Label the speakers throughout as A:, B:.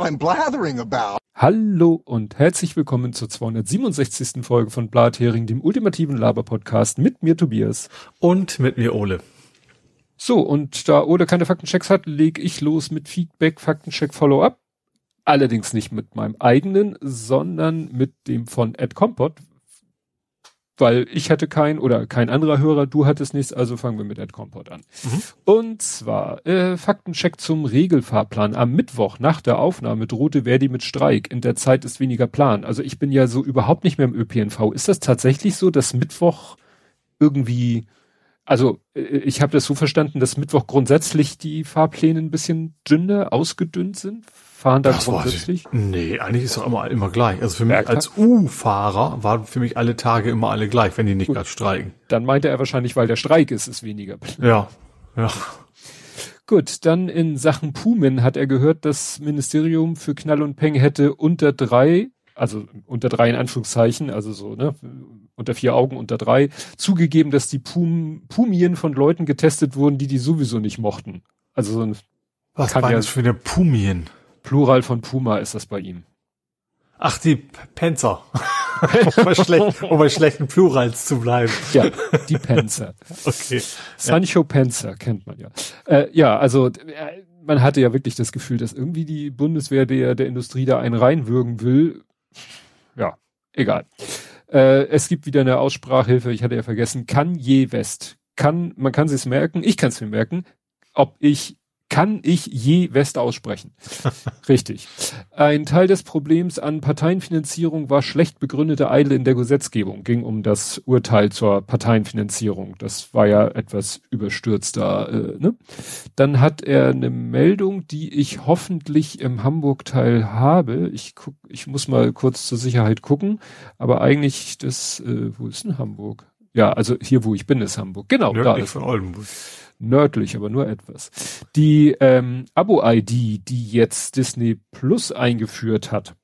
A: what I'm blathering about.
B: Hallo und herzlich willkommen zur 267. Folge von Blathering, dem ultimativen Laber-Podcast mit mir Tobias.
C: Und mit mir Ole.
B: So, und da Ole keine Faktenchecks hat, lege ich los mit Feedback, Faktencheck, Follow-up. Allerdings nicht mit meinem eigenen, sondern mit dem von Ed Compot, weil ich hatte keinen oder kein anderer Hörer, du hattest nichts, also fangen wir mit Ed Compot an. Mhm. Und zwar äh, Faktencheck zum Regelfahrplan. Am Mittwoch nach der Aufnahme drohte Verdi mit Streik. In der Zeit ist weniger Plan. Also ich bin ja so überhaupt nicht mehr im ÖPNV. Ist das tatsächlich so, dass Mittwoch irgendwie also äh, ich habe das so verstanden, dass Mittwoch grundsätzlich die Fahrpläne ein bisschen dünner, ausgedünnt sind fahren da das grundsätzlich?
C: Nee, eigentlich ist doch immer, immer gleich. Also für mich als U-Fahrer waren für mich alle Tage immer alle gleich, wenn die nicht gerade streiken.
B: Dann meinte er wahrscheinlich, weil der Streik ist, ist weniger.
C: Ja, ja.
B: Gut, dann in Sachen Pumen hat er gehört, das Ministerium für Knall und Peng hätte unter drei, also unter drei in Anführungszeichen, also so, ne, unter vier Augen unter drei, zugegeben, dass die Pum, Pumien von Leuten getestet wurden, die die sowieso nicht mochten. Also so ein
C: Was war ja, das für eine Pumien?
B: Plural von Puma ist das bei ihm.
C: Ach, die Panzer. um, bei schlecht, um bei schlechten Plurals zu bleiben.
B: Ja, die Panzer.
C: okay.
B: Sancho ja. Panzer kennt man ja. Äh, ja, also äh, man hatte ja wirklich das Gefühl, dass irgendwie die Bundeswehr der, der Industrie da einen reinwürgen will. Ja, egal. Äh, es gibt wieder eine Aussprachhilfe, ich hatte ja vergessen, kann je West. Kann, man kann sich's merken, ich kann es mir merken, ob ich kann ich je West aussprechen. Richtig. Ein Teil des Problems an Parteienfinanzierung war schlecht begründete Eile in der Gesetzgebung. Ging um das Urteil zur Parteienfinanzierung. Das war ja etwas überstürzter. Äh, ne? Dann hat er eine Meldung, die ich hoffentlich im Hamburg-Teil habe. Ich guck, ich muss mal kurz zur Sicherheit gucken. Aber eigentlich das, äh, wo ist denn Hamburg? Ja, also hier, wo ich bin, ist Hamburg. Genau,
C: Nördlich da ist von Oldenburg
B: nördlich, aber nur etwas. Die ähm, Abo-ID, die jetzt Disney Plus eingeführt hat,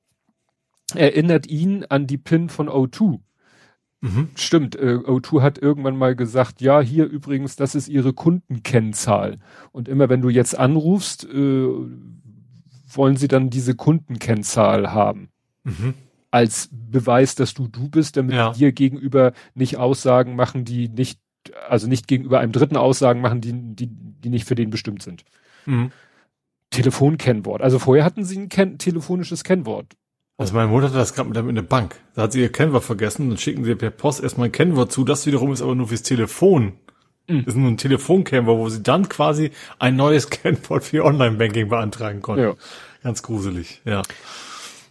B: erinnert ihn an die PIN von O2. Mhm. Stimmt, äh, O2 hat irgendwann mal gesagt, ja, hier übrigens, das ist ihre Kundenkennzahl. Und immer wenn du jetzt anrufst, äh, wollen sie dann diese Kundenkennzahl haben. Mhm. Als Beweis, dass du du bist, damit ja. dir gegenüber nicht Aussagen machen, die nicht also nicht gegenüber einem Dritten Aussagen machen, die, die, die nicht für den bestimmt sind. Mhm. Telefonkennwort. Also vorher hatten sie ein Ken telefonisches Kennwort.
C: Also meine Mutter hatte das gerade mit, mit der Bank. Da hat sie ihr Kennwort vergessen, dann schicken sie per Post erstmal ein Kennwort zu. Das wiederum ist aber nur fürs Telefon. Mhm. Das ist nur ein Telefonkennwort, wo sie dann quasi ein neues Kennwort für Online-Banking beantragen konnten. Ja. Ganz gruselig, ja.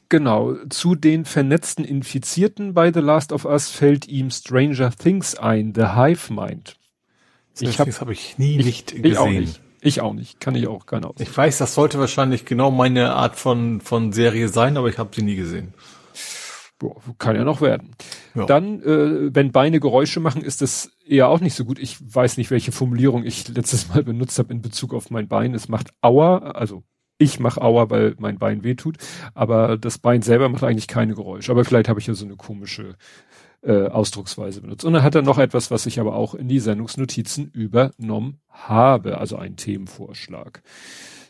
B: Genau, zu den vernetzten Infizierten bei The Last of Us fällt ihm Stranger Things ein, The Hive Mind.
C: Ich habe hab ich nie ich, nicht gesehen.
B: Ich auch nicht. Ich auch nicht, kann ich auch keine
C: Aussehen. Ich weiß, das sollte wahrscheinlich genau meine Art von, von Serie sein, aber ich habe sie nie gesehen.
B: Boah, kann ja noch werden. Ja. Dann, äh, wenn Beine Geräusche machen, ist das eher auch nicht so gut. Ich weiß nicht, welche Formulierung ich letztes Mal benutzt habe in Bezug auf mein Bein. Es macht Aua, also ich mache Aua, weil mein Bein wehtut, aber das Bein selber macht eigentlich keine Geräusche. Aber vielleicht habe ich ja so eine komische äh, Ausdrucksweise benutzt. Und dann hat er noch etwas, was ich aber auch in die Sendungsnotizen übernommen habe, also ein Themenvorschlag.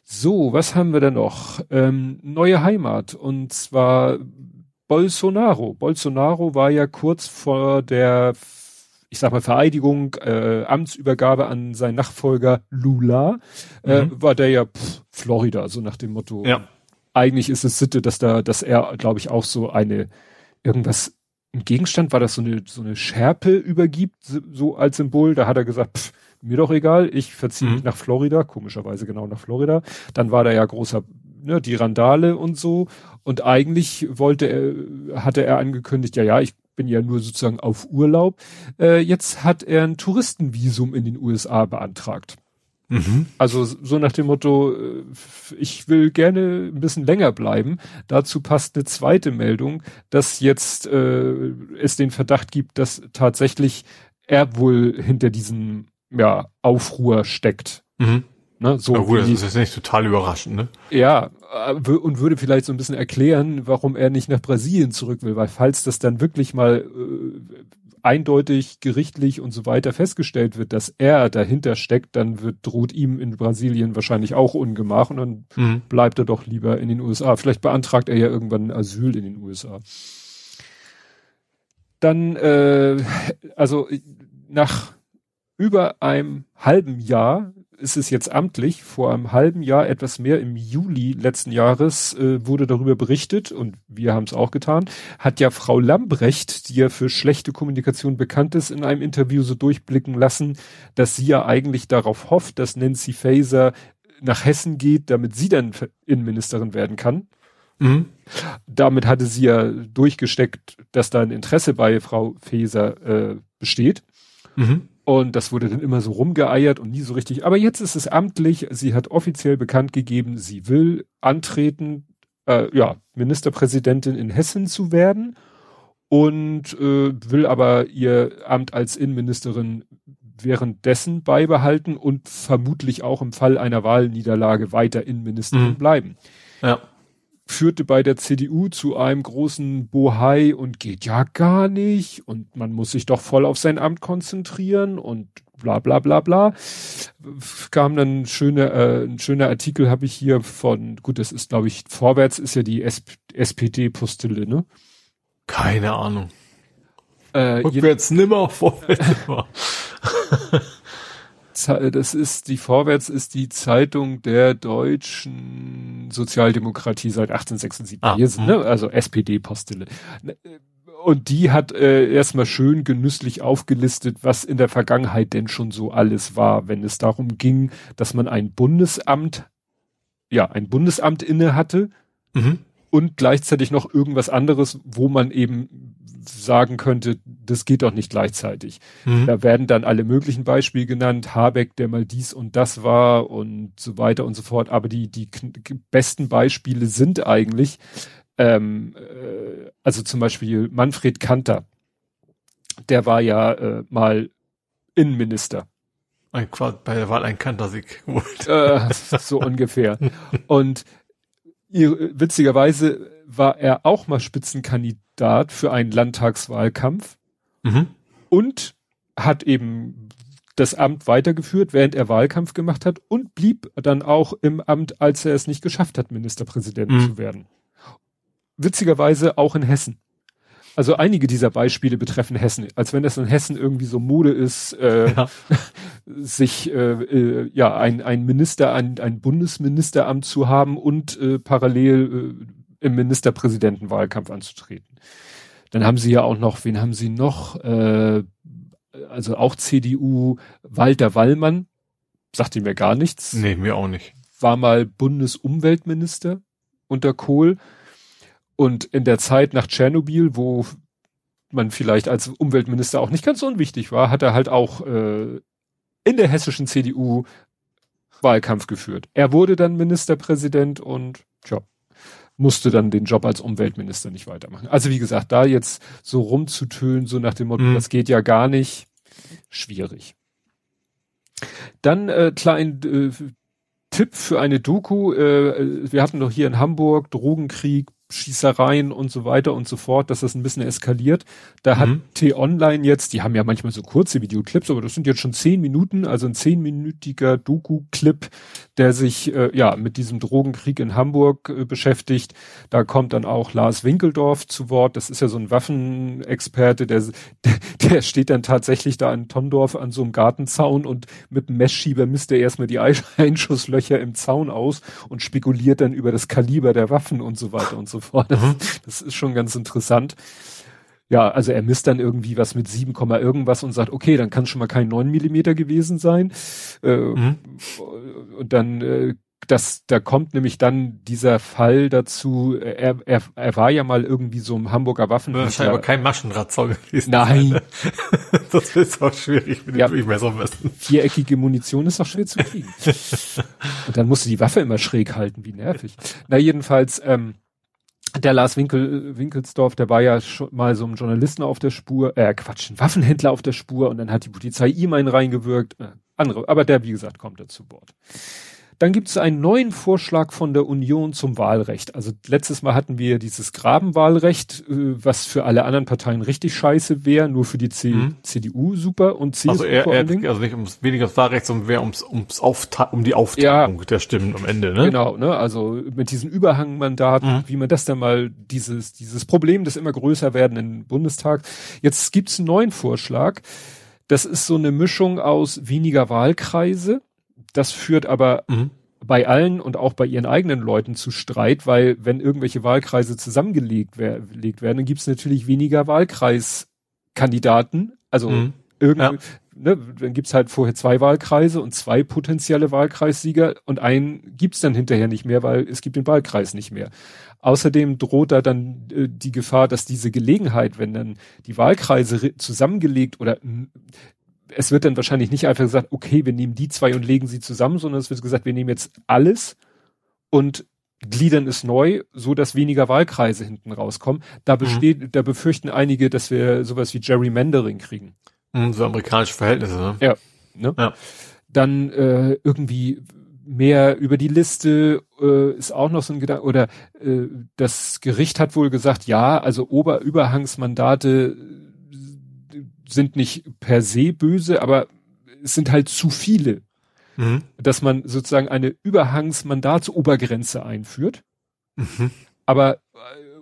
B: So, was haben wir denn noch? Ähm, neue Heimat und zwar Bolsonaro. Bolsonaro war ja kurz vor der ich sag mal, Vereidigung, äh, Amtsübergabe an seinen Nachfolger Lula, äh, mhm. war der ja pff, Florida, so nach dem Motto.
C: Ja.
B: Eigentlich ist es Sitte, dass da, dass er, glaube ich, auch so eine irgendwas ein Gegenstand war das so eine so eine Schärpe übergibt, so als Symbol. Da hat er gesagt, pff, mir doch egal, ich verziehe mich mhm. nach Florida, komischerweise genau nach Florida. Dann war da ja großer, ne, die Randale und so. Und eigentlich wollte er, hatte er angekündigt, ja, ja, ich bin ja nur sozusagen auf Urlaub. Äh, jetzt hat er ein Touristenvisum in den USA beantragt. Mhm. Also so nach dem Motto, äh, ich will gerne ein bisschen länger bleiben. Dazu passt eine zweite Meldung, dass jetzt äh, es den Verdacht gibt, dass tatsächlich er wohl hinter diesem ja, Aufruhr steckt. Mhm.
C: Ne, so gut, das ist jetzt nicht total überraschend, ne?
B: Ja, äh, und würde vielleicht so ein bisschen erklären, warum er nicht nach Brasilien zurück will, weil falls das dann wirklich mal äh, eindeutig gerichtlich und so weiter festgestellt wird, dass er dahinter steckt, dann wird, droht ihm in Brasilien wahrscheinlich auch Ungemach und dann mhm. bleibt er doch lieber in den USA. Vielleicht beantragt er ja irgendwann Asyl in den USA. Dann, äh, also nach über einem halben Jahr ist es jetzt amtlich. Vor einem halben Jahr, etwas mehr im Juli letzten Jahres, äh, wurde darüber berichtet und wir haben es auch getan, hat ja Frau Lambrecht, die ja für schlechte Kommunikation bekannt ist, in einem Interview so durchblicken lassen, dass sie ja eigentlich darauf hofft, dass Nancy Faeser nach Hessen geht, damit sie dann Innenministerin werden kann. Mhm. Damit hatte sie ja durchgesteckt, dass da ein Interesse bei Frau Faeser äh, besteht. Mhm. Und das wurde dann immer so rumgeeiert und nie so richtig. Aber jetzt ist es amtlich. Sie hat offiziell bekannt gegeben, sie will antreten, äh, ja, Ministerpräsidentin in Hessen zu werden und äh, will aber ihr Amt als Innenministerin währenddessen beibehalten und vermutlich auch im Fall einer Wahlniederlage weiter Innenministerin mhm. bleiben. Ja führte bei der CDU zu einem großen Bohai und geht ja gar nicht und man muss sich doch voll auf sein Amt konzentrieren und bla bla bla bla. Kam dann schöne, äh, ein schöner Artikel habe ich hier von, gut, das ist glaube ich, vorwärts ist ja die SPD-Postille, ne?
C: Keine Ahnung. Äh, Rückwärts nimmer, vorwärts nimmer.
B: das ist die Vorwärts ist die Zeitung der deutschen Sozialdemokratie seit 1876. Ah, ne? Also SPD-Postille. Ne, und die hat äh, erstmal schön genüsslich aufgelistet, was in der Vergangenheit denn schon so alles war, wenn es darum ging, dass man ein Bundesamt, ja, ein Bundesamt inne hatte mhm. Und gleichzeitig noch irgendwas anderes, wo man eben sagen könnte, das geht doch nicht gleichzeitig. Mhm. Da werden dann alle möglichen Beispiele genannt, Habeck, der mal dies und das war und so weiter und so fort. Aber die, die besten Beispiele sind eigentlich, ähm, äh, also zum Beispiel Manfred Kanter, der war ja äh, mal Innenminister.
C: Ein, bei der Wahl ein Kantersieg
B: äh, so ungefähr. Und witzigerweise war er auch mal Spitzenkandidat Kandidat für einen Landtagswahlkampf mhm. und hat eben das Amt weitergeführt, während er Wahlkampf gemacht hat und blieb dann auch im Amt, als er es nicht geschafft hat, Ministerpräsident mhm. zu werden. Witzigerweise auch in Hessen. Also einige dieser Beispiele betreffen Hessen, als wenn das in Hessen irgendwie so Mode ist, äh, ja. sich äh, äh, ja ein, ein Minister, ein, ein Bundesministeramt zu haben und äh, parallel äh, im Ministerpräsidentenwahlkampf anzutreten. Dann haben sie ja auch noch, wen haben sie noch? Äh, also auch CDU, Walter Wallmann, sagte mir gar nichts.
C: Nee, mir auch nicht.
B: War mal Bundesumweltminister unter Kohl. Und in der Zeit nach Tschernobyl, wo man vielleicht als Umweltminister auch nicht ganz unwichtig war, hat er halt auch äh, in der hessischen CDU Wahlkampf geführt. Er wurde dann Ministerpräsident und tja, musste dann den Job als Umweltminister nicht weitermachen. Also wie gesagt, da jetzt so rumzutönen, so nach dem Motto, mhm. das geht ja gar nicht, schwierig. Dann äh, klein äh, Tipp für eine Doku. Äh, wir hatten doch hier in Hamburg Drogenkrieg, Schießereien und so weiter und so fort, dass das ein bisschen eskaliert. Da mhm. hat T-Online jetzt, die haben ja manchmal so kurze Videoclips, aber das sind jetzt schon zehn Minuten, also ein zehnminütiger Doku-Clip, der sich äh, ja mit diesem Drogenkrieg in Hamburg äh, beschäftigt. Da kommt dann auch Lars Winkeldorf zu Wort. Das ist ja so ein Waffenexperte, der, der, der steht dann tatsächlich da in Tondorf an so einem Gartenzaun und mit dem Messschieber misst er erstmal die Einschusslöcher im Zaun aus und spekuliert dann über das Kaliber der Waffen und so weiter und so so fort. Das, mhm. das ist schon ganz interessant. Ja, also er misst dann irgendwie was mit 7, irgendwas und sagt, okay, dann kann es schon mal kein 9 Millimeter gewesen sein. Äh, mhm. Und dann, äh, das, da kommt nämlich dann dieser Fall dazu, er, er, er war ja mal irgendwie so im Hamburger Waffen.
C: Ist aber kein Maschendrahtzaun
B: gewesen. Nein.
C: das ist auch schwierig mit
B: ja, dem messen. Viereckige Munition ist auch schwer zu kriegen. und dann musst du die Waffe immer schräg halten, wie nervig. Na, jedenfalls, ähm, der Lars Winkel, Winkelsdorf, der war ja schon mal so ein Journalisten auf der Spur, äh, Quatsch, ein Waffenhändler auf der Spur und dann hat die Polizei ihm einen reingewirkt, äh, andere, aber der, wie gesagt, kommt dazu Wort. Dann gibt es einen neuen Vorschlag von der Union zum Wahlrecht. Also letztes Mal hatten wir dieses Grabenwahlrecht, äh, was für alle anderen Parteien richtig scheiße wäre, nur für die C mhm. CDU super und CSU
C: also eher, vor allen Dingen. Also nicht ums weniger Wahlrecht, sondern mehr ums, ums Aufta um die Aufteilung ja, der Stimmen am Ende. Ne?
B: Genau, ne? also mit diesen Überhangmandaten, mhm. wie man das dann mal, dieses, dieses Problem des immer größer werdenden Bundestag. Jetzt gibt's einen neuen Vorschlag. Das ist so eine Mischung aus weniger Wahlkreise, das führt aber mhm. bei allen und auch bei ihren eigenen Leuten zu Streit, weil wenn irgendwelche Wahlkreise zusammengelegt wer werden, dann gibt es natürlich weniger Wahlkreiskandidaten. Also mhm. irgendwie, ja. ne, dann gibt's halt vorher zwei Wahlkreise und zwei potenzielle Wahlkreissieger und einen gibt's dann hinterher nicht mehr, weil es gibt den Wahlkreis nicht mehr. Außerdem droht da dann äh, die Gefahr, dass diese Gelegenheit, wenn dann die Wahlkreise zusammengelegt oder es wird dann wahrscheinlich nicht einfach gesagt, okay, wir nehmen die zwei und legen sie zusammen, sondern es wird gesagt, wir nehmen jetzt alles und gliedern es neu, so dass weniger Wahlkreise hinten rauskommen. Da mhm. besteht, mhm. da befürchten einige, dass wir sowas wie Gerrymandering kriegen.
C: Mhm, so amerikanische Verhältnisse, ne?
B: Ja. Ne? ja. Dann äh, irgendwie mehr über die Liste äh, ist auch noch so ein Gedanke oder äh, das Gericht hat wohl gesagt, ja, also Oberüberhangsmandate sind nicht per se böse, aber es sind halt zu viele, mhm. dass man sozusagen eine Überhangsmandatsobergrenze einführt, mhm. aber äh,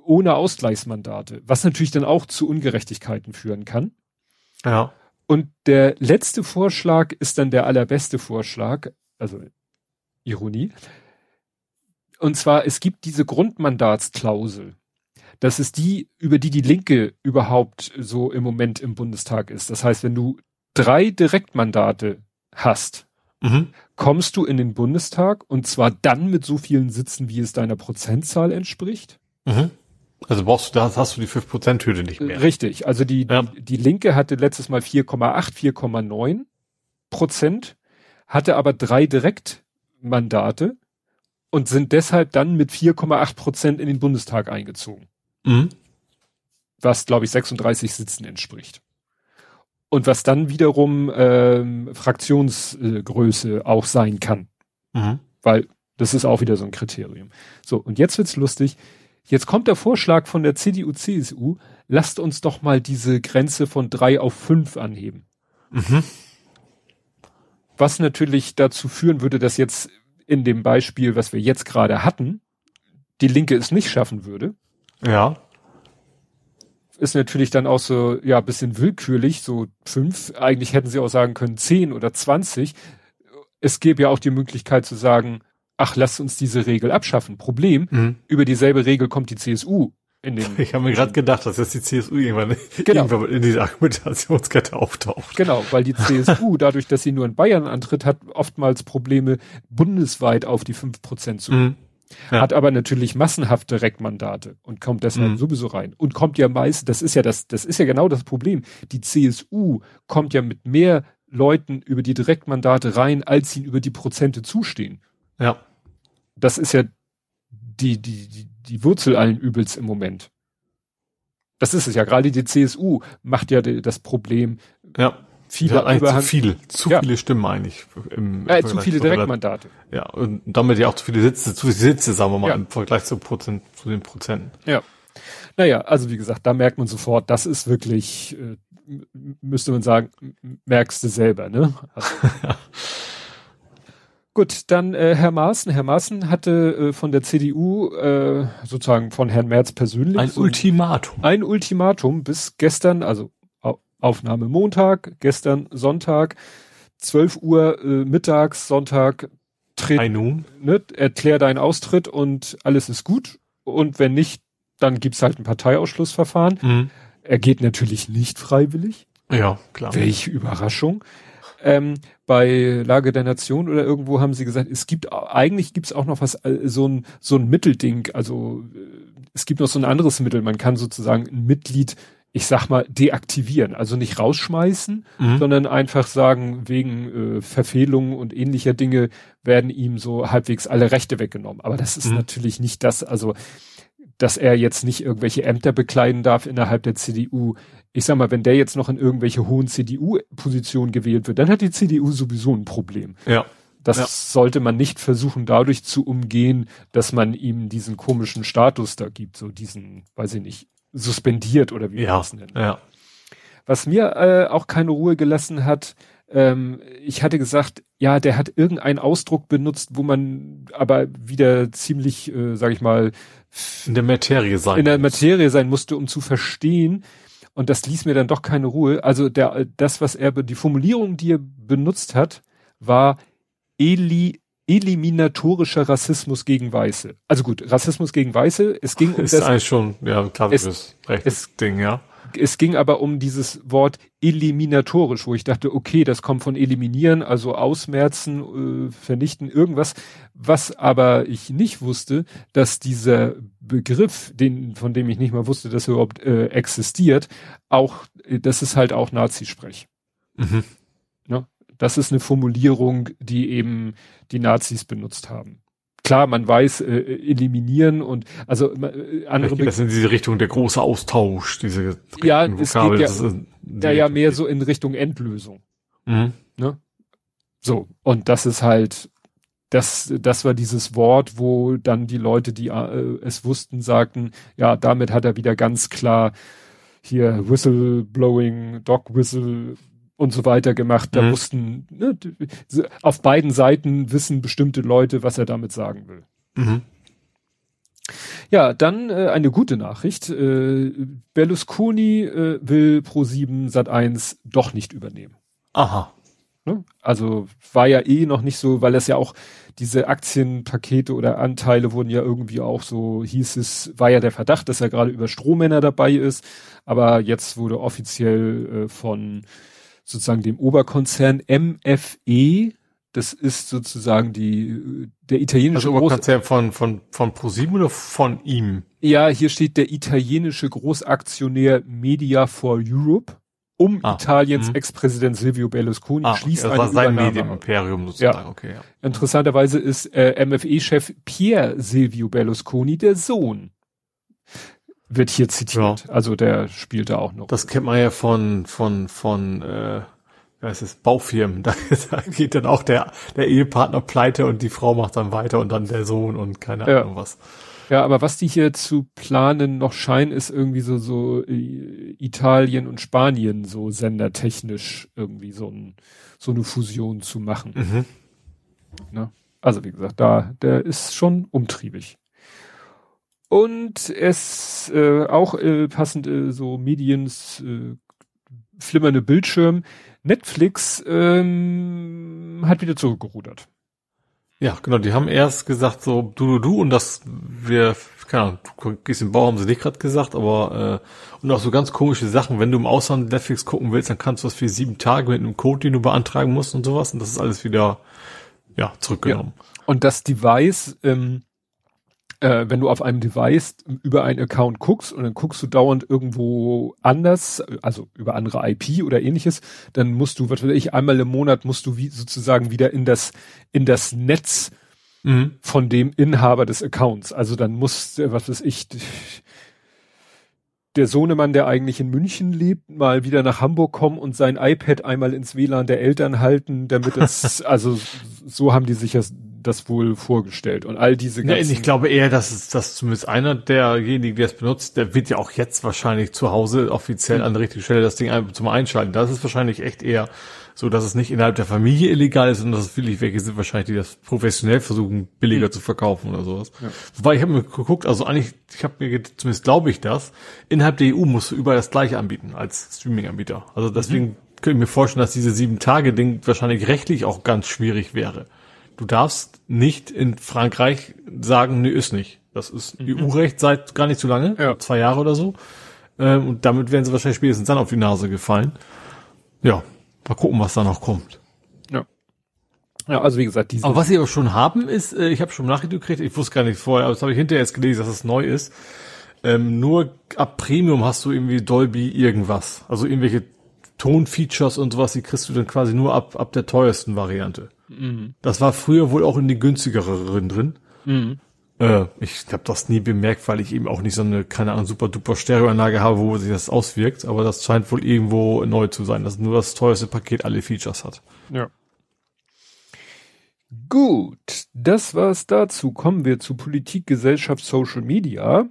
B: ohne Ausgleichsmandate, was natürlich dann auch zu Ungerechtigkeiten führen kann.
C: Ja.
B: Und der letzte Vorschlag ist dann der allerbeste Vorschlag, also Ironie. Und zwar, es gibt diese Grundmandatsklausel. Das ist die, über die die Linke überhaupt so im Moment im Bundestag ist. Das heißt, wenn du drei Direktmandate hast, mhm. kommst du in den Bundestag und zwar dann mit so vielen Sitzen, wie es deiner Prozentzahl entspricht.
C: Mhm. Also brauchst du, da hast du die 5%-Hürde nicht mehr.
B: Richtig. Also die, ja. die, die Linke hatte letztes Mal 4,8, 4,9 Prozent, hatte aber drei Direktmandate und sind deshalb dann mit 4,8 Prozent in den Bundestag eingezogen. Mhm. Was, glaube ich, 36 Sitzen entspricht. Und was dann wiederum ähm, Fraktionsgröße auch sein kann. Mhm. Weil das ist auch wieder so ein Kriterium. So, und jetzt wird's lustig. Jetzt kommt der Vorschlag von der CDU, CSU, lasst uns doch mal diese Grenze von drei auf fünf anheben. Mhm. Was natürlich dazu führen würde, dass jetzt in dem Beispiel, was wir jetzt gerade hatten, die Linke es nicht schaffen würde.
C: Ja.
B: Ist natürlich dann auch so, ja, bisschen willkürlich, so fünf. Eigentlich hätten sie auch sagen können zehn oder zwanzig. Es gäbe ja auch die Möglichkeit zu sagen, ach, lasst uns diese Regel abschaffen. Problem, mhm. über dieselbe Regel kommt die CSU in den.
C: Ich habe mir gerade gedacht, dass jetzt die CSU irgendwann, genau. irgendwann in dieser Argumentationskette auftaucht.
B: Genau, weil die CSU, dadurch, dass sie nur in Bayern antritt, hat oftmals Probleme, bundesweit auf die fünf Prozent zu. Mhm. Ja. Hat aber natürlich massenhaft Direktmandate und kommt deshalb mhm. sowieso rein. Und kommt ja meist, das ist ja das, das ist ja genau das Problem. Die CSU kommt ja mit mehr Leuten über die Direktmandate rein, als ihnen über die Prozente zustehen.
C: Ja.
B: Das ist ja die, die, die, die Wurzel allen Übels im Moment. Das ist es ja. Gerade die CSU macht ja das Problem.
C: Ja viele ja, Überhang. Zu viele, zu ja. viele Stimmen eigentlich.
B: Im, äh, zu viele Direktmandate.
C: Ja, und damit ja auch zu viele Sitze, zu viele Sitze, sagen wir mal, ja. im Vergleich zu, Prozent, zu den Prozenten.
B: Ja. Naja, also wie gesagt, da merkt man sofort, das ist wirklich, äh, müsste man sagen, merkst du selber, ne? Also. Gut, dann äh, Herr Maaßen. Herr Maaßen hatte äh, von der CDU, äh, sozusagen von Herrn Merz persönlich.
C: Ein so Ultimatum.
B: Ein Ultimatum bis gestern, also Aufnahme Montag, gestern Sonntag, 12 Uhr äh, mittags, Sonntag,
C: tritt, ne,
B: erklär deinen Austritt und alles ist gut. Und wenn nicht, dann gibt's halt ein Parteiausschlussverfahren. Mhm. Er geht natürlich nicht freiwillig.
C: Ja, klar.
B: Welche Überraschung. Ähm, bei Lage der Nation oder irgendwo haben sie gesagt, es gibt eigentlich gibt's auch noch was äh, so ein so ein Mittelding. Also äh, es gibt noch so ein anderes Mittel. Man kann sozusagen ein Mitglied ich sag mal, deaktivieren. Also nicht rausschmeißen, mhm. sondern einfach sagen, wegen äh, Verfehlungen und ähnlicher Dinge werden ihm so halbwegs alle Rechte weggenommen. Aber das ist mhm. natürlich nicht das, also dass er jetzt nicht irgendwelche Ämter bekleiden darf innerhalb der CDU. Ich sag mal, wenn der jetzt noch in irgendwelche hohen CDU-Positionen gewählt wird, dann hat die CDU sowieso ein Problem.
C: Ja.
B: Das
C: Ja.
B: sollte man nicht versuchen, dadurch zu umgehen, dass man ihm diesen komischen Status da gibt, so diesen, weiß ich nicht, suspendiert oder wie man
C: Ja,
B: das nennt.
C: ja.
B: Was mir äh, auch keine Ruhe gelassen hat, ähm, ich hatte gesagt, ja, der hat irgendeinen Ausdruck benutzt, wo man aber wieder ziemlich, äh, sag ich mal,
C: In der Materie sein.
B: in der Materie sein musste, um zu verstehen. Und das ließ mir dann doch keine Ruhe. Also der, das, was er, die Formulierung, die er benutzt hat, war eli, eliminatorischer Rassismus gegen Weiße. Also gut, Rassismus gegen Weiße. Es ging um
C: ist
B: das,
C: eigentlich schon, ja, ein klassisches rechtes Ding, ja.
B: es ging aber um dieses Wort eliminatorisch, wo ich dachte, okay, das kommt von eliminieren, also ausmerzen, äh, vernichten, irgendwas. Was aber ich nicht wusste, dass dieser Begriff, den, von dem ich nicht mal wusste, dass er überhaupt äh, existiert, auch, äh, das ist halt auch Nazisprech.
C: Mhm.
B: Ne? Das ist eine Formulierung, die eben die Nazis benutzt haben. Klar, man weiß, äh, eliminieren und also äh, andere
C: das in diese Richtung der große Austausch, diese
B: Ja, es
C: Vokabel,
B: geht ja- ja, ja mehr so in Richtung Endlösung.
C: Mhm.
B: So, und das ist halt, das, das war dieses Wort, wo dann die Leute, die äh, es wussten, sagten, ja, damit hat er wieder ganz klar hier Whistleblowing, Dog Whistle und so weiter gemacht. Da
C: Mhm.
B: wussten, ne, auf beiden Seiten wissen bestimmte Leute, was er damit sagen will.
C: Mhm.
B: Ja, dann äh, eine gute Nachricht. Äh, Berlusconi äh, will Pro7 Sat1 doch nicht übernehmen.
C: Aha.
B: Ne? Also war ja eh noch nicht so, weil es ja auch diese Aktienpakete oder Anteile wurden ja irgendwie auch so, hieß es, war ja der Verdacht, dass er gerade über Strohmänner dabei ist. Aber jetzt wurde offiziell äh, von sozusagen dem Oberkonzern MFE, das ist sozusagen die, der italienische
C: Also
B: Groß
C: Oberkonzern von, von, von ProSieben oder von ihm?
B: ja, hier steht der italienische Großaktionär Media for Europe um
C: Ah,
B: Italiens
C: mhm.
B: Ex-Präsident Silvio Berlusconi
C: Ah,
B: schließt
C: das
B: eine
C: war sein Medienimperium sozusagen, okay, ja.
B: Interessanterweise ist äh, MFE-Chef Pier Silvio Berlusconi der Sohn. Wird hier zitiert. Also der spielt da auch noch.
C: Das kennt man ja von, von, von, äh, wie heißt es, Baufirmen. Da, da geht dann auch der, der Ehepartner pleite und die Frau macht dann weiter und dann der Sohn und keine
B: Ja.
C: Ahnung was.
B: ja, aber was die hier zu planen noch scheinen, ist irgendwie so, so äh, Italien und Spanien so sendertechnisch irgendwie so, ein, so eine Fusion zu machen.
C: Mhm.
B: Ne? Also wie gesagt, da, der ist schon umtriebig. Und es äh, auch äh, passend äh, so Mediens äh, flimmernde Bildschirm. Netflix ähm, hat wieder zurückgerudert.
C: Ja, genau, die haben erst gesagt so, du, du, du, und das, wir, keine Ahnung, du gehst im Bau, haben sie nicht gerade gesagt, aber, äh, und auch so ganz komische Sachen, wenn du im Ausland Netflix gucken willst, dann kannst du das für sieben Tage mit einem Code, den du beantragen musst und sowas, und das ist alles wieder, ja, zurückgenommen.
B: Und das Device, ähm, äh, wenn du auf einem Device über einen Account guckst und dann guckst du dauernd irgendwo anders, also über andere IP oder ähnliches, dann musst du, was weiß ich, einmal im Monat musst du wie sozusagen wieder in das, in das Netz
C: Mhm.
B: von dem Inhaber des Accounts. Also dann muss, äh, was weiß ich, der Sohnemann, der eigentlich in München lebt, mal wieder nach Hamburg kommen und sein iPad einmal ins WLAN der Eltern halten, damit es, also so haben die sich das, das wohl vorgestellt. Und all diese
C: Ja,
B: ganzen,
C: ich glaube eher, dass es, dass zumindest einer derjenigen, der es benutzt, der wird ja auch jetzt wahrscheinlich zu Hause offiziell an der richtigen Stelle das Ding zum Einschalten. Das ist wahrscheinlich echt eher so, dass es nicht innerhalb der Familie illegal ist, sondern dass es wirklich welche sind wahrscheinlich, die das professionell versuchen, billiger zu verkaufen oder sowas. Wobei ich habe mir geguckt, also eigentlich, ich habe mir, zumindest glaube ich das, innerhalb der EU musst du überall das gleiche anbieten als Streaming-Anbieter. Also deswegen könnte ich mir vorstellen, dass diese sieben Tage Ding wahrscheinlich rechtlich auch ganz schwierig wäre. Du darfst nicht in Frankreich sagen, nee, ist nicht. Das ist EU-Recht seit gar nicht so lange,
B: Ja.
C: zwei Jahre oder so. Ähm, und damit wären sie wahrscheinlich spätestens dann auf die Nase gefallen. Ja, mal gucken, was da noch kommt.
B: ja. ja, also wie gesagt, diese,
C: Aber was sie aber schon haben, ist, äh, ich habe schon Nachricht gekriegt, ich wusste gar nicht vorher, aber das habe ich hinterher jetzt gelesen, dass es neu ist. Ähm, nur ab Premium hast du irgendwie Dolby irgendwas. Also irgendwelche Tonfeatures und sowas, die kriegst du dann quasi nur ab, ab der teuersten Variante. Das war früher wohl auch in die günstigeren drin. Äh, ich habe das nie bemerkt, weil ich eben auch nicht so eine, keine Ahnung, super duper Stereoanlage habe, wo sich das auswirkt. Aber das scheint wohl irgendwo neu zu sein, dass nur das teuerste Paket alle Features hat.
B: Ja. Gut, das war's dazu. Kommen wir zu Politik, Gesellschaft, Social Media.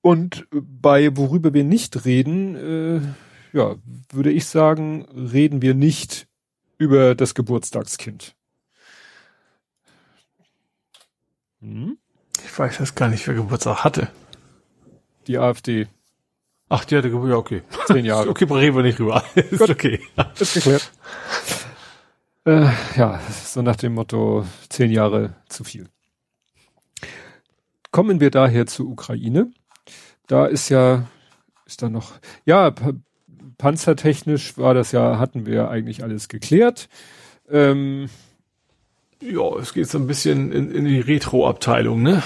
B: Und bei worüber wir nicht reden, äh, ja, würde ich sagen, reden wir nicht über das Geburtstagskind.
C: Hm? Ich weiß jetzt gar nicht, wer Geburtstag hatte.
B: Die AfD.
C: Ach, die hatte Geburtstag, ja, okay.
B: Zehn Jahre.
C: okay, reden wir nicht rüber. ist Gut. okay.
B: Ist geklärt. Äh, ja, so nach dem Motto, zehn Jahre zu viel. Kommen wir daher zur Ukraine. Da ist ja, ist da noch, ja, panzertechnisch war das ja, hatten wir eigentlich alles geklärt. Ähm,
C: ja, es geht so ein bisschen in, in die Retro-Abteilung, ne?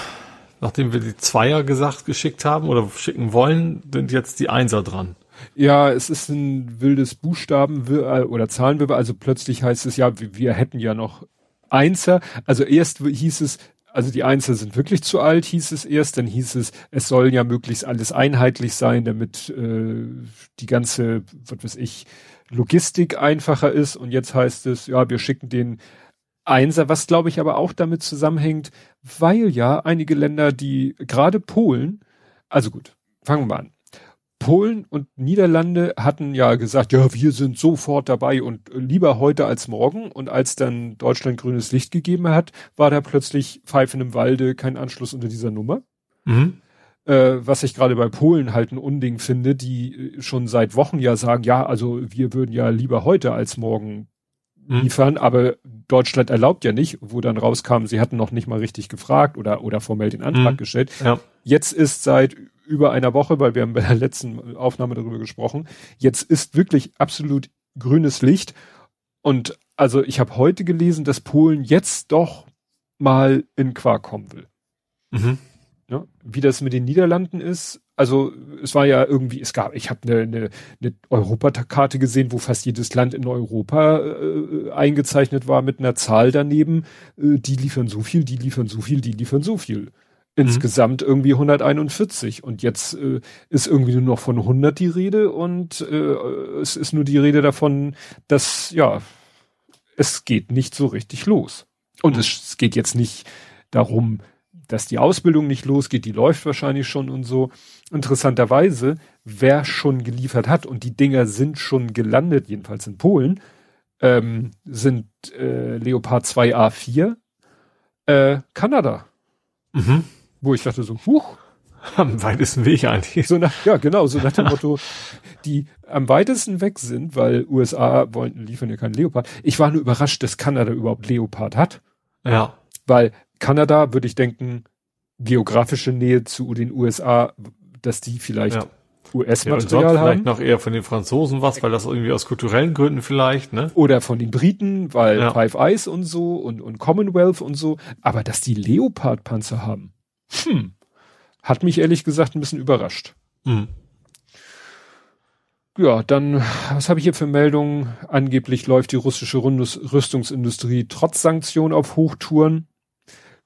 C: Nachdem wir die Zweier gesagt geschickt haben oder schicken wollen, sind jetzt die Einser dran.
B: Ja, es ist ein wildes Buchstaben oder Zahlenwirrwarr. Also plötzlich heißt es ja, wir hätten ja noch Einser. Also erst hieß es, also die Einser sind wirklich zu alt, hieß es erst. Dann hieß es, es soll ja möglichst alles einheitlich sein, damit äh, die ganze, was weiß ich, Logistik einfacher ist. Und jetzt heißt es, ja, wir schicken den Einser, was glaube ich aber auch damit zusammenhängt, weil ja einige Länder, die gerade Polen, also gut, fangen wir mal an. Polen und Niederlande hatten ja gesagt, ja, wir sind sofort dabei und lieber heute als morgen. Und als dann Deutschland grünes Licht gegeben hat, war da plötzlich Pfeifen im Walde, kein Anschluss unter dieser Nummer. Mhm. Äh, was ich gerade bei Polen halt ein Unding finde, die schon seit Wochen ja sagen, ja, also wir würden ja lieber heute als morgen mhm. liefern, aber Deutschland erlaubt ja nicht, wo dann rauskam, sie hatten noch nicht mal richtig gefragt oder, oder formell den Antrag mhm. gestellt. Ja. Jetzt ist seit über einer Woche, weil wir haben bei der letzten Aufnahme darüber gesprochen. Jetzt ist wirklich absolut grünes Licht. Und also ich habe heute gelesen, dass Polen jetzt doch mal in Quark kommen will. Mhm. Ja, wie das mit den Niederlanden ist, also es war ja irgendwie, es gab, ich habe eine, eine, eine Europakarte gesehen, wo fast jedes Land in Europa äh, eingezeichnet war mit einer Zahl daneben. Äh, die liefern so viel, die liefern so viel, die liefern so viel. Insgesamt mhm. irgendwie 141 und jetzt äh, ist irgendwie nur noch von 100 die Rede und äh, es ist nur die Rede davon, dass ja es geht nicht so richtig los und mhm. es, es geht jetzt nicht darum, dass die Ausbildung nicht losgeht, die läuft wahrscheinlich schon und so. Interessanterweise, wer schon geliefert hat und die Dinger sind schon gelandet, jedenfalls in Polen, ähm, sind äh, Leopard 2A4 äh, Kanada. Mhm. Wo ich dachte so, huch.
C: Am weitesten Weg eigentlich.
B: So nach, ja, genau, so nach dem Motto, die am weitesten weg sind, weil USA wollten, liefern ja keinen Leopard. Ich war nur überrascht, dass Kanada überhaupt Leopard hat.
C: Ja.
B: Weil Kanada, würde ich denken, geografische Nähe zu den USA, dass die vielleicht ja. US-Material
C: ja, haben. Vielleicht noch eher von den Franzosen was, weil das irgendwie aus kulturellen Gründen vielleicht, ne?
B: Oder von den Briten, weil ja. Five Eyes und so und, und Commonwealth und so. Aber dass die Leopard-Panzer haben, hm. Hat mich ehrlich gesagt ein bisschen überrascht. Mhm. Ja, dann, was habe ich hier für Meldungen? Angeblich läuft die russische Rüstungsindustrie trotz Sanktionen auf Hochtouren.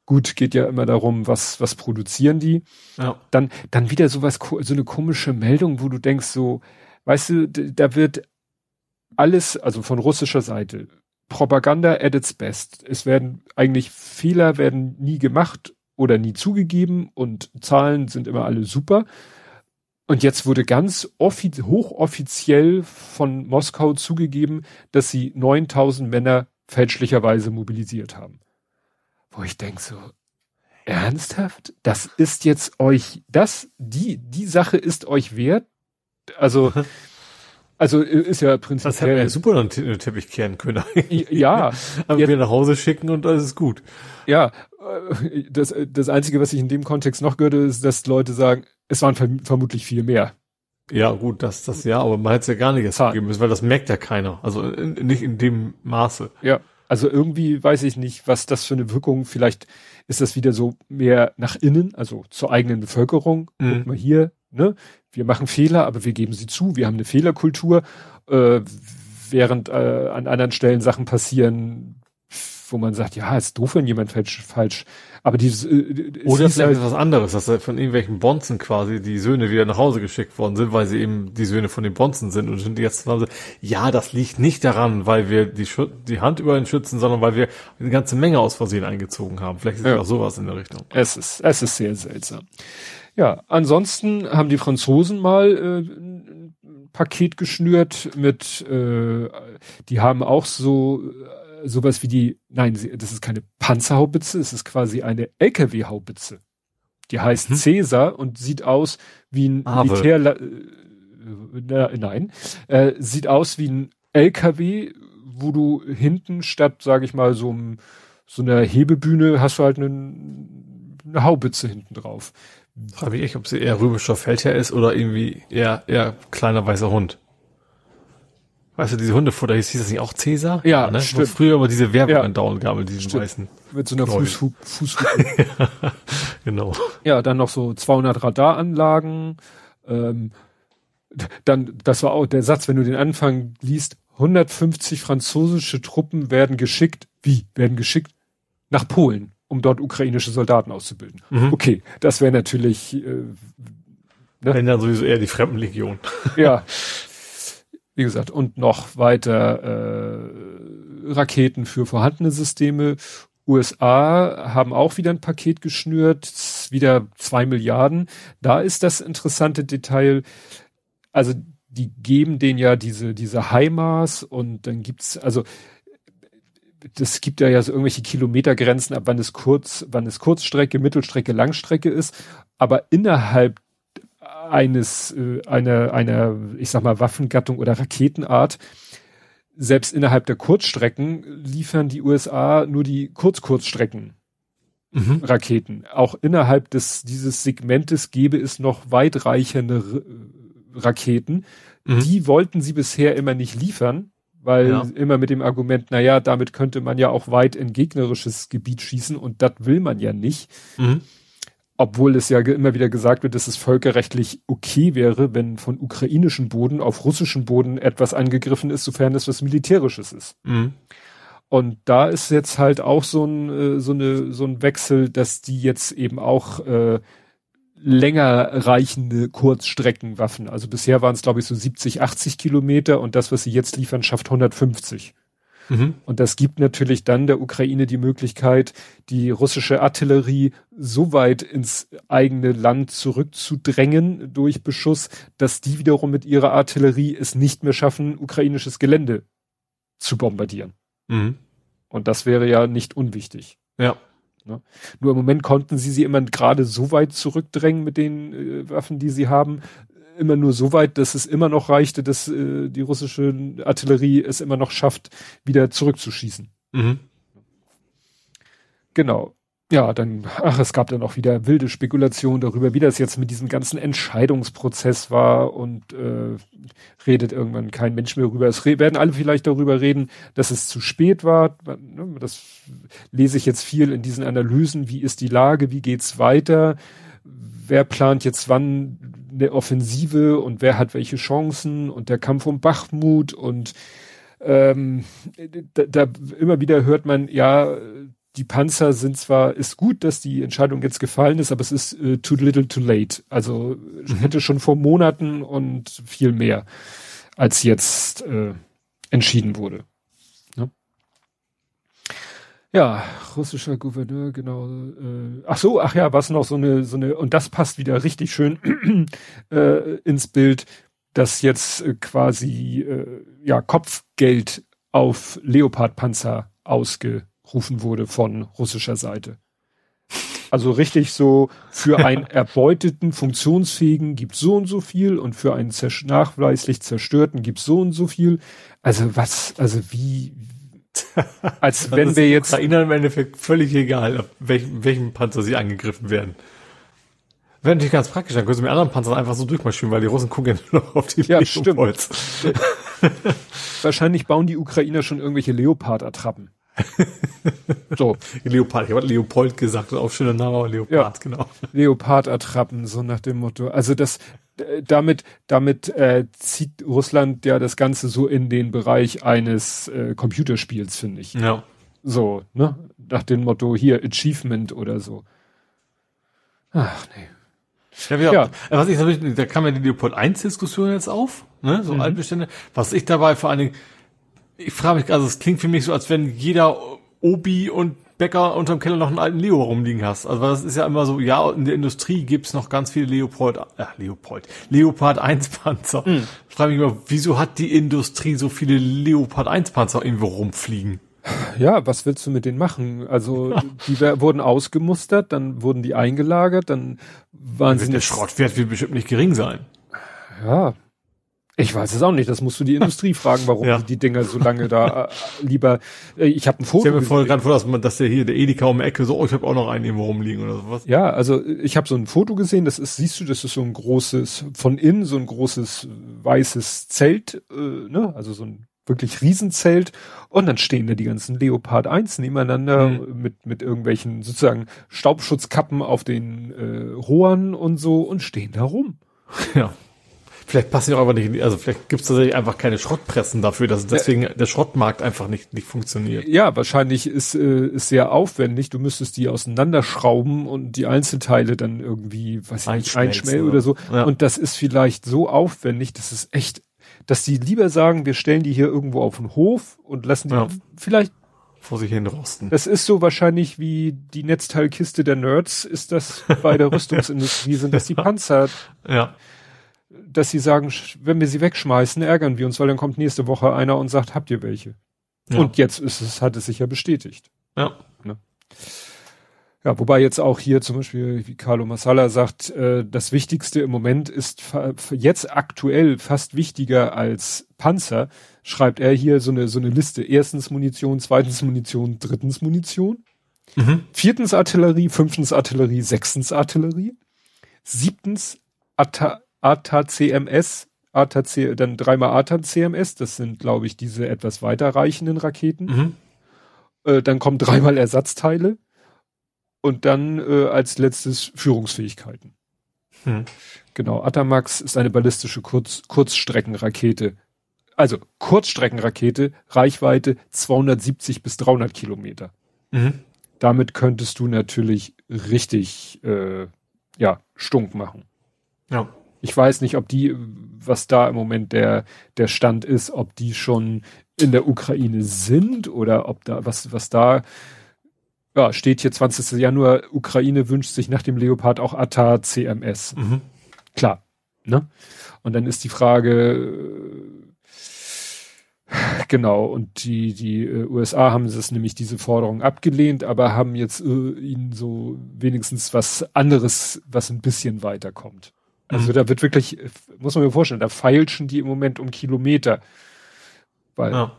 B: Gut, geht ja immer darum, was, was produzieren die. Ja. Dann, dann wieder sowas, so eine komische Meldung, wo du denkst so, weißt du, da wird alles, also von russischer Seite, Propaganda at its best. Es werden eigentlich Fehler werden nie gemacht oder nie zugegeben und Zahlen sind immer alle super. Und jetzt wurde ganz hochoffiziell von Moskau zugegeben, dass sie 9000 Männer fälschlicherweise mobilisiert haben. Wo ich denke so, ernsthaft? Das ist jetzt euch, das, die, die Sache ist euch wert? Also, Also ist ja prinzipiell.
C: Das hätten wir ja super einen Teppich kehren können.
B: Ja.
C: Aber wir nach Hause schicken und alles ist gut.
B: Ja. Äh, das, das Einzige, was ich in dem Kontext noch gehört, ist, dass Leute sagen, es waren vermutlich viel mehr.
C: Ja, gut, das, das ja, aber man hätte es ja gar nicht erst geben müssen, weil das merkt ja keiner. Also in, nicht in dem Maße.
B: Ja. Also irgendwie weiß ich nicht, was das für eine Wirkung, vielleicht ist das wieder so mehr nach innen, also zur eigenen Bevölkerung. Mhm. Guck mal hier, ne? Wir machen Fehler, aber wir geben sie zu. Wir haben eine Fehlerkultur, äh, während äh, an anderen Stellen Sachen passieren, wo man sagt, ja, ist doof, wenn jemand falsch, falsch. Aber dieses,
C: äh, oder es ist halt was anderes, dass von irgendwelchen Bonzen quasi die Söhne wieder nach Hause geschickt worden sind, weil sie eben die Söhne von den Bonzen sind und sind jetzt haben sie, ja, das liegt nicht daran, weil wir die, die Hand über ihn schützen, sondern weil wir eine ganze Menge aus Versehen eingezogen haben. Vielleicht ist ja auch sowas in der Richtung.
B: Es ist, es ist sehr seltsam. Ja, ansonsten haben die Franzosen mal äh, ein Paket geschnürt mit, äh, die haben auch so äh, sowas wie die, nein, das ist keine Panzerhaubitze, es ist quasi eine LKW-Haubitze. Die heißt mhm. Caesar und sieht aus wie ein. Militär, äh, nein, äh, sieht aus wie ein LKW, wo du hinten statt, sage ich mal, so, so einer Hebebühne hast du halt eine, eine Haubitze hinten drauf.
C: Frage ich, ob sie eher römischer Feldherr ist oder irgendwie eher, eher kleiner weißer Hund. Weißt du, diese Hundefutter, hieß, hieß das nicht auch Cäsar?
B: Ja, ne?
C: stimmt. Wo früher immer diese Werbung ja. andauernd gab mit diesen stimmt. weißen.
B: Mit so einer Fußhupe.
C: genau.
B: Ja, dann noch so 200 Radaranlagen. Ähm, dann, das war auch der Satz, wenn du den Anfang liest, 150 französische Truppen werden geschickt. Wie? Werden geschickt? Nach Polen um dort ukrainische Soldaten auszubilden. Mhm. Okay, das wäre natürlich. Äh,
C: ne? Wenn dann sowieso eher die Fremdenlegion.
B: ja. Wie gesagt, und noch weiter äh, Raketen für vorhandene Systeme. USA haben auch wieder ein Paket geschnürt, wieder zwei Milliarden. Da ist das interessante Detail, also die geben denen ja diese, diese HIMARS und dann gibt's, also das gibt ja ja so irgendwelche Kilometergrenzen, ab wann es kurz, wann es Kurzstrecke, Mittelstrecke, Langstrecke ist. Aber innerhalb eines, äh, einer, einer, ich sag mal, Waffengattung oder Raketenart, selbst innerhalb der Kurzstrecken liefern die USA nur die Kurz-Kurzstrecken. Mhm. Raketen. Auch innerhalb des, dieses Segmentes gäbe es noch weitreichende Raketen. Mhm. Die wollten sie bisher immer nicht liefern, weil ja. immer mit dem Argument, na ja, damit könnte man ja auch weit in gegnerisches Gebiet schießen und das will man ja nicht. Mhm. Obwohl es ja immer wieder gesagt wird, dass es völkerrechtlich okay wäre, wenn von ukrainischem Boden auf russischem Boden etwas angegriffen ist, sofern es was Militärisches ist. Mhm. Und da ist jetzt halt auch so ein, äh, so eine, so ein Wechsel, dass die jetzt eben auch äh, länger reichende Kurzstreckenwaffen. Also bisher waren es, glaube ich, so 70, 80 Kilometer und das, was sie jetzt liefern, schafft 150. Mhm. Und das gibt natürlich dann der Ukraine die Möglichkeit, die russische Artillerie so weit ins eigene Land zurückzudrängen durch Beschuss, dass die wiederum mit ihrer Artillerie es nicht mehr schaffen, ukrainisches Gelände zu bombardieren. Mhm. Und das wäre ja nicht unwichtig.
C: Ja.
B: Ne? Nur im Moment konnten sie sie immer gerade so weit zurückdrängen mit den äh, Waffen, die sie haben, immer nur so weit, dass es immer noch reichte, dass äh, die russische Artillerie es immer noch schafft, wieder zurückzuschießen. Mhm. Genau ja, dann, ach, es gab dann auch wieder wilde Spekulationen darüber, wie das jetzt mit diesem ganzen Entscheidungsprozess war und äh, redet irgendwann kein Mensch mehr darüber. Es werden alle vielleicht darüber reden, dass es zu spät war. Ne, das lese ich jetzt viel in diesen Analysen. Wie ist die Lage? Wie geht's weiter? Wer plant jetzt wann eine Offensive und wer hat welche Chancen und der Kampf um Bachmut und ähm, da, da immer wieder hört man, ja, die Panzer sind zwar, ist gut, dass die Entscheidung jetzt gefallen ist, aber es ist äh, too little too late. Also mhm. hätte schon vor Monaten und viel mehr als jetzt äh, entschieden wurde. Ja, russischer Gouverneur, genau. Äh, ach so, ach ja, was noch so eine, so eine, und das passt wieder richtig schön äh, ins Bild, dass jetzt äh, quasi äh, ja Kopfgeld auf Leopardpanzer ausge rufen wurde von russischer Seite. Also richtig so, für einen erbeuteten, funktionsfähigen gibt so und so viel und für einen nachweislich zerstörten gibt so und so viel. Also was, also wie, als wenn wir jetzt.
C: Ukrainer im Endeffekt völlig egal, auf welchem, welchem Panzer sie angegriffen werden. Wäre natürlich ganz praktisch, dann können sie mit anderen Panzern einfach so durchmarschieren, weil die Russen gucken ja nur noch auf die
B: ja, stimmt. Wahrscheinlich bauen die Ukrainer schon irgendwelche Leopard-Attrappen.
C: so. Leopard, ich habe Leopold gesagt, auch schöner Name, aber Leopard, ja. genau.
B: Leopard-Attrappen, so nach dem Motto. Also das, damit, damit äh, zieht Russland ja das Ganze so in den Bereich eines äh, Computerspiels, finde ich.
C: Ja.
B: So, ne? Nach dem Motto hier Achievement oder so. Ach nee.
C: Ja, ja. ja. Was ich da kam ja die Leopold 1 Diskussion jetzt auf, ne? So mhm. Altbestände. Was ich dabei vor allen Dingen, ich frage mich, also es klingt für mich so, als wenn jeder Obi und Bäcker unterm Keller noch einen alten Leo rumliegen hast. Also das ist ja immer so, ja, in der Industrie gibt's noch ganz viele Leopold, äh, Leopold, Leopard 1 Panzer. Mhm. Ich frage mich immer, wieso hat die Industrie so viele Leopard 1 Panzer irgendwo rumfliegen?
B: Ja, was willst du mit denen machen? Also die wurden ausgemustert, dann wurden die eingelagert, dann waren sie.
C: Der Schrottwert wird bestimmt nicht gering sein.
B: Ja, ich weiß es auch nicht. Das musst du die Industrie fragen, warum ja. die, die Dinger so lange da äh, lieber. Äh, ich habe ein Foto.
C: Ich habe mir vorher gerade vor, dass man, dass der hier der Edeka um die Ecke so, oh, ich habe auch noch einen irgendwo rumliegen oder sowas.
B: Ja, also ich habe so ein Foto gesehen. Das ist, siehst du, das ist so ein großes von innen so ein großes weißes Zelt, äh, ne? Also so ein wirklich Riesenzelt und dann stehen da die ganzen Leopard 1 nebeneinander mhm. mit, mit irgendwelchen sozusagen Staubschutzkappen auf den äh, Rohren und so und stehen da rum.
C: Ja. Vielleicht passen die auch einfach nicht, also vielleicht gibt es tatsächlich einfach keine Schrottpressen dafür, dass deswegen der Schrottmarkt einfach nicht, nicht funktioniert.
B: Ja, wahrscheinlich ist, äh, ist sehr aufwendig. Du müsstest die auseinanderschrauben und die Einzelteile dann irgendwie, weiß ich nicht, einschmelzen oder so. Ja. Und das ist vielleicht so aufwendig, dass es echt, dass die lieber sagen, wir stellen die hier irgendwo auf den Hof und lassen die ja. vielleicht
C: vor sich hin rosten.
B: Das ist so wahrscheinlich wie die Netzteilkiste der Nerds, ist das bei der Rüstungsindustrie, sind das die Panzer.
C: Ja
B: dass sie sagen, wenn wir sie wegschmeißen, ärgern wir uns, weil dann kommt nächste Woche einer und sagt, habt ihr welche? Ja. Und jetzt ist es, hat es sich ja bestätigt.
C: Ja. Ne?
B: Ja, wobei jetzt auch hier zum Beispiel, wie Carlo Massala sagt, äh, das Wichtigste im Moment ist jetzt aktuell fast wichtiger als Panzer, schreibt er hier so eine, so eine Liste. Erstens Munition, zweitens Munition, drittens Munition, mhm. viertens Artillerie, fünftens Artillerie, sechstens Artillerie, siebtens Atta ATA-CMS, ATA dann dreimal ATA-CMS, das sind, glaube ich, diese etwas weiterreichenden Raketen. Mhm. Äh, dann kommen dreimal Ersatzteile und dann äh, als letztes Führungsfähigkeiten. Mhm. Genau, Atamax ist eine ballistische Kurz Kurzstreckenrakete. Also Kurzstreckenrakete, Reichweite 270 bis 300 Kilometer. Mhm. Damit könntest du natürlich richtig, äh, ja, stunk machen.
C: Ja.
B: Ich weiß nicht, ob die, was da im Moment der, der Stand ist, ob die schon in der Ukraine sind oder ob da, was, was da, ja, steht hier 20. Januar, Ukraine wünscht sich nach dem Leopard auch ATA CMS. Mhm. Klar, ne? Und dann ist die Frage, Genau, und die, die äh, USA haben das nämlich diese Forderung abgelehnt, aber haben jetzt äh, ihnen so wenigstens was anderes, was ein bisschen weiterkommt. Also mhm. da wird wirklich, muss man mir vorstellen, da feilschen die im Moment um Kilometer. Weil, ja.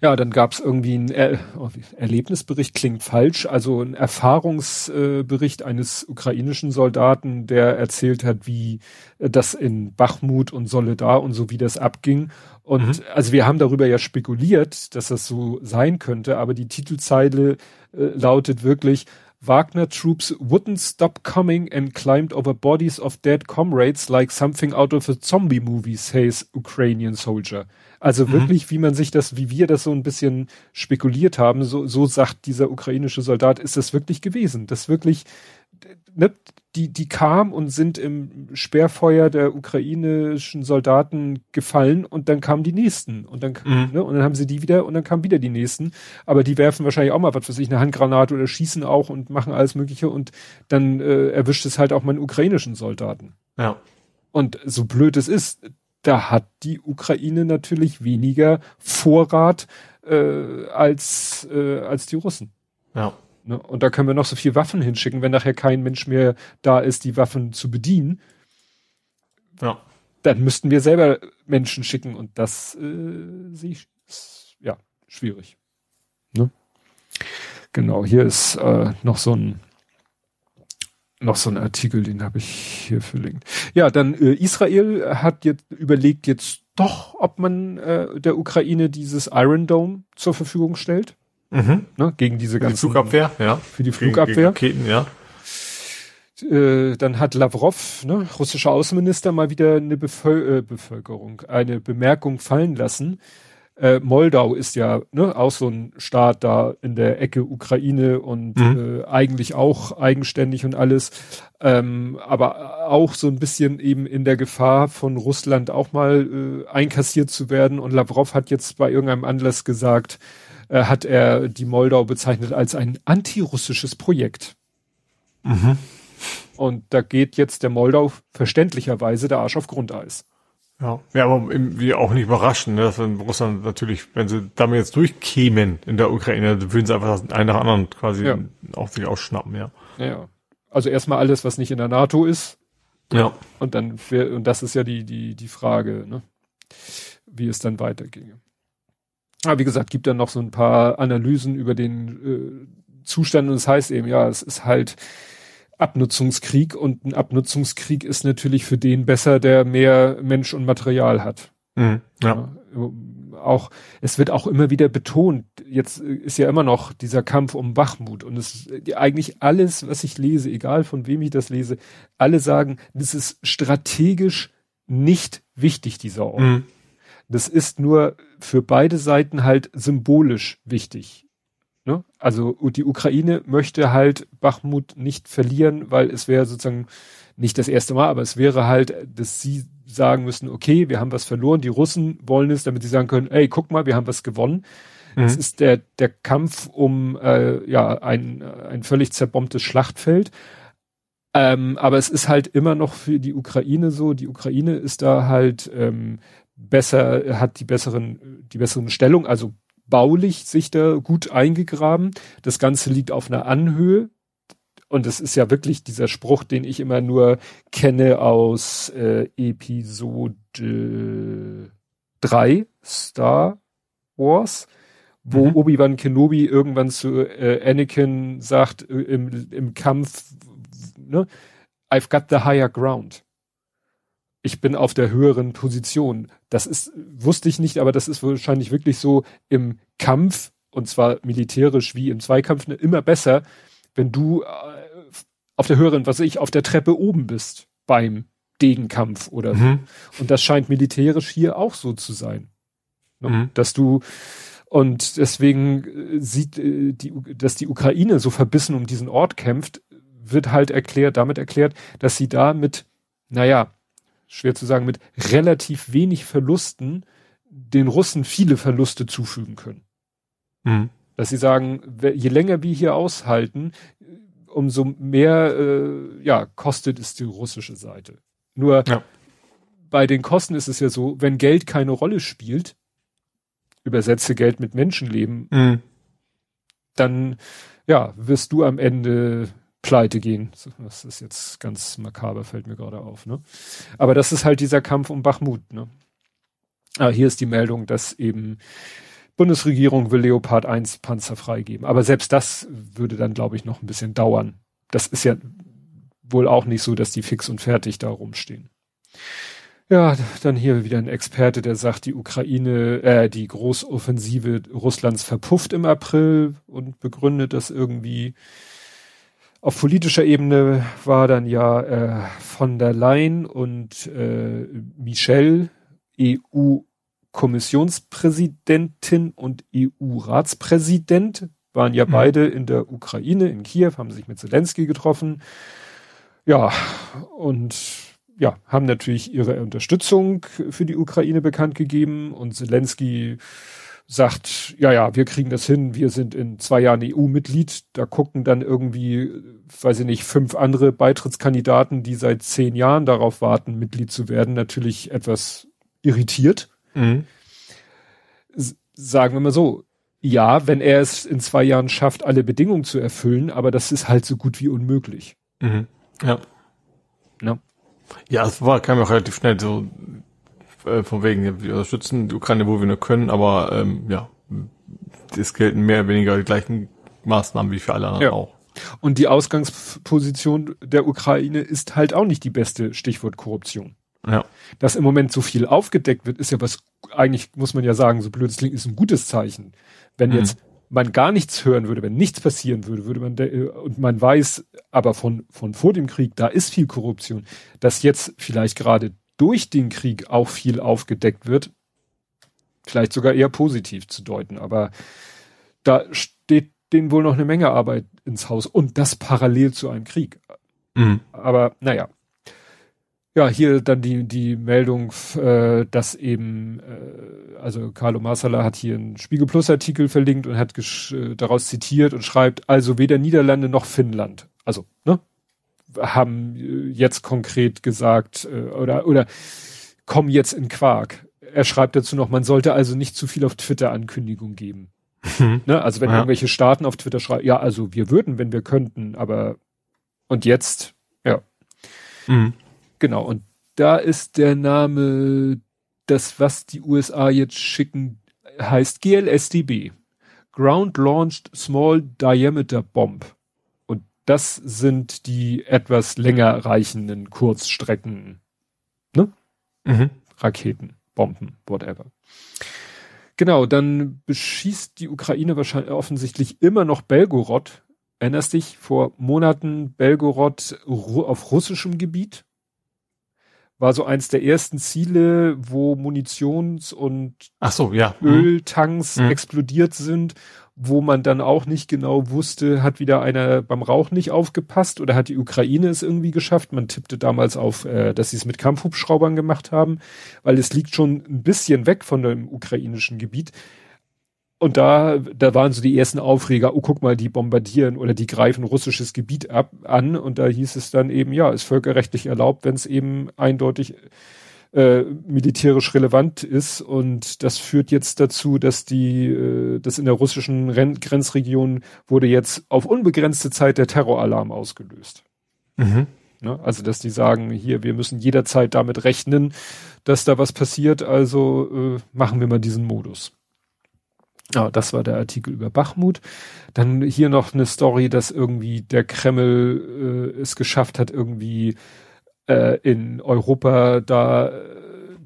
B: Ja, dann gab es irgendwie ein er oh, Erlebnisbericht, klingt falsch, also ein Erfahrungsbericht eines ukrainischen Soldaten, der erzählt hat, wie das in Bachmut und Soledar und so wie das abging. Und mhm. also wir haben darüber ja spekuliert, dass das so sein könnte, aber die Titelzeile äh, lautet wirklich, Wagner troops wouldn't stop coming and climbed over bodies of dead comrades like something out of a zombie movie, says Ukrainian soldier. Also mhm. wirklich, wie man sich das, wie wir das so ein bisschen spekuliert haben, so, so sagt dieser ukrainische Soldat, ist das wirklich gewesen. Das wirklich, ne, die, die kam und sind im Sperrfeuer der ukrainischen Soldaten gefallen und dann kamen die nächsten und dann, mhm. ne, und dann haben sie die wieder und dann kamen wieder die nächsten. Aber die werfen wahrscheinlich auch mal, was weiß ich, eine Handgranate oder schießen auch und machen alles Mögliche und dann äh, erwischt es halt auch mal einen ukrainischen Soldaten.
C: Ja.
B: Und so blöd es ist, da hat die Ukraine natürlich weniger Vorrat äh, als, äh, als die Russen.
C: Ja.
B: Ne? Und da können wir noch so viel Waffen hinschicken, wenn nachher kein Mensch mehr da ist, die Waffen zu bedienen.
C: Ja.
B: Dann müssten wir selber Menschen schicken und das äh, sehe ich, ist, ja, schwierig. Ne? Genau, hier ist äh, noch so ein noch so ein Artikel, den habe ich hier verlinkt. Ja, dann äh, Israel hat jetzt überlegt jetzt doch, ob man äh, der Ukraine dieses Iron Dome zur Verfügung stellt. Mhm. Ne, gegen diese ganzen.
C: Die Flugabwehr, ja.
B: Für die Flugabwehr.
C: Gegen, gegen Raketen, ja.
B: Äh, dann hat Lavrov, ne, russischer Außenminister, mal wieder eine Bevöl äh, Bevölkerung, eine Bemerkung fallen lassen. Äh, Moldau ist ja ne, auch so ein Staat da in der Ecke Ukraine und mhm. äh, eigentlich auch eigenständig und alles, ähm, aber auch so ein bisschen eben in der Gefahr von Russland auch mal äh, einkassiert zu werden. Und Lavrov hat jetzt bei irgendeinem Anlass gesagt, äh, hat er die Moldau bezeichnet als ein antirussisches Projekt. Mhm. Und da geht jetzt der Moldau verständlicherweise der Arsch auf Grundeis.
C: Ja, ja, aber irgendwie auch nicht überraschen, ne, dass in Russland natürlich, wenn sie damit jetzt durchkämen in der Ukraine, würden sie einfach das einen nach anderen quasi ja. auch sich ausschnappen, ja.
B: Ja, also erstmal alles, was nicht in der NATO ist.
C: Ja.
B: Und dann, und das ist ja die, die, die Frage, ne, wie es dann weiterginge. Aber wie gesagt, gibt dann noch so ein paar Analysen über den äh, Zustand und es das heißt eben, ja, es ist halt, Abnutzungskrieg und ein Abnutzungskrieg ist natürlich für den besser, der mehr Mensch und Material hat.
C: Mhm, ja.
B: ja. Auch, es wird auch immer wieder betont, jetzt ist ja immer noch dieser Kampf um Wachmut und es eigentlich alles, was ich lese, egal von wem ich das lese, alle sagen, das ist strategisch nicht wichtig, dieser Ort. Mhm. Das ist nur für beide Seiten halt symbolisch wichtig. Ne? Also die Ukraine möchte halt Bachmut nicht verlieren, weil es wäre sozusagen nicht das erste Mal, aber es wäre halt, dass sie sagen müssen, okay, wir haben was verloren, die Russen wollen es, damit sie sagen können, ey, guck mal, wir haben was gewonnen. Mhm. Es ist der, der Kampf um äh, ja ein, ein völlig zerbombtes Schlachtfeld. Ähm, aber es ist halt immer noch für die Ukraine so, die Ukraine ist da halt ähm, besser, hat die besseren, die besseren Stellung, also baulich sich da gut eingegraben. Das Ganze liegt auf einer Anhöhe. Und es ist ja wirklich dieser Spruch, den ich immer nur kenne aus äh, Episode 3 Star Wars, wo mhm. Obi-Wan Kenobi irgendwann zu äh, Anakin sagt äh, im, im Kampf, ne, I've got the higher ground ich bin auf der höheren Position. Das ist, wusste ich nicht, aber das ist wahrscheinlich wirklich so im Kampf, und zwar militärisch wie im Zweikampf, ne, immer besser, wenn du äh, auf der höheren, was ich, auf der Treppe oben bist beim Degenkampf oder so. Mhm. Und das scheint militärisch hier auch so zu sein. Ne? Mhm. Dass du, und deswegen äh, sieht äh, die, dass die Ukraine so verbissen um diesen Ort kämpft, wird halt erklärt, damit erklärt, dass sie da mit, naja, schwer zu sagen, mit relativ wenig Verlusten den Russen viele Verluste zufügen können. Mhm. Dass sie sagen, je länger wir hier aushalten, umso mehr äh, ja, kostet es die russische Seite. Nur ja. bei den Kosten ist es ja so, wenn Geld keine Rolle spielt, übersetze Geld mit Menschenleben, mhm. dann ja, wirst du am Ende pleite gehen. Das ist jetzt ganz makaber, fällt mir gerade auf. Ne? Aber das ist halt dieser Kampf um Bachmut. Ne? Ah, hier ist die Meldung, dass eben Bundesregierung will Leopard 1 Panzer freigeben. Aber selbst das würde dann, glaube ich, noch ein bisschen dauern. Das ist ja wohl auch nicht so, dass die fix und fertig da rumstehen. Ja, dann hier wieder ein Experte, der sagt, die Ukraine, äh, die Großoffensive Russlands verpufft im April und begründet das irgendwie auf politischer Ebene war dann ja äh, von der Leyen und äh, Michel EU-Kommissionspräsidentin und EU-Ratspräsident waren ja mhm. beide in der Ukraine, in Kiew, haben sich mit Zelensky getroffen. Ja, und ja, haben natürlich ihre Unterstützung für die Ukraine bekannt gegeben und Zelensky sagt, ja, ja, wir kriegen das hin, wir sind in zwei Jahren EU-Mitglied, da gucken dann irgendwie, weiß ich nicht, fünf andere Beitrittskandidaten, die seit zehn Jahren darauf warten, Mitglied zu werden, natürlich etwas irritiert. Mhm. Sagen wir mal so, ja, wenn er es in zwei Jahren schafft, alle Bedingungen zu erfüllen, aber das ist halt so gut wie unmöglich.
C: Mhm. Ja. Ja. Ja, es war, kam ja auch relativ schnell so, äh, von wegen, wir unterstützen die Ukraine, wo wir nur können, aber ähm, ja, es gelten mehr oder weniger die gleichen Maßnahmen wie für alle anderen ja. auch.
B: Und die Ausgangsposition der Ukraine ist halt auch nicht die beste, Stichwort Korruption.
C: Ja.
B: Dass im Moment so viel aufgedeckt wird, ist ja was, eigentlich muss man ja sagen, so blöd es klingt, ist ein gutes Zeichen. Wenn mhm. jetzt man gar nichts hören würde, wenn nichts passieren würde, würde man, und man weiß aber von, von vor dem Krieg, da ist viel Korruption, dass jetzt vielleicht gerade durch den Krieg auch viel aufgedeckt wird, vielleicht sogar eher positiv zu deuten, aber da steht denen wohl noch eine Menge Arbeit ins Haus und das parallel zu einem Krieg. Mhm. Aber naja. Ja, hier dann die, die Meldung, äh, dass eben, äh, also Carlo Marsala hat hier einen Spiegel Plus Artikel verlinkt und hat äh, daraus zitiert und schreibt, also weder Niederlande noch Finnland, also, ne, haben äh, jetzt konkret gesagt, äh, oder, oder kommen jetzt in Quark. Er schreibt dazu noch, man sollte also nicht zu viel auf Twitter Ankündigung geben. Mhm. Ne? Also wenn ja. irgendwelche Staaten auf Twitter schreiben, ja, also wir würden, wenn wir könnten, aber und jetzt, ja. Mhm. Genau, und da ist der Name, das, was die USA jetzt schicken, heißt GLSDB. Ground Launched Small Diameter Bomb. Das sind die etwas länger reichenden Kurzstrecken, ne? Mhm. Raketen, Bomben, whatever. Genau, dann beschießt die Ukraine wahrscheinlich offensichtlich immer noch Belgorod. Erinnerst dich, vor Monaten Belgorod auf russischem Gebiet? War so eins der ersten Ziele, wo Munitions- und
C: so, ja.
B: Mhm. Öltanks mhm. explodiert sind wo man dann auch nicht genau wusste, hat wieder einer beim Rauch nicht aufgepasst oder hat die Ukraine es irgendwie geschafft. Man tippte damals auf, äh, dass sie es mit Kampfhubschraubern gemacht haben, weil es liegt schon ein bisschen weg von dem ukrainischen Gebiet. Und da, da waren so die ersten Aufreger, oh, guck mal, die bombardieren oder die greifen russisches Gebiet ab an. Und da hieß es dann eben, ja, ist völkerrechtlich erlaubt, wenn es eben eindeutig äh, militärisch relevant ist und das führt jetzt dazu, dass die, äh, dass in der russischen Ren Grenzregion wurde jetzt auf unbegrenzte Zeit der Terroralarm ausgelöst. Mhm. Ne? Also dass die sagen, hier, wir müssen jederzeit damit rechnen, dass da was passiert, also äh, machen wir mal diesen Modus. Ja, das war der Artikel über Bachmut. Dann hier noch eine Story, dass irgendwie der Kreml äh, es geschafft hat, irgendwie äh, in Europa da äh,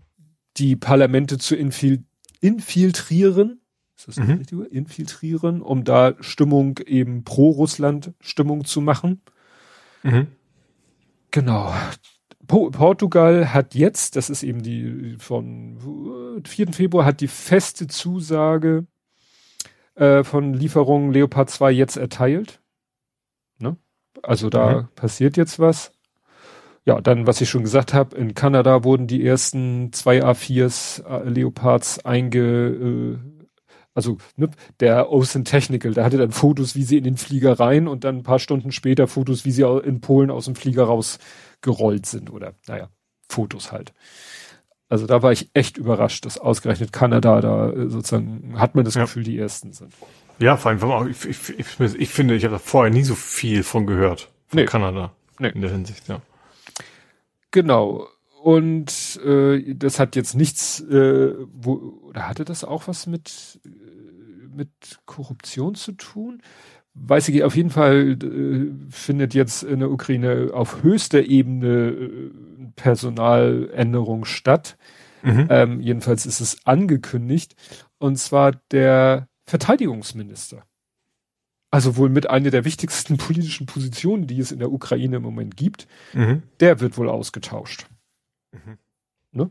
B: die Parlamente zu infil infiltrieren. Ist das mhm. richtig? Infiltrieren, um da Stimmung eben pro Russland Stimmung zu machen. Mhm. Genau. Po Portugal hat jetzt, das ist eben die von 4. Februar, hat die feste Zusage äh, von Lieferungen Leopard 2 jetzt erteilt. Ne? Also da mhm. passiert jetzt was ja, dann, was ich schon gesagt habe, in Kanada wurden die ersten zwei A4s äh, Leopards einge, äh, also ne, der Ocean Technical, der hatte dann Fotos, wie sie in den Flieger rein und dann ein paar Stunden später Fotos, wie sie in Polen aus dem Flieger rausgerollt sind oder, naja, Fotos halt. Also da war ich echt überrascht, dass ausgerechnet Kanada da äh, sozusagen, hat man das ja. Gefühl, die ersten sind.
C: Ja, vor allem, ich, ich, ich, ich finde, ich habe da vorher nie so viel von gehört, von nee. Kanada. Nee. In der Hinsicht, ja.
B: Genau. Und äh, das hat jetzt nichts, äh, wo, oder hatte das auch was mit, äh, mit Korruption zu tun? Weiß ich, auf jeden Fall äh, findet jetzt in der Ukraine auf höchster Ebene äh, Personaländerung statt. Mhm. Ähm, jedenfalls ist es angekündigt. Und zwar der Verteidigungsminister also wohl mit einer der wichtigsten politischen Positionen, die es in der Ukraine im Moment gibt, mhm. der wird wohl ausgetauscht. Mhm. Ne?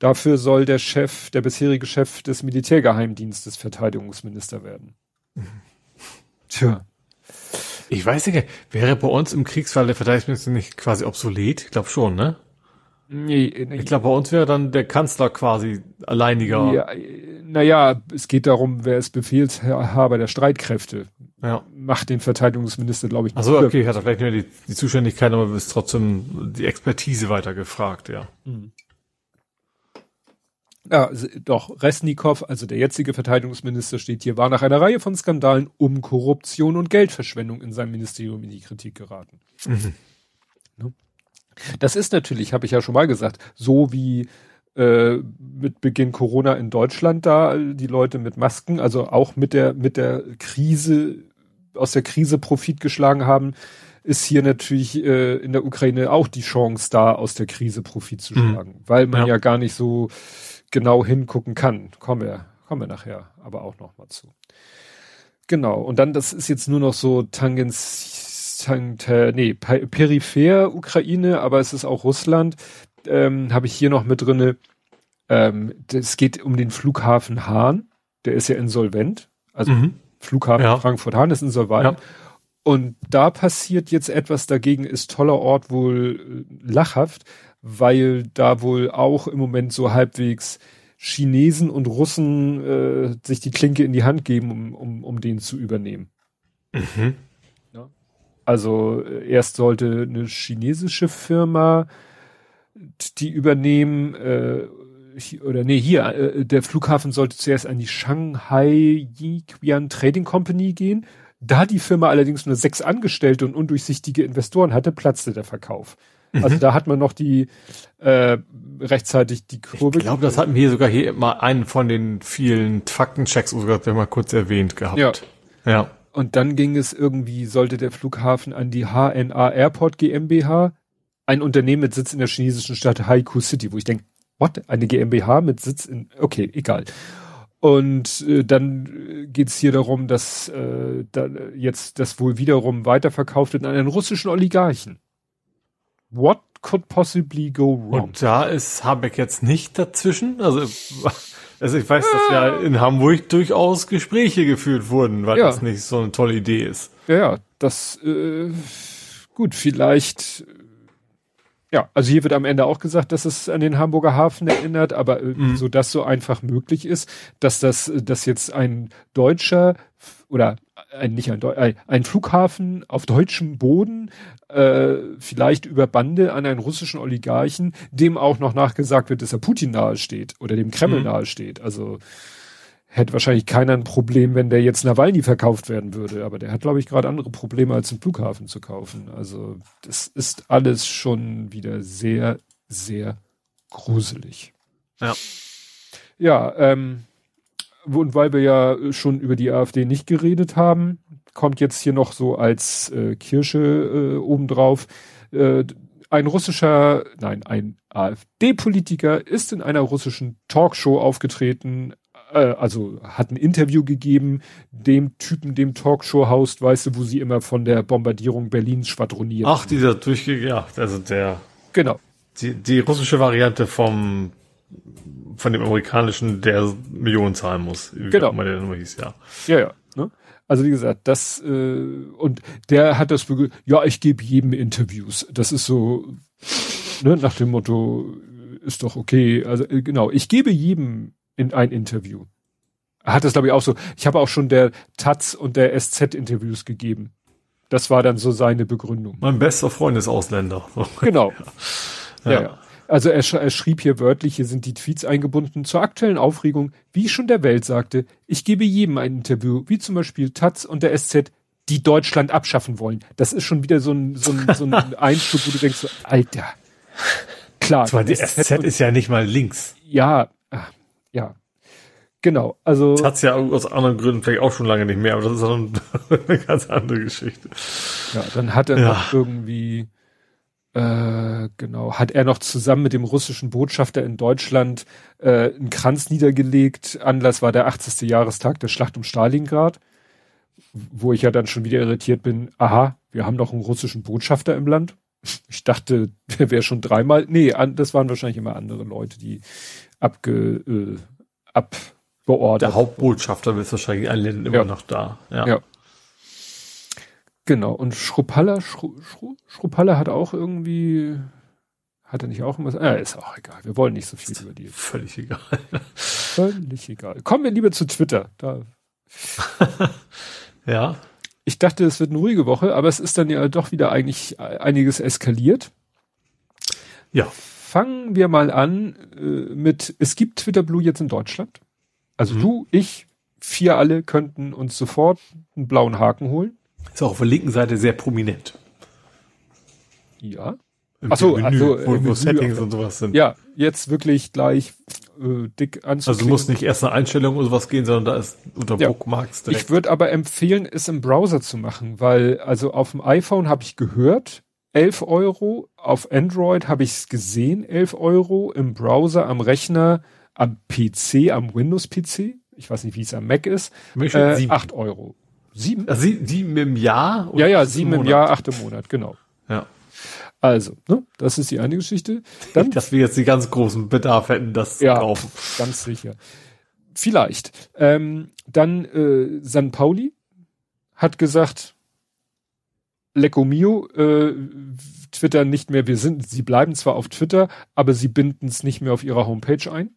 B: Dafür soll der Chef, der bisherige Chef des Militärgeheimdienstes Verteidigungsminister werden. Mhm.
C: Tja. Ich weiß nicht, wäre bei uns im Kriegsfall der Verteidigungsminister nicht quasi obsolet? Ich glaube schon, ne? Nee. Ich glaube, bei uns wäre dann der Kanzler quasi alleiniger.
B: Ja, naja, es geht darum, wer ist Befehlshaber der Streitkräfte. Ja. Macht den Verteidigungsminister, glaube ich,
C: nicht. Also okay, hat er vielleicht nur die, die Zuständigkeit, aber ist trotzdem die Expertise weiter gefragt, ja. Mhm.
B: Ja, doch, Resnikow, also der jetzige Verteidigungsminister steht hier, war nach einer Reihe von Skandalen um Korruption und Geldverschwendung in seinem Ministerium in die Kritik geraten. Mhm. Das ist natürlich, habe ich ja schon mal gesagt, so wie äh, mit Beginn Corona in Deutschland da die Leute mit Masken, also auch mit der mit der Krise aus der Krise Profit geschlagen haben, ist hier natürlich äh, in der Ukraine auch die Chance da aus der Krise Profit zu mhm. schlagen, mhm. weil man ja. ja. gar nicht so genau hingucken kann. Kommen wir, kommen wir nachher, aber auch noch mal zu. Genau. Und dann das ist jetzt nur noch so Tangens, tang, nee, peripher Ukraine, aber es ist auch Russland ähm, habe ich hier noch mit drinne. Ähm, es geht um den Flughafen Hahn, der ist ja insolvent. Also mhm. Flughafen ja. Frankfurt-Hahn ist insolvent. Ja. Und da passiert jetzt etwas, dagegen ist toller Ort wohl äh, lachhaft, weil da wohl auch im Moment so halbwegs Chinesen und Russen äh, sich die Klinke in die Hand geben, um, um, um den zu übernehmen. Mhm. Also äh, erst sollte eine chinesische Firma die übernehmen, äh, oder nee, hier, äh, der Flughafen sollte zuerst an die Shanghai Yiqian Trading Company gehen. Da die Firma allerdings nur sechs Angestellte und undurchsichtige Investoren hatte, platzte der Verkauf. Also mhm. Da hat man noch die äh, rechtzeitig die
C: Kurve. Ich glaube, das hatten wir hier sogar hier mal einen von den vielen Faktenchecks sogar mal kurz erwähnt gehabt.
B: Ja. ja. Und dann ging es irgendwie, sollte der Flughafen an die HNA Airport GmbH, ein Unternehmen mit Sitz in der chinesischen Stadt Haiku City, wo ich denke, what? Eine GmbH mit Sitz in, okay, egal. Und äh, dann äh, geht's hier darum, dass äh, da jetzt das wohl wiederum weiterverkauft wird an einen russischen Oligarchen. What could possibly go wrong?
C: Und da ist Habeck jetzt nicht dazwischen. Also, also ich weiß, dass ja in Hamburg durchaus Gespräche geführt wurden, weil ja. das nicht so eine tolle Idee ist.
B: Ja, ja, das äh, gut, vielleicht ja, also hier wird am Ende auch gesagt, dass es an den Hamburger Hafen erinnert, aber äh, mhm. so dass so einfach möglich ist, dass das, dass jetzt ein deutscher oder ein, nicht ein, ein Flughafen auf deutschem Boden, äh, vielleicht über Bande an einen russischen Oligarchen, dem auch noch nachgesagt wird, dass er Putin nahe steht oder dem Kreml mhm. nahe steht. Also hätte wahrscheinlich keiner ein Problem, wenn der jetzt Nawalny verkauft werden würde. Aber der hat, glaube ich, gerade andere Probleme, als einen Flughafen zu kaufen. Also das ist alles schon wieder sehr, sehr gruselig.
C: Ja.
B: Ja, ähm, und weil wir ja schon über die AfD nicht geredet haben, kommt jetzt hier noch so als äh, Kirsche äh, obendrauf. Äh, ein russischer, nein, ein AfD-Politiker ist in einer russischen Talkshow aufgetreten, äh, also hat ein Interview gegeben, dem Typen, dem Talkshow-Host, weißt du, wo sie immer von der Bombardierung Berlins schwadronieren.
C: Ach, dieser durchge, ja, also der.
B: Genau.
C: Die, die russische Variante vom, von dem amerikanischen, der Millionen zahlen muss.
B: Genau. Mal der Nummer hieß, ja. Ja, ja. Ne? Also wie gesagt, das äh, und der hat das ja, ich gebe jedem Interviews. Das ist so ne, nach dem Motto ist doch okay. Also äh, genau, ich gebe jedem in ein Interview. Er hat das, glaube ich, auch so. Ich habe auch schon der Taz und der SZ Interviews gegeben. Das war dann so seine Begründung.
C: Mein bester Freund ist Ausländer.
B: Genau. ja. Ja. ja. Also er, er, schrieb hier wörtlich, hier sind die Tweets eingebunden zur aktuellen Aufregung, wie ich schon der Welt sagte, ich gebe jedem ein Interview, wie zum Beispiel Taz und der SZ, die Deutschland abschaffen wollen. Das ist schon wieder so ein, so ein, so ein Einflug, wo du denkst, so, Alter,
C: klar. Zwar die SZ ist ja nicht mal links.
B: Ja, ja. Genau, also.
C: Das hat's ja aus anderen Gründen vielleicht auch schon lange nicht mehr, aber das ist dann eine ganz andere Geschichte.
B: Ja, dann hat er ja. noch irgendwie, äh, genau, hat er noch zusammen mit dem russischen Botschafter in Deutschland äh, einen Kranz niedergelegt. Anlass war der 80. Jahrestag der Schlacht um Stalingrad, wo ich ja dann schon wieder irritiert bin, aha, wir haben noch einen russischen Botschafter im Land. Ich dachte, der wäre schon dreimal. Nee, an, das waren wahrscheinlich immer andere Leute, die abge, äh, abbeordert.
C: Der Hauptbotschafter ist wahrscheinlich in Ländern immer ja. noch da. Ja. ja.
B: Genau. Und Schruppalla, Schru, Schru, Schruppalla hat auch irgendwie, hat er nicht auch immer, äh, ist auch egal. Wir wollen nicht so viel über die.
C: Völlig egal.
B: Völlig egal. Kommen wir lieber zu Twitter. Da.
C: ja.
B: Ich dachte, es wird eine ruhige Woche, aber es ist dann ja doch wieder eigentlich einiges eskaliert.
C: Ja
B: fangen wir mal an äh, mit, es gibt Twitter Blue jetzt in Deutschland. Also mhm. du, ich, vier alle könnten uns sofort einen blauen Haken holen.
C: Ist auch auf der linken Seite sehr prominent.
B: Ja.
C: Achso, also wo, wo Settings und sowas sind.
B: Ja, jetzt wirklich gleich äh, dick anzuklicken.
C: Also du musst nicht erst eine Einstellung oder sowas gehen, sondern da ist unter ja.
B: Bookmarks direkt. Ich würde aber empfehlen, es im Browser zu machen, weil also auf dem iPhone habe ich gehört, 11 Euro. Auf Android habe ich es gesehen, 11 Euro. Im Browser, am Rechner, am PC, am Windows-PC. Ich weiß nicht, wie es am Mac ist. Äh, 8 Euro.
C: Sieben? Also sieben im Jahr?
B: Ja, ja, sieben im, im Jahr, acht im Monat, genau.
C: Ja.
B: Also, ne, das ist die eine Geschichte.
C: Dann, Dass wir jetzt die ganz großen Bedarf hätten, das
B: ja, zu kaufen. Ganz sicher. Vielleicht. Ähm, dann äh, San Pauli hat gesagt, Lecco Mio, äh, Twitter nicht mehr, wir sind, sie bleiben zwar auf Twitter, aber sie binden es nicht mehr auf ihrer Homepage ein.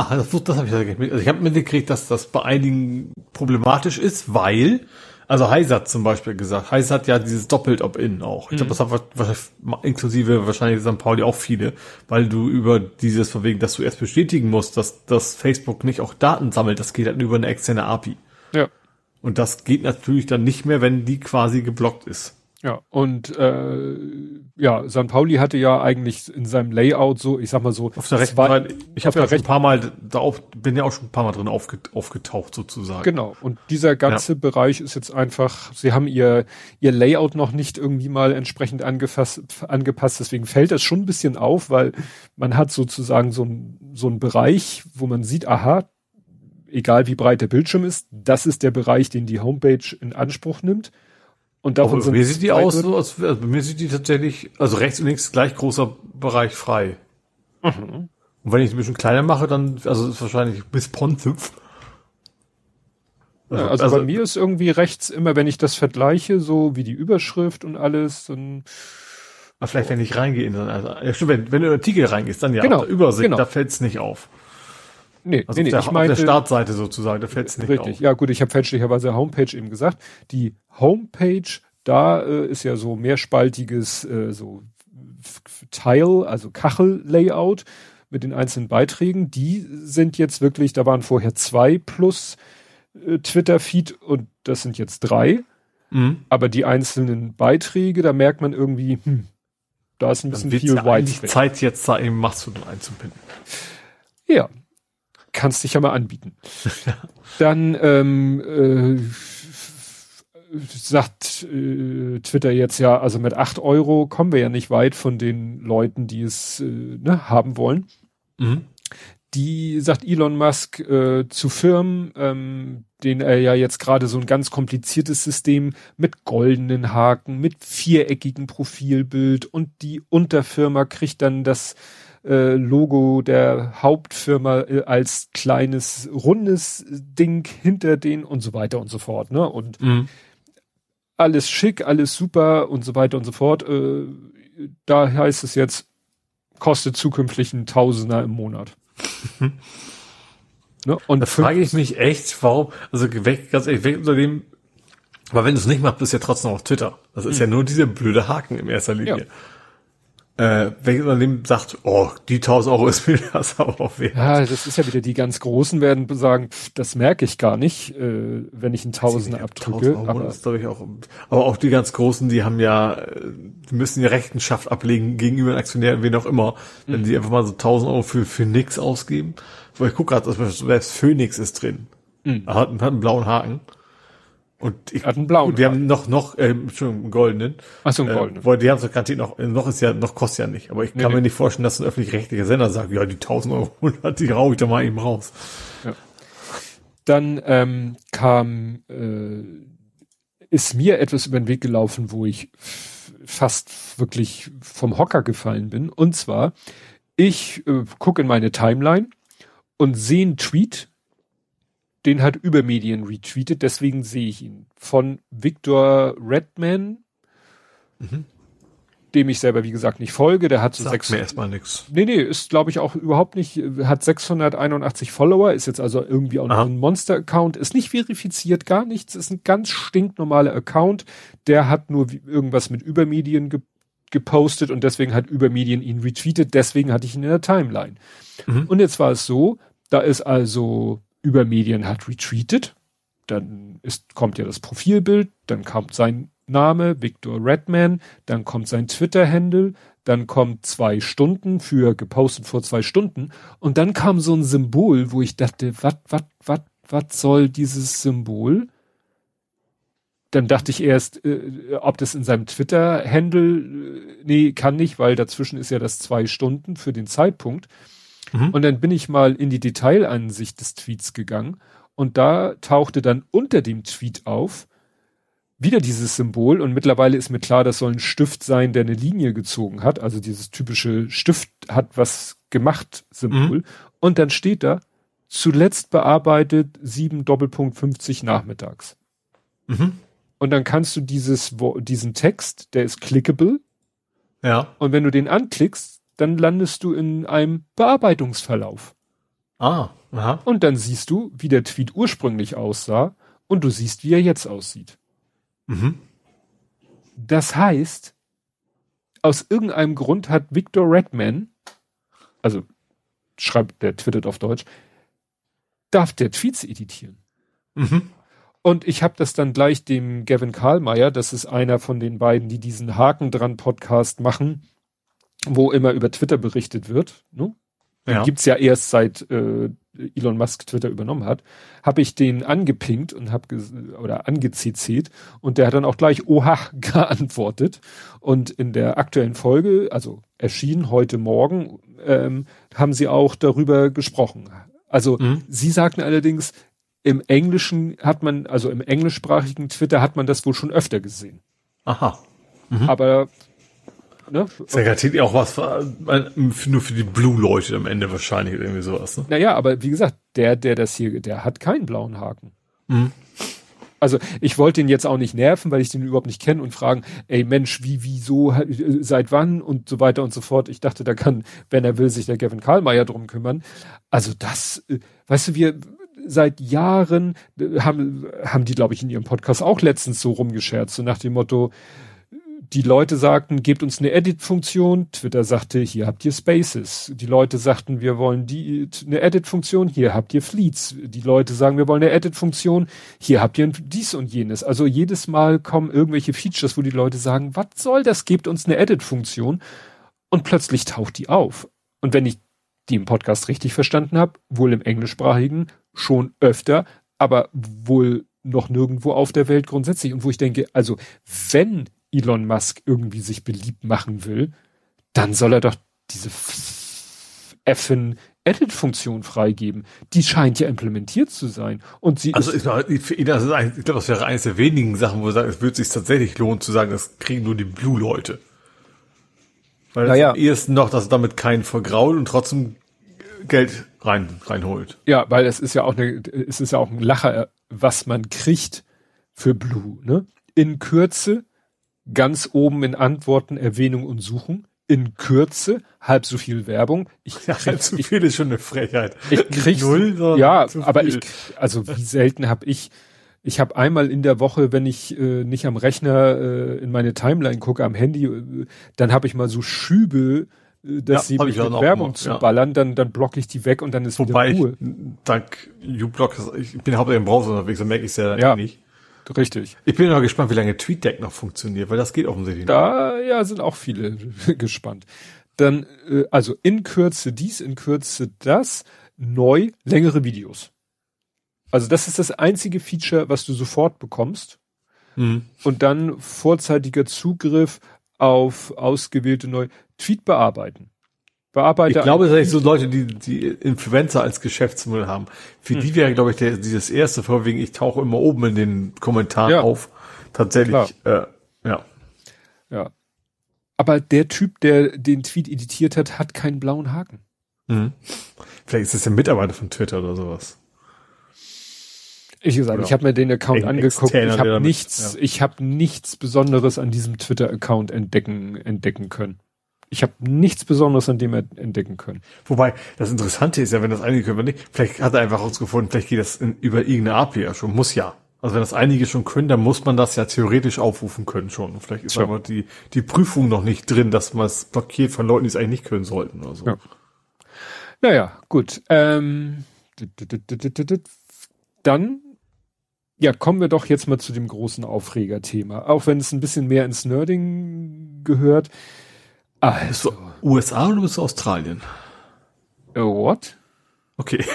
C: Ach, das, das habe ich ja mitgekriegt. Also ich habe mitgekriegt, dass das bei einigen problematisch ist, weil, also Heise hat zum Beispiel gesagt, Heise hat ja dieses doppelt Opt-in auch. Ich glaube, mhm. das hat wahrscheinlich, inklusive wahrscheinlich St. Pauli auch viele, weil du über dieses Verwegen, dass du erst bestätigen musst, dass, dass Facebook nicht auch Daten sammelt, das geht halt über eine externe API.
B: Ja.
C: Und das geht natürlich dann nicht mehr, wenn die quasi geblockt ist.
B: Ja, und äh, ja, San Pauli hatte ja eigentlich in seinem Layout so, ich sag mal so,
C: auf der rechten Seite, ich habe ja recht ein paar Mal da auf, bin ja auch schon ein paar Mal drin aufgetaucht sozusagen.
B: Genau, und dieser ganze ja. Bereich ist jetzt einfach, sie haben ihr ihr Layout noch nicht irgendwie mal entsprechend angefasst, angepasst, deswegen fällt das schon ein bisschen auf, weil man hat sozusagen so ein so ein Bereich, wo man sieht, aha, egal wie breit der Bildschirm ist, das ist der Bereich, den die Homepage in Anspruch nimmt. Und davon sind
C: mir sieht die aus, so, als, also mir sieht die tatsächlich, also rechts und links gleich großer Bereich frei. Mhm. Und wenn ich es ein bisschen kleiner mache, dann, also ist wahrscheinlich responsive.
B: Also, ja, also, also, bei mir ist irgendwie rechts immer, wenn ich das vergleiche, so wie die Überschrift und alles, dann.
C: Aber vielleicht, wenn ich reingehe in so also, ja, stimmt, wenn, wenn du in den Artikel reingehst, dann ja, genau, Übersicht, genau. da fällt es nicht auf.
B: Nee,
C: also
B: nee,
C: auf, der,
B: ich meinte,
C: auf der Startseite sozusagen, da fällt es nicht
B: richtig, auf. ja gut, ich habe fälschlicherweise Homepage eben gesagt. Die Homepage, da äh, ist ja so mehrspaltiges äh, so Tile, also Kachel-Layout mit den einzelnen Beiträgen. Die sind jetzt wirklich, da waren vorher zwei plus äh, Twitter-Feed und das sind jetzt drei. Mhm. Aber die einzelnen Beiträge, da merkt man irgendwie, hm, da ist ein bisschen viel
C: ja Zeit jetzt da eben Mastodon einzubinden.
B: Ja, kannst dich ja mal anbieten. Dann ähm, äh, sagt äh, Twitter jetzt ja, also mit acht Euro kommen wir ja nicht weit von den Leuten, die es äh, ne, haben wollen. Mhm. Die sagt Elon Musk äh, zu Firmen, ähm, den er ja jetzt gerade so ein ganz kompliziertes System mit goldenen Haken, mit viereckigem Profilbild und die Unterfirma kriegt dann das äh, Logo der Hauptfirma äh, als kleines rundes Ding hinter denen und so weiter und so fort. Ne? Und mhm. alles schick, alles super und so weiter und so fort. Äh, da heißt es jetzt, kostet zukünftig ein Tausender im Monat.
C: ne? Und da frage ich mich echt, warum, also weg, ganz ehrlich, weg unter dem, aber wenn du es nicht machst, bist du ja trotzdem auf Twitter. Das ist mhm. ja nur dieser blöde Haken in erster Linie. Ja äh, welches Unternehmen sagt, oh, die 1000 Euro ist mir das aber auch wert.
B: Ja, das ist ja wieder, die ganz Großen werden sagen, pff, das merke ich gar nicht, äh, wenn ich einen Tausender abdrücke.
C: aber, ist, ich, auch, aber auch die ganz Großen, die haben ja, die müssen ja Rechenschaft ablegen gegenüber den Aktionären, wen auch immer, mhm. wenn die einfach mal so 1000 Euro für, für nix ausgeben. Weil ich gucke gerade, selbst Phoenix ist drin. Mhm. Hat, hat einen blauen Haken. Und ich,
B: hat einen blauen.
C: Und wir haben noch, noch, äh, Entschuldigung, einen goldenen.
B: Ach so, einen äh, goldenen.
C: Weil die haben so garantiert noch, noch ist ja, noch kostet ja nicht. Aber ich kann nee, mir nee. nicht vorstellen, dass ein öffentlich-rechtlicher Sender sagt, ja, die 1000 Euro, die rauche ich da mal eben raus. Ja.
B: Dann, ähm, kam, äh, ist mir etwas über den Weg gelaufen, wo ich fast wirklich vom Hocker gefallen bin. Und zwar, ich äh, gucke in meine Timeline und sehe einen Tweet, den hat Übermedien retweetet, deswegen sehe ich ihn. Von Victor Redman, mhm. dem ich selber, wie gesagt, nicht folge. Der hat so
C: Sagt sechs, mir erstmal nix.
B: Nee, nee, ist, glaube ich, auch überhaupt nicht, hat 681 Follower, ist jetzt also irgendwie auch noch ein Monster-Account, ist nicht verifiziert, gar nichts, ist ein ganz stinknormaler Account. Der hat nur irgendwas mit Übermedien ge gepostet und deswegen hat Übermedien ihn retweetet, deswegen hatte ich ihn in der Timeline. Mhm. Und jetzt war es so, da ist also über Medien hat retweetet. Dann ist, kommt ja das Profilbild, dann kommt sein Name, Victor Redman, dann kommt sein Twitter-Handle, dann kommt zwei Stunden für gepostet vor zwei Stunden und dann kam so ein Symbol, wo ich dachte, was, was, was, was soll dieses Symbol? Dann dachte ich erst, äh, ob das in seinem Twitter-Handle, äh, nee, kann nicht, weil dazwischen ist ja das zwei Stunden für den Zeitpunkt. Mhm. Und dann bin ich mal in die Detailansicht des Tweets gegangen und da tauchte dann unter dem Tweet auf, wieder dieses Symbol und mittlerweile ist mir klar, das soll ein Stift sein, der eine Linie gezogen hat, also dieses typische Stift hat was gemacht Symbol. Mhm. Und dann steht da, zuletzt bearbeitet 7 Doppelpunkt 50 nachmittags. Mhm. Und dann kannst du dieses, diesen Text, der ist clickable.
C: Ja.
B: Und wenn du den anklickst, dann landest du in einem Bearbeitungsverlauf.
C: Ah, aha.
B: Und dann siehst du, wie der Tweet ursprünglich aussah und du siehst, wie er jetzt aussieht. Mhm. Das heißt, aus irgendeinem Grund hat Victor Redman, also schreibt, der twittert auf Deutsch, darf der Tweets editieren. Mhm. Und ich habe das dann gleich dem Gavin Karlmeier, das ist einer von den beiden, die diesen Haken dran Podcast machen, wo immer über Twitter berichtet wird. Ne? ja. gibt's ja erst seit äh, Elon Musk Twitter übernommen hat, habe ich den angepinkt und habe oder angecct und der hat dann auch gleich Oha geantwortet und in der aktuellen Folge, also erschienen heute Morgen, ähm, haben sie auch darüber gesprochen. Also mhm. sie sagten allerdings, im Englischen hat man, also im englischsprachigen Twitter hat man das wohl schon öfter gesehen.
C: Aha.
B: Mhm. Aber
C: Ne? Ist ja auch was für, nur für die Blue-Leute am Ende wahrscheinlich irgendwie sowas. Ne?
B: Naja, aber wie gesagt, der, der das hier, der hat keinen blauen Haken. Mhm. Also ich wollte ihn jetzt auch nicht nerven, weil ich den überhaupt nicht kenne und fragen, ey Mensch, wie, wieso, seit wann und so weiter und so fort. Ich dachte, da kann, wenn er will, sich der Gavin Karlmeier drum kümmern. Also das, äh, weißt du, wir seit Jahren äh, haben, haben die, glaube ich, in ihrem Podcast auch letztens so rumgescherzt, so nach dem Motto, die Leute sagten, gebt uns eine Edit-Funktion. Twitter sagte, hier habt ihr Spaces. Die Leute sagten, wir wollen die, eine Edit-Funktion. Hier habt ihr Fleets. Die Leute sagen, wir wollen eine Edit-Funktion. Hier habt ihr dies und jenes. Also jedes Mal kommen irgendwelche Features, wo die Leute sagen, was soll das? Gebt uns eine Edit-Funktion. Und plötzlich taucht die auf. Und wenn ich die im Podcast richtig verstanden habe, wohl im englischsprachigen schon öfter, aber wohl noch nirgendwo auf der Welt grundsätzlich. Und wo ich denke, also wenn Elon Musk irgendwie sich beliebt machen will, dann soll er doch diese Effin Edit-Funktion freigeben. Die scheint ja implementiert zu sein. Und sie
C: also ist, für ihn, das ist ein, ich glaube, das wäre eines der wenigen Sachen, wo er sagt, es würde sich tatsächlich lohnen zu sagen, das kriegen nur die Blue-Leute. Weil naja. am ehesten noch, dass er damit keinen vergrault und trotzdem Geld rein, reinholt.
B: Ja, weil es ist ja auch eine, es ist ja auch ein Lacher, was man kriegt für Blue, ne? In Kürze ganz oben in Antworten, Erwähnung und Suchen. In Kürze halb so viel Werbung.
C: Ich krieg, ja, halb so viel ist schon eine Frechheit.
B: Ich krieg null, ja, aber ich also wie selten habe ich ich habe einmal in der Woche, wenn ich äh, nicht am Rechner äh, in meine Timeline gucke, am Handy, äh, dann habe ich mal so Schübe, äh, dass ja, sie mich mit Werbung zu ja. ballern, dann, dann blocke ich die weg und dann ist
C: Wobei wieder Ruhe. Ich, dank uBlock, ich bin hauptsächlich im Browser unterwegs, dann merke ich es ja,
B: ja nicht. Richtig.
C: Ich bin aber gespannt, wie lange TweetDeck noch funktioniert, weil das geht offensichtlich
B: da, nicht. Da ja, sind auch viele gespannt. Dann, äh, also in Kürze dies, in Kürze das, neu längere Videos. Also das ist das einzige Feature, was du sofort bekommst. Mhm. Und dann vorzeitiger Zugriff auf ausgewählte neue Tweet bearbeiten.
C: Bearbeiter. Ich glaube, es sind so Leute, die, die Influencer als Geschäftsmodell haben. Für hm. die wäre, glaube ich, der, dieses erste, vorwiegend, ich tauche immer oben in den Kommentaren ja. auf. Tatsächlich, äh, ja.
B: Ja. Aber der Typ, der den Tweet editiert hat, hat keinen blauen Haken.
C: Mhm. Vielleicht ist es der Mitarbeiter von Twitter oder sowas.
B: Ich gesagt, ich habe mir den Account angeguckt. Ich habe nichts, ja. ich habe nichts Besonderes an diesem Twitter-Account entdecken entdecken können. Ich habe nichts Besonderes an dem entdecken können.
C: Wobei, das Interessante ist ja, wenn das einige können nicht, vielleicht hat er einfach rausgefunden, vielleicht geht das in, über irgendeine API ja schon, muss ja. Also wenn das einige schon können, dann muss man das ja theoretisch aufrufen können schon. Und vielleicht ist ja. aber die, die Prüfung noch nicht drin, dass man es blockiert von Leuten, die es eigentlich nicht können sollten oder so. Ja.
B: Naja, gut. Ähm, dann ja, kommen wir doch jetzt mal zu dem großen Aufregerthema. Auch wenn es ein bisschen mehr ins Nerding gehört.
C: Also. Bist du USA oder bist du Australien?
B: Uh, what?
C: Okay.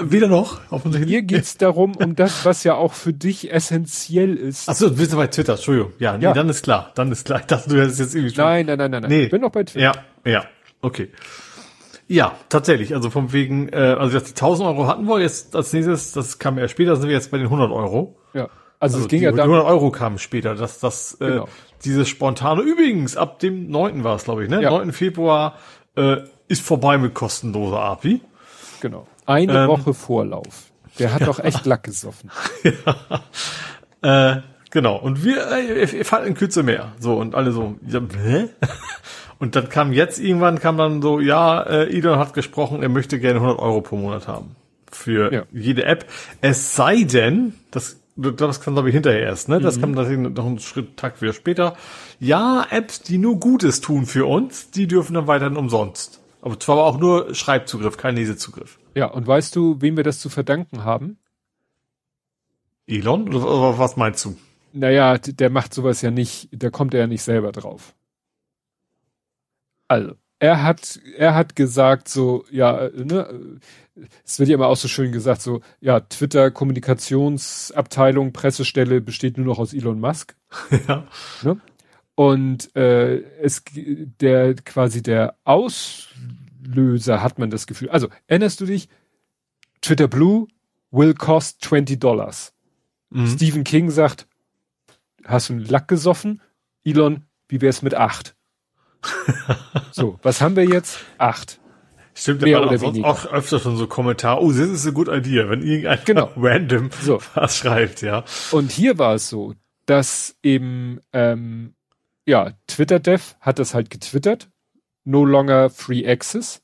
C: Wieder noch,
B: offensichtlich. Hier geht's darum, um das, was ja auch für dich essentiell ist.
C: Achso, du bist bei Twitter, Entschuldigung. Ja, nee, ja. dann ist klar. Dann ist klar. Ich dachte, du hättest jetzt irgendwie
B: schon. Nein, nein, nein, nein, nein.
C: Nee. Ich bin noch bei Twitter. Ja, ja, okay. Ja, tatsächlich. Also vom wegen, äh, also die 1000 Euro hatten wir jetzt als nächstes, das kam ja später, sind wir jetzt bei den 100 Euro.
B: Ja. Also,
C: Also
B: es ging
C: die
B: ja dann.
C: 100 Euro kamen später, dass das äh,
B: Genau.
C: dieses spontane, übrigens, ab dem 9. war es, glaube ich, ne?
B: Ja.
C: 9. Februar äh, ist vorbei mit kostenloser API.
B: Genau. Eine
C: Ähm.
B: Woche Vorlauf. Der hat doch echt Lack gesoffen.
C: Äh, genau. Und wir, äh, ihr fahrt in Kürze mehr. So, und alle so, ja, hä? Und dann kam jetzt irgendwann, kam dann so, ja, äh, Elon hat gesprochen, er möchte gerne 100 Euro pro Monat haben. Für
B: Ja.
C: jede App. Es sei denn, das, das kam glaube ich hinterher erst, ne? Das kam tatsächlich noch einen Schritt, Tag wieder später. Ja, Apps, die nur Gutes tun für uns, die dürfen dann weiterhin umsonst. Aber zwar aber auch nur Schreibzugriff, kein Lesezugriff.
B: Ja, und weißt du, wem wir das zu verdanken haben?
C: Elon? Oder, was meinst du?
B: Naja, der macht sowas ja nicht, da kommt er ja nicht selber drauf. Also, er hat, er hat gesagt so, ja, äh, ne, es wird ja immer auch so schön gesagt, so, ja, Twitter, Kommunikationsabteilung, Pressestelle besteht nur noch aus Elon Musk.
C: ja.
B: Ne? Und äh, es der quasi der Auslöser hat man das Gefühl. Also erinnerst du dich? Twitter Blue will cost 20 Dollars.
C: Mhm.
B: Stephen King sagt, hast du einen Lack gesoffen? Elon, wie wär's mit acht? so, was haben wir jetzt? Acht.
C: Stimmt,
B: Mehr
C: war
B: oder
C: auch, sonst
B: weniger.
C: auch öfter schon so Kommentar, oh, this is a good idea, wenn irgendeiner
B: Genau.
C: random
B: So.
C: was schreibt, ja.
B: Und hier war es so, dass eben, ähm, ja, Twitter-Dev hat das halt getwittert, no longer free access.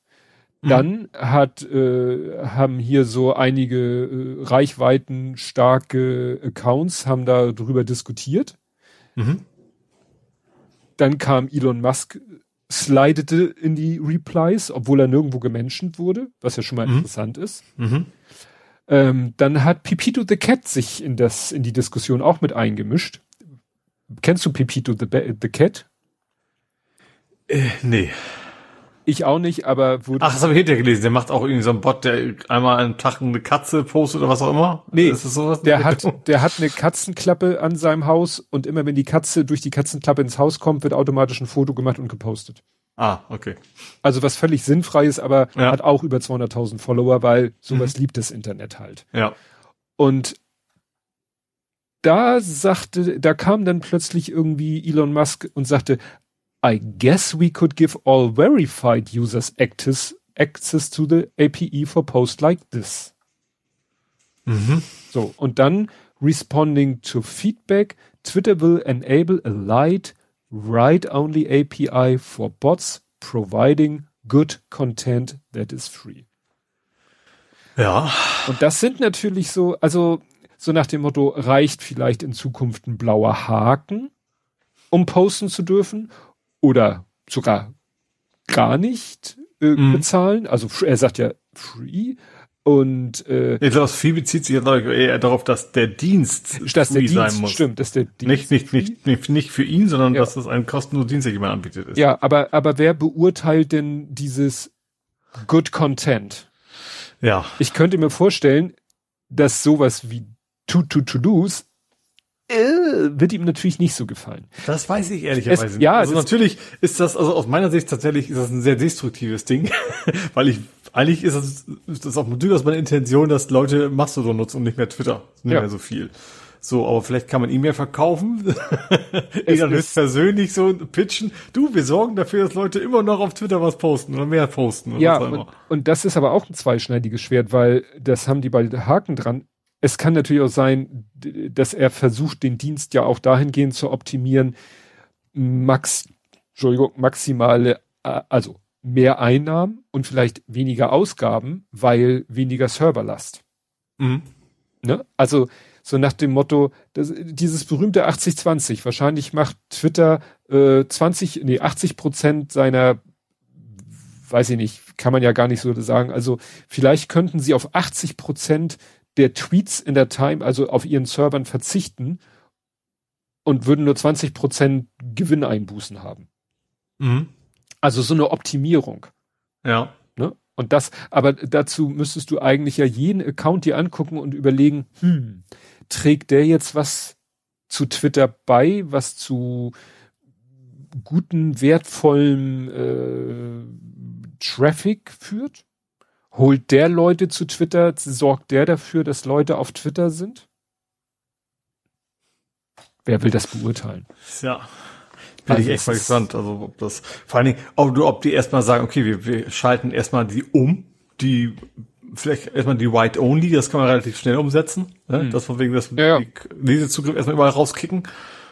B: Dann hat, äh, haben hier so einige äh, Reichweiten starke Accounts, haben da drüber diskutiert.
C: Mhm.
B: Dann kam Elon Musk, slidete in die Replies, obwohl er nirgendwo gemenschent wurde, was ja schon mal
C: Mhm.
B: interessant ist.
C: Mhm.
B: Ähm, dann hat Pipito the Cat sich in das, in die Diskussion auch mit eingemischt. Kennst du Pipito the, the Cat?
C: Äh, nee.
B: Ich auch nicht, aber wurde.
C: Ach, das habe ich hinterher gelesen. Der macht auch irgendwie so einen Bot, der einmal am Tag eine Katze postet oder was auch immer.
B: Nee,
C: ist das sowas?
B: der hat, der hat eine Katzenklappe an seinem Haus und immer wenn die Katze durch die Katzenklappe ins Haus kommt, wird automatisch ein Foto gemacht und gepostet.
C: Ah, okay.
B: Also was völlig sinnfrei ist, aber
C: Ja.
B: hat auch über 200.000 Follower, weil sowas liebt das Internet halt.
C: Ja.
B: Und da sagte, da kam dann plötzlich irgendwie Elon Musk und sagte, I guess we could give all verified users access, access to the API for posts like this.
C: Mhm.
B: So, und dann responding to feedback, Twitter will enable a light, write-only API for bots providing good content that is free.
C: Ja.
B: Und das sind natürlich so, also so nach dem Motto, reicht vielleicht in Zukunft ein blauer Haken, um posten zu dürfen oder sogar gar nicht äh,
C: Mhm.
B: bezahlen. Also er sagt ja free und äh,
C: Ich glaube, viel bezieht sich eher darauf, dass der Dienst
B: dass der
C: free sein
B: Dienst
C: muss.
B: stimmt, dass der Dienst
C: Nicht, nicht, nicht, nicht, nicht für ihn, sondern
B: Ja.
C: dass das ein kostenloser Dienst, der jemand anbietet ist.
B: Ja, aber aber wer beurteilt denn dieses Good Content?
C: Ja.
B: Ich könnte mir vorstellen, dass sowas wie To To To Do's wird ihm natürlich nicht so gefallen.
C: Das weiß ich ehrlicherweise
B: Es-
C: nicht.
B: ja,
C: also natürlich ist das, also aus meiner Sicht tatsächlich ist das ein sehr destruktives Ding, weil ich, eigentlich ist das, ist das auch durchaus meine Intention, dass Leute Mastodon nutzen und nicht mehr Twitter, nicht
B: Ja.
C: mehr so viel. So, aber vielleicht kann man E-Mail verkaufen,
B: Es
C: Elon
B: ist-
C: persönlich so pitchen. Du, wir sorgen dafür, dass Leute immer noch auf Twitter was posten oder mehr posten. Oder
B: Ja, und, und das ist aber auch ein zweischneidiges Schwert, weil das haben die bei Haken dran. Es kann natürlich auch sein, dass er versucht, den Dienst ja auch dahingehend zu optimieren, max, Entschuldigung, maximale, äh, also mehr Einnahmen und vielleicht weniger Ausgaben, weil weniger Serverlast.
C: Mhm.
B: Ne? Also so nach dem Motto, das, dieses berühmte 80-20, wahrscheinlich macht Twitter äh, 20, nee, 80 Prozent seiner, weiß ich nicht, kann man ja gar nicht so sagen. Also vielleicht könnten sie auf 80 Prozent der Tweets in der Time, also auf ihren Servern verzichten und würden nur 20 Prozent Gewinneinbußen haben.
C: Mhm.
B: Also so eine Optimierung.
C: Ja.
B: Ne? Und das, aber dazu müsstest du eigentlich ja jeden Account dir angucken und überlegen, hm, trägt der jetzt was zu Twitter bei, was zu guten, wertvollen äh, Traffic führt? Holt der Leute zu Twitter, sorgt der dafür, dass Leute auf Twitter sind? wer will das beurteilen?
C: Ja. Bin also ich echt mal gespannt. Also ob das, vor allen Dingen, ob du, ob die erstmal sagen, okay, wir, wir schalten erstmal die um, die vielleicht erstmal die White Only, das kann man relativ schnell umsetzen. Ne? Mhm. Das von wegen das ja, ja. Lesezugriff erstmal überall rauskicken.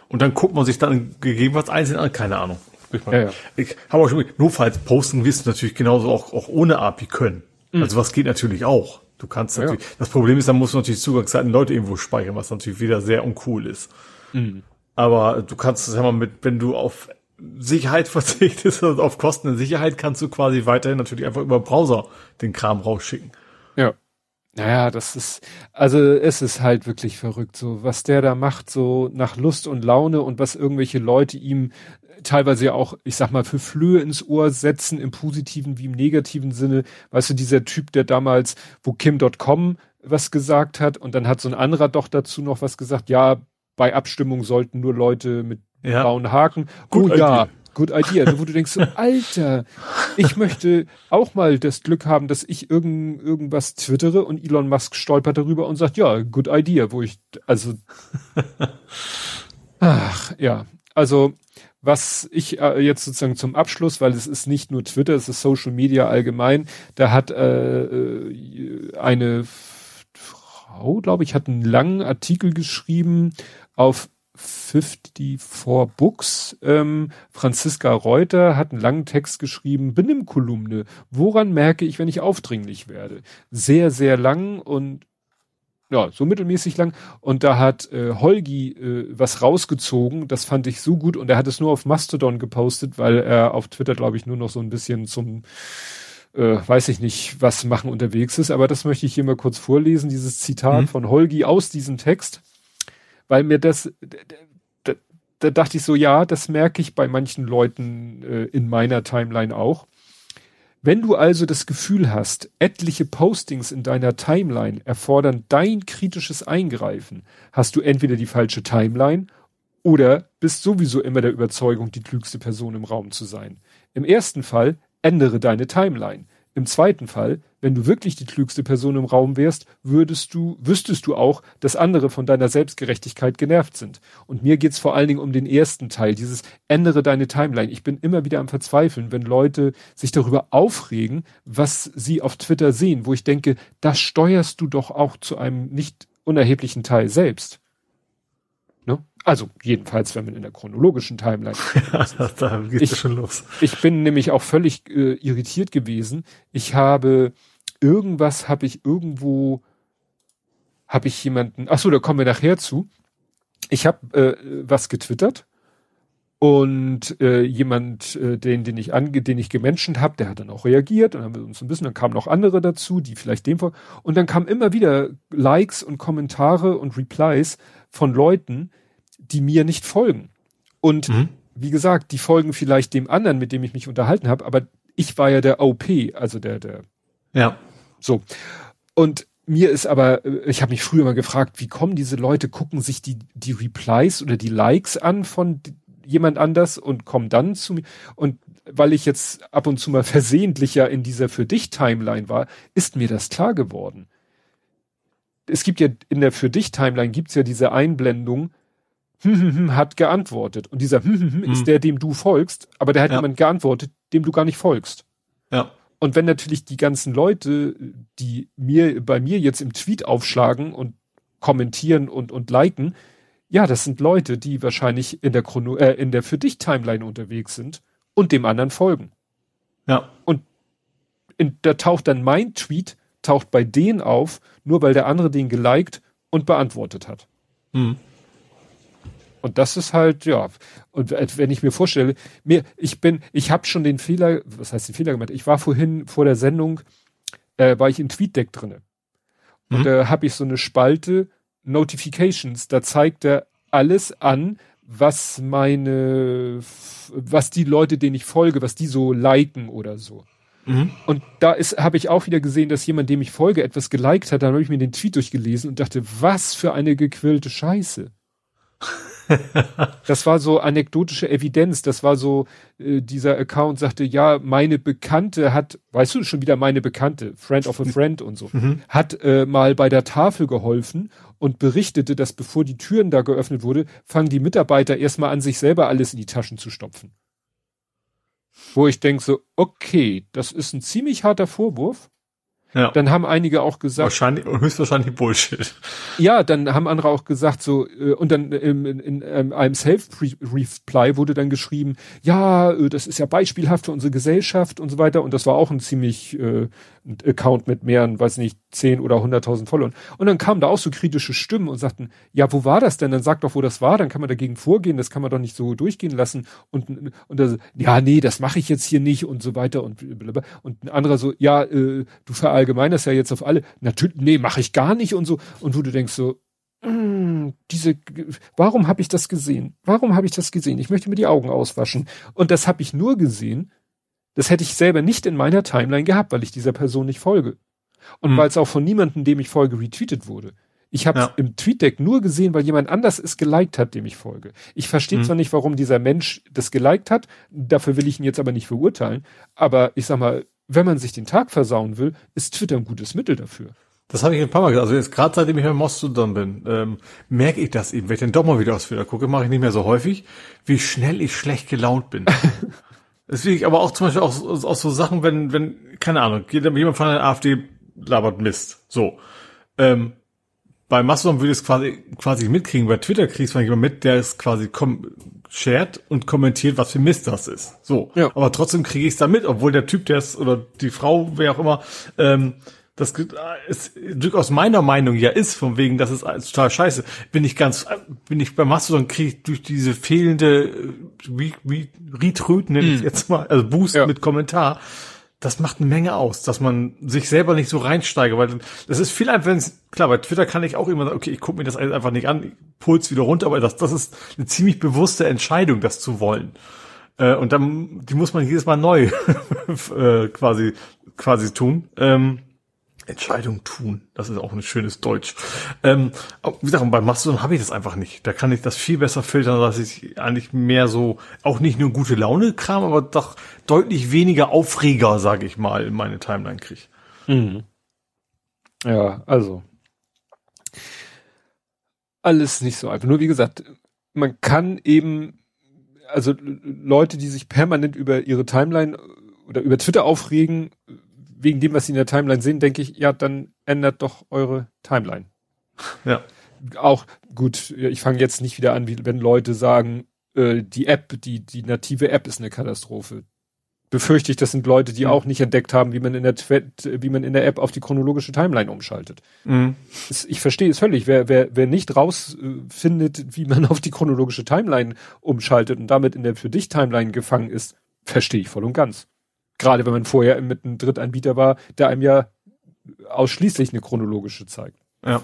C: Und dann guckt man sich dann gegebenenfalls einzeln an, keine Ahnung. Ich, ja, ja. ich habe auch schon notfalls posten wirst du natürlich genauso auch, auch ohne API können. Mhm. Also was geht natürlich auch. Du kannst natürlich, ja. das Problem ist, dann musst du natürlich Zugangszeiten Leute irgendwo speichern, was natürlich wieder sehr uncool ist. Mhm. Aber du kannst ja mal mit, wenn du auf Sicherheit verzichtest und auf Kosten der Sicherheit, kannst du quasi weiterhin natürlich einfach über Browser den Kram rausschicken.
B: Ja. Naja, das ist, also es ist halt wirklich verrückt, so was der da macht, so nach Lust und Laune und was irgendwelche Leute ihm teilweise ja auch, ich sag mal, für Flöhe ins Ohr setzen, im positiven wie im negativen Sinne. Weißt du, dieser Typ, der damals, wo Kim.com was gesagt hat und dann hat so ein anderer doch dazu noch was gesagt, ja, bei Abstimmung sollten nur Leute mit ja. blauen Haken. Gut, oh ja, good idea. Wo du denkst so, Alter, ich möchte auch mal das Glück haben, dass ich irgend, irgendwas twittere und Elon Musk stolpert darüber und sagt, ja, good idea, wo ich, also, ach, ja, also, was ich äh, jetzt sozusagen zum Abschluss, weil es ist nicht nur Twitter, es ist Social Media allgemein, da hat äh, äh eine Frau, glaube ich, hat einen langen Artikel geschrieben auf 54 Books. Ähm, Franziska Reuter hat einen langen Text geschrieben, Benimmkolumne. Woran merke ich, wenn ich aufdringlich werde? Sehr, sehr lang und ja, so mittelmäßig lang. Und da hat äh, Holgi äh, was rausgezogen, das fand ich so gut und er hat es nur auf Mastodon gepostet, weil er auf Twitter, glaube ich, nur noch so ein bisschen zum äh, weiß ich nicht, was machen unterwegs ist, aber das möchte ich hier mal kurz vorlesen, dieses Zitat mhm. von Holgi aus diesem Text weil mir das, da, da dachte ich so, ja, das merke ich bei manchen Leuten äh, in meiner Timeline auch. Wenn du also das Gefühl hast, etliche Postings in deiner Timeline erfordern dein kritisches Eingreifen, hast du entweder die falsche Timeline oder bist sowieso immer der Überzeugung, die klügste Person im Raum zu sein. Im ersten Fall ändere deine Timeline. Im zweiten Fall, wenn du wirklich die klügste Person im Raum wärst, würdest du, wüsstest du auch, dass andere von deiner Selbstgerechtigkeit genervt sind. Und mir geht's vor allen Dingen um den ersten Teil, dieses ändere deine Timeline. Ich bin immer wieder am Verzweifeln, wenn Leute sich darüber aufregen, was sie auf Twitter sehen, wo ich denke, das steuerst du doch auch zu einem nicht unerheblichen Teil selbst. Ne? Also jedenfalls, wenn man in der chronologischen Timeline. ja, da geht es schon los. Ich bin nämlich auch völlig äh, irritiert gewesen. Ich habe irgendwas, habe ich irgendwo, habe ich jemanden. Ach so, da kommen wir nachher zu. Ich habe äh, was getwittert und äh, jemand, äh, den, den ich ange, den ich gemenschent habe, der hat dann auch reagiert und dann haben wir uns ein bisschen, dann kamen noch andere dazu, die vielleicht dem vor und dann kamen immer wieder Likes und Kommentare und Replies von Leuten, die mir nicht folgen. Und mhm. wie gesagt, die folgen vielleicht dem anderen, mit dem ich mich unterhalten habe, aber ich war ja der OP, also der, der.
C: Ja.
B: So. Und mir ist aber, äh, ich habe mich früher mal gefragt, wie kommen diese Leute, gucken sich die, die Replies oder die Likes an von jemand anders und kommen dann zu mir. Und weil ich jetzt ab und zu mal versehentlich ja in dieser für dich Timeline war, ist mir das klar geworden. Es gibt ja in der für dich Timeline gibt's ja diese Einblendung, hm, hm, hm, hat geantwortet. Und dieser hm, hm, hm, ist der, dem du folgst, aber der hat ja. jemand geantwortet, dem du gar nicht folgst.
C: Ja.
B: Und wenn natürlich die ganzen Leute, die mir, bei mir jetzt im Tweet aufschlagen und kommentieren und, und liken, ja, das sind Leute, die wahrscheinlich in der Chrono, äh, in der für dich Timeline unterwegs sind und dem anderen folgen.
C: Ja.
B: Und in, da taucht dann mein Tweet, taucht bei denen auf, nur weil der andere den geliked und beantwortet hat. Mhm. Und das ist halt, ja, und wenn ich mir vorstelle, mir, ich bin, ich habe schon den Fehler, was heißt den Fehler gemacht? Ich war vorhin vor der Sendung, äh, war ich in TweetDeck drinne. Und mhm. da habe ich so eine Spalte Notifications, da zeigt er alles an, was meine, was die Leute, denen ich folge, was die so liken oder so. Mhm. Und da ist, habe ich auch wieder gesehen, dass jemand, dem ich folge, etwas geliked hat. Dann habe ich mir den Tweet durchgelesen und dachte, was für eine gequillte Scheiße. das war so anekdotische Evidenz. Das war so, äh, dieser Account sagte, ja, meine Bekannte hat, weißt du schon wieder meine Bekannte, Friend of a Friend und so, mhm. hat äh, mal bei der Tafel geholfen und berichtete, dass bevor die Türen da geöffnet wurde, fangen die Mitarbeiter erstmal an, sich selber alles in die Taschen zu stopfen. Wo ich denke so, okay, das ist ein ziemlich harter Vorwurf. Ja. Dann haben einige auch gesagt.
C: Wahrscheinlich, höchstwahrscheinlich Bullshit.
B: Ja, dann haben andere auch gesagt, so, äh, und dann in, in, in ähm, einem Self-Reply wurde dann geschrieben, ja, äh, das ist ja beispielhaft für unsere Gesellschaft und so weiter. Und das war auch ein ziemlich äh, Account mit mehreren, weiß nicht, zehn oder hunderttausend Followern. Und dann kamen da auch so kritische Stimmen und sagten, ja, wo war das denn? Dann sag doch, wo das war, dann kann man dagegen vorgehen, das kann man doch nicht so durchgehen lassen. Und, und das, ja, nee, das mache ich jetzt hier nicht und so weiter und blablabla. Und ein anderer so, ja, äh, du verallgemeinerst ja jetzt auf alle. Natürlich, nee, mache ich gar nicht und so. Und wo du denkst so, hm, diese, warum habe ich das gesehen? Warum habe ich das gesehen? Ich möchte mir die Augen auswaschen. Und das habe ich nur gesehen, das hätte ich selber nicht in meiner Timeline gehabt, weil ich dieser Person nicht folge. Und mhm. weil es auch von niemandem, dem ich folge, retweetet wurde. Ich habe ja. im TweetDeck nur gesehen, weil jemand anders es geliked hat, dem ich folge. Ich verstehe mhm. zwar nicht, warum dieser Mensch das geliked hat, dafür will ich ihn jetzt aber nicht verurteilen, aber ich sag mal, wenn man sich den Tag versauen will, ist Twitter ein gutes Mittel dafür.
C: Das habe ich ein paar Mal gesagt. Also jetzt gerade seitdem ich bei Mastodon bin, ähm, merke ich das eben. Wenn ich dann doch mal wieder aus Twitter gucke, mache ich nicht mehr so häufig, wie schnell ich schlecht gelaunt bin. Deswegen aber auch zum Beispiel auch, auch so Sachen, wenn, wenn, keine Ahnung, jemand von der AfD labert Mist. So. Ähm, bei Mastodon würde ich es quasi, quasi mitkriegen. Bei Twitter kriegst du jemand mit, der es quasi kom shared und kommentiert, was für Mist das ist. So. Ja. Aber trotzdem kriege ich es da mit, obwohl der Typ, der es, oder die Frau, wer auch immer, ähm, das ist durchaus meiner Meinung ja ist, von wegen, das ist total scheiße, bin ich ganz, bin ich bei Mastodon kriege ich durch diese fehlende wie, wie Retweet nenne ich mm. jetzt mal, also Boost ja. mit Kommentar, das macht eine Menge aus, dass man sich selber nicht so reinsteige, weil das ist viel einfach, klar, bei Twitter kann ich auch immer sagen, okay, ich gucke mir das einfach nicht an, Puls wieder runter, aber das, das ist eine ziemlich bewusste Entscheidung, das zu wollen. Äh, und dann, die muss man jedes Mal neu äh, quasi, quasi tun. Ähm, Entscheidung tun. Das ist auch ein schönes Deutsch. Ähm, wie gesagt, bei Mastodon habe ich das einfach nicht. Da kann ich das viel besser filtern, dass ich eigentlich mehr so, auch nicht nur gute Laune Kram, aber doch deutlich weniger Aufreger, sage ich mal, in meine Timeline kriege. Mhm.
B: Ja, also alles nicht so einfach. Nur wie gesagt, man kann eben, also Leute, die sich permanent über ihre Timeline oder über Twitter aufregen, wegen dem, was sie in der Timeline sehen, denke ich, ja, dann ändert doch eure Timeline. Ja. Auch gut, ich fange jetzt nicht wieder an, wie wenn Leute sagen, äh, die App, die, die native App ist eine Katastrophe. Befürchte ich, das sind Leute, die mhm. auch nicht entdeckt haben, wie man in der wie man in der App auf die chronologische Timeline umschaltet. Mhm. Ich verstehe es völlig. Wer, wer, wer nicht rausfindet, äh, wie man auf die chronologische Timeline umschaltet und damit in der für dich Timeline gefangen ist, verstehe ich voll und ganz. Gerade wenn man vorher mit einem Drittanbieter war, der einem ja ausschließlich eine chronologische zeigt. Ja.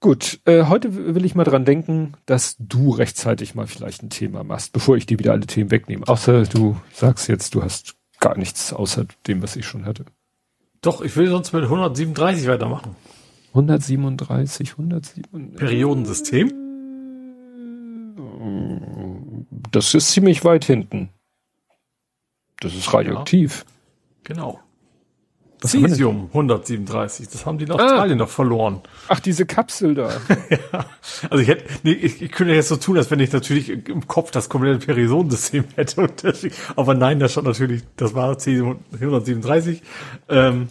B: Gut, äh, heute will ich mal dran denken, dass du rechtzeitig mal vielleicht ein Thema machst, bevor ich dir wieder alle Themen wegnehme. Außer du sagst jetzt, du hast gar nichts außer dem, was ich schon hatte.
C: Doch, ich will sonst mit 137 weitermachen.
B: 137, 137.
C: Periodensystem?
B: Das ist ziemlich weit hinten. Das ist radioaktiv. Ja,
C: genau. Das Cesium 137, das haben die in ah. Australien ah. noch verloren.
B: Ach, diese Kapsel da.
C: ja. Also ich hätte, nee, ich, ich könnte jetzt so tun, als wenn ich natürlich im Kopf das komplette Perisonensystem hätte. Deswegen, aber nein, das stand natürlich, das war Cesium 137. Ähm,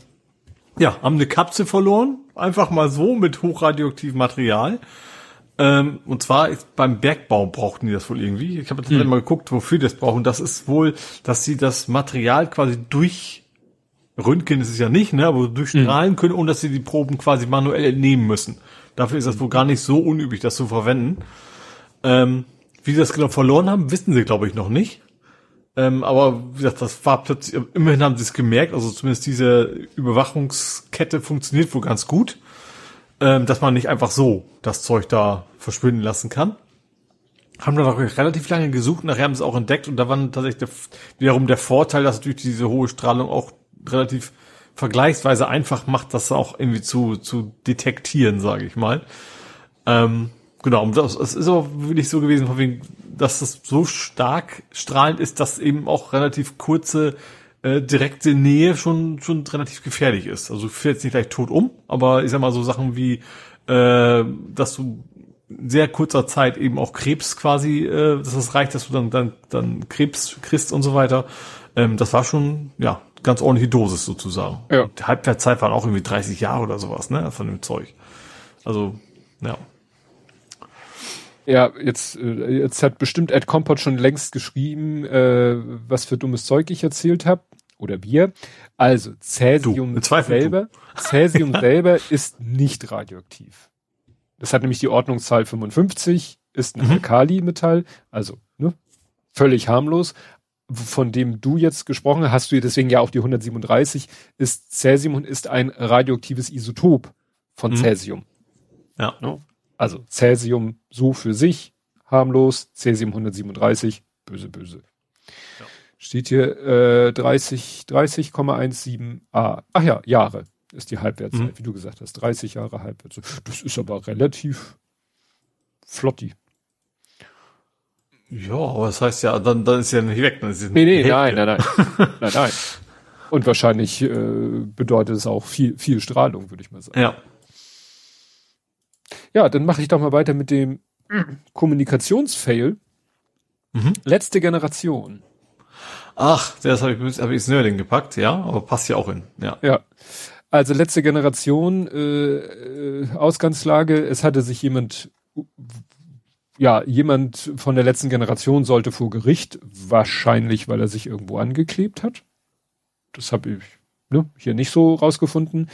C: ja, haben eine Kapsel verloren, einfach mal so mit hochradioaktivem Material. Ähm, und zwar beim Bergbau brauchten die das wohl irgendwie. Ich habe jetzt hm. mal geguckt, wofür die das brauchen. Das ist wohl, dass sie das Material quasi durch Röntgen ist es ja nicht, ne, aber durchstrahlen hm. können, ohne dass sie die Proben quasi manuell entnehmen müssen. Dafür ist das wohl gar nicht so unüblich, das zu verwenden. Ähm, wie sie das genau verloren haben, wissen sie, glaube ich, noch nicht. Ähm, aber wie gesagt, das war plötzlich, immerhin haben sie es gemerkt, also zumindest diese Überwachungskette funktioniert wohl ganz gut ähm, dass man nicht einfach so das Zeug da verschwinden lassen kann. Haben dann auch relativ lange gesucht, nachher haben sie es auch entdeckt und da war tatsächlich der, wiederum der Vorteil, dass natürlich diese hohe Strahlung auch relativ vergleichsweise einfach macht, das auch irgendwie zu, zu detektieren, sage ich mal. Ähm, Genau, und das, das ist auch wirklich so gewesen, dass das so stark strahlend ist, dass eben auch relativ kurze äh, direkte Nähe schon schon relativ gefährlich ist. Also fällt jetzt nicht gleich tot um, aber ich sag mal so Sachen wie, äh, dass du in sehr kurzer Zeit eben auch Krebs quasi, äh, dass es reicht, dass du dann dann dann Krebs kriegst und so weiter. Ähm, das war schon ja ganz ordentliche Dosis sozusagen.
B: Ja.
C: Die Halbwertszeit waren auch irgendwie 30 Jahre oder sowas, ne, von dem Zeug. Also ja.
B: Ja, jetzt, äh, jetzt hat bestimmt Ed Compot schon längst geschrieben, äh, was für dummes Zeug ich erzählt habe. Oder wir. Also, Cäsium
C: Du,
B: selber, Cäsium selber ist nicht radioaktiv. Das hat nämlich die Ordnungszahl 55, ist ein
C: Mhm.
B: Alkali-Metall, also ne, völlig harmlos. Von dem du jetzt gesprochen hast, hast du ja deswegen ja auch die 137, ist Cäsium und ist ein radioaktives Isotop von
C: Mhm.
B: Cäsium.
C: Ja.
B: Ne? Also Cäsium so für sich, harmlos, Cäsium 137, böse, böse. Steht hier äh, 30, 30,17 A. Ach ja, Jahre ist die Halbwertszeit,
C: Mhm.
B: wie du gesagt hast. 30 Jahre Halbwertszeit. Das ist aber relativ flotti.
C: Ja, aber das heißt ja, dann, dann ist ja nicht weg. Dann ist
B: Nee, nee, nein, nein, nein. nein, nein. Und wahrscheinlich äh, bedeutet es auch viel, viel Strahlung, würde ich mal sagen.
C: Ja.
B: Ja, dann mache ich doch mal weiter mit dem Kommunikationsfail.
C: Mhm.
B: Letzte Generation.
C: Ach, das habe ich, hab ich ins Nerding gepackt, ja, aber passt ja auch hin. Ja.
B: Ja. Also letzte Generation, äh, äh, Ausgangslage, es hatte sich jemand, ja, jemand von der letzten Generation sollte vor Gericht, wahrscheinlich, weil er sich irgendwo angeklebt hat. Das habe ich ne, hier nicht so rausgefunden.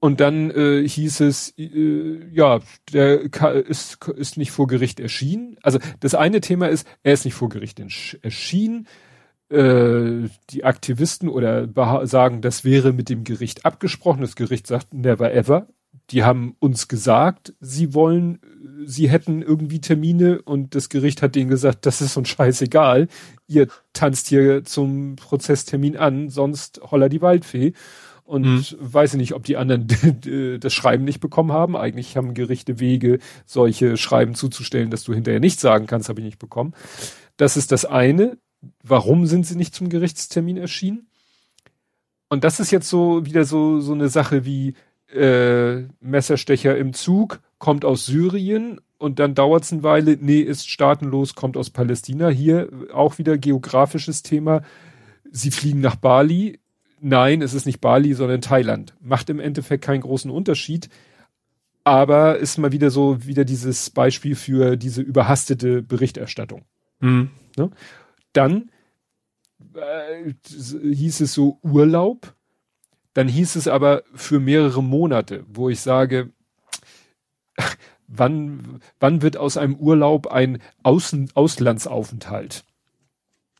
B: Und dann äh, hieß es, äh, ja, der ist, ist nicht vor Gericht erschienen. Also das eine Thema ist, er ist nicht vor Gericht erschienen. Äh, die Aktivisten oder sagen, das wäre mit dem Gericht abgesprochen. Das Gericht sagt, never ever. Die haben uns gesagt, sie wollen, äh, sie hätten irgendwie Termine und das Gericht hat denen gesagt, das ist uns scheißegal. Ihr tanzt hier zum Prozesstermin an, sonst holler die Waldfee. Und
C: Mhm.
B: weiß ich nicht, ob die anderen das Schreiben nicht bekommen haben. Eigentlich haben Gerichte Wege, solche Schreiben zuzustellen, dass du hinterher nicht sagen kannst, habe ich nicht bekommen. Das ist das eine. Warum sind sie nicht zum Gerichtstermin erschienen? Und das ist jetzt so wieder so, so eine Sache wie äh, Messerstecher im Zug, kommt aus Syrien und dann dauert es eine Weile, nee, ist staatenlos, kommt aus Palästina. Hier auch wieder geografisches Thema. Sie fliegen nach Bali. Nein, es ist nicht Bali, sondern Thailand. Macht im Endeffekt keinen großen Unterschied. Aber ist mal wieder so, wieder dieses Beispiel für diese überhastete Berichterstattung.
C: Mhm.
B: Dann äh, hieß es so Urlaub. Dann hieß es aber für mehrere Monate, wo ich sage, wann, wann wird aus einem Urlaub ein Außen, Auslandsaufenthalt?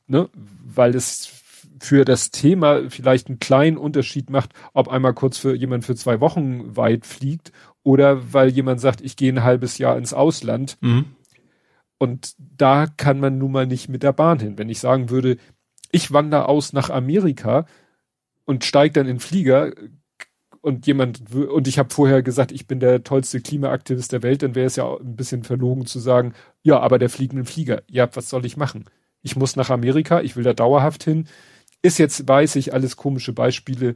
B: Ne? Weil es für das Thema vielleicht einen kleinen Unterschied macht, ob einmal kurz für jemand für zwei Wochen weit fliegt oder weil jemand sagt, ich gehe ein halbes Jahr ins Ausland.
C: Mhm.
B: Und da kann man nun mal nicht mit der Bahn hin. Wenn ich sagen würde, ich wandere aus nach Amerika und steige dann in Flieger und jemand und ich habe vorher gesagt, ich bin der tollste Klimaaktivist der Welt, dann wäre es ja ein bisschen verlogen zu sagen, ja, aber der dem Flieger. Ja, was soll ich machen? Ich muss nach Amerika, ich will da dauerhaft hin. Ist jetzt, weiß ich, alles komische Beispiele.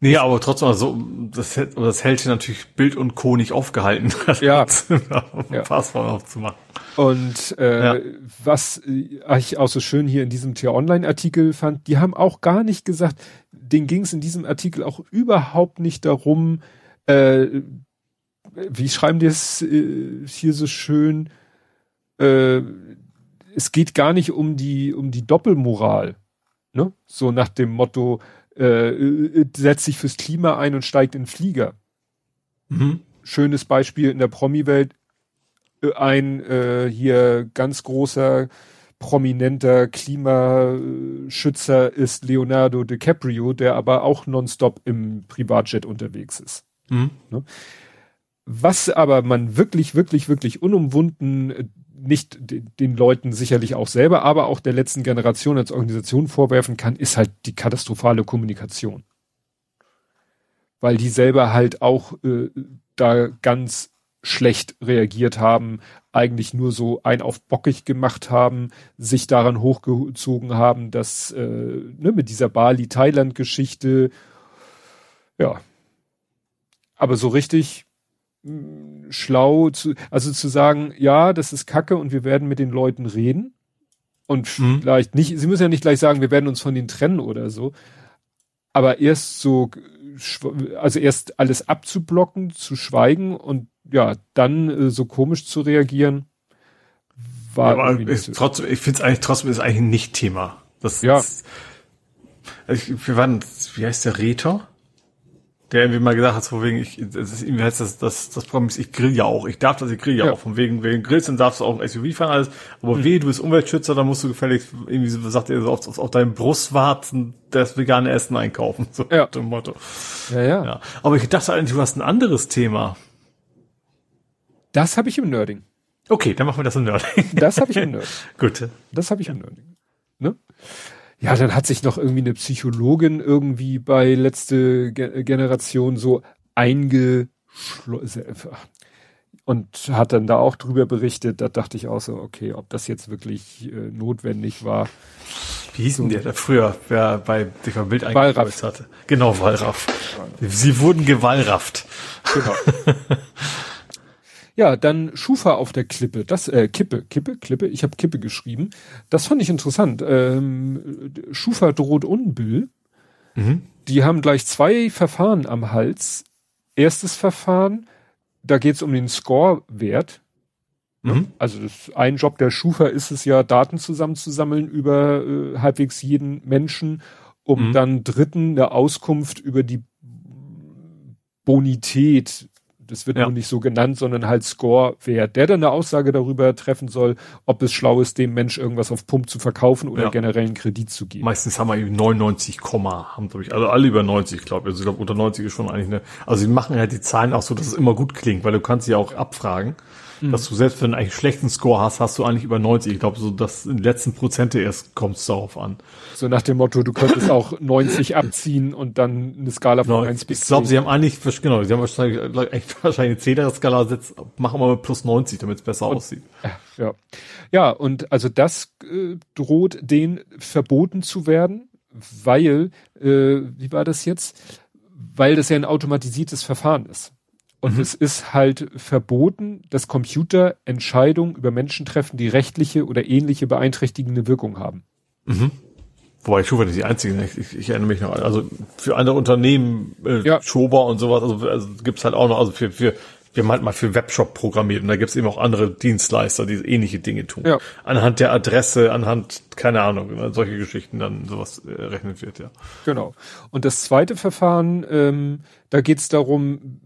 C: Nee, aber trotzdem, also, das, hält- das hält hier natürlich Bild und Co. nicht aufgehalten.
B: Ja.
C: um
B: Ja.
C: Passwort aufzumachen.
B: Und äh,
C: Ja.
B: was äh, ich auch so schön hier in diesem Tier-Online-Artikel fand, die haben auch gar nicht gesagt, denen ging es in diesem Artikel auch überhaupt nicht darum, äh, wie schreiben die es äh, hier so schön, äh, es geht gar nicht um die, um die Doppelmoral. Ne? So nach dem Motto, äh, äh, setzt sich fürs Klima ein und steigt in Flieger
C: Mhm.
B: schönes Beispiel in der Promi-Welt. Äh, Ein äh, hier ganz großer, prominenter Klimaschützer ist Leonardo DiCaprio, der aber auch nonstop im Privatjet unterwegs ist.
C: Mhm.
B: Was aber man wirklich, wirklich, wirklich unumwunden nicht de- den Leuten sicherlich auch selber, aber auch der letzten Generation als Organisation vorwerfen kann, ist halt die katastrophale Kommunikation. Weil die selber halt auch äh, da ganz schlecht reagiert haben, eigentlich nur so ein auf bockig gemacht haben, sich daran hochgezogen haben, dass äh, ne, mit dieser Bali-Thailand-Geschichte, ja, aber so richtig schlau zu, also zu sagen, ja, das ist Kacke und wir werden mit den Leuten reden und mhm. vielleicht nicht, sie müssen ja nicht gleich sagen, wir werden uns von denen trennen oder so, aber erst so, also erst alles abzublocken, zu schweigen und ja, dann äh, so komisch zu reagieren,
C: war ja, aber ist, trotzdem, ich finde es eigentlich trotzdem ist eigentlich nicht Thema. Das
B: ja.
C: Ist, also ich, wir waren, wie heißt der Retor? Der irgendwie mal gesagt hat, von wegen, ich, das ist, irgendwie heißt das, das, das Problem ist, ich grill ja auch. Ich darf das, ich grill ja, ja. auch. Von wegen, wegen Grills, dann darfst du auch ein SUV fahren, alles. Aber mhm. weh, du bist Umweltschützer, dann musst du gefälligst, irgendwie, so, sagt er, so auf, auf, auf deinem Brustwarzen das vegane Essen einkaufen. So,
B: ja.
C: dem Motto.
B: Ja, ja,
C: ja. Aber ich dachte eigentlich, du hast ein anderes Thema.
B: Das habe ich im Nerding.
C: Okay, dann machen wir das im Nerding.
B: Das habe ich im Nerding.
C: Gut.
B: Das habe ich im Nerding. Ne? Ja, dann hat sich noch irgendwie eine Psychologin irgendwie bei letzte Ge Generation so eingeschlossen und hat dann da auch drüber berichtet. Da dachte ich auch so, okay, ob das jetzt wirklich äh, notwendig war.
C: Wie hieß denn der da früher, wer bei TV Bild
B: eingesetzt
C: hatte? Genau, Wallraff. Sie wurden gewallrafft. Genau.
B: Ja, dann Schufa auf der Klippe, das äh, Kippe, Kippe, Klippe, ich habe Kippe geschrieben. Das fand ich interessant. Ähm, Schufa droht Unbill. Mhm. Die haben gleich zwei Verfahren am Hals. Erstes Verfahren, da geht es um den Score-Wert. Mhm. Also das, ein Job der Schufa ist es ja, Daten zusammenzusammeln über äh, halbwegs jeden Menschen, um mhm. dann Dritten eine Auskunft über die Bonität das wird ja. nur nicht so genannt, sondern halt Score-Wert, der dann eine Aussage darüber treffen soll, ob es schlau ist, dem Mensch irgendwas auf Pump zu verkaufen oder ja. generell einen Kredit zu geben.
C: Meistens haben wir 99, haben glaube ich, also alle über 90, glaube ich. Also ich glaube unter 90 ist schon eigentlich eine, also sie machen halt die Zahlen auch so, dass es immer gut klingt, weil du kannst sie auch abfragen mhm. dass du selbst wenn du einen schlechten Score hast, hast du eigentlich über 90. Ich glaube, so dass in den letzten Prozente erst kommt es darauf an.
B: So nach dem Motto, du könntest auch 90 abziehen und dann eine Skala von
C: genau, 1 bis 10. Ich glaube, sie haben eigentlich, genau, sie haben wahrscheinlich, wahrscheinlich eine 10er Skala gesetzt, machen wir mal plus 90, damit es besser und, aussieht.
B: Ja. Ja, und also das äh, droht denen verboten zu werden, weil, äh, wie war das jetzt? Weil das ja ein automatisiertes Verfahren ist. Und mhm. es ist halt verboten, dass Computer Entscheidungen über Menschen treffen, die rechtliche oder ähnliche beeinträchtigende Wirkung haben.
C: Mhm. Wobei Schufa nicht die einzige, ich, ich, ich, erinnere mich noch, also für andere Unternehmen, äh, ja. Schober und sowas, also, also gibt's halt auch noch, also für, für wir haben halt mal für Webshop programmiert und da gibt's eben auch andere Dienstleister, die ähnliche Dinge tun. Ja. Anhand der Adresse, anhand, keine Ahnung, solche Geschichten dann sowas äh, errechnet wird, ja.
B: Genau. Und das zweite Verfahren, ähm, da geht's darum,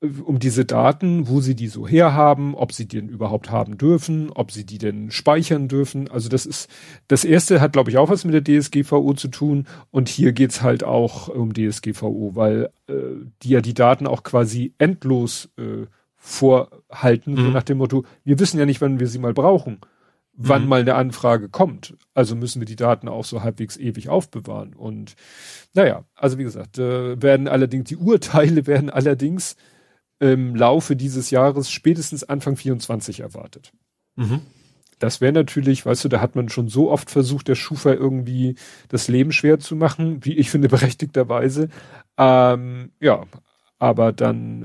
B: um diese Daten, wo sie die so herhaben, ob sie die denn überhaupt haben dürfen, ob sie die denn speichern dürfen. Also das ist, das erste hat, glaube ich, auch was mit der DSGVO zu tun. Und hier geht's halt auch um DSGVO, weil äh, die ja die Daten auch quasi endlos äh, vorhalten, mhm. so nach dem Motto, wir wissen ja nicht, wann wir sie mal brauchen, wann mhm. mal eine Anfrage kommt. Also müssen wir die Daten auch so halbwegs ewig aufbewahren. Und naja, also wie gesagt, äh, werden allerdings, die Urteile werden allerdings im Laufe dieses Jahres spätestens Anfang 24 erwartet. Mhm. Das wäre natürlich, weißt du, da hat man schon so oft versucht, der Schufa irgendwie das Leben schwer zu machen, wie ich finde, berechtigterweise. Ähm, ja, aber dann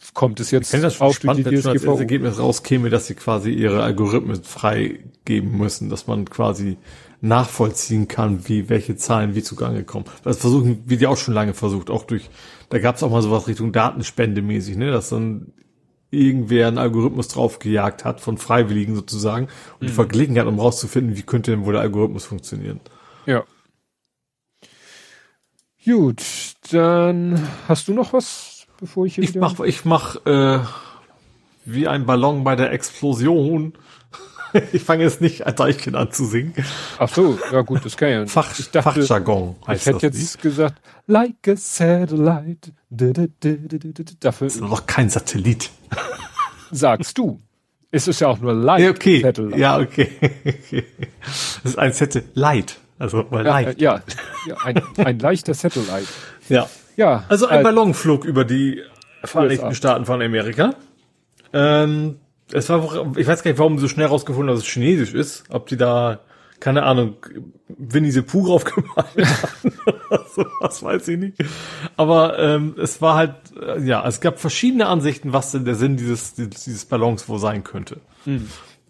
B: äh, kommt es jetzt
C: ich das auf spannend, die DSGVO. Wenn als Ergebnis rauskäme, dass sie quasi ihre Algorithmen freigeben müssen, dass man quasi nachvollziehen kann, wie welche Zahlen wie zugange kommen. Das versuchen, wie die auch schon lange versucht, auch durch da gab es auch mal sowas Richtung Datenspende mäßig, ne, dass dann irgendwer einen Algorithmus draufgejagt hat von Freiwilligen sozusagen und mhm. verglichen hat, um rauszufinden, wie könnte denn wohl der Algorithmus funktionieren.
B: Ja. Gut, dann hast du noch was, bevor ich
C: hier ich wieder... Mach, ich mach äh, wie ein Ballon bei der Explosion ich fange jetzt nicht ein Deichkind an zu singen.
B: Ach so, ja gut, das kann ja.
C: Fach, ich dachte, Fachjargon
B: heißt Ich hätte jetzt nicht. gesagt, like a satellite.
C: Dafür das ist doch kein Satellit.
B: Sagst du. Es ist ja auch nur light
C: ja, okay. Satellite. Ja, okay. Das ist ein Satellite. Also,
B: ja, leicht. Ja, ja ein, ein leichter Satellite.
C: Ja. Ja. Also ein also, Ballon flog über die Vereinigten Staaten von Amerika. Ähm, es war, ich weiß gar nicht, warum sie so schnell rausgefunden, dass es chinesisch ist. Ob die da, keine Ahnung, Winnie the Pooh drauf gemalt haben oder so, was weiß ich nicht. Aber ähm, es war halt, äh, ja, es gab verschiedene Ansichten, was denn der Sinn dieses, dieses Ballons wo sein könnte. Mhm.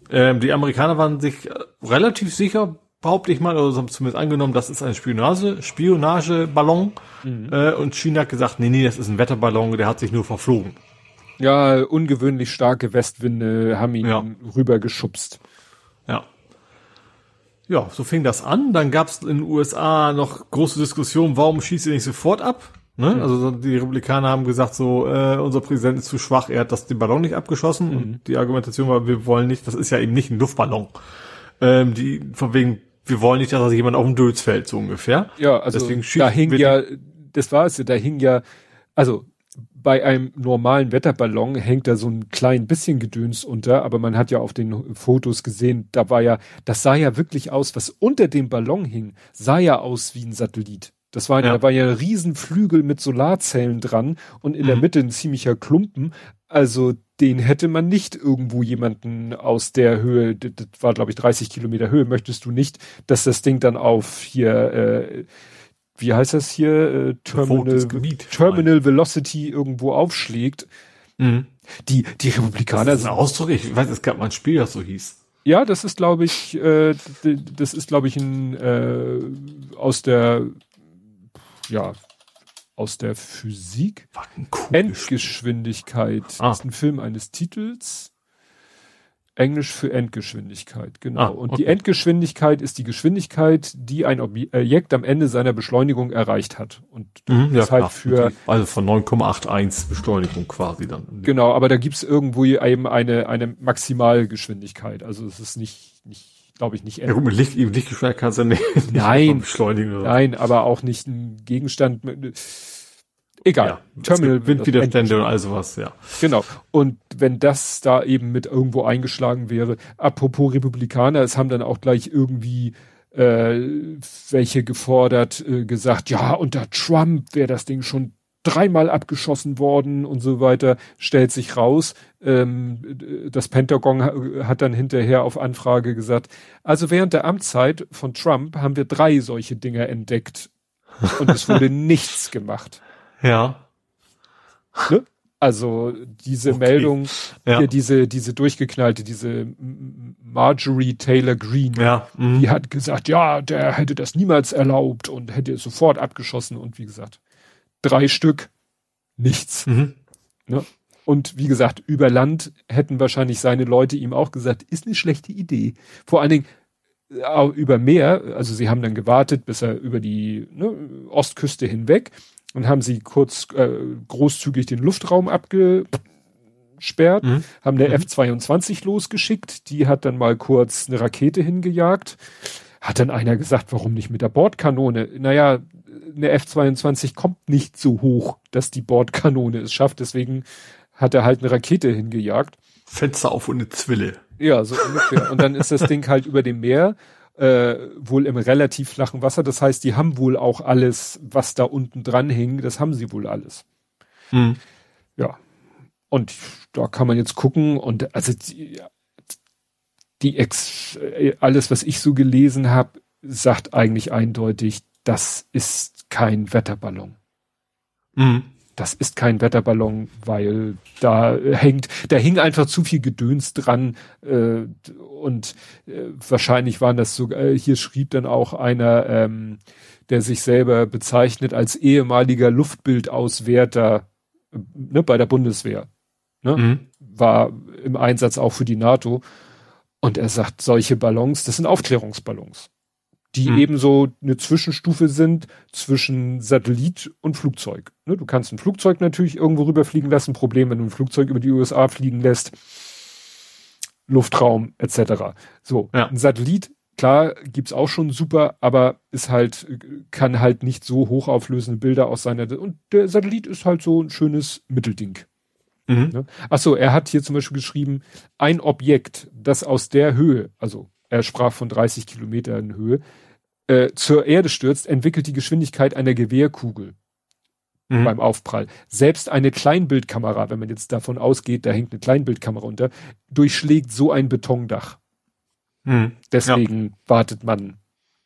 C: Ähm, die Amerikaner waren sich äh, relativ sicher, behaupte ich mal, oder haben zumindest angenommen, das ist ein Spionage, Spionageballon. Mhm. Äh, und China hat gesagt, nee, nee, das ist ein Wetterballon, der hat sich nur verflogen.
B: Ja, ungewöhnlich starke Westwinde haben ihn ja. rübergeschubst.
C: Ja. Ja, so fing das an. Dann gab es in den USA noch große Diskussionen, warum schießt ihr nicht sofort ab? Ne? Mhm. Also die Republikaner haben gesagt, so äh, unser Präsident ist zu schwach, er hat das den Ballon nicht abgeschossen. Mhm. Und die Argumentation war, wir wollen nicht, das ist ja eben nicht ein Luftballon. Ähm, die von wegen, wir wollen nicht, dass da jemand auf dem Döds fällt, so ungefähr.
B: Ja, also Deswegen da hing ja, das war es ja, da hing ja, also bei einem normalen Wetterballon hängt da so ein klein bisschen Gedöns unter, aber man hat ja auf den Fotos gesehen, da war ja, das sah ja wirklich aus, was unter dem Ballon hing, sah ja aus wie ein Satellit. Das war, ja. da war ja ein Riesenflügel mit Solarzellen dran und in mhm. der Mitte ein ziemlicher Klumpen. Also den hätte man nicht irgendwo jemanden aus der Höhe, das war glaube ich 30 Kilometer Höhe, möchtest du nicht, dass das Ding dann auf hier äh, wie heißt das hier, äh, Terminal, Terminal Velocity irgendwo aufschlägt. Mhm. Die, die Republikaner
C: das ist ein Ausdruck, ich weiß, es gab mal ein Spiel, das so hieß.
B: Ja, das ist, glaube ich, äh, das ist, glaube ich, ein äh, aus der ja aus der Physik Endgeschwindigkeit. Ah. Das ist ein Film eines Titels. Englisch für Endgeschwindigkeit, genau. Ah, und die Endgeschwindigkeit ist die Geschwindigkeit, die ein Objekt am Ende seiner Beschleunigung erreicht hat. Und
C: mhm, das ja, halt für. Also von 9,81 Beschleunigung quasi dann.
B: Genau, aber da gibt's irgendwo eben eine, eine Maximalgeschwindigkeit. Also es ist nicht, nicht, glaube ich, nicht
C: Ja gut, mit Licht, Lichtgeschwindigkeit kannst du nicht,
B: nein, beschleunigen. Oder? Nein, aber auch nicht ein Gegenstand. Mit, Egal. Ja,
C: Terminal. Windwiderstände und all sowas, ja.
B: Genau. Und wenn das da eben mit irgendwo eingeschlagen wäre, apropos Republikaner, es haben dann auch gleich irgendwie äh, welche gefordert, äh, gesagt, ja, unter Trump wäre das Ding schon dreimal abgeschossen worden und so weiter, stellt sich raus. Ähm, das Pentagon hat dann hinterher auf Anfrage gesagt, also während der Amtszeit von Trump haben wir drei solche Dinger entdeckt und es wurde nichts gemacht.
C: Ja.
B: Ne? Also diese okay. Meldung, ja. hier diese, diese durchgeknallte, diese Marjorie Taylor Greene,
C: ja.
B: Mhm. die hat gesagt, ja, der hätte das niemals erlaubt und hätte es sofort abgeschossen und wie gesagt, drei Stück, nichts. Mhm. Ne? Und wie gesagt, über Land hätten wahrscheinlich seine Leute ihm auch gesagt, ist eine schlechte Idee. Vor allen Dingen, äh, über Meer, also sie haben dann gewartet, bis er über die ne, Ostküste hinweg und haben sie kurz äh, großzügig den Luftraum abgesperrt, mhm. haben der mhm. F-22 losgeschickt, die hat dann mal kurz eine Rakete hingejagt. Hat dann einer gesagt, warum nicht mit der Bordkanone? Naja, eine F-22 kommt nicht so hoch, dass die Bordkanone es schafft, deswegen hat er halt eine Rakete hingejagt.
C: Fenster auf und eine Zwille.
B: Ja, so ungefähr. Und dann ist das Ding halt über dem Meer äh, wohl im relativ flachen Wasser. Das heißt, die haben wohl auch alles, was da unten dran hing, das haben sie wohl alles. Mhm. Ja. Und da kann man jetzt gucken und also die, die Ex, äh, alles, was ich so gelesen habe, sagt eigentlich eindeutig, das ist kein Wetterballon. Mhm das ist kein Wetterballon, weil da hängt, da hing einfach zu viel Gedöns dran äh, und äh, wahrscheinlich waren das sogar, äh, hier schrieb dann auch einer, ähm, der sich selber bezeichnet als ehemaliger Luftbildauswerter ne, bei der Bundeswehr, ne, mhm. war im Einsatz auch für die NATO und er sagt, solche Ballons, das sind Aufklärungsballons die hm. eben so eine Zwischenstufe sind zwischen Satellit und Flugzeug. Ne, du kannst ein Flugzeug natürlich irgendwo rüberfliegen lassen. Problem, wenn du ein Flugzeug über die USA fliegen lässt, Luftraum etc. So, ja. ein Satellit, klar, gibt's auch schon super, aber ist halt, kann halt nicht so hochauflösende Bilder aus seiner, und der Satellit ist halt so ein schönes Mittelding. Mhm. Ne? Achso, er hat hier zum Beispiel geschrieben, ein Objekt, das aus der Höhe, also er sprach von 30 Kilometern Höhe, äh, zur Erde stürzt, entwickelt die Geschwindigkeit einer Gewehrkugel. mhm. beim Aufprall. Selbst eine Kleinbildkamera, wenn man jetzt davon ausgeht, da hängt eine Kleinbildkamera unter, durchschlägt so ein Betondach. Mhm. Deswegen ja. wartet man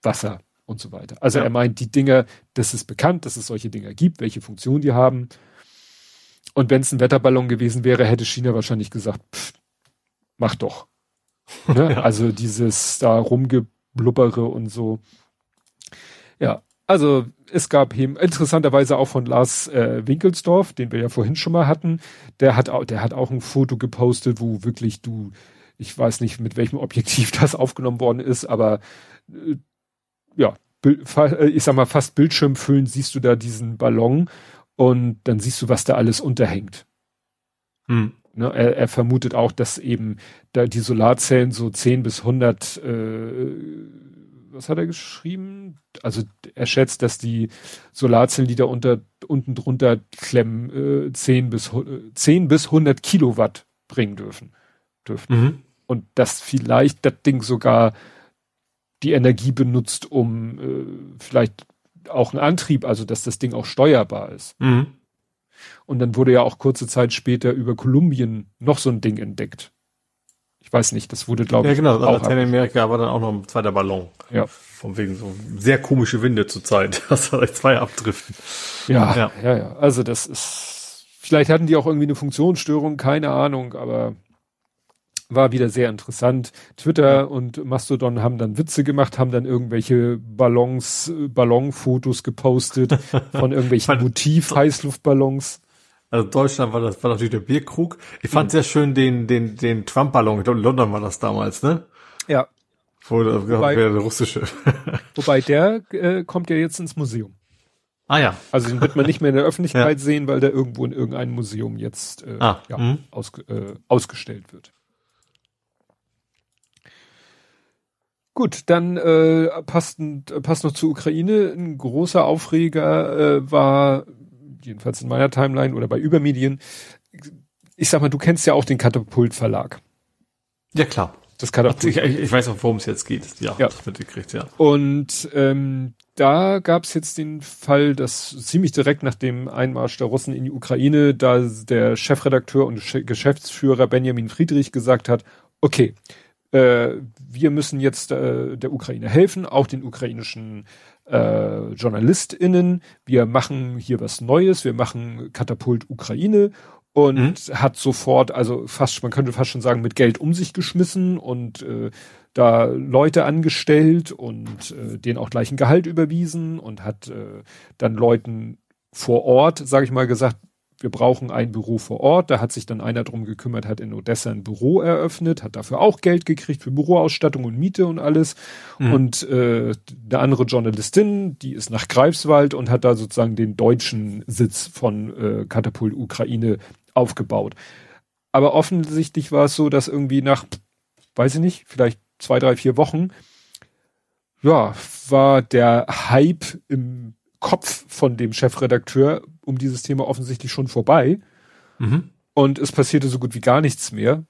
B: Wasser und so weiter. Also ja. er meint, die Dinger, das ist bekannt, dass es solche Dinger gibt, welche Funktion die haben. Und wenn es ein Wetterballon gewesen wäre, hätte China wahrscheinlich gesagt, pff, mach doch. Ne? ja. Also dieses da rumgeblubbere und so. Ja, also es gab eben interessanterweise auch von Lars äh, Winkelsdorf, den wir ja vorhin schon mal hatten, der hat auch, der hat auch ein Foto gepostet, wo wirklich du, ich weiß nicht, mit welchem Objektiv das aufgenommen worden ist, aber äh, ja, äh, ich sag mal, fast Bildschirmfüllen siehst du da diesen Ballon und dann siehst du, was da alles unterhängt. Hm. Ne, er, er, vermutet auch, dass eben da die Solarzellen so 10 bis 100, äh, was hat er geschrieben? Also er schätzt, dass die Solarzellen, die da unter, unten drunter klemmen, äh, 10 bis, äh, 10 bis 100 Kilowatt bringen dürfen. dürfen. Mhm. Und dass vielleicht das Ding sogar die Energie benutzt, um äh, vielleicht auch einen Antrieb, also dass das Ding auch steuerbar ist. Mhm. Und dann wurde ja auch kurze Zeit später über Kolumbien noch so ein Ding entdeckt. Ich weiß nicht, das wurde, glaube
C: ich. Ja, genau, auch Lateinamerika war dann auch noch ein zweiter Ballon.
B: Ja.
C: Von wegen so sehr komische Winde zur Zeit, dass da zwei abdriften.
B: Ja, ja, ja, ja. Also das ist, vielleicht hatten die auch irgendwie eine Funktionsstörung, keine Ahnung, aber war wieder sehr interessant. Twitter und Mastodon haben dann Witze gemacht, haben dann irgendwelche Ballons, Ballonfotos gepostet von irgendwelchen Motiv-Heißluftballons.
C: Also Deutschland war das war natürlich der Bierkrug. Ich fand mhm. sehr schön den den den Trump-Ballon. Ich glaube, in London war das damals, ne?
B: Ja.
C: Wo, wobei, der russische.
B: wobei der äh, kommt ja jetzt ins Museum.
C: Ah ja.
B: Also den wird man nicht mehr in der Öffentlichkeit ja. sehen, weil der irgendwo in irgendeinem Museum jetzt äh, ah, ja, mhm. aus, äh, ausgestellt wird. Gut, dann äh, passt, passt noch zur Ukraine. Ein großer Aufreger äh, war, jedenfalls in meiner Timeline oder bei Übermedien, ich sag mal, du kennst ja auch den Katapult Verlag.
C: Ja, klar.
B: Das Katapult.
C: Ich, ich weiß auch, worum es jetzt geht. Ja, ja. das mitgekriegt, ja.
B: Und ähm, da gab es jetzt den Fall, dass ziemlich direkt nach dem Einmarsch der Russen in die Ukraine, da der Chefredakteur und Geschäftsführer Benjamin Friedrich gesagt hat, okay, äh, wir müssen jetzt äh, der Ukraine helfen, auch den ukrainischen äh, JournalistInnen. Wir machen hier was Neues, wir machen Katapult Ukraine und mhm. hat sofort, also fast, man könnte fast schon sagen, mit Geld um sich geschmissen und äh, da Leute angestellt und äh, denen auch gleich ein Gehalt überwiesen und hat äh, dann Leuten vor Ort, sage ich mal, gesagt, wir brauchen ein Büro vor Ort. Da hat sich dann einer drum gekümmert, hat in Odessa ein Büro eröffnet, hat dafür auch Geld gekriegt für Büroausstattung und Miete und alles. Mhm. Und äh, eine andere Journalistin, die ist nach Greifswald und hat da sozusagen den deutschen Sitz von äh, Katapult Ukraine aufgebaut. Aber offensichtlich war es so, dass irgendwie nach, weiß ich nicht, vielleicht zwei, drei, vier Wochen, ja, war der Hype im Kopf von dem Chefredakteur um dieses Thema offensichtlich schon vorbei. Mhm. Und es passierte so gut wie gar nichts mehr.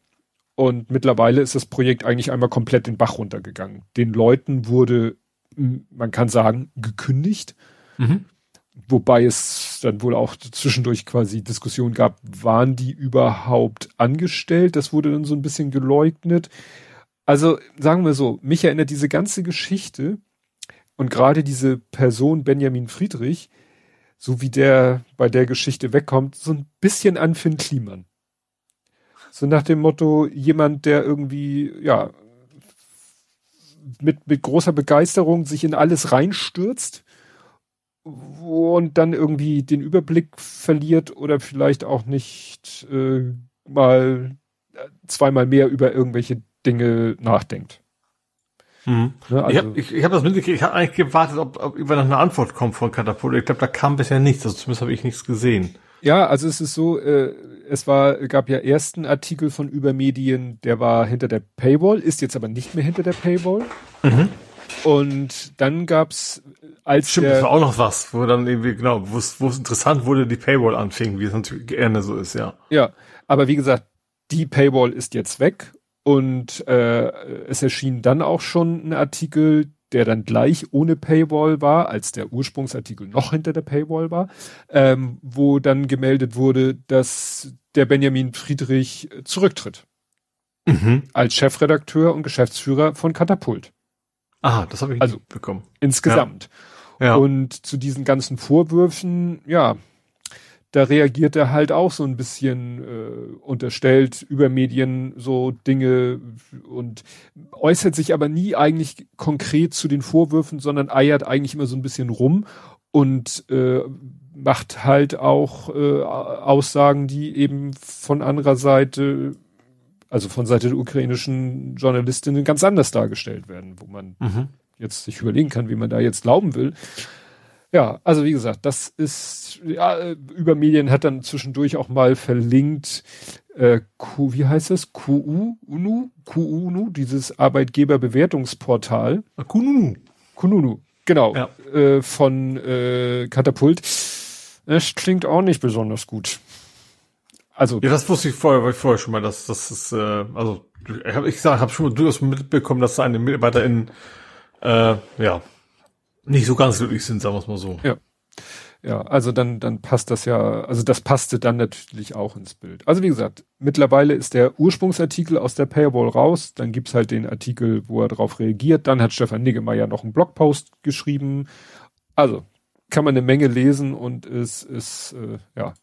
B: Und mittlerweile ist das Projekt eigentlich einmal komplett den Bach runtergegangen. Den Leuten wurde, man kann sagen, gekündigt. Mhm. Wobei es dann wohl auch zwischendurch quasi Diskussionen gab, waren die überhaupt angestellt? Das wurde dann so ein bisschen geleugnet. Also sagen wir so, mich erinnert diese ganze Geschichte und gerade diese Person Benjamin Friedrich, so wie der bei der Geschichte wegkommt, so ein bisschen an Finn Kliman. So nach dem Motto, jemand, der irgendwie, ja, mit, mit großer Begeisterung sich in alles reinstürzt und dann irgendwie den Überblick verliert oder vielleicht auch nicht äh, mal zweimal mehr über irgendwelche Dinge nachdenkt.
C: Mhm. Ne, also ich habe ich, ich hab das mitgekriegt, ich habe eigentlich gewartet, ob, ob über noch eine Antwort kommt von Katapult. Ich glaube, da kam bisher nichts, also zumindest habe ich nichts gesehen.
B: Ja, also es ist so, äh, es war, gab ja ersten Artikel von Übermedien, der war hinter der Paywall, ist jetzt aber nicht mehr hinter der Paywall. Mhm. Und dann gab's als
C: Stimmt, der, das war auch noch was, wo dann irgendwie, genau, wo es interessant wurde, die Paywall anfing, wie es natürlich gerne so ist, ja.
B: Ja, aber wie gesagt, die Paywall ist jetzt weg und äh, es erschien dann auch schon ein Artikel, der dann gleich ohne Paywall war, als der Ursprungsartikel noch hinter der Paywall war, ähm, wo dann gemeldet wurde, dass der Benjamin Friedrich zurücktritt. Mhm. Als Chefredakteur und Geschäftsführer von Katapult.
C: Ah, das habe ich
B: also bekommen. Insgesamt. Ja. ja. Und zu diesen ganzen Vorwürfen, ja, da reagiert er halt auch so ein bisschen äh, unterstellt über Medien so Dinge und äußert sich aber nie eigentlich konkret zu den Vorwürfen, sondern eiert eigentlich immer so ein bisschen rum und äh, macht halt auch äh, Aussagen, die eben von anderer Seite, also von Seite der ukrainischen Journalistinnen ganz anders dargestellt werden, wo man mhm. jetzt sich überlegen kann, wie man da jetzt glauben will. Ja, also wie gesagt, das ist, ja, über Medien hat dann zwischendurch auch mal verlinkt, äh, Q, wie heißt es? QU, UNU, QUNU, dieses Arbeitgeberbewertungsportal.
C: Ah, Kununu.
B: Kununu, genau, ja. äh, von äh, Katapult. Es klingt auch nicht besonders gut.
C: Also. Ja, das wusste ich vorher, weil ich vorher schon mal, dass das ist, äh, also ich habe ich gesagt, habe schon mal durchaus mitbekommen, dass eine Mitarbeiterin äh, ja nicht so ganz glücklich sind, sagen wir es mal so.
B: Ja. Ja, also dann, dann passt das ja, also das passte dann natürlich auch ins Bild. Also wie gesagt, mittlerweile ist der Ursprungsartikel aus der Paywall raus, dann gibt's halt den Artikel, wo er darauf reagiert, dann hat Stefan Niggemeier noch einen Blogpost geschrieben. Also kann man eine Menge lesen und es ist, äh, ja,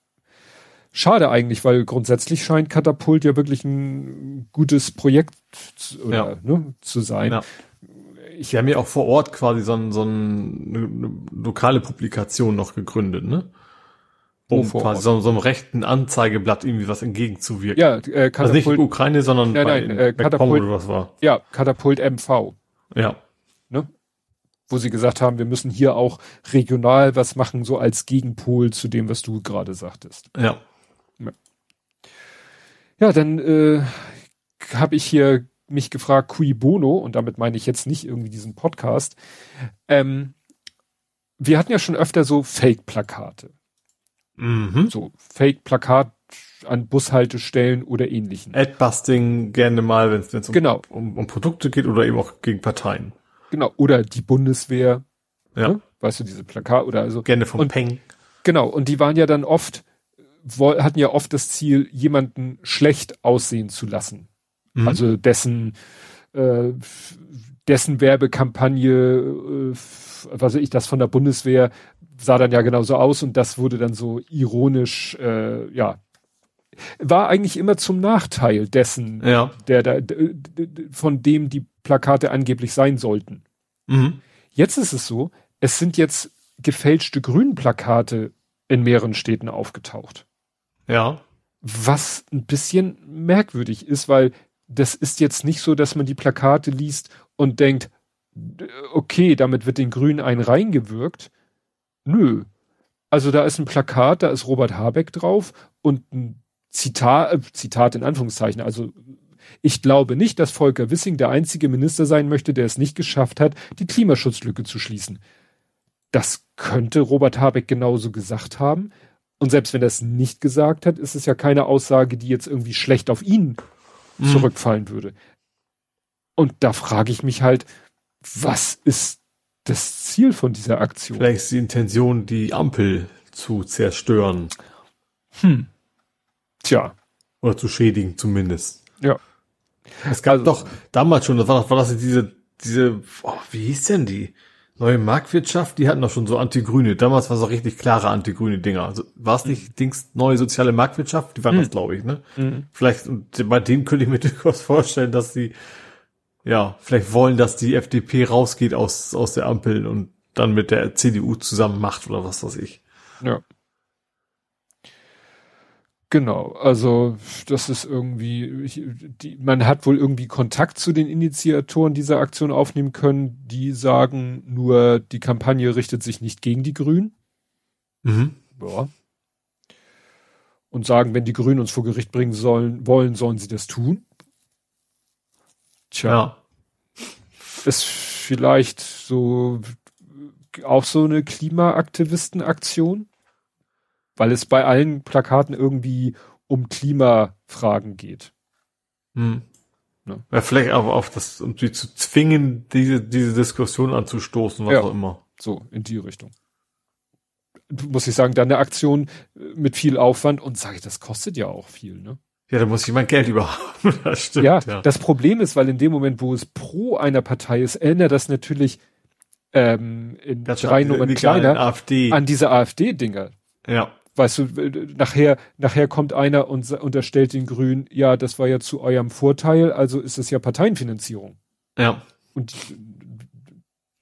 B: schade eigentlich, weil grundsätzlich scheint Katapult ja wirklich ein gutes Projekt zu, oder, ja. ne, zu sein. Ja
C: ich habe mir auch vor Ort quasi so, ein, so ein, eine lokale Publikation noch gegründet, ne? Um oh, quasi so, so einem rechten Anzeigeblatt irgendwie was entgegenzuwirken.
B: Ja, äh, Katapult,
C: also nicht Ukraine, sondern
B: nein, nein, äh, Katapult,
C: oder was war.
B: Ja, Katapult MV.
C: Ja.
B: Ne? Wo sie gesagt haben, wir müssen hier auch regional was machen, so als Gegenpol zu dem, was du gerade sagtest.
C: Ja.
B: Ja, ja dann äh, habe ich hier mich gefragt, cui bono, und damit meine ich jetzt nicht irgendwie diesen Podcast. Ähm, wir hatten ja schon öfter so Fake-Plakate. Mhm. So Fake-Plakat an Bushaltestellen oder ähnlichen.
C: Adbusting gerne mal, wenn es
B: um, genau.
C: um, um, Produkte geht oder eben auch gegen Parteien.
B: Genau, oder die Bundeswehr. Ja. Ne? Weißt du, diese Plakat oder also.
C: Gerne vom und, Peng.
B: Genau, und die waren ja dann oft, hatten ja oft das Ziel, jemanden schlecht aussehen zu lassen. Mhm. Also dessen, äh, dessen Werbekampagne, äh, was weiß ich, das von der Bundeswehr sah dann ja genauso aus und das wurde dann so ironisch, äh, ja, war eigentlich immer zum Nachteil dessen,
C: ja.
B: der da, von dem die Plakate angeblich sein sollten. Mhm. Jetzt ist es so, es sind jetzt gefälschte Grünplakate in mehreren Städten aufgetaucht.
C: Ja.
B: Was ein bisschen merkwürdig ist, weil das ist jetzt nicht so, dass man die Plakate liest und denkt, okay, damit wird den Grünen ein reingewirkt. Nö. Also da ist ein Plakat, da ist Robert Habeck drauf und ein Zitat, äh, Zitat in Anführungszeichen. Also ich glaube nicht, dass Volker Wissing der einzige Minister sein möchte, der es nicht geschafft hat, die Klimaschutzlücke zu schließen. Das könnte Robert Habeck genauso gesagt haben. Und selbst wenn er es nicht gesagt hat, ist es ja keine Aussage, die jetzt irgendwie schlecht auf ihn mhm. zurückfallen würde. Und da frage ich mich halt, was ist das Ziel von dieser Aktion?
C: Vielleicht ist die Intention, die Ampel zu zerstören.
B: Hm. Tja.
C: Oder zu schädigen zumindest.
B: Ja.
C: Es gab also, doch damals schon, das war, war das diese, diese, oh, wie hieß denn die? Neue Marktwirtschaft, die hatten doch schon so anti-grüne. Damals war es auch richtig klare anti-grüne Dinger. Also war es nicht mhm. Dings neue soziale Marktwirtschaft? Die waren mhm. das, glaube ich, ne? Mhm. Vielleicht, und bei dem könnte ich mir durchaus vorstellen, dass die, ja, vielleicht wollen, dass die FDP rausgeht aus, aus der Ampel und dann mit der CDU zusammen macht oder was weiß ich.
B: Ja. Genau, also das ist irgendwie, die, man hat wohl irgendwie Kontakt zu den Initiatoren dieser Aktion aufnehmen können, die sagen nur, die Kampagne richtet sich nicht gegen die Grünen. Mhm. Ja. Und sagen, wenn die Grünen uns vor Gericht bringen sollen, wollen, sollen sie das tun. Tja. Ja. Ist vielleicht so auch so eine Klimaaktivistenaktion? Weil es bei allen Plakaten irgendwie um Klimafragen geht. Hm.
C: Ne? Ja, vielleicht aber auf das, um sie zu zwingen, diese, diese Diskussion anzustoßen, was ja, auch immer.
B: So, in die Richtung. Muss ich sagen, dann eine Aktion mit viel Aufwand und sage ich, das kostet ja auch viel, ne?
C: Ja, da muss jemand Geld überhaben.
B: das stimmt. Ja, ja, das Problem ist, weil in dem Moment, wo es pro einer Partei ist, ändert das natürlich ähm, in das drei Nummern kleiner
C: AfD.
B: an diese AfD-Dinger.
C: Ja.
B: Weißt du, nachher, nachher kommt einer und unterstellt den Grünen, ja, das war ja zu eurem Vorteil, also ist es ja Parteienfinanzierung.
C: Ja.
B: Und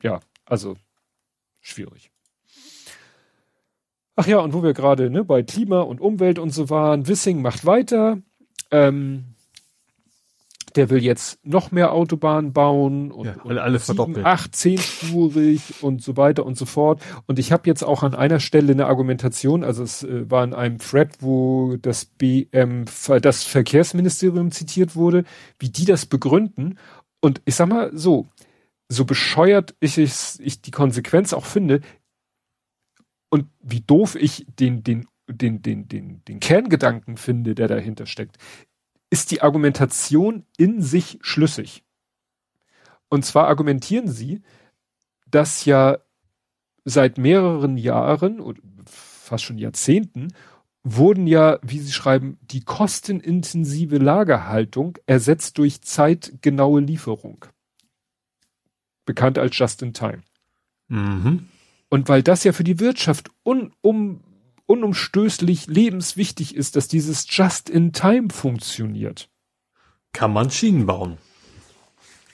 B: ja, also schwierig. Ach ja, und wo wir gerade ne, bei Klima und Umwelt und so waren, Wissing macht weiter. Ähm, der will jetzt noch mehr Autobahnen bauen und,
C: ja, und alle verdoppeln.
B: Acht, zehnspurig und so weiter und so fort. Und ich habe jetzt auch an einer Stelle eine Argumentation, also es äh, war in einem Thread, wo das BM, das Verkehrsministerium zitiert wurde, wie die das begründen. Und ich sag mal so, so bescheuert ich, ich, ich die Konsequenz auch finde und wie doof ich den, den den, den, den, den Kerngedanken finde, der dahinter steckt ist die Argumentation in sich schlüssig. Und zwar argumentieren sie, dass ja seit mehreren Jahren oder fast schon Jahrzehnten wurden ja, wie sie schreiben, die kostenintensive Lagerhaltung ersetzt durch zeitgenaue Lieferung. Bekannt als Just in Time.
C: Mhm.
B: Und weil das ja für die Wirtschaft un, um, unumstößlich lebenswichtig ist, dass dieses Just-in-Time funktioniert.
C: Kann man Schienen bauen?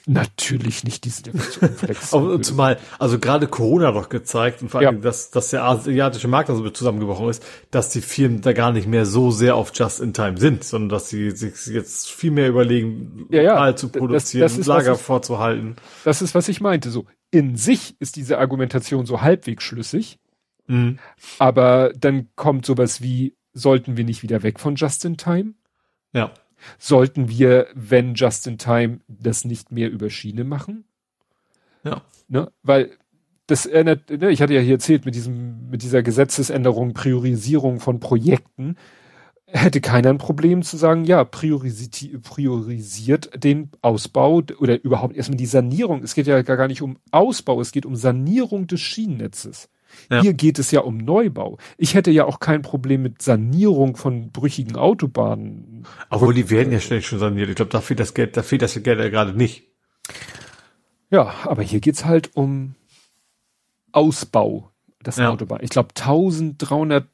B: Natürlich nicht, die sind
C: ja Zumal, also gerade Corona doch gezeigt und vor allem, ja. dass, dass der asiatische Markt also zusammengebrochen ist, dass die Firmen da gar nicht mehr so sehr auf Just-in-Time sind, sondern dass sie sich jetzt viel mehr überlegen,
B: ja, ja.
C: zu produzieren, das, das ist, Lager ich, vorzuhalten.
B: Das ist, was ich meinte. So, in sich ist diese Argumentation so halbwegs schlüssig.
C: Mhm.
B: Aber dann kommt sowas wie, sollten wir nicht wieder weg von Just in Time?
C: Ja.
B: Sollten wir, wenn Just in Time, das nicht mehr über Schiene machen?
C: Ja.
B: Ne? Weil das erinnert, ne, ich hatte ja hier erzählt mit diesem, mit dieser Gesetzesänderung, Priorisierung von Projekten, hätte keiner ein Problem zu sagen, ja, priorisiert, priorisiert den Ausbau oder überhaupt erstmal die Sanierung. Es geht ja gar nicht um Ausbau, es geht um Sanierung des Schienennetzes. Ja. Hier geht es ja um Neubau. Ich hätte ja auch kein Problem mit Sanierung von brüchigen Autobahnen.
C: Obwohl die werden ja schnell schon saniert. Ich glaube, da fehlt das Geld, da fehlt das Geld ja gerade nicht.
B: Ja, aber hier geht's halt um Ausbau des ja. Autobahn. Ich glaube 1300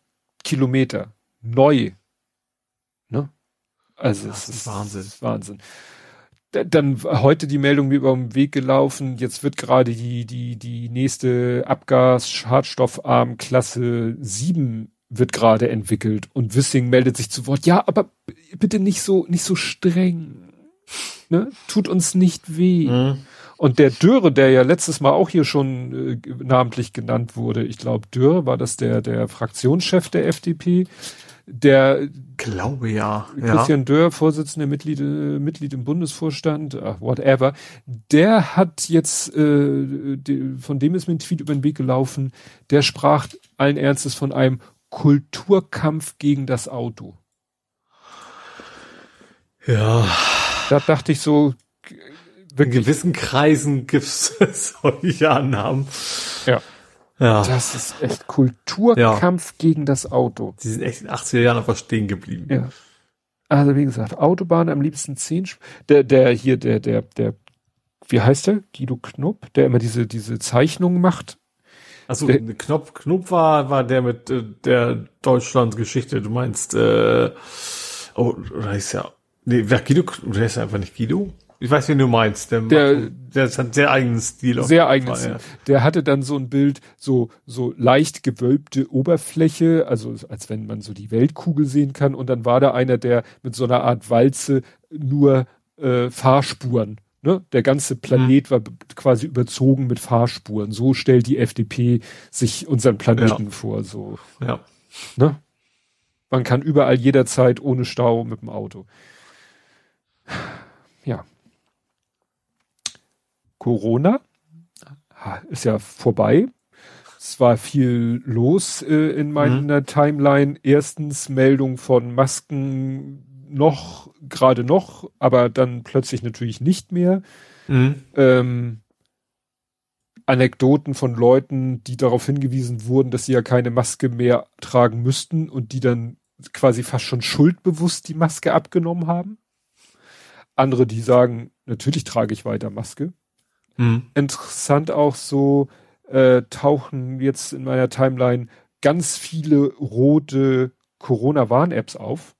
B: Kilometer neu. Ne? Also das ist Wahnsinn. Wahnsinn dann heute die Meldung mir über den Weg gelaufen. Jetzt wird gerade die, die, die nächste Abgas-Schadstoffarm-Klasse 7 wird gerade entwickelt und Wissing meldet sich zu Wort. Ja, aber bitte nicht so, nicht so streng. Ne? Tut uns nicht weh. Mhm. Und der Dürre, der ja letztes Mal auch hier schon äh, namentlich genannt wurde, ich glaube Dürre war das der, der Fraktionschef der FDP, der
C: glaube ja.
B: Christian ja. Dörr, Vorsitzender Mitglied, äh, Mitglied im Bundesvorstand, ach, whatever, der hat jetzt, äh, die, von dem ist mir ein Tweet über den Weg gelaufen, der sprach allen Ernstes von einem Kulturkampf gegen das Auto.
C: Ja.
B: Da dachte ich so,
C: wirklich. In gewissen Kreisen gibt's solche Annahmen.
B: Ja. Ja. Das ist echt Kulturkampf ja. gegen das Auto.
C: Die sind echt in den 80er Jahren einfach stehen geblieben.
B: Ja. Also wie gesagt, Autobahn am liebsten zehn. Der, der hier, der, der, der, wie heißt der? Guido Knopp, der immer diese, diese Zeichnungen macht.
C: Also Knopf, Knopf war, war der mit äh, der Deutschlandgeschichte. Du meinst, äh, oh, oder ist ja, nee, wer Guido, oder ist ja einfach nicht Guido? Ich weiß, wen du meinst. Der, der, der hat sehr eigenen Stil.
B: Sehr eigenen Stil. Ja. Der hatte dann so ein Bild, so, so leicht gewölbte Oberfläche, also als wenn man so die Weltkugel sehen kann. Und dann war da einer, der mit so einer Art Walze nur äh, Fahrspuren. Ne? Der ganze Planet mhm. war quasi überzogen mit Fahrspuren. So stellt die FDP sich unseren Planeten ja. vor. So.
C: Ja.
B: Ne? Man kann überall jederzeit ohne Stau mit dem Auto. Corona ist ja vorbei. Es war viel los äh, in meiner mhm. Timeline. Erstens Meldung von Masken, noch, gerade noch, aber dann plötzlich natürlich nicht mehr. Mhm. Ähm, Anekdoten von Leuten, die darauf hingewiesen wurden, dass sie ja keine Maske mehr tragen müssten und die dann quasi fast schon schuldbewusst die Maske abgenommen haben. Andere, die sagen, natürlich trage ich weiter Maske. Mhm. Interessant auch so, äh, tauchen jetzt in meiner Timeline ganz viele rote Corona-Warn-Apps auf.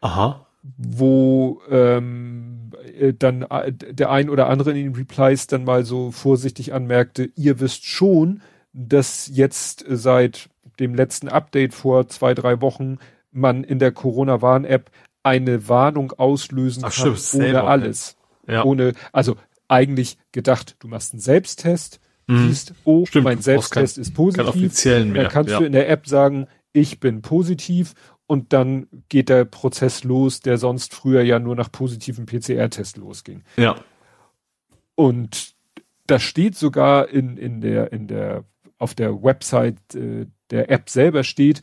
C: Aha.
B: Wo ähm, äh, dann äh, der ein oder andere in den Replies dann mal so vorsichtig anmerkte, ihr wisst schon, dass jetzt seit dem letzten Update vor zwei, drei Wochen man in der Corona-Warn-App eine Warnung auslösen
C: Ach, kann,
B: stimmt, ohne alles.
C: Ja.
B: Ohne, also eigentlich gedacht, du machst einen Selbsttest, mhm. siehst, oh,
C: stimmt,
B: mein Selbsttest kein, ist positiv.
C: Offiziellen mehr.
B: Dann kannst ja. du in der App sagen, ich bin positiv und dann geht der Prozess los, der sonst früher ja nur nach positiven PCR-Test losging.
C: Ja.
B: Und da steht sogar in, in der, in der, auf der Website äh, der App selber steht,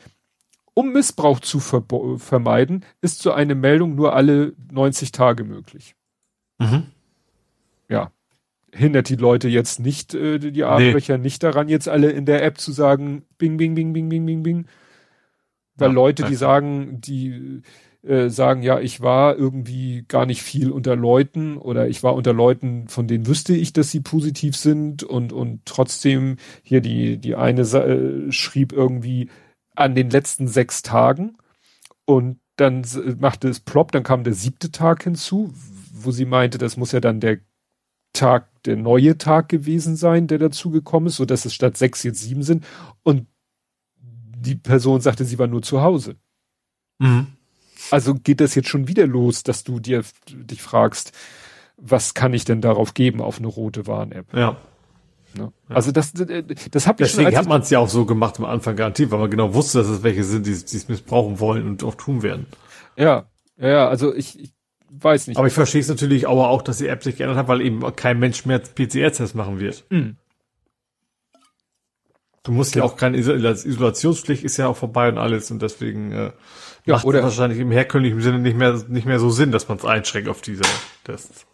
B: um Missbrauch zu vermeiden, ist so eine Meldung nur alle 90 Tage möglich. Mhm. Ja. Hindert die Leute jetzt nicht, äh, die Arschlöcher nee. nicht daran, jetzt alle in der App zu sagen, bing, bing, bing, bing, bing, bing, bing. Weil ja, Leute, die sagen, die äh, sagen, ja, ich war irgendwie gar nicht viel unter Leuten oder ich war unter Leuten, von denen wüsste ich, dass sie positiv sind und, und trotzdem hier die, die eine äh, schrieb irgendwie, an den letzten sechs Tagen und dann machte es plopp, dann kam der siebte Tag hinzu, wo sie meinte, das muss ja dann der Tag, der neue Tag gewesen sein, der dazugekommen ist, so dass es statt sechs jetzt sieben sind. Und die Person sagte, sie war nur zu Hause. Mhm. Also geht das jetzt schon wieder los, dass du dir dich fragst, was kann ich denn darauf geben auf eine rote Warn-App?
C: Ja.
B: Ne? Ja. Also das, das habe
C: ich Deswegen schon, hat man es ja auch so gemacht am Anfang garantiert, weil man genau wusste, dass es welche sind, die es missbrauchen wollen und auch tun werden.
B: Ja, ja, also ich, ich weiß nicht.
C: Aber ich verstehe es natürlich aber auch, dass die App sich geändert hat, weil eben kein Mensch mehr PCR-Test machen wird. Mhm. Du musst ja, ja auch keine Isolationspflicht ist ja auch vorbei und alles und deswegen äh, ja, macht oder wahrscheinlich im herkömmlichen Sinne nicht mehr nicht mehr so Sinn, dass man es einschränkt auf diese Tests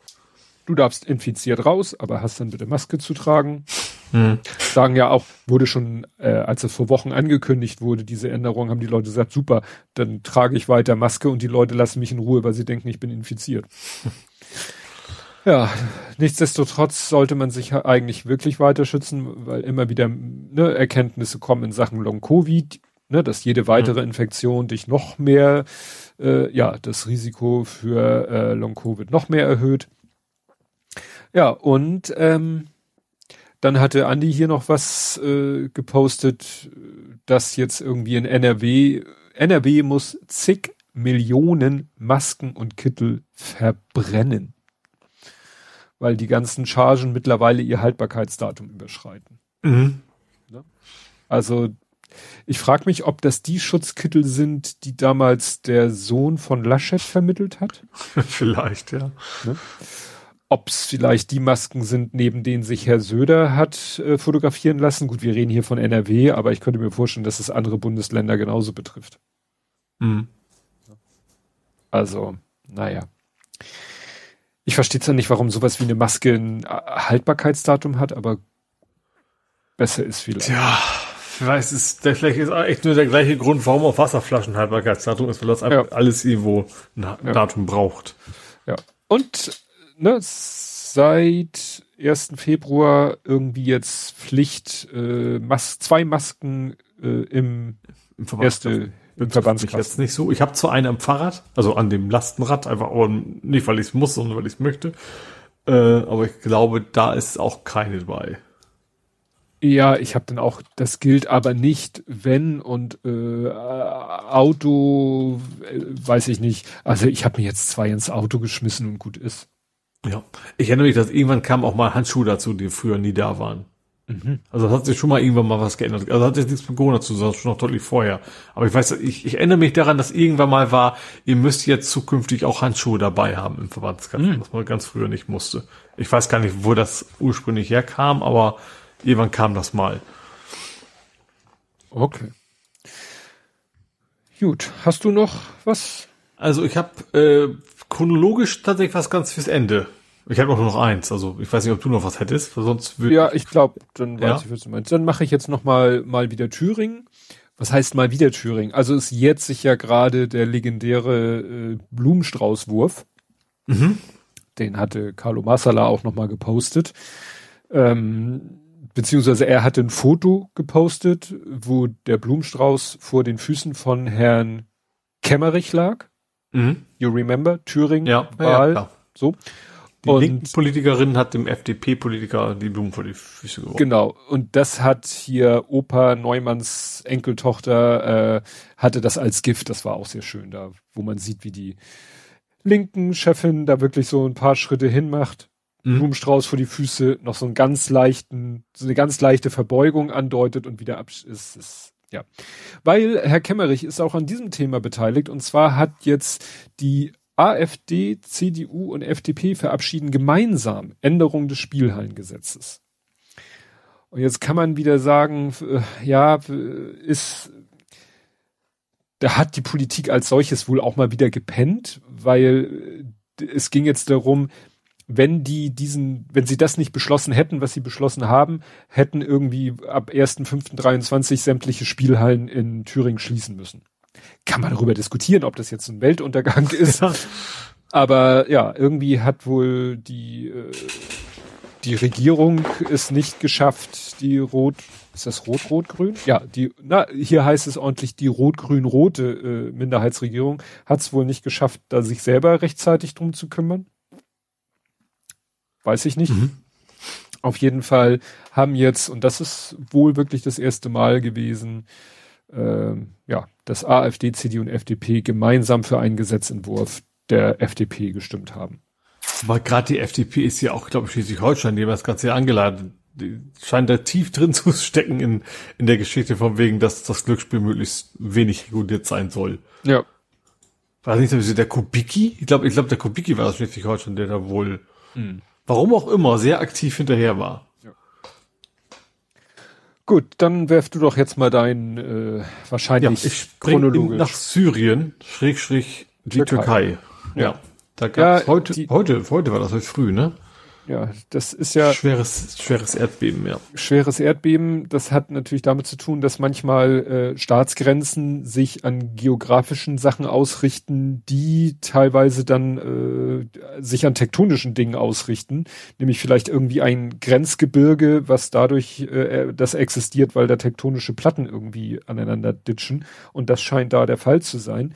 B: du darfst infiziert raus, aber hast dann bitte Maske zu tragen. Hm. Sagen ja auch, wurde schon, äh, als es vor Wochen angekündigt wurde, diese Änderung, haben die Leute gesagt, super, dann trage ich weiter Maske und die Leute lassen mich in Ruhe, weil sie denken, ich bin infiziert. ja, nichtsdestotrotz sollte man sich eigentlich wirklich weiter schützen, weil immer wieder ne, Erkenntnisse kommen in Sachen Long-Covid, ne, dass jede weitere hm. Infektion dich noch mehr, äh, ja, das Risiko für äh, Long-Covid noch mehr erhöht. Ja, und ähm, dann hatte Andi hier noch was äh, gepostet, dass jetzt irgendwie in NRW, NRW muss zig Millionen Masken und Kittel verbrennen. Weil die ganzen Chargen mittlerweile ihr Haltbarkeitsdatum überschreiten. Mhm. Ne? Also ich frage mich, ob das die Schutzkittel sind, die damals der Sohn von Laschet vermittelt hat.
C: Vielleicht, ja. Ne?
B: Ob es vielleicht die Masken sind, neben denen sich Herr Söder hat äh, fotografieren lassen. Gut, wir reden hier von NRW, aber ich könnte mir vorstellen, dass es andere Bundesländer genauso betrifft. Mhm. Also, naja. Ich verstehe zwar nicht, warum sowas wie eine Maske ein Haltbarkeitsdatum hat, aber besser ist vielleicht.
C: Ja, vielleicht ist, der, vielleicht ist echt nur der gleiche Grund, warum auch Wasserflaschen Haltbarkeitsdatum ist, weil das ja. alles irgendwo ein ja. Datum braucht.
B: Ja. Und ne, seit 1. Februar irgendwie jetzt Pflicht, äh, Mas zwei Masken äh, im,
C: Im erste im Verbandskasten. jetzt nicht so. Ich habe zwar eine am Fahrrad, also an dem Lastenrad, einfach aber nicht, weil ich es muss, sondern weil ich es möchte. Äh, aber ich glaube, da ist auch keine dabei.
B: Ja, ich habe dann auch, das gilt aber nicht, wenn und äh, Auto, äh, weiß ich nicht. Also ich habe mir jetzt zwei ins Auto geschmissen und gut ist.
C: Ja, ich erinnere mich, dass irgendwann kamen auch mal Handschuhe dazu, die früher nie da waren. Mhm. Also das hat sich schon mal irgendwann mal was geändert. Also das hat jetzt nichts mit Corona zu tun, schon noch deutlich vorher. Aber ich weiß, ich, ich erinnere mich daran, dass irgendwann mal war, ihr müsst jetzt zukünftig auch Handschuhe dabei haben im Verbandskasten, mhm. was man ganz früher nicht musste. Ich weiß gar nicht, wo das ursprünglich herkam, aber irgendwann kam das mal.
B: Okay. Gut, hast du noch was
C: Also ich habe äh, chronologisch tatsächlich was ganz fürs Ende. Ich habe auch nur noch eins. Also ich weiß nicht, ob du noch was hättest, sonst
B: würde Ja, ich glaube, dann weiß ja. ich, was du meinst. Dann mache ich jetzt noch mal mal wieder Thüringen. Was heißt mal wieder Thüringen? Also es jährt sich ja gerade der legendäre äh, Blumenstraußwurf. Mhm. Den hatte Carlo Massala auch noch mal gepostet. Ähm, beziehungsweise er hatte ein Foto gepostet, wo der Blumenstrauß vor den Füßen von Herrn Kemmerich lag. Mhm. You remember? Thüringen,
C: ja, Wahl, ja, so. Die und, linken Politikerin hat dem FDP-Politiker die Blumen vor die Füße
B: geworfen. Genau. Und das hat hier Opa Neumanns Enkeltochter, äh, hatte das als Gift. Das war auch sehr schön da, wo man sieht, wie die linken Chefin da wirklich so ein paar Schritte hinmacht. Mhm. Blumenstrauß vor die Füße, noch so einen ganz leichten, so eine ganz leichte Verbeugung andeutet und wieder ab ist, ist ja. Weil Herr Kemmerich ist auch an diesem Thema beteiligt und zwar hat jetzt die AfD, CDU und FDP verabschieden gemeinsam Änderung des Spielhallengesetzes. Und jetzt kann man wieder sagen, äh, ja, ist, da hat die Politik als solches wohl auch mal wieder gepennt, weil äh, es ging jetzt darum, wenn die diesen, wenn sie das nicht beschlossen hätten, was sie beschlossen haben, hätten irgendwie ab 1.5.23 sämtliche Spielhallen in Thüringen schließen müssen. Kann man darüber diskutieren, ob das jetzt ein Weltuntergang ist. Ja. Aber ja, irgendwie hat wohl die, äh, die Regierung es nicht geschafft, die Rot, ist das Rot-Rot-Grün? Ja, die, na, hier heißt es ordentlich die Rot-Grün-Rote äh, Minderheitsregierung hat es wohl nicht geschafft, da sich selber rechtzeitig drum zu kümmern. Weiß ich nicht. Mhm. Auf jeden Fall haben jetzt, und das ist wohl wirklich das erste Mal gewesen, äh, ja, dass AfD, CDU und FDP gemeinsam für einen Gesetzentwurf der FDP gestimmt haben.
C: Aber gerade die FDP ist ja auch, glaube ich, Schleswig-Holstein, die haben das Ganze ja angeladen. Die scheint da tief drin zu stecken in, in der Geschichte von wegen, dass das Glücksspiel möglichst wenig reguliert sein soll.
B: Ja.
C: War nicht so der Kubicki? Ich glaube, ich glaube, der Kubicki war das Schleswig-Holstein, der da wohl hm warum auch immer, sehr aktiv hinterher war. Ja.
B: Gut, dann werf du doch jetzt mal dein äh, wahrscheinlich
C: ja, ich chronologisch. nach Syrien, Schrägstrich die Türkei. Türkei. Ja. ja. Da gab's ja, heute, heute, heute war das heute früh, ne?
B: Ja, das ist ja.
C: Schweres, schweres Erdbeben, ja.
B: Schweres Erdbeben, das hat natürlich damit zu tun, dass manchmal äh, Staatsgrenzen sich an geografischen Sachen ausrichten, die teilweise dann äh, sich an tektonischen Dingen ausrichten. Nämlich vielleicht irgendwie ein Grenzgebirge, was dadurch, äh, das existiert, weil da tektonische Platten irgendwie aneinander ditchen. Und das scheint da der Fall zu sein.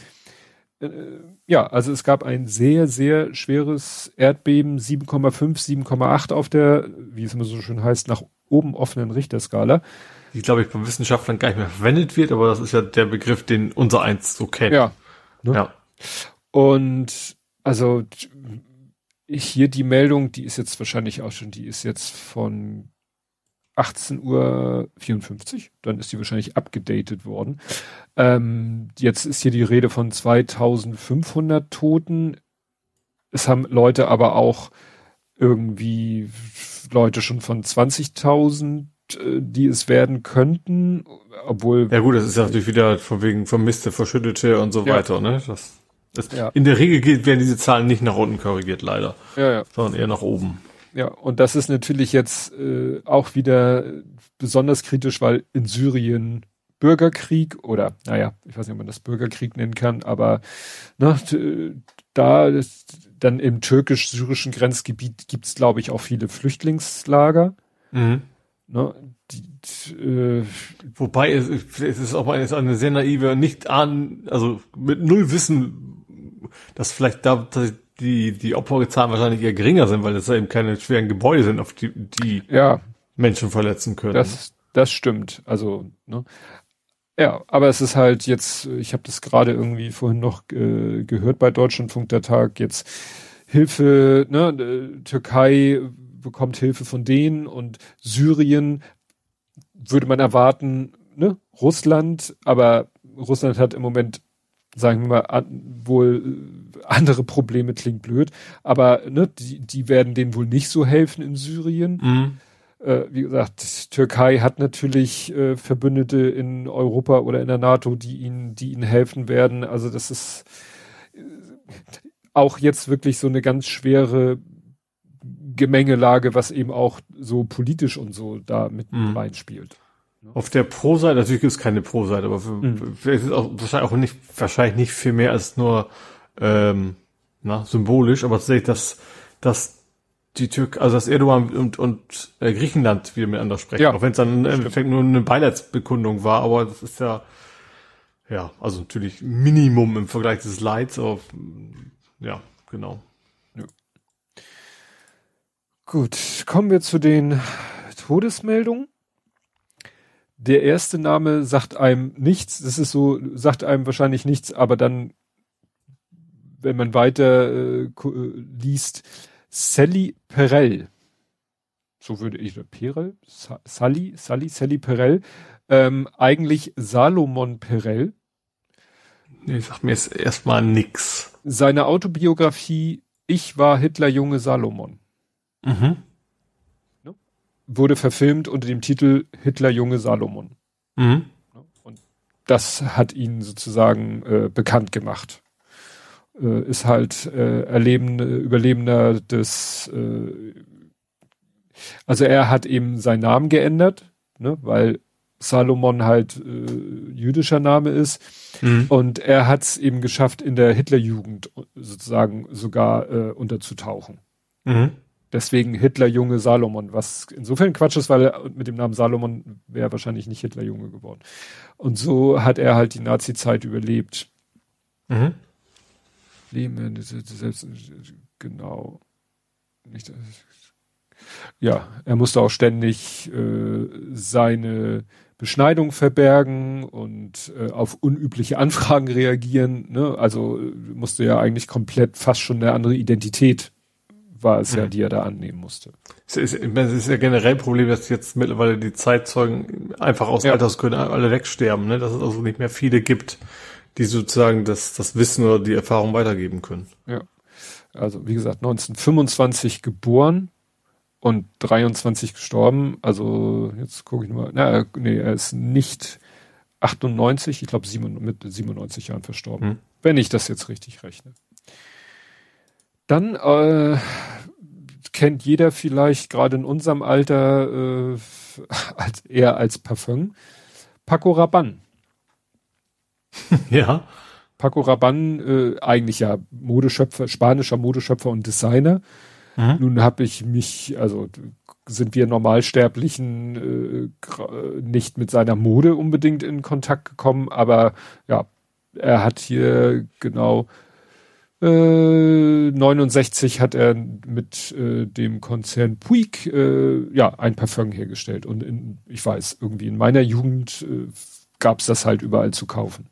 B: Äh, ja, also es gab ein sehr, sehr schweres Erdbeben, 7,5, 7,8 auf der, wie es immer so schön heißt, nach oben offenen Richterskala.
C: Die, glaube ich, von Wissenschaftlern gar nicht mehr verwendet wird, aber das ist ja der Begriff, den unser eins so kennt.
B: Ja. Ne? Ja. Und also hier die Meldung, die ist jetzt wahrscheinlich auch schon, die ist jetzt von 18.54 Uhr, dann ist die wahrscheinlich abgedatet worden. Ähm, jetzt ist hier die Rede von 2500 Toten. Es haben Leute aber auch irgendwie Leute schon von 20.000, äh, die es werden könnten, obwohl.
C: Ja gut, das ist ja natürlich wieder von wegen vermisste, verschüttete und so ja. weiter, ne? Das, das ja. In der Regel geht, werden diese Zahlen nicht nach unten korrigiert, leider.
B: Ja, ja.
C: Sondern eher nach oben.
B: Ja, und das ist natürlich jetzt äh, auch wieder besonders kritisch, weil in Syrien Bürgerkrieg oder, naja, ich weiß nicht, ob man das Bürgerkrieg nennen kann, aber ne, da ist, dann im türkisch-syrischen Grenzgebiet gibt's glaube ich, auch viele Flüchtlingslager. Mhm.
C: Ne, die, äh, Wobei es, es ist auch eine, eine sehr naive, nicht an, also mit null Wissen, dass vielleicht da die, die Opferzahlen wahrscheinlich eher geringer sind, weil ja eben keine schweren Gebäude sind, auf die, die
B: ja,
C: Menschen verletzen können.
B: Das, das stimmt. Also, ne? Ja, aber es ist halt jetzt, ich habe das gerade irgendwie vorhin noch äh, gehört bei Deutschlandfunk der Tag, jetzt Hilfe, ne, äh, Türkei bekommt Hilfe von denen und Syrien würde man erwarten, ne, Russland, aber Russland hat im Moment, sagen wir mal, an, wohl andere Probleme, klingt blöd, aber ne, die, die werden denen wohl nicht so helfen in Syrien. Mhm äh, wie gesagt, Türkei hat natürlich äh, Verbündete in Europa oder in der NATO, die ihnen, die ihnen helfen werden. Also das ist auch jetzt wirklich so eine ganz schwere Gemengelage, was eben auch so politisch und so da mit mhm. reinspielt.
C: Auf der Pro-Seite, natürlich gibt es keine Pro-Seite, aber mhm. ist es auch wahrscheinlich auch nicht, wahrscheinlich nicht viel mehr als nur ähm, na, symbolisch, aber tatsächlich, dass, dass die Türk, also dass Erdogan und, und äh, Griechenland wieder miteinander sprechen, ja, auch wenn es dann im Endeffekt nur eine Beileidsbekundung war, aber das ist ja, ja, also natürlich Minimum im Vergleich des Leids, aber ja, genau. Ja.
B: Gut, kommen wir zu den Todesmeldungen. Der erste Name sagt einem nichts, das ist so, sagt einem wahrscheinlich nichts, aber dann, wenn man weiter äh, äh liest, Sally Perel. So würde ich, Perel? Sally, Sally, Sally Perel. Ähm, eigentlich Salomon Perel.
C: Nee, sag mir jetzt erstmal nix.
B: Seine Autobiografie Ich war Hitler Junge Salomon. Mhm. Wurde verfilmt unter dem Titel Hitler Junge Salomon. Mhm. Und das hat ihn sozusagen äh, bekannt gemacht äh, ist halt äh, erlebende, Überlebender des, äh, also er hat eben seinen Namen geändert, ne, weil Salomon halt äh, jüdischer Name ist. Mhm. Und er hat es eben geschafft, in der Hitlerjugend sozusagen sogar äh, unterzutauchen. Mhm. Deswegen Hitlerjunge Salomon, was insofern Quatsch ist, weil er mit dem Namen Salomon wäre wahrscheinlich nicht Hitlerjunge geworden. Und so hat er halt die Nazi-Zeit überlebt. Mhm. Leben, selbst, genau. Nicht, ja, er musste auch ständig äh, seine Beschneidung verbergen und äh, auf unübliche Anfragen reagieren. Ne? Also musste ja eigentlich komplett fast schon eine andere Identität war es mhm. ja, die er da annehmen musste.
C: Es ist, es ist ja generell ein Problem, dass jetzt mittlerweile die Zeitzeugen einfach aus ja. Altersgründen alle wegsterben, ne? dass es also nicht mehr viele gibt, die sozusagen das, das Wissen oder die Erfahrung weitergeben können.
B: Ja. Also wie gesagt, 1925 geboren und 23 gestorben. Also jetzt gucke ich mal. Na, nee, er ist nicht 98, ich glaube mit 97 Jahren verstorben. Hm. Wenn ich das jetzt richtig rechne. Dann äh, kennt jeder vielleicht gerade in unserem Alter äh, als eher als Parfum Paco Rabanne.
C: ja.
B: Paco Rabanne, äh, eigentlich ja Modeschöpfer, spanischer Modeschöpfer und Designer. Mhm. Nun habe ich mich, also sind wir Normalsterblichen äh, nicht mit seiner Mode unbedingt in Kontakt gekommen, aber ja, er hat hier genau äh, 69 hat er mit äh, dem Konzern Puig äh, ja ein Parfum hergestellt und in, ich weiß irgendwie in meiner Jugend äh, gab es das halt überall zu kaufen.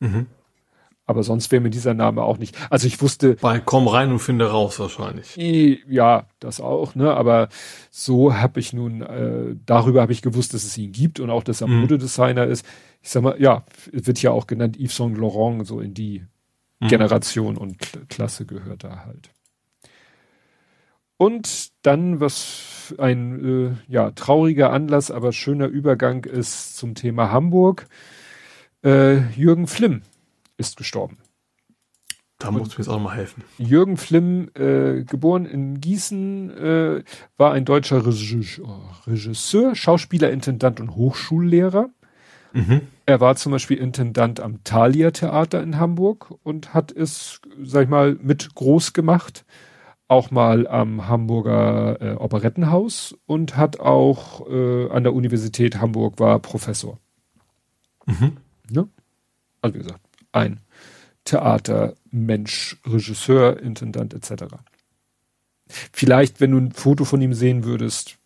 B: Mhm. Aber sonst wäre mir dieser Name auch nicht. Also ich wusste.
C: Bei komm rein und finde raus wahrscheinlich.
B: Ja, das auch, ne? Aber so habe ich nun, äh, darüber habe ich gewusst, dass es ihn gibt und auch, dass er mhm. Modedesigner ist. Ich sag mal, ja, wird ja auch genannt Yves Saint Laurent, so in die mhm. Generation und Klasse gehört da halt. Und dann, was ein äh, ja, trauriger Anlass, aber schöner Übergang ist zum Thema Hamburg. Äh, Jürgen Flimm ist gestorben.
C: Da musst du mir jetzt auch mal helfen.
B: Jürgen Flimm, äh, geboren in Gießen, äh, war ein deutscher Regisseur, Schauspieler, Intendant und Hochschullehrer. Mhm. Er war zum Beispiel Intendant am Thalia Theater in Hamburg und hat es, sag ich mal, mit groß gemacht. Auch mal am Hamburger äh, Operettenhaus und hat auch äh, an der Universität Hamburg war Professor. Mhm. Ne? Also wie gesagt, ein Theatermensch, Regisseur, Intendant etc. Vielleicht, wenn du ein Foto von ihm sehen würdest.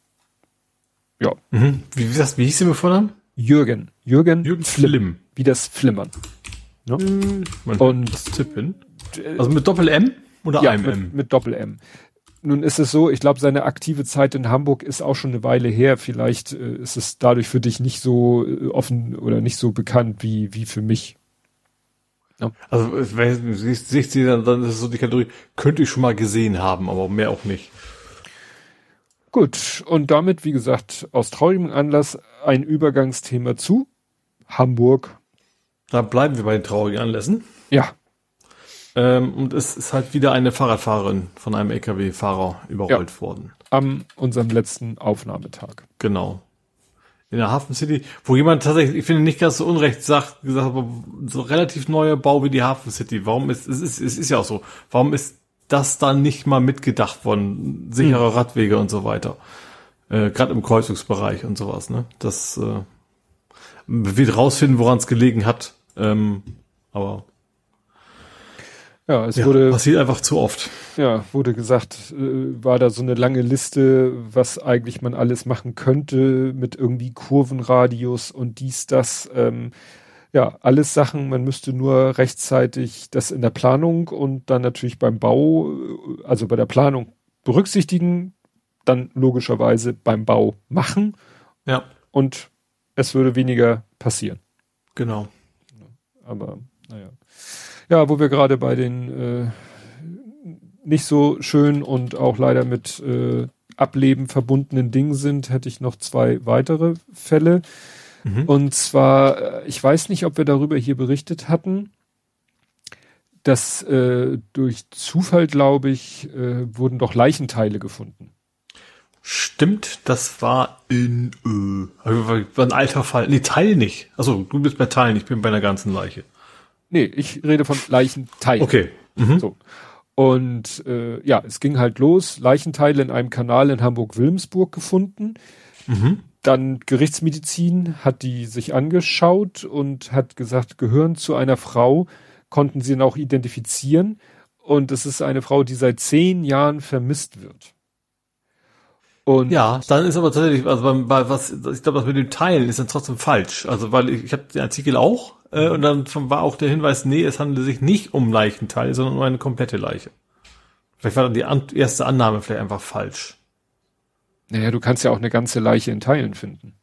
B: Ja.
C: Mhm. Wie, wie, wie hieß der mit Vornamen?
B: Jürgen. Jürgen,
C: Jürgen Flimm.
B: Wie das Flimmern.
C: Ne? Mhm. Und tippen. Also mit Doppel M oder
B: ja, einem mit, M? Mit Doppel M. Nun ist es so, ich glaube, seine aktive Zeit in Hamburg ist auch schon eine Weile her. Vielleicht äh, ist es dadurch für dich nicht so äh, offen oder nicht so bekannt wie, wie für mich.
C: Ja. Also, wenn siehst du dann, dann ist es so die Kategorie, könnte ich schon mal gesehen haben, aber mehr auch nicht.
B: Gut, und damit, wie gesagt, aus traurigem Anlass ein Übergangsthema zu Hamburg.
C: Da bleiben wir bei den traurigen Anlässen.
B: Ja.
C: Ähm, und es ist halt wieder eine Fahrradfahrerin von einem LKW-Fahrer überrollt ja. worden.
B: Am unserem letzten Aufnahmetag.
C: Genau. In der Hafen City, wo jemand tatsächlich, ich finde nicht ganz so unrecht sagt, gesagt, aber so relativ neuer Bau wie die Hafen City. Warum ist, es ist, es ist ja auch so. Warum ist das dann nicht mal mitgedacht worden? Sichere hm. Radwege und so weiter. Äh, Gerade im Kreuzungsbereich und sowas, ne? Das äh, wird rausfinden, woran es gelegen hat. Ähm, aber
B: ja, es ja, wurde
C: passiert einfach zu oft.
B: Ja, wurde gesagt, äh, war da so eine lange Liste, was eigentlich man alles machen könnte mit irgendwie Kurvenradius und dies, das. Ähm, ja, alles Sachen, man müsste nur rechtzeitig das in der Planung und dann natürlich beim Bau, äh, also bei der Planung berücksichtigen, dann logischerweise beim Bau machen.
C: Ja.
B: Und es würde weniger passieren.
C: Genau.
B: Aber, naja. Ja, wo wir gerade bei den äh, nicht so schön und auch leider mit äh, Ableben verbundenen Dingen sind, hätte ich noch zwei weitere Fälle. Mhm. Und zwar, äh, ich weiß nicht, ob wir darüber hier berichtet hatten, dass äh, durch Zufall, glaube ich, äh, wurden doch Leichenteile gefunden.
C: Stimmt, das war in äh, war ein alter Fall. Nee, Teil nicht. Also du bist bei Teilen, ich bin bei einer ganzen Leiche.
B: Nee, ich rede von Leichenteilen.
C: Okay.
B: Mhm. So. Und äh, ja, es ging halt los, Leichenteile in einem Kanal in Hamburg-Wilmsburg gefunden. Mhm. Dann Gerichtsmedizin hat die sich angeschaut und hat gesagt, gehören zu einer Frau, konnten sie ihn auch identifizieren. Und es ist eine Frau, die seit zehn Jahren vermisst wird.
C: Und ja, dann ist aber tatsächlich, also bei, bei was, ich glaube, das mit dem Teilen ist dann trotzdem falsch. Also weil ich, ich habe den Artikel auch äh, und dann war auch der Hinweis, nee, es handelt sich nicht um Leichenteile, sondern um eine komplette Leiche. Vielleicht war dann die an, erste Annahme vielleicht einfach falsch.
B: Naja, du kannst ja auch eine ganze Leiche in Teilen finden.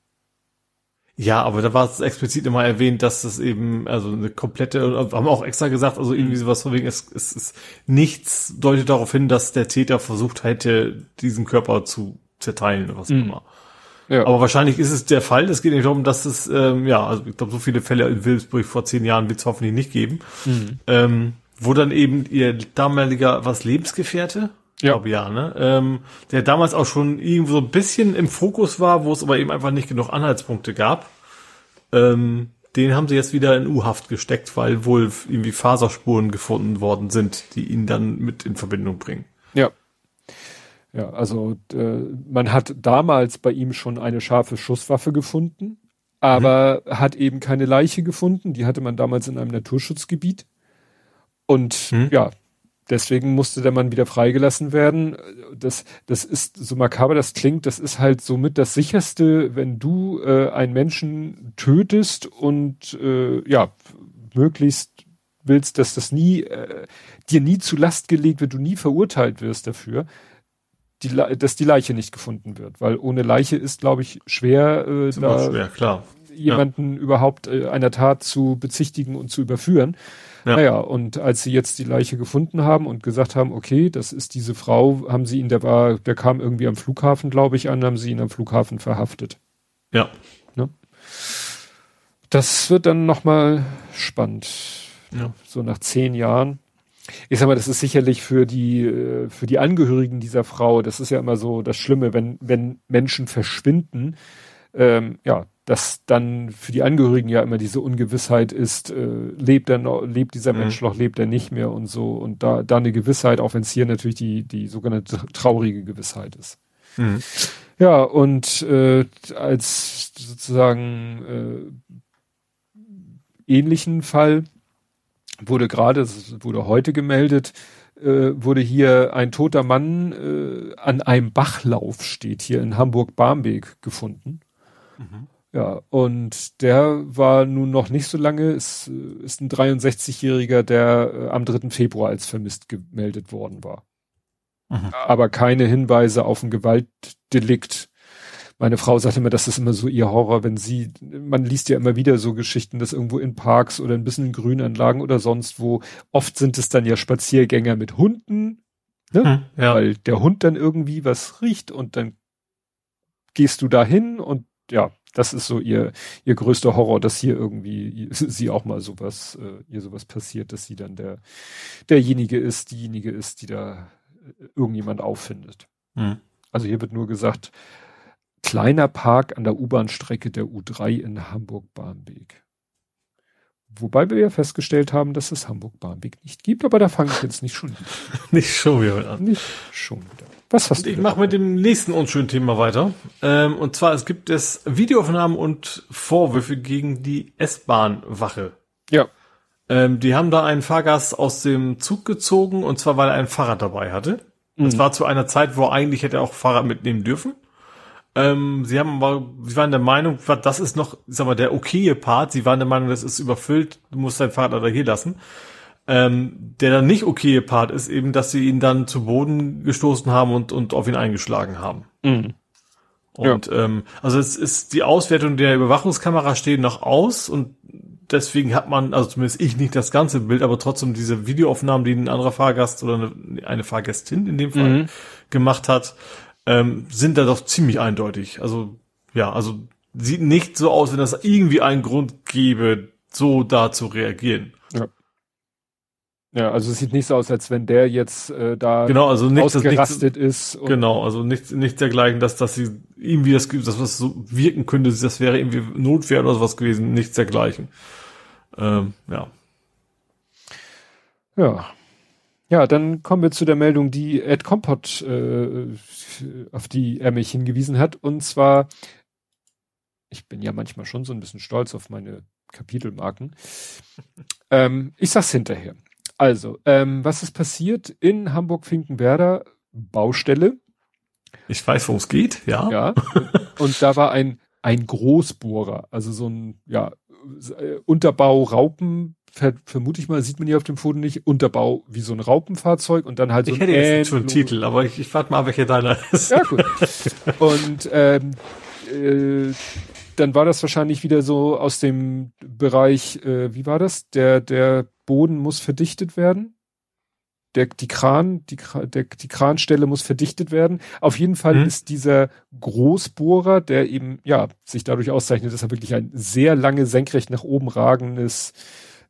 C: Ja, aber da war es explizit immer erwähnt, dass das eben, also eine komplette, haben auch extra gesagt, also irgendwie sowas von wegen, es, es ist nichts deutet darauf hin, dass der Täter versucht hätte, diesen Körper zu zerteilen oder was auch mhm. immer. Ja. Aber wahrscheinlich ist es der Fall. Es geht nicht darum, dass es, ähm, ja, also ich glaube, so viele Fälle in Wilhelmsburg vor zehn Jahren wird es hoffentlich nicht geben. Mhm. Ähm, wo dann eben ihr damaliger, was, Lebensgefährte? Ja. glaube ja, ne? Ähm, der damals auch schon irgendwo so ein bisschen im Fokus war, wo es aber eben einfach nicht genug Anhaltspunkte gab. Ähm, den haben sie jetzt wieder in U-Haft gesteckt, weil wohl irgendwie Faserspuren gefunden worden sind, die ihn dann mit in Verbindung bringen.
B: Ja. Ja, also äh, man hat damals bei ihm schon eine scharfe Schusswaffe gefunden, aber mhm. hat eben keine Leiche gefunden. Die hatte man damals in einem Naturschutzgebiet. Und mhm. ja, deswegen musste der Mann wieder freigelassen werden. Das, das ist so makaber, das klingt, das ist halt somit das sicherste, wenn du äh, einen Menschen tötest und äh, ja, möglichst willst, dass das nie, äh, dir nie zu Last gelegt wird, du nie verurteilt wirst dafür die, dass die Leiche nicht gefunden wird, weil ohne Leiche ist, glaube ich, schwer, äh, da
C: schwer, klar.
B: jemanden ja. überhaupt äh, einer Tat zu bezichtigen und zu überführen. Ja. Naja, und als sie jetzt die Leiche gefunden haben und gesagt haben, okay, das ist diese Frau, haben sie ihn, der war, der kam irgendwie am Flughafen, glaube ich, an, haben sie ihn am Flughafen verhaftet.
C: Ja.
B: Ne? Das wird dann nochmal spannend. Ja. So nach zehn Jahren ich sag mal, das ist sicherlich für die, äh, für die Angehörigen dieser Frau, das ist ja immer so das Schlimme, wenn, wenn Menschen verschwinden, ähm, ja, dass dann für die Angehörigen ja immer diese Ungewissheit ist, äh, lebt er noch, lebt dieser mhm. Mensch noch, lebt er nicht mehr und so. Und da, da eine Gewissheit, auch wenn es hier natürlich die, die sogenannte traurige Gewissheit ist. Mhm. Ja, und äh, als sozusagen äh, ähnlichen Fall wurde gerade, das wurde heute gemeldet, äh, wurde hier ein toter Mann äh, an einem Bachlauf steht hier in Hamburg-Barmbek gefunden. Mhm. Ja, und der war nun noch nicht so lange, ist, ist ein 63-Jähriger, der äh, am 3. Februar als vermisst gemeldet worden war. Mhm. Aber keine Hinweise auf ein Gewaltdelikt meine Frau sagt immer, das ist immer so ihr Horror, wenn sie, man liest ja immer wieder so Geschichten, dass irgendwo in Parks oder ein bisschen in Grünanlagen oder sonst wo, oft sind es dann ja Spaziergänger mit Hunden, ne? Hm, ja. weil der Hund dann irgendwie was riecht und dann gehst du dahin und ja, Das ist so ihr, ihr größter Horror, dass hier irgendwie sie auch mal sowas, äh, ihr sowas passiert, dass sie dann der, derjenige ist, diejenige ist, die da äh, irgendjemand auffindet. Mhm. Also hier wird nur gesagt, kleiner Park an der U-Bahn-Strecke der U3 in Hamburg-Barmbek. Wobei wir ja festgestellt haben, dass es Hamburg-Barmbek nicht gibt, aber da fange ich jetzt nicht schon wieder.
C: nicht schon wieder
B: an. Nicht schon wieder. Was hast
C: du? Ich mache mit dem nächsten unschönen Thema weiter. Ähm, und zwar, es gibt es Videoaufnahmen und Vorwürfe gegen die S-Bahn-Wache.
B: Ja.
C: Ähm, die haben da einen Fahrgast aus dem Zug gezogen und zwar, weil er ein Fahrrad dabei hatte. Das mhm. war zu einer Zeit, wo eigentlich hätte er auch Fahrrad mitnehmen dürfen. Ähm, sie haben sie waren der Meinung, das ist noch, sag mal, der okaye Part. Sie waren der Meinung, das ist überfüllt, du musst dein Fahrrad da hier lassen. Ähm, der dann nicht okaye Part ist eben, dass sie ihn dann zu Boden gestoßen haben und, und auf ihn eingeschlagen haben. Mhm. Und ja. ähm, also es ist die Auswertung der Überwachungskamera stehen noch aus und deswegen hat man, also zumindest ich nicht das ganze Bild, aber trotzdem diese Videoaufnahmen, die ein anderer Fahrgast oder eine, eine Fahrgästin in dem Fall mhm. gemacht hat, ähm, sind da doch ziemlich eindeutig. Also ja, also sieht nicht so aus, wenn das irgendwie einen Grund gäbe, so da zu reagieren.
B: Ja. Ja, also es sieht nicht so aus, als wenn der jetzt äh, da
C: genau, also nichts,
B: ausgerastet nichts, ist.
C: Genau, also nichts nicht dergleichen, dass, dass sie irgendwie das, dass was so wirken könnte, das wäre irgendwie Notwehr oder sowas gewesen, nichts dergleichen. Ähm, ja.
B: Ja. Ja, dann kommen wir zu der Meldung, die Ed Kompott, äh, auf die er mich hingewiesen hat. Und zwar, ich bin ja manchmal schon so ein bisschen stolz auf meine Kapitelmarken. ähm, ich sag's hinterher. Also, ähm, was ist passiert in Hamburg-Finkenwerder? Baustelle.
C: Ich weiß, worum es geht, ja.
B: Ja. Und da war ein, ein Großbohrer, also so ein, ja, Unterbau Raupen, ver, vermute ich mal, sieht man hier auf dem Foto nicht, Unterbau wie so ein Raupenfahrzeug und dann halt so
C: ich hätte jetzt schon einen Titel, aber ich, ich warte mal, welcher deiner ist.
B: Ja, gut. und ähm, äh, dann war das wahrscheinlich wieder so aus dem Bereich, äh, wie war das? Der, der Boden muss verdichtet werden. Der, die Kran, die, der, die Kranstelle muss verdichtet werden. Auf jeden Fall mhm. ist dieser Großbohrer, der eben, ja, sich dadurch auszeichnet, dass er wirklich ein sehr lange senkrecht nach oben ragendes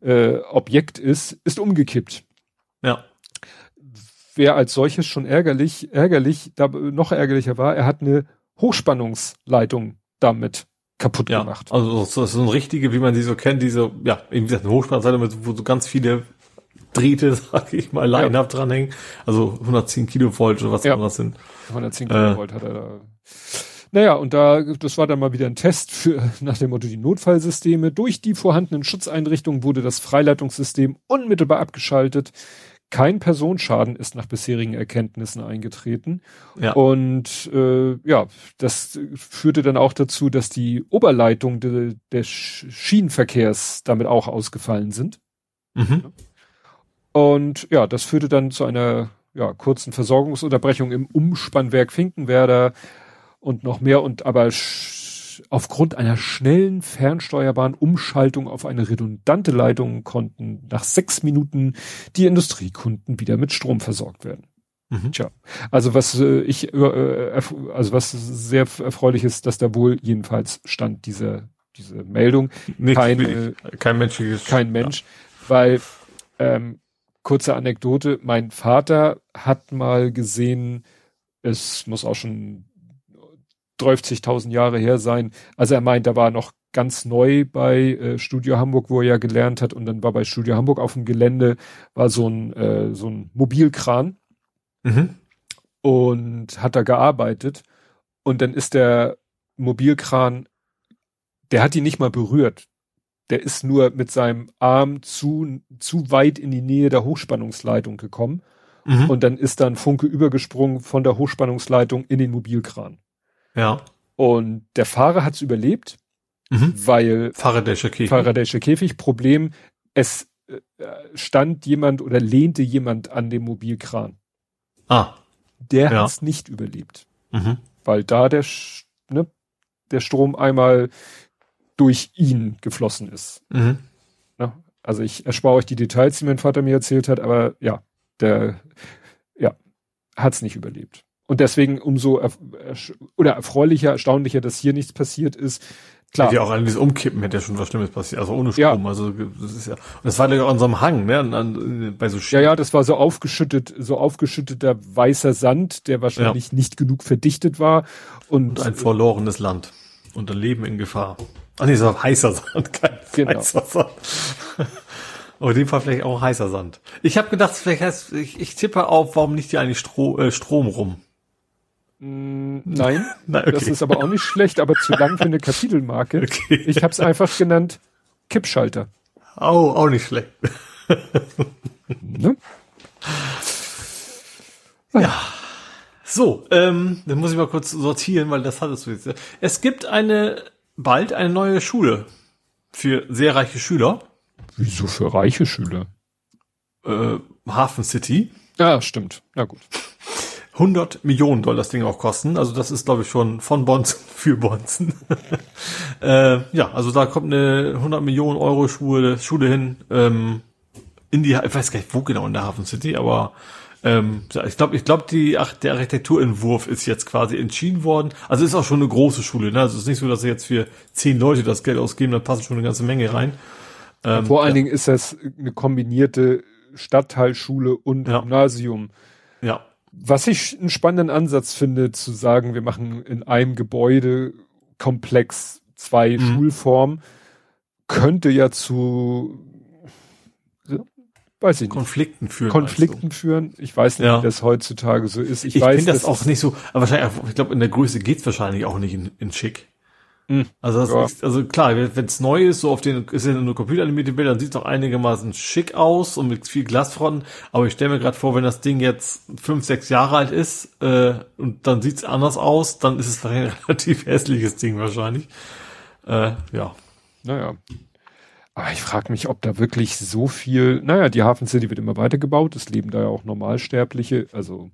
B: äh, Objekt ist, ist umgekippt.
C: Ja.
B: Wer als solches schon ärgerlich, ärgerlich, da noch ärgerlicher war, er hat eine Hochspannungsleitung damit kaputt ja, gemacht.
C: Also so, so ein richtige, wie man sie so kennt, diese, ja, wie gesagt, eine Hochspannungsleitung, wo so ganz viele Drähte, sag ich mal, line-up ja. dranhängen. Also 110 Kilovolt oder was ja. das sind.
B: 110 Kilovolt äh, hat er da. Naja, und da, das war dann mal wieder ein Test für, nach dem Motto, die Notfallsysteme. Durch die vorhandenen Schutzeinrichtungen wurde das Freileitungssystem unmittelbar abgeschaltet. Kein Personenschaden ist nach bisherigen Erkenntnissen eingetreten. Ja. Und äh, ja, das führte dann auch dazu, dass die Oberleitung de, des Schienenverkehrs damit auch ausgefallen sind. Mhm. Und ja, das führte dann zu einer ja, kurzen Versorgungsunterbrechung im Umspannwerk Finkenwerder und noch mehr und aber aufgrund einer schnellen fernsteuerbaren Umschaltung auf eine redundante Leitung konnten nach sechs Minuten die Industriekunden wieder mit Strom versorgt werden. Mhm. Tja, also was äh, ich äh, also was sehr erfreulich ist, dass da wohl jedenfalls stand diese diese Meldung
C: Nicht keine, kein menschliches
B: kein Mensch, ja. weil ähm, kurze Anekdote, mein Vater hat mal gesehen, es muss auch schon 30.000 Jahre her sein. Also er meint, er war noch ganz neu bei äh, Studio Hamburg, wo er ja gelernt hat und dann war bei Studio Hamburg auf dem Gelände war so ein äh, so ein Mobilkran mhm. und hat da gearbeitet und dann ist der Mobilkran, der hat ihn nicht mal berührt. Der ist nur mit seinem Arm zu zu weit in die Nähe der Hochspannungsleitung gekommen mhm. und dann ist dann Funke übergesprungen von der Hochspannungsleitung in den Mobilkran.
C: Ja.
B: Und der Fahrer hat es überlebt, mhm. weil
C: Faraday'sche Käfig.
B: Faraday'sche Käfig. Problem, es äh, stand jemand oder lehnte jemand an dem Mobilkran.
C: Ah.
B: Der ja. hat es nicht überlebt. Mhm. Weil da der, ne, der Strom einmal durch ihn geflossen ist. Mhm. Ne? Also ich erspare euch die Details, die mein Vater mir erzählt hat, aber ja, der ja, hat es nicht überlebt. Und deswegen umso erf oder erfreulicher, erstaunlicher, dass hier nichts passiert ist,
C: Klar. Hätte ja auch an dieses Umkippen hätte ja schon was Schlimmes passiert, also ohne Strom. Ja. Also das ist ja. Und das war ja auch an so einem Hang, ne? An, an,
B: bei so ja, ja, das war so aufgeschüttet, so aufgeschütteter weißer Sand, der wahrscheinlich ja. nicht genug verdichtet war. Und,
C: und ein verlorenes Land. Und ein Leben in Gefahr. Ach nee, es war heißer Sand, kein genau. heißer Sand. Aber in dem Fall vielleicht auch heißer Sand. Ich habe gedacht, vielleicht heißt, ich, ich tippe auf, warum nicht hier eigentlich Stro äh, Strom rum?
B: Mm, nein, Nein okay. das ist aber auch nicht schlecht, aber zu lang für eine Kapitelmarke. Okay. Ich habe es einfach genannt Kippschalter.
C: Oh, auch nicht schlecht. ne? Ja. So, ähm, dann muss ich mal kurz sortieren, weil das hattest du jetzt. Es gibt eine bald eine neue Schule für sehr reiche Schüler.
B: Wieso für reiche Schüler?
C: Äh, Hafen City.
B: Ja, stimmt. Na gut.
C: 100 Millionen Dollar das Ding auch kosten. Also das ist, glaube ich, schon von Bonzen für Bonzen. äh, ja, also da kommt eine 100 Millionen Euro Schule, Schule hin. Ähm, in die, ich weiß gar nicht, wo genau in der Hafen City, aber ähm, ich glaube, ich glaube, die ach, der Architekturentwurf ist jetzt quasi entschieden worden. Also ist auch schon eine große Schule. Ne? Also es ist nicht so, dass sie jetzt für zehn Leute das Geld ausgeben, da passen schon eine ganze Menge rein.
B: Ähm, Vor allen ja. Dingen ist das eine kombinierte Stadtteilschule und ja. Gymnasium.
C: Ja.
B: Was ich einen spannenden Ansatz finde, zu sagen, wir machen in einem Gebäudekomplex zwei mhm. Schulformen, könnte ja zu weiß ich
C: Konflikten nicht. führen.
B: Konflikten führen. Ich weiß nicht, ja. wie das heutzutage so ist.
C: Ich, ich weiß, das auch nicht so, aber wahrscheinlich, ich glaube, in der Größe geht's wahrscheinlich auch nicht in, in schick. Mhm. Also, das ja. ist, also klar, wenn es neu ist, so auf den, ist ja nur computeranimierte Bilder, dann sieht es auch einigermaßen schick aus und mit viel Glasfronten. Aber ich stelle mir gerade vor, wenn das Ding jetzt fünf, sechs Jahre alt ist äh, und dann sieht's anders aus, dann ist es ein relativ hässliches Ding wahrscheinlich. Äh, ja.
B: Naja. Aber ich frage mich, ob da wirklich so viel, naja, die Hafen City wird immer weitergebaut, es leben da ja auch Normalsterbliche, also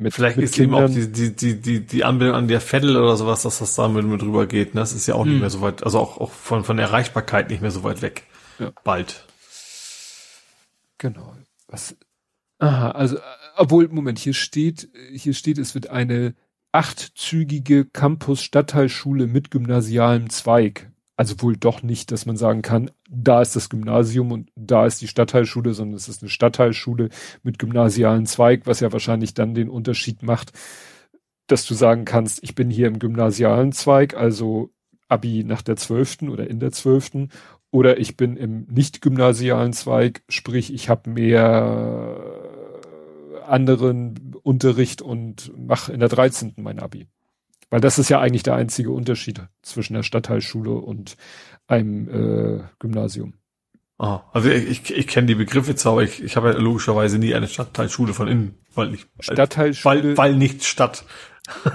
C: mit, Vielleicht mit ist Kindern. eben auch die, die, die, die, die Anbindung an der Vettel oder sowas, dass das da mit, mit drüber geht. Ne? Das ist ja auch hm. nicht mehr so weit, also auch, auch von, von der Erreichbarkeit nicht mehr so weit weg. Ja. Bald.
B: Genau. Was, aha, also, obwohl, Moment, hier steht, hier steht, es wird eine achtzügige Campus-Stadtteilschule mit gymnasialem Zweig. Also wohl doch nicht, dass man sagen kann, da ist das Gymnasium und da ist die Stadtteilschule, sondern es ist eine Stadtteilschule mit gymnasialen Zweig, was ja wahrscheinlich dann den Unterschied macht, dass du sagen kannst, ich bin hier im gymnasialen Zweig, also Abi nach der zwölften oder in der zwölften, oder ich bin im nicht gymnasialen Zweig, sprich ich habe mehr anderen Unterricht und mache in der dreizehnten mein Abi. Weil das ist ja eigentlich der einzige Unterschied zwischen der Stadtteilschule und einem äh, Gymnasium.
C: Ah, also ich, ich, ich kenne die Begriffe zwar, aber ich, ich habe ja logischerweise nie eine Stadtteilschule von innen, weil nicht
B: Stadtteilschule,
C: weil, weil nicht Stadt.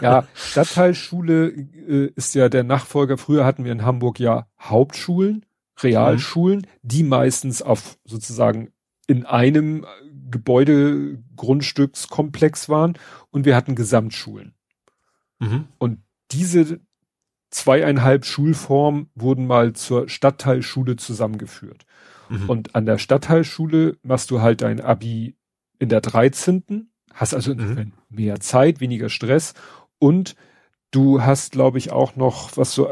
B: Ja, Stadtteilschule äh, ist ja der Nachfolger. Früher hatten wir in Hamburg ja Hauptschulen, Realschulen, mhm. die meistens auf sozusagen in einem Gebäudegrundstückskomplex waren und wir hatten Gesamtschulen. Mhm. Und diese zweieinhalb Schulformen wurden mal zur Stadtteilschule zusammengeführt. Mhm. Und an der Stadtteilschule machst du halt dein Abi in der 13. Hast also mhm. mehr Zeit, weniger Stress und du hast, glaube ich, auch noch, was so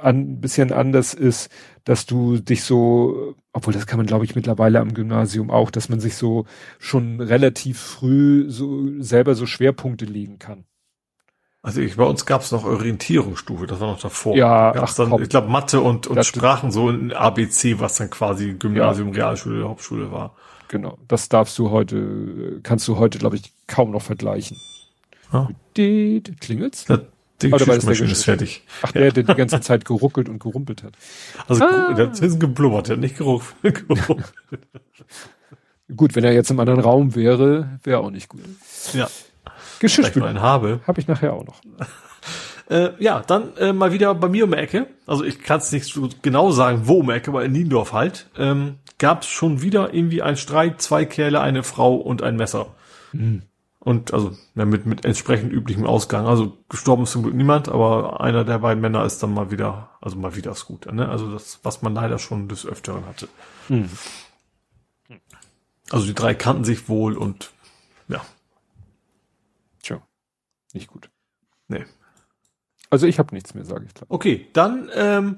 B: ein bisschen anders ist, dass du dich so, obwohl das kann man, glaube ich, mittlerweile am Gymnasium auch, dass man sich so schon relativ früh so selber so Schwerpunkte legen kann.
C: Also ich, bei uns gab es noch Orientierungsstufe, das war noch davor.
B: Ja,
C: gab's ach, dann, komm. ich glaube Mathe und, und Sprachen so in ABC, was dann quasi Gymnasium, ja. Realschule, Hauptschule war.
B: Genau, das darfst du heute, kannst du heute, glaube ich, kaum noch vergleichen.
C: Ah.
B: Klingelt's? Ja,
C: die
B: Oder
C: Geschirrspülmaschine ist fertig.
B: Ach, der, der die ganze Zeit geruckelt und gerumpelt hat.
C: Also ah. der hat geblubbert, der hat nicht geruckelt.
B: gut, wenn er jetzt im anderen Raum wäre, wäre auch nicht gut.
C: Ja.
B: Geschirrspüler
C: habe.
B: Habe ich nachher auch noch.
C: Äh, ja, dann äh, mal wieder bei mir um die Ecke. Also ich kann es nicht so genau sagen, wo um die Ecke, aber in Niendorf halt. Ähm, Gab es schon wieder irgendwie ein Streit, zwei Kerle, eine Frau und ein Messer. Mhm. Und also ja, mit, mit entsprechend üblichem Ausgang. Also gestorben ist zum Glück niemand, aber einer der beiden Männer ist dann mal wieder, also mal wieder Scooter. Ne? Also das, was man leider schon des Öfteren hatte. Mhm. Also die drei kannten sich wohl und ja,
B: nicht gut.
C: Nee.
B: Also ich habe nichts mehr, sage ich klar.
C: Okay, dann ähm,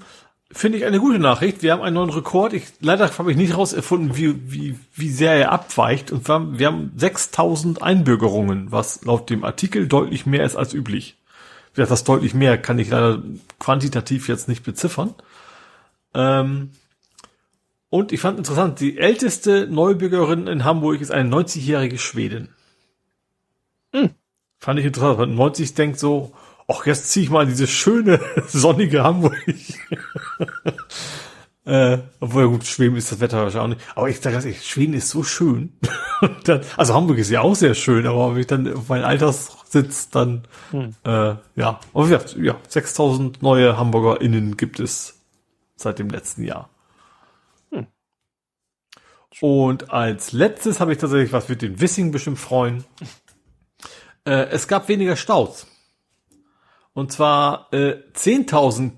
C: finde ich eine gute Nachricht. Wir haben einen neuen Rekord. Ich, leider habe ich nicht rausgefunden, wie, wie, wie sehr er abweicht. Und wir haben, wir haben 6000 Einbürgerungen, was laut dem Artikel deutlich mehr ist als üblich. Das deutlich mehr kann ich leider quantitativ jetzt nicht beziffern. Ähm, und ich fand interessant, die älteste Neubürgerin in Hamburg ist eine 90-jährige Schwedin. Hm. Fand ich interessant, weil 90 denkt so, ach, jetzt ziehe ich mal diese schöne, sonnige Hamburg. äh, obwohl, gut, Schweden ist das Wetter wahrscheinlich auch nicht. Aber ich sage ganz ehrlich, Schweden ist so schön. dann, also Hamburg ist ja auch sehr schön, aber wenn ich dann auf meinen Alterssitz dann, hm. äh, ja, aber ja, ja, 6000 neue HamburgerInnen gibt es seit dem letzten Jahr. Und als letztes habe ich tatsächlich, was wird den Wissing bestimmt freuen. Äh, es gab weniger Staus. Und zwar äh, 10.000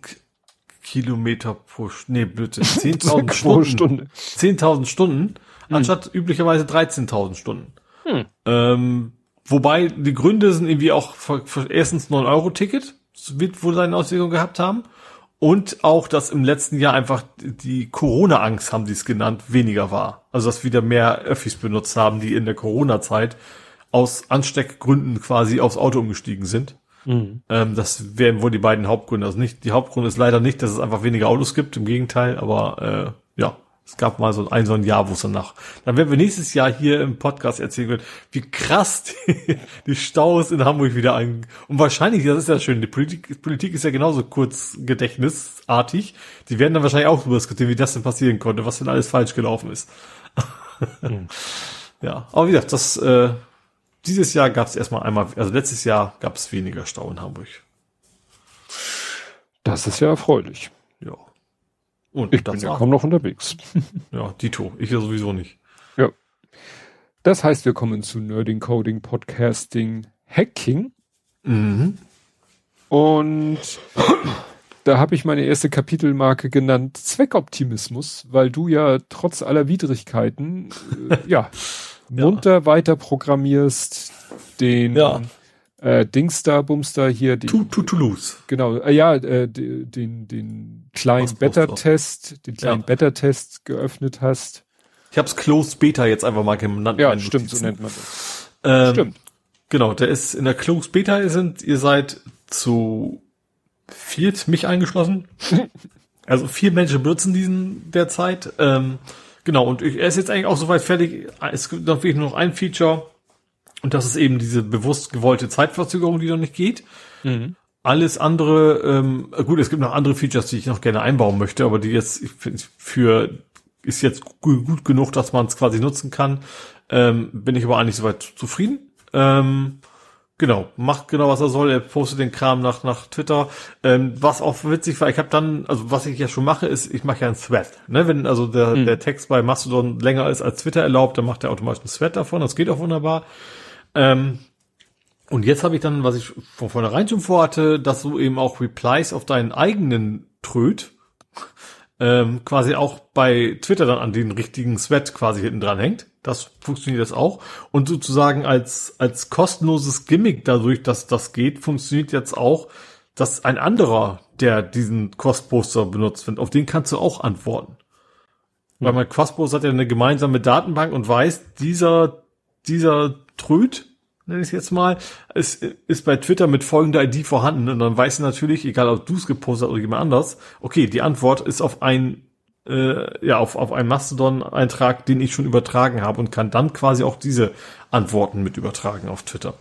C: Kilometer pro nee, bitte 10.000 Stunden. Stunde. 10.000 Stunden, hm. anstatt üblicherweise 13.000 Stunden. Hm. Ähm, wobei die Gründe sind irgendwie auch für, für erstens 9-Euro-Ticket, wird wohl seine Auswirkungen gehabt haben. Und auch, dass im letzten Jahr einfach die Corona-Angst, haben sie es genannt, weniger war. Also, dass wieder mehr Öffis benutzt haben, die in der Corona-Zeit aus Ansteckgründen quasi aufs Auto umgestiegen sind. Mhm. Ähm, das wären wohl die beiden Hauptgründe. Also nicht, die Hauptgrund ist leider nicht, dass es einfach weniger Autos gibt, im Gegenteil, aber äh, ja, es gab mal so ein, so ein Jahr, wo es danach. Dann werden wir nächstes Jahr hier im Podcast erzählen können, wie krass die, die Staus in Hamburg wieder ein. Und wahrscheinlich, das ist ja schön, die Politik, Politik ist ja genauso kurz gedächtnisartig. Die werden dann wahrscheinlich auch darüber diskutieren, wie das denn passieren konnte, was denn alles falsch gelaufen ist. mhm. Ja, aber wie gesagt, das äh, dieses Jahr gab es erstmal einmal, also letztes Jahr gab es weniger Stau in Hamburg.
B: Das ist ja erfreulich.
C: Ja.
B: Und ich bin ja kaum noch unterwegs.
C: ja, Dito. Ich ja sowieso nicht.
B: Ja. Das heißt, wir kommen zu Nerding, Coding, Podcasting, Hacking. Mhm. Und da habe ich meine erste Kapitelmarke genannt Zweckoptimismus, weil du ja trotz aller Widrigkeiten äh, ja munter ja. weiter programmierst, den
C: ja
B: äh, Dingster, Bumster hier,
C: die, to, to Toulouse.
B: Genau, äh, ja, äh, den, den kleinen Beta-Test, den kleinen ja. Beta-Test geöffnet hast.
C: Ich habe es Closed Beta jetzt einfach mal genannt.
B: Ja, stimmt, so nennt man
C: das. Ähm, stimmt. Genau, der ist in der Closed Beta sind, ihr seid zu viert, mich eingeschlossen. also vier Menschen benutzen diesen derzeit. Ähm, genau, und ich, er ist jetzt eigentlich auch soweit fertig. Es gibt noch wirklich nur noch ein Feature und das ist eben diese bewusst gewollte Zeitverzögerung, die noch nicht geht. Mhm. Alles andere, ähm, gut, es gibt noch andere Features, die ich noch gerne einbauen möchte, aber die jetzt ich finde, für ist jetzt gut genug, dass man es quasi nutzen kann. Ähm, bin ich aber eigentlich soweit zufrieden. Ähm, genau, macht genau was er soll. Er postet den Kram nach nach Twitter. Ähm, was auch witzig war, ich habe dann, also was ich ja schon mache, ist, ich mache ja einen Thread. Ne? Wenn also der, mhm. der Text bei Mastodon länger ist als Twitter erlaubt, dann macht er automatisch einen Thread davon. Das geht auch wunderbar. Ähm, und jetzt habe ich dann, was ich von vornherein schon vorhatte, dass du eben auch Replies auf deinen eigenen Tröd ähm, quasi auch bei Twitter dann an den richtigen Thread quasi hinten dran hängt. Das funktioniert das auch. Und sozusagen als, als kostenloses Gimmick dadurch, dass das geht, funktioniert jetzt auch, dass ein anderer, der diesen Quest-Poster benutzt, auf den kannst du auch antworten. Mhm. Weil mein Quest-Poster hat ja eine gemeinsame Datenbank und weiß, dieser, dieser Tröd, nenne ich es jetzt mal, ist, ist bei Twitter mit folgender ID vorhanden und dann weiß natürlich, egal ob du es gepostet hast oder jemand anders, okay, die Antwort ist auf ein äh, ja auf, auf einen Mastodon-Eintrag, den ich schon übertragen habe und kann dann quasi auch diese Antworten mit übertragen auf Twitter.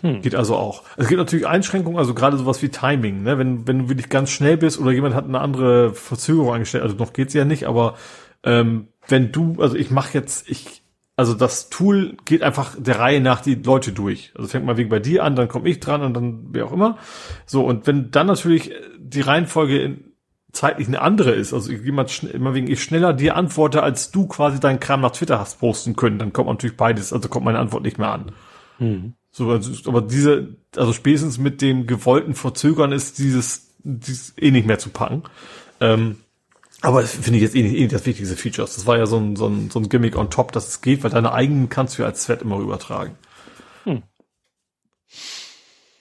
C: Hm. Geht also auch. Es gibt natürlich Einschränkungen, also gerade sowas wie Timing, ne? Wenn, wenn du wirklich ganz schnell bist oder jemand hat eine andere Verzögerung eingestellt, also noch geht's ja nicht, aber ähm, wenn du, also ich mache jetzt, ich also das Tool geht einfach der Reihe nach die Leute durch. Also fängt mal wegen bei dir an, dann komme ich dran und dann wer auch immer. So, und wenn dann natürlich die Reihenfolge in, zeitlich eine andere ist, also jemand immer wegen ich schneller dir antworte, als du quasi deinen Kram nach Twitter hast posten können, dann kommt natürlich beides, also kommt meine Antwort nicht mehr an. Mhm. So, also, aber diese, also spätestens mit dem gewollten Verzögern ist dieses, dieses eh nicht mehr zu packen. Ähm, aber das finde ich jetzt eh nicht, eh nicht das wichtigste Features. Das war ja so ein, so, ein, so ein Gimmick on top, dass es geht, weil deine eigenen kannst du ja als Thread immer übertragen. Hm.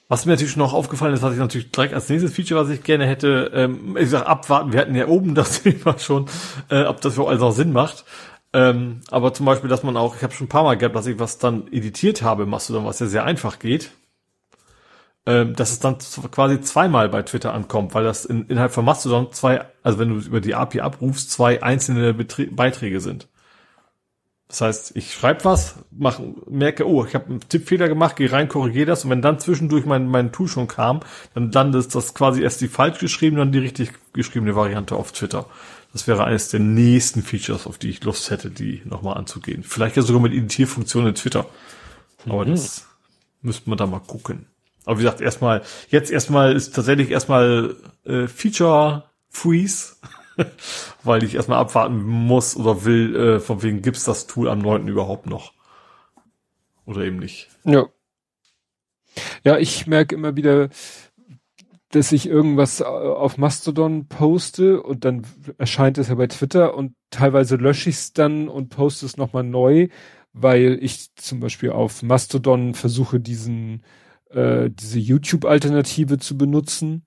C: Was mir natürlich noch aufgefallen ist, was ich natürlich direkt als nächstes Feature, was ich gerne hätte, ähm, ich sag abwarten, wir hatten ja oben das Thema schon, äh, ob das für alles auch Sinn macht. Ähm, aber zum Beispiel, dass man auch, ich habe schon ein paar Mal gehabt, dass ich was dann editiert habe, machst du dann, was ja sehr einfach geht. Ähm, dass es dann quasi zweimal bei Twitter ankommt, weil das in, innerhalb von Mastodon zwei, also wenn du über die API abrufst, zwei einzelne Betrie Beiträge sind. Das heißt, ich schreibe was, mach, merke, oh, ich habe einen Tippfehler gemacht, gehe rein, korrigiere das und wenn dann zwischendurch mein, mein Tool schon kam, dann landet das quasi erst die falsch geschriebene, dann die richtig geschriebene Variante auf Twitter. Das wäre eines der nächsten Features, auf die ich Lust hätte, die nochmal anzugehen. Vielleicht ja sogar mit Editierfunktionen in Twitter. Aber mhm. das müsste man da mal gucken. Aber wie gesagt, erstmal, jetzt erstmal ist tatsächlich erstmal äh, Feature Freeze weil ich erstmal abwarten muss oder will, äh, von wegen gibt's das Tool am 9. überhaupt noch. Oder eben nicht.
B: Ja. Ja, ich merke immer wieder, dass ich irgendwas äh, auf Mastodon poste und dann erscheint es ja bei Twitter und teilweise lösche ich es dann und poste es nochmal neu, weil ich zum Beispiel auf Mastodon versuche, diesen äh, diese YouTube-Alternative zu benutzen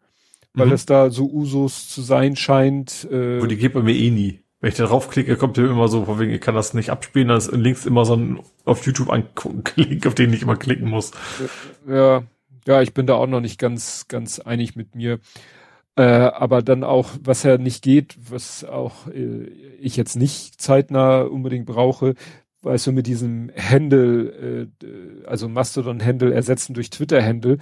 B: weil mhm. es da so Usus zu sein scheint.
C: Äh, Wo die geht bei mir eh nie. Wenn ich da draufklicke, kommt der immer so, von wegen, ich kann das nicht abspielen, dann ist links immer so ein auf YouTube ein Link, auf den ich immer klicken muss.
B: Ja, ja, ich bin da auch noch nicht ganz, ganz einig mit mir. Äh, aber dann auch, was ja nicht geht, was auch äh, ich jetzt nicht zeitnah unbedingt brauche, weißt du, mit diesem Handle, äh, also Mastodon-Handle ersetzen durch Twitter-Handle,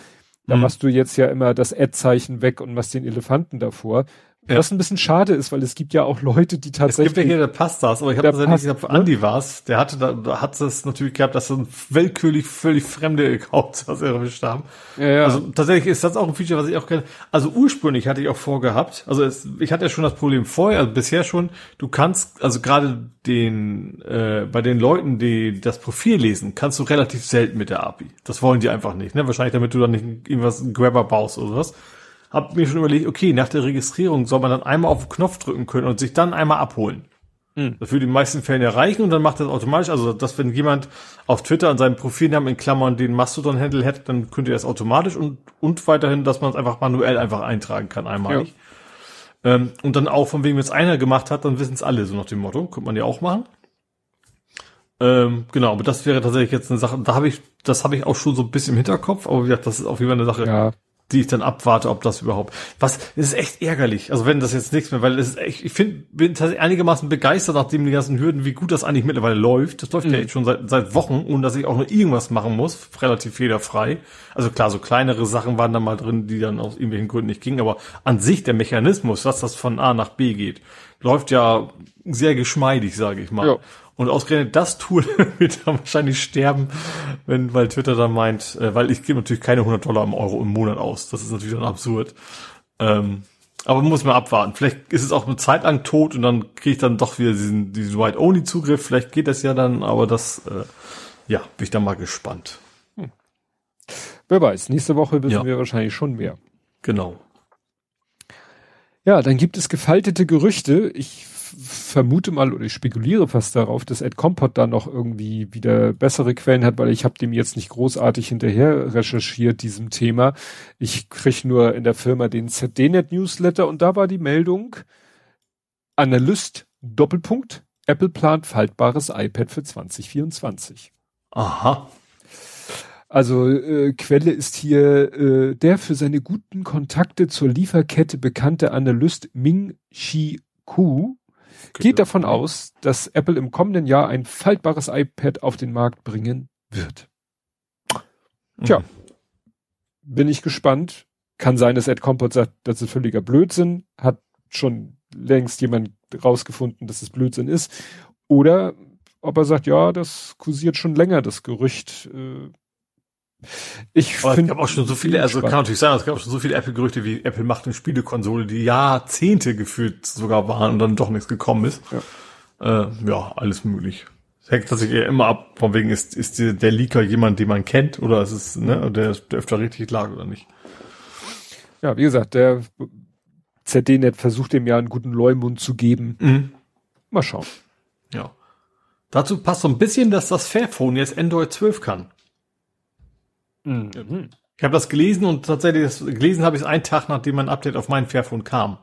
B: da mhm. machst du jetzt ja immer das Ad-Zeichen weg und machst den Elefanten davor. Ja. Was ein bisschen schade ist, weil es gibt ja auch Leute, die tatsächlich.
C: Es gibt ja hier, der passt das, aber ich habe tatsächlich, ich hab, Andi war's, der hatte da, da hat es natürlich gehabt, dass so ein willkürlich völlig fremde Accounts was erwischt haben. Ja, ja. Also tatsächlich ist das auch ein Feature, was ich auch kenne. Also ursprünglich hatte ich auch vorgehabt, also es, ich hatte ja schon das Problem vorher, also bisher schon, du kannst, also gerade den, äh, bei den Leuten, die das Profil lesen, kannst du relativ selten mit der API. Das wollen die einfach nicht, ne? Wahrscheinlich damit du dann nicht irgendwas einen Grabber baust oder was habe mir schon überlegt, okay, nach der Registrierung soll man dann einmal auf den Knopf drücken können und sich dann einmal abholen. Mhm. Das würde in den meisten Fällen erreichen und dann macht das automatisch. Also, dass wenn jemand auf Twitter an seinem Profilnamen in Klammern den Mastodon-Handle hätte, dann könnte er es automatisch und, und weiterhin, dass man es einfach manuell einfach eintragen kann, einmal. Ja. Ähm, und dann auch, von wem es einer gemacht hat, dann wissen es alle, so nach dem Motto. Könnte man ja auch machen. Ähm, genau, aber das wäre tatsächlich jetzt eine Sache, da habe ich, das habe ich auch schon so ein bisschen im Hinterkopf, aber wie gesagt, das ist auf jeden Fall eine Sache, ja die ich dann abwarte, ob das überhaupt. Was, ist echt ärgerlich. Also wenn das jetzt nichts mehr, weil es ist echt, ich finde, bin tatsächlich einigermaßen begeistert, nachdem die ganzen Hürden, wie gut das eigentlich mittlerweile läuft. Das läuft mhm. ja jetzt schon seit, seit Wochen, ohne dass ich auch nur irgendwas machen muss, relativ fehlerfrei. Also klar, so kleinere Sachen waren da mal drin, die dann aus irgendwelchen Gründen nicht gingen, aber an sich der Mechanismus, dass das von A nach B geht, läuft ja sehr geschmeidig, sage ich mal. Ja. Und ausgerechnet das Tool wird dann wahrscheinlich sterben, wenn, weil Twitter dann meint, äh, weil ich gebe natürlich keine 100 Dollar im Euro im Monat aus. Das ist natürlich dann absurd. Ähm, aber muss man abwarten. Vielleicht ist es auch eine Zeit lang tot und dann kriege ich dann doch wieder diesen, diesen White-Only-Zugriff. Vielleicht geht das ja dann, aber das, äh, ja, bin ich dann mal gespannt. Hm.
B: Wer weiß, nächste Woche wissen ja. wir wahrscheinlich schon mehr.
C: Genau.
B: Ja, dann gibt es gefaltete Gerüchte. Ich vermute mal oder ich spekuliere fast darauf, dass Ed Compot da noch irgendwie wieder bessere Quellen hat, weil ich habe dem jetzt nicht großartig hinterher recherchiert, diesem Thema. Ich krieg nur in der Firma den ZDNet Newsletter und da war die Meldung, Analyst Doppelpunkt, Apple plant faltbares iPad für 2024.
C: Aha.
B: Also äh, Quelle ist hier äh, der für seine guten Kontakte zur Lieferkette bekannte Analyst Ming Chi Ku geht davon aus, dass Apple im kommenden Jahr ein faltbares iPad auf den Markt bringen wird. Tja, mhm. bin ich gespannt. Kann sein, dass Ed Compot sagt, das ist völliger Blödsinn. Hat schon längst jemand rausgefunden, dass es Blödsinn ist. Oder ob er sagt, ja, das kursiert schon länger, das Gerücht. Äh,
C: ich finde. Es gab auch schon so viele, also spannend. kann natürlich sein, es gab auch schon so viele Apple-Gerüchte, wie Apple macht eine Spielekonsole, die Jahrzehnte gefühlt sogar waren und dann doch nichts gekommen ist. Ja, äh, ja alles möglich. Es hängt tatsächlich immer ab, von wegen ist, ist der Leaker jemand, den man kennt, oder ist es, ne, der, der öfter richtig lag oder nicht.
B: Ja, wie gesagt, der ZDNet versucht dem ja einen guten Leumund zu geben. Mhm. Mal schauen.
C: Ja. Dazu passt so ein bisschen, dass das Fairphone jetzt Android 12 kann. Mhm. Ich Ich habe das gelesen und tatsächlich das, gelesen habe ich es einen Tag, nachdem mein Update auf mein Fairphone kam.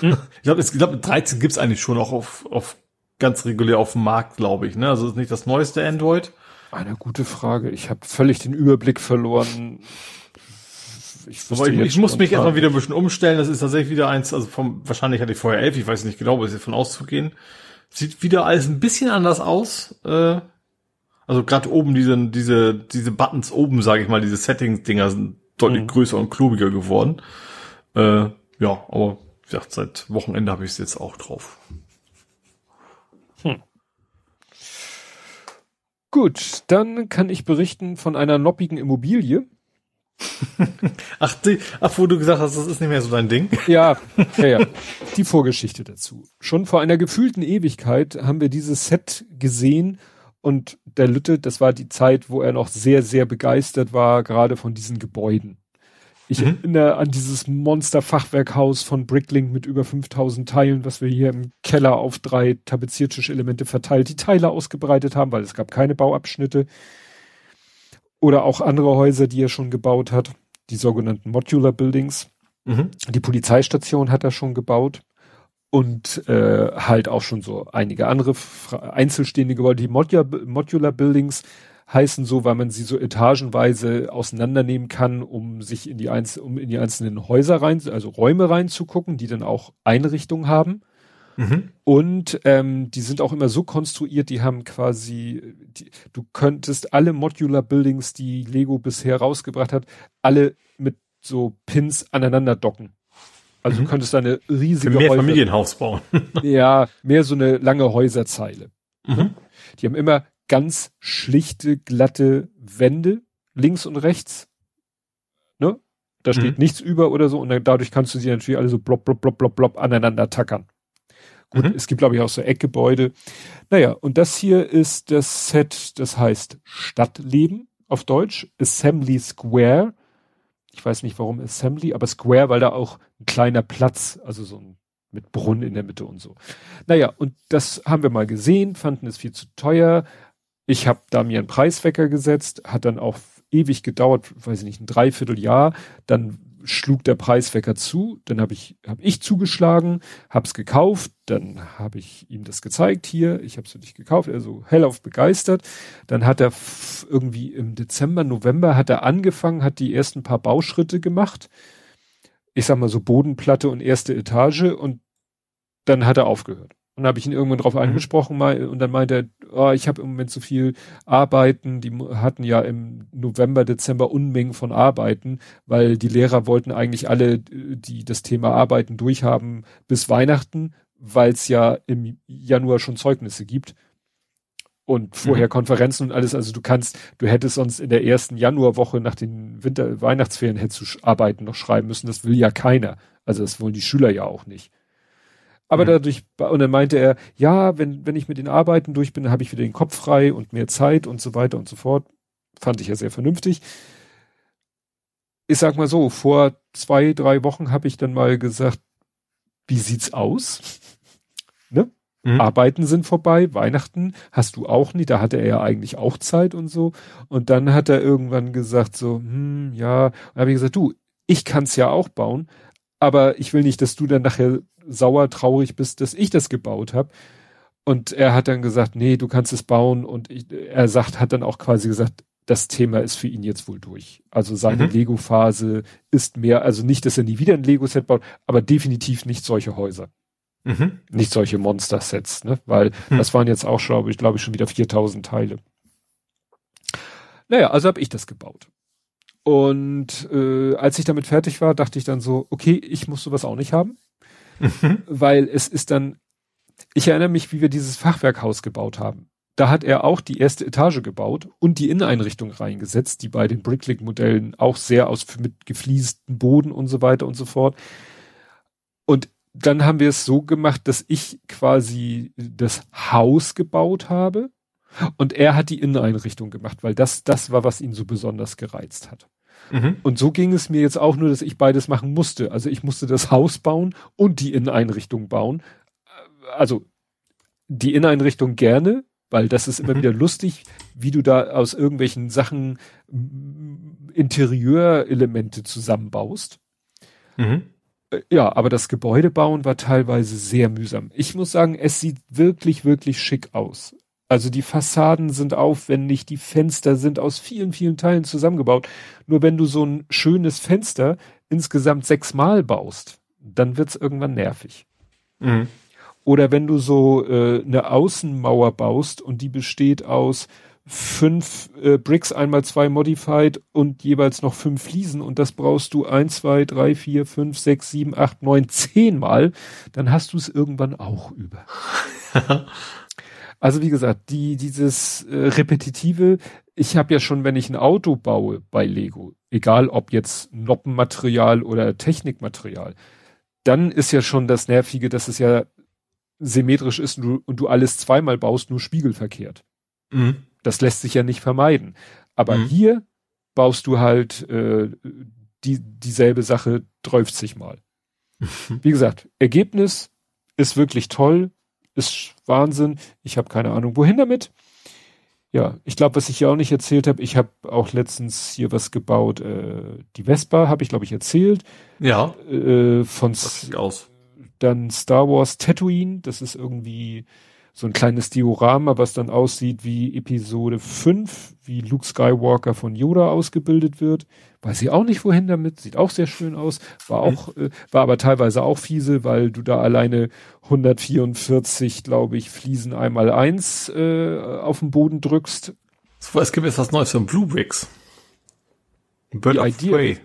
C: Hm. Ich glaube, glaub, 13 gibt's eigentlich schon auch auf, auf ganz regulär auf dem Markt, glaube ich. Ne? Also ist nicht das neueste Android.
B: Eine gute Frage. Ich habe völlig den Überblick verloren.
C: Ich, Aber ich, ich muss mich erstmal wieder ein bisschen umstellen. Das ist tatsächlich wieder eins, also vom, wahrscheinlich hatte ich vorher elf, ich weiß nicht genau, aber ist davon auszugehen. Sieht wieder alles ein bisschen anders aus. Äh, also gerade oben diese, diese, diese Buttons oben, sage ich mal, diese Settings-Dinger sind deutlich mhm. größer und klobiger geworden. Äh, ja, aber ja, seit Wochenende habe ich es jetzt auch drauf. Hm.
B: Gut, dann kann ich berichten von einer noppigen Immobilie.
C: ach, die, ach, wo du gesagt hast, das ist nicht mehr so dein Ding.
B: Ja, ja, ja. Die Vorgeschichte dazu. Schon vor einer gefühlten Ewigkeit haben wir dieses Set gesehen und der Lütte, das war die Zeit, wo er noch sehr, sehr begeistert war, gerade von diesen Gebäuden. Ich mhm. erinnere an dieses Monster-Fachwerkhaus von Bricklink mit über 5000 Teilen, was wir hier im Keller auf drei Tapeziertischelemente verteilt, die Teile ausgebreitet haben, weil es gab keine Bauabschnitte. Oder auch andere Häuser, die er schon gebaut hat, die sogenannten Modular Buildings. Mhm. Die Polizeistation hat er schon gebaut und äh, halt auch schon so einige andere einzelstehende Gebäude. Die Modular, Modular Buildings heißen so, weil man sie so etagenweise auseinandernehmen kann, um sich in die, Einz um in die einzelnen Häuser rein, also Räume reinzugucken, die dann auch Einrichtungen haben. Mhm. Und ähm, die sind auch immer so konstruiert, die haben quasi, die, du könntest alle Modular Buildings, die Lego bisher rausgebracht hat, alle mit so Pins aneinander docken. Also mhm. du könntest eine riesige
C: Für mehr Häuser, Familienhaus bauen.
B: ja, mehr so eine lange Häuserzeile. Mhm. Die haben immer ganz schlichte, glatte Wände, links und rechts. Ne? Da steht mhm. nichts über oder so und dann, dadurch kannst du sie natürlich alle so blob, blob, blob, blob, blob aneinander tackern. Gut, mhm. es gibt, glaube ich, auch so Eckgebäude. Naja, und das hier ist das Set, das heißt Stadtleben auf Deutsch, Assembly Square ich weiß nicht warum Assembly, aber Square, weil da auch ein kleiner Platz, also so ein mit Brunnen in der Mitte und so. Naja, und das haben wir mal gesehen, fanden es viel zu teuer. Ich habe da mir einen Preiswecker gesetzt, hat dann auch ewig gedauert, weiß ich nicht, ein Dreivierteljahr. Dann schlug der Preiswecker zu, dann habe ich hab ich zugeschlagen, hab's gekauft, dann habe ich ihm das gezeigt hier, ich habe es für dich gekauft, er so hellauf begeistert. Dann hat er irgendwie im Dezember, November hat er angefangen, hat die ersten paar Bauschritte gemacht. Ich sag mal so Bodenplatte und erste Etage und dann hat er aufgehört. Und habe ich ihn irgendwann drauf mhm. angesprochen mal und dann meinte er, oh, ich habe im Moment so viel Arbeiten. Die hatten ja im November, Dezember Unmengen von Arbeiten, weil die Lehrer wollten eigentlich alle, die das Thema Arbeiten durchhaben bis Weihnachten, weil es ja im Januar schon Zeugnisse gibt und vorher mhm. Konferenzen und alles. Also du kannst, du hättest sonst in der ersten Januarwoche nach den Winter Weihnachtsferien hättest du Arbeiten noch schreiben müssen. Das will ja keiner. Also das wollen die Schüler ja auch nicht. Aber mhm. dadurch, und dann meinte er, ja, wenn, wenn ich mit den Arbeiten durch bin, habe ich wieder den Kopf frei und mehr Zeit und so weiter und so fort. Fand ich ja sehr vernünftig. Ich sag mal so, vor zwei, drei Wochen habe ich dann mal gesagt, wie sieht's aus? Ne? Mhm. Arbeiten sind vorbei, Weihnachten hast du auch nicht, da hatte er ja eigentlich auch Zeit und so. Und dann hat er irgendwann gesagt so, hm, ja, und habe ich gesagt, du, ich kann's ja auch bauen, aber ich will nicht, dass du dann nachher sauer, traurig bist, dass ich das gebaut habe. Und er hat dann gesagt, nee, du kannst es bauen. Und ich, er sagt, hat dann auch quasi gesagt, das Thema ist für ihn jetzt wohl durch. Also seine mhm. Lego-Phase ist mehr, also nicht, dass er nie wieder ein Lego-Set baut, aber definitiv nicht solche Häuser. Mhm. Nicht solche Monster-Sets, ne? Weil mhm. das waren jetzt auch schon, ich glaube ich, schon wieder 4000 Teile. Naja, also habe ich das gebaut. Und äh, als ich damit fertig war, dachte ich dann so, okay, ich muss sowas auch nicht haben. Mhm. Weil es ist dann, ich erinnere mich, wie wir dieses Fachwerkhaus gebaut haben. Da hat er auch die erste Etage gebaut und die Inneneinrichtung reingesetzt, die bei den Bricklink-Modellen auch sehr aus mit gefliestem Boden und so weiter und so fort. Und dann haben wir es so gemacht, dass ich quasi das Haus gebaut habe und er hat die Inneneinrichtung gemacht, weil das das war, was ihn so besonders gereizt hat. Mhm. Und so ging es mir jetzt auch nur, dass ich beides machen musste. Also ich musste das Haus bauen und die Inneneinrichtung bauen. Also die Inneneinrichtung gerne, Weil das ist immer mhm. wieder lustig, wie du da aus irgendwelchen Sachen Interieurelemente zusammenbaust. Mhm. Äh, ja, aber das Gebäude bauen war teilweise sehr mühsam. Ich muss sagen, es sieht wirklich, wirklich schick aus. Also die Fassaden sind aufwendig, die Fenster sind aus vielen, vielen Teilen zusammengebaut. Nur wenn du so ein schönes Fenster insgesamt sechsmal baust, dann wird's irgendwann nervig. Mhm. Oder wenn du so äh, eine Außenmauer baust und die besteht aus fünf äh, Bricks einmal zwei Modified und jeweils noch fünf Fliesen und das brauchst du ein, zwei, drei, vier, fünf, sechs, sieben, acht, neun, zehn Mal, dann hast du es irgendwann auch über. Also wie gesagt, die dieses äh, repetitive, ich habe ja schon, wenn ich ein Auto baue bei Lego, egal ob jetzt Noppenmaterial oder Technikmaterial, dann ist ja schon das nervige, dass es ja symmetrisch ist und du, und du alles zweimal baust, nur spiegelverkehrt. Mhm. Das lässt sich ja nicht vermeiden. Aber mhm. hier baust du halt äh, die dieselbe Sache 30 mal. Wie gesagt, Ergebnis ist wirklich toll ist Wahnsinn. Ich habe keine Ahnung, wohin damit. Ja, ich glaube, was ich ja auch nicht erzählt habe, ich habe auch letztens hier was gebaut. Äh, die Vespa habe ich, glaube ich, erzählt.
C: Ja.
B: Äh, von
C: aus.
B: Dann Star Wars Tatooine, das ist irgendwie so ein kleines Diorama, was dann aussieht wie Episode 5, wie Luke Skywalker von Yoda ausgebildet wird. Weiß ich auch nicht wohin damit, sieht auch sehr schön aus, war auch, äh, war aber teilweise auch fiese, weil du da alleine 144, glaube ich, Fliesen einmal eins äh, auf den Boden drückst.
C: Es gibt jetzt was Neues von Blue Bricks.
B: Bird Die of Idea. Prey.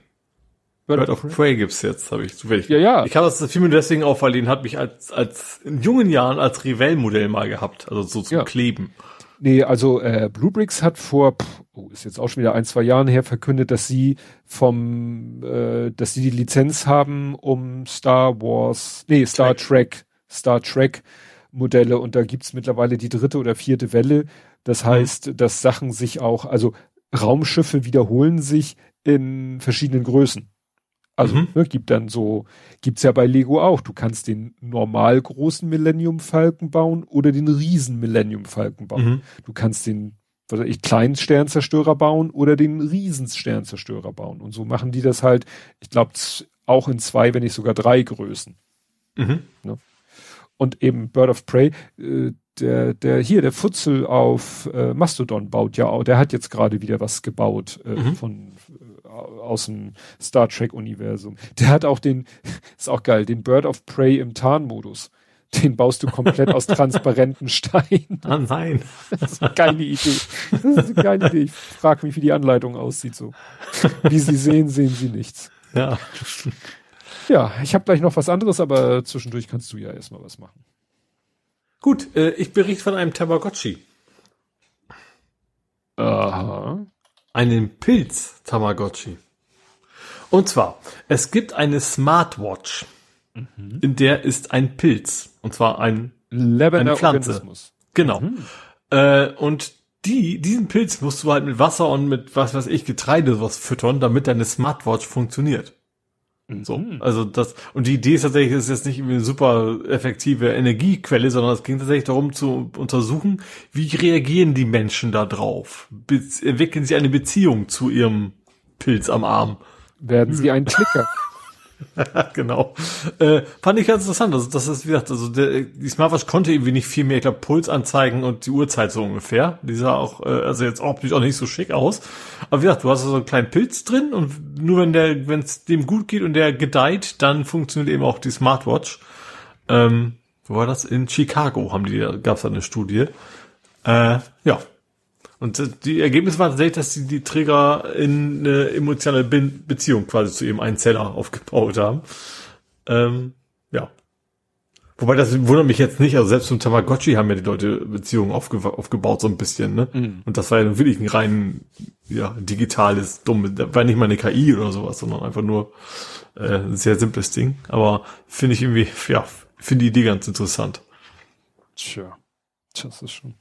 C: Bird, Bird of, Prey. Prey gibt's jetzt, habe ich zufällig.
B: Ja, ja.
C: Ich habe das Film deswegen auch, weil den hat mich als als in jungen Jahren als Revell-Modell mal gehabt, also so zum ja. Kleben.
B: Nee, also äh, Bluebricks hat vor, pff, oh, ist jetzt auch schon wieder ein, zwei Jahren her verkündet, dass sie vom, äh, dass sie die Lizenz haben, um Star Wars, nee, Star Trek, Trek Star Trek Modelle und da gibt's mittlerweile die dritte oder vierte Welle. Das mhm. heißt, mhm. dass Sachen sich auch, also Raumschiffe wiederholen sich in verschiedenen Größen. Also mhm. ne, gibt dann so, gibt's ja bei Lego auch. Du kannst den normal großen Millennium Falken bauen oder den riesen Millennium Falken bauen. Mhm. Du kannst den, was weiß ich, kleinen Sternzerstörer bauen oder den riesen Sternzerstörer bauen. Und so machen die das halt, ich glaube, auch in zwei, wenn nicht sogar drei Größen. Mhm. Ne? Und eben Bird of Prey, äh, der, der hier, der Futzel auf äh, Mastodon baut ja auch, der hat jetzt gerade wieder was gebaut äh, mhm. von aus dem Star Trek Universum. Der hat auch den, ist auch geil, den Bird of Prey im Tarnmodus. Den baust du komplett aus transparenten Steinen.
C: Ah nein.
B: Das ist eine geile Idee. Das ist eine geile Idee. Ich frage mich, wie die Anleitung aussieht so. Wie sie sehen, sehen sie nichts.
C: Ja.
B: Ja, ich habe gleich noch was anderes, aber zwischendurch kannst du ja erstmal was machen.
C: Gut, äh, ich berichte von einem Tamagotchi.
B: Aha
C: einen Pilz Tamagotchi. Und zwar, es gibt eine Smartwatch, mhm. in der ist ein Pilz. Und zwar ein,
B: Lebender eine Pflanze. Organismus.
C: Genau. Mhm. Äh, und die, diesen Pilz musst du halt mit Wasser und mit was weiß ich, Getreide was füttern, damit deine Smartwatch funktioniert. So, mhm. also das, und die Idee ist tatsächlich, das ist jetzt nicht eine super effektive Energiequelle, sondern es ging tatsächlich darum zu untersuchen, wie reagieren die Menschen da drauf? Be entwickeln sie eine Beziehung zu ihrem Pilz am Arm?
B: Werden sie ein Klicker?
C: genau. Äh, fand ich ganz interessant. Also das ist, wie gesagt, also der, die Smartwatch konnte irgendwie nicht viel mehr, ich glaube, Puls anzeigen und die Uhrzeit so ungefähr. Die sah auch, äh, also jetzt optisch auch nicht so schick aus. Aber wie gesagt, du hast so einen kleinen Pilz drin und nur wenn der, wenn es dem gut geht und der gedeiht, dann funktioniert eben auch die Smartwatch. Ähm, wo war das? In Chicago haben die, gab es eine Studie. Äh, ja, und die Ergebnis war tatsächlich, dass sie die Träger in eine emotionale Be Beziehung quasi zu ihrem Einzeller aufgebaut haben. Ähm, ja. Wobei das wundert mich jetzt nicht, also selbst zum Tamagotchi haben ja die Leute Beziehungen aufge aufgebaut so ein bisschen, ne? Mhm. Und das war ja wirklich ein rein ja, digitales, dummes, war nicht mal eine KI oder sowas, sondern einfach nur äh, ein sehr simples Ding. Aber finde ich irgendwie, ja, finde die Idee ganz interessant.
B: Tja. Das ist schon.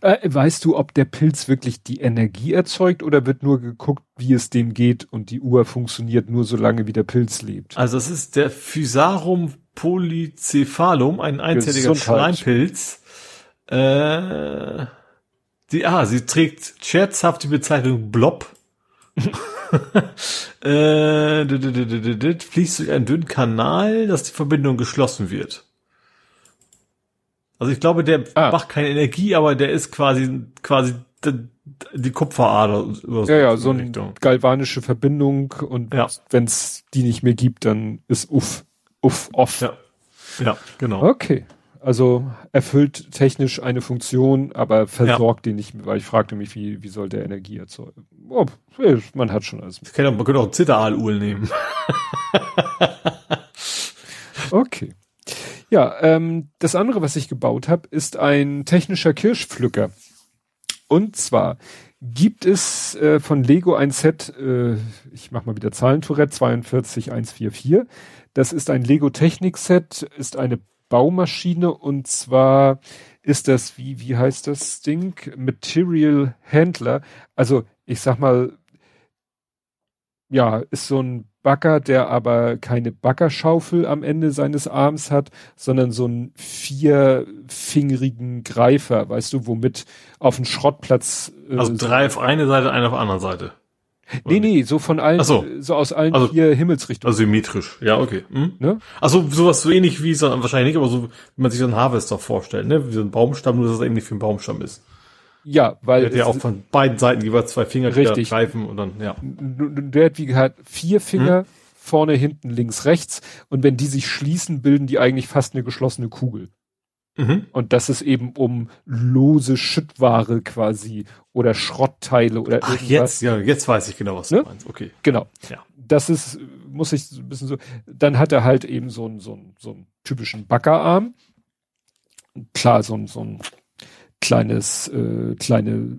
B: Äh, weißt du, ob der Pilz wirklich die Energie erzeugt oder wird nur geguckt, wie es dem geht und die Uhr funktioniert nur so lange, wie der Pilz lebt?
C: Also es ist der Physarum polycephalum, ein einzelliger Schleimpilz. Äh, die, ah, sie trägt scherzhaft die Bezeichnung Blob. äh, fließt durch einen dünnen Kanal, dass die Verbindung geschlossen wird. Also ich glaube, der
B: Ah.
C: macht keine Energie, aber der ist quasi quasi die Kupferader. oder
B: Ja, ja, so eine
C: Richtung.
B: galvanische Verbindung und
C: Ja.
B: wenn es die nicht mehr gibt, dann ist uff, uff, off.
C: Ja, ja, genau.
B: Okay. Also erfüllt technisch eine Funktion, aber versorgt die nicht, mehr, weil ich fragte mich, wie, wie soll der Energie erzeugen? Oh, man hat schon alles.
C: Kann man könnte auch Zitteraluhl nehmen.
B: Okay. Ja, ähm, das andere, was ich gebaut habe, ist ein technischer Kirschpflücker. Und zwar gibt es äh, von Lego ein Set, äh, ich mach mal wieder Zahlentourette, 42144. Das ist ein Lego Technik Set, ist eine Baumaschine und zwar ist das, wie, wie heißt das Ding? Material Handler. Also, ich sag mal, ja, ist so ein Bagger, der aber keine Baggerschaufel am Ende seines Arms hat, sondern so einen vierfingerigen Greifer, weißt du, womit auf dem Schrottplatz. äh,
C: Also
B: so-
C: drei auf eine Seite, eine auf der anderen Seite.
B: Nee, nee, so von allen,
C: so.
B: so aus allen
C: Also-
B: vier Himmelsrichtungen.
C: Also symmetrisch. Ja, okay. Hm?
B: ne?
C: Also sowas so ähnlich wie so, wahrscheinlich nicht, aber so, wie man sich so einen Harvester vorstellt, ne? Wie so ein Baumstamm, nur dass es eben nicht für einen Baumstamm ist.
B: Ja, weil
C: Der hat ja auch von beiden Seiten jeweils zwei Finger,
B: Richtig.
C: greifen und dann, ja.
B: der hat wie gesagt vier Finger, vorne, hinten, links, rechts. Und wenn die sich schließen, bilden die eigentlich fast eine geschlossene Kugel.
C: Mhm.
B: Und das ist eben um lose Schüttware quasi oder Schrottteile oder
C: Ach,
B: irgendwas.
C: jetzt, ja, jetzt weiß ich genau, was du
B: Ne?
C: meinst. Okay.
B: Genau.
C: Ja.
B: Das ist, muss ich ein bisschen so, dann hat er halt eben so einen, so einen, so einen typischen Backerarm. Klar, so ein, so ein kleines, äh, kleine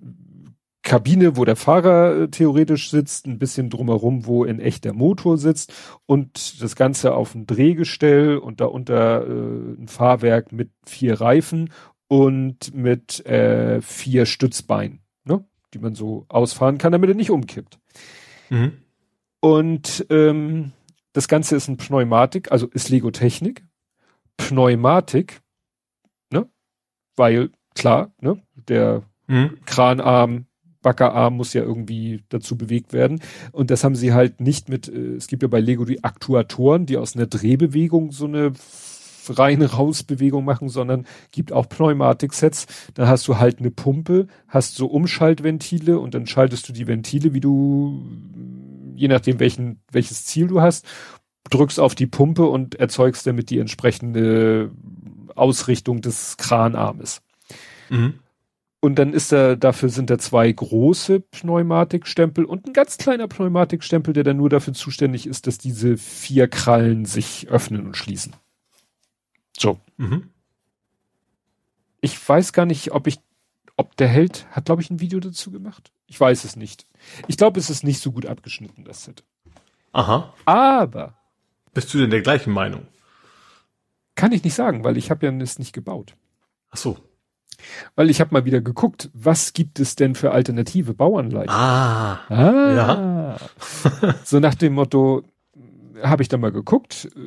B: Kabine, wo der Fahrer äh, theoretisch sitzt, ein bisschen drumherum, wo in echt der Motor sitzt und das Ganze auf ein Drehgestell und darunter äh, ein Fahrwerk mit vier Reifen und mit äh, vier Stützbeinen, ne? die man so ausfahren kann, damit er nicht umkippt.
C: Mhm.
B: Und ähm, das Ganze ist ein Pneumatik, also ist Lego Technik. Pneumatik, ne? Weil, klar, ne, der
C: Mhm.
B: Kranarm, Backerarm muss ja irgendwie dazu bewegt werden. Und das haben sie halt nicht mit, äh, es gibt ja bei Lego die Aktuatoren, die aus einer Drehbewegung so eine rein raus Bewegung machen, sondern gibt auch Pneumatik-Sets. Da hast du halt eine Pumpe, hast so Umschaltventile und dann schaltest du die Ventile, wie du, je nachdem welchen, welches Ziel du hast, drückst auf die Pumpe und erzeugst damit die entsprechende Ausrichtung des Kranarmes.
C: Mhm.
B: Und dann ist da, dafür sind da zwei große Pneumatikstempel und ein ganz kleiner Pneumatikstempel, der dann nur dafür zuständig ist, dass diese vier Krallen sich öffnen und schließen. So.
C: Mhm.
B: Ich weiß gar nicht, ob ich, ob der Held hat, glaube ich, ein Video dazu gemacht. Ich weiß es nicht. Ich glaube, es ist nicht so gut abgeschnitten, das Set.
C: Aha.
B: Aber
C: Bist du denn der gleichen Meinung?
B: kann ich nicht sagen, weil ich habe ja es nicht gebaut.
C: Ach so.
B: Weil ich habe mal wieder geguckt, was gibt es denn für alternative Bauanleihen?
C: Ah.
B: Ah. so nach dem Motto, habe ich dann mal geguckt äh,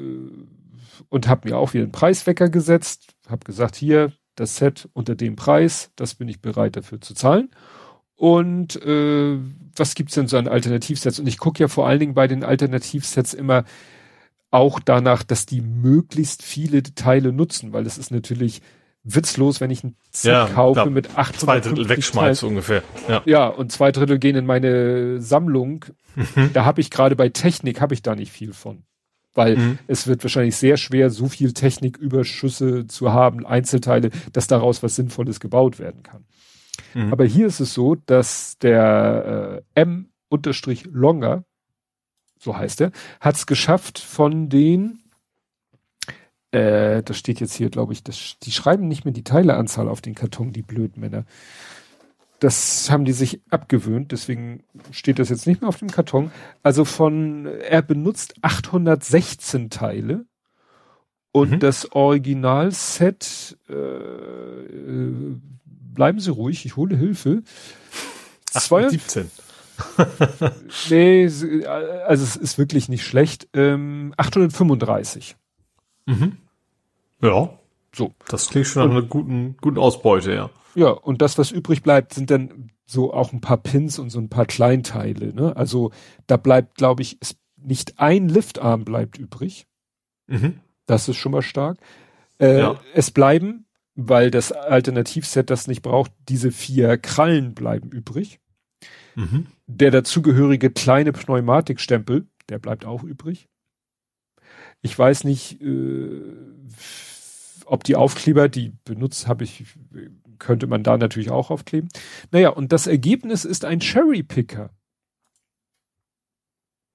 B: und habe mir auch wieder einen Preiswecker gesetzt, habe gesagt, hier, das Set unter dem Preis, das bin ich bereit dafür zu zahlen. Und äh, was gibt's denn so an Alternativsets? Und ich gucke ja vor allen Dingen bei den Alternativsets immer auch danach, dass die möglichst viele Teile nutzen, weil es ist natürlich witzlos, wenn ich ein Set
C: Ja,
B: kaufe
C: klar.
B: mit 800
C: Zwei Drittel wegschmeißt ungefähr. Ja.
B: ja, und zwei Drittel gehen in meine Sammlung. Da habe ich gerade bei Technik habe ich da nicht viel von. Weil
C: Mhm.
B: es wird wahrscheinlich sehr schwer, so viel Techniküberschüsse zu haben, Einzelteile, dass daraus was Sinnvolles gebaut werden kann.
C: Mhm.
B: Aber hier ist es so, dass der äh, M-Longer, so heißt er, hat es geschafft von den, äh, das steht jetzt hier, glaube ich, das, die schreiben nicht mehr die Teileanzahl auf den Karton, die blöden Männer. Das haben die sich abgewöhnt, deswegen steht das jetzt nicht mehr auf dem Karton. Also von, er benutzt 816 Teile und
C: Mhm.
B: das Originalset, äh, äh, bleiben Sie ruhig, ich hole Hilfe. Zwei-
C: 17.
B: nee, äh, also es ist wirklich nicht schlecht. Ähm, 835.
C: Mhm. Ja.
B: So.
C: Das klingt schon nach einer guten, guten Ausbeute, ja.
B: Ja, und das, was übrig bleibt, sind dann so auch ein paar Pins und so ein paar Kleinteile. Ne? Also da bleibt, glaube ich, nicht ein Liftarm bleibt übrig.
C: Mhm.
B: Das ist schon mal stark. Äh,
C: Ja.
B: Es bleiben, weil das Alternativset das nicht braucht, diese vier Krallen bleiben übrig.
C: Mhm.
B: Der dazugehörige kleine Pneumatikstempel, der bleibt auch übrig. Ich weiß nicht, äh, ob die Aufkleber, die benutzt habe ich, könnte man da natürlich auch aufkleben. Naja, und das Ergebnis ist ein Cherry Picker.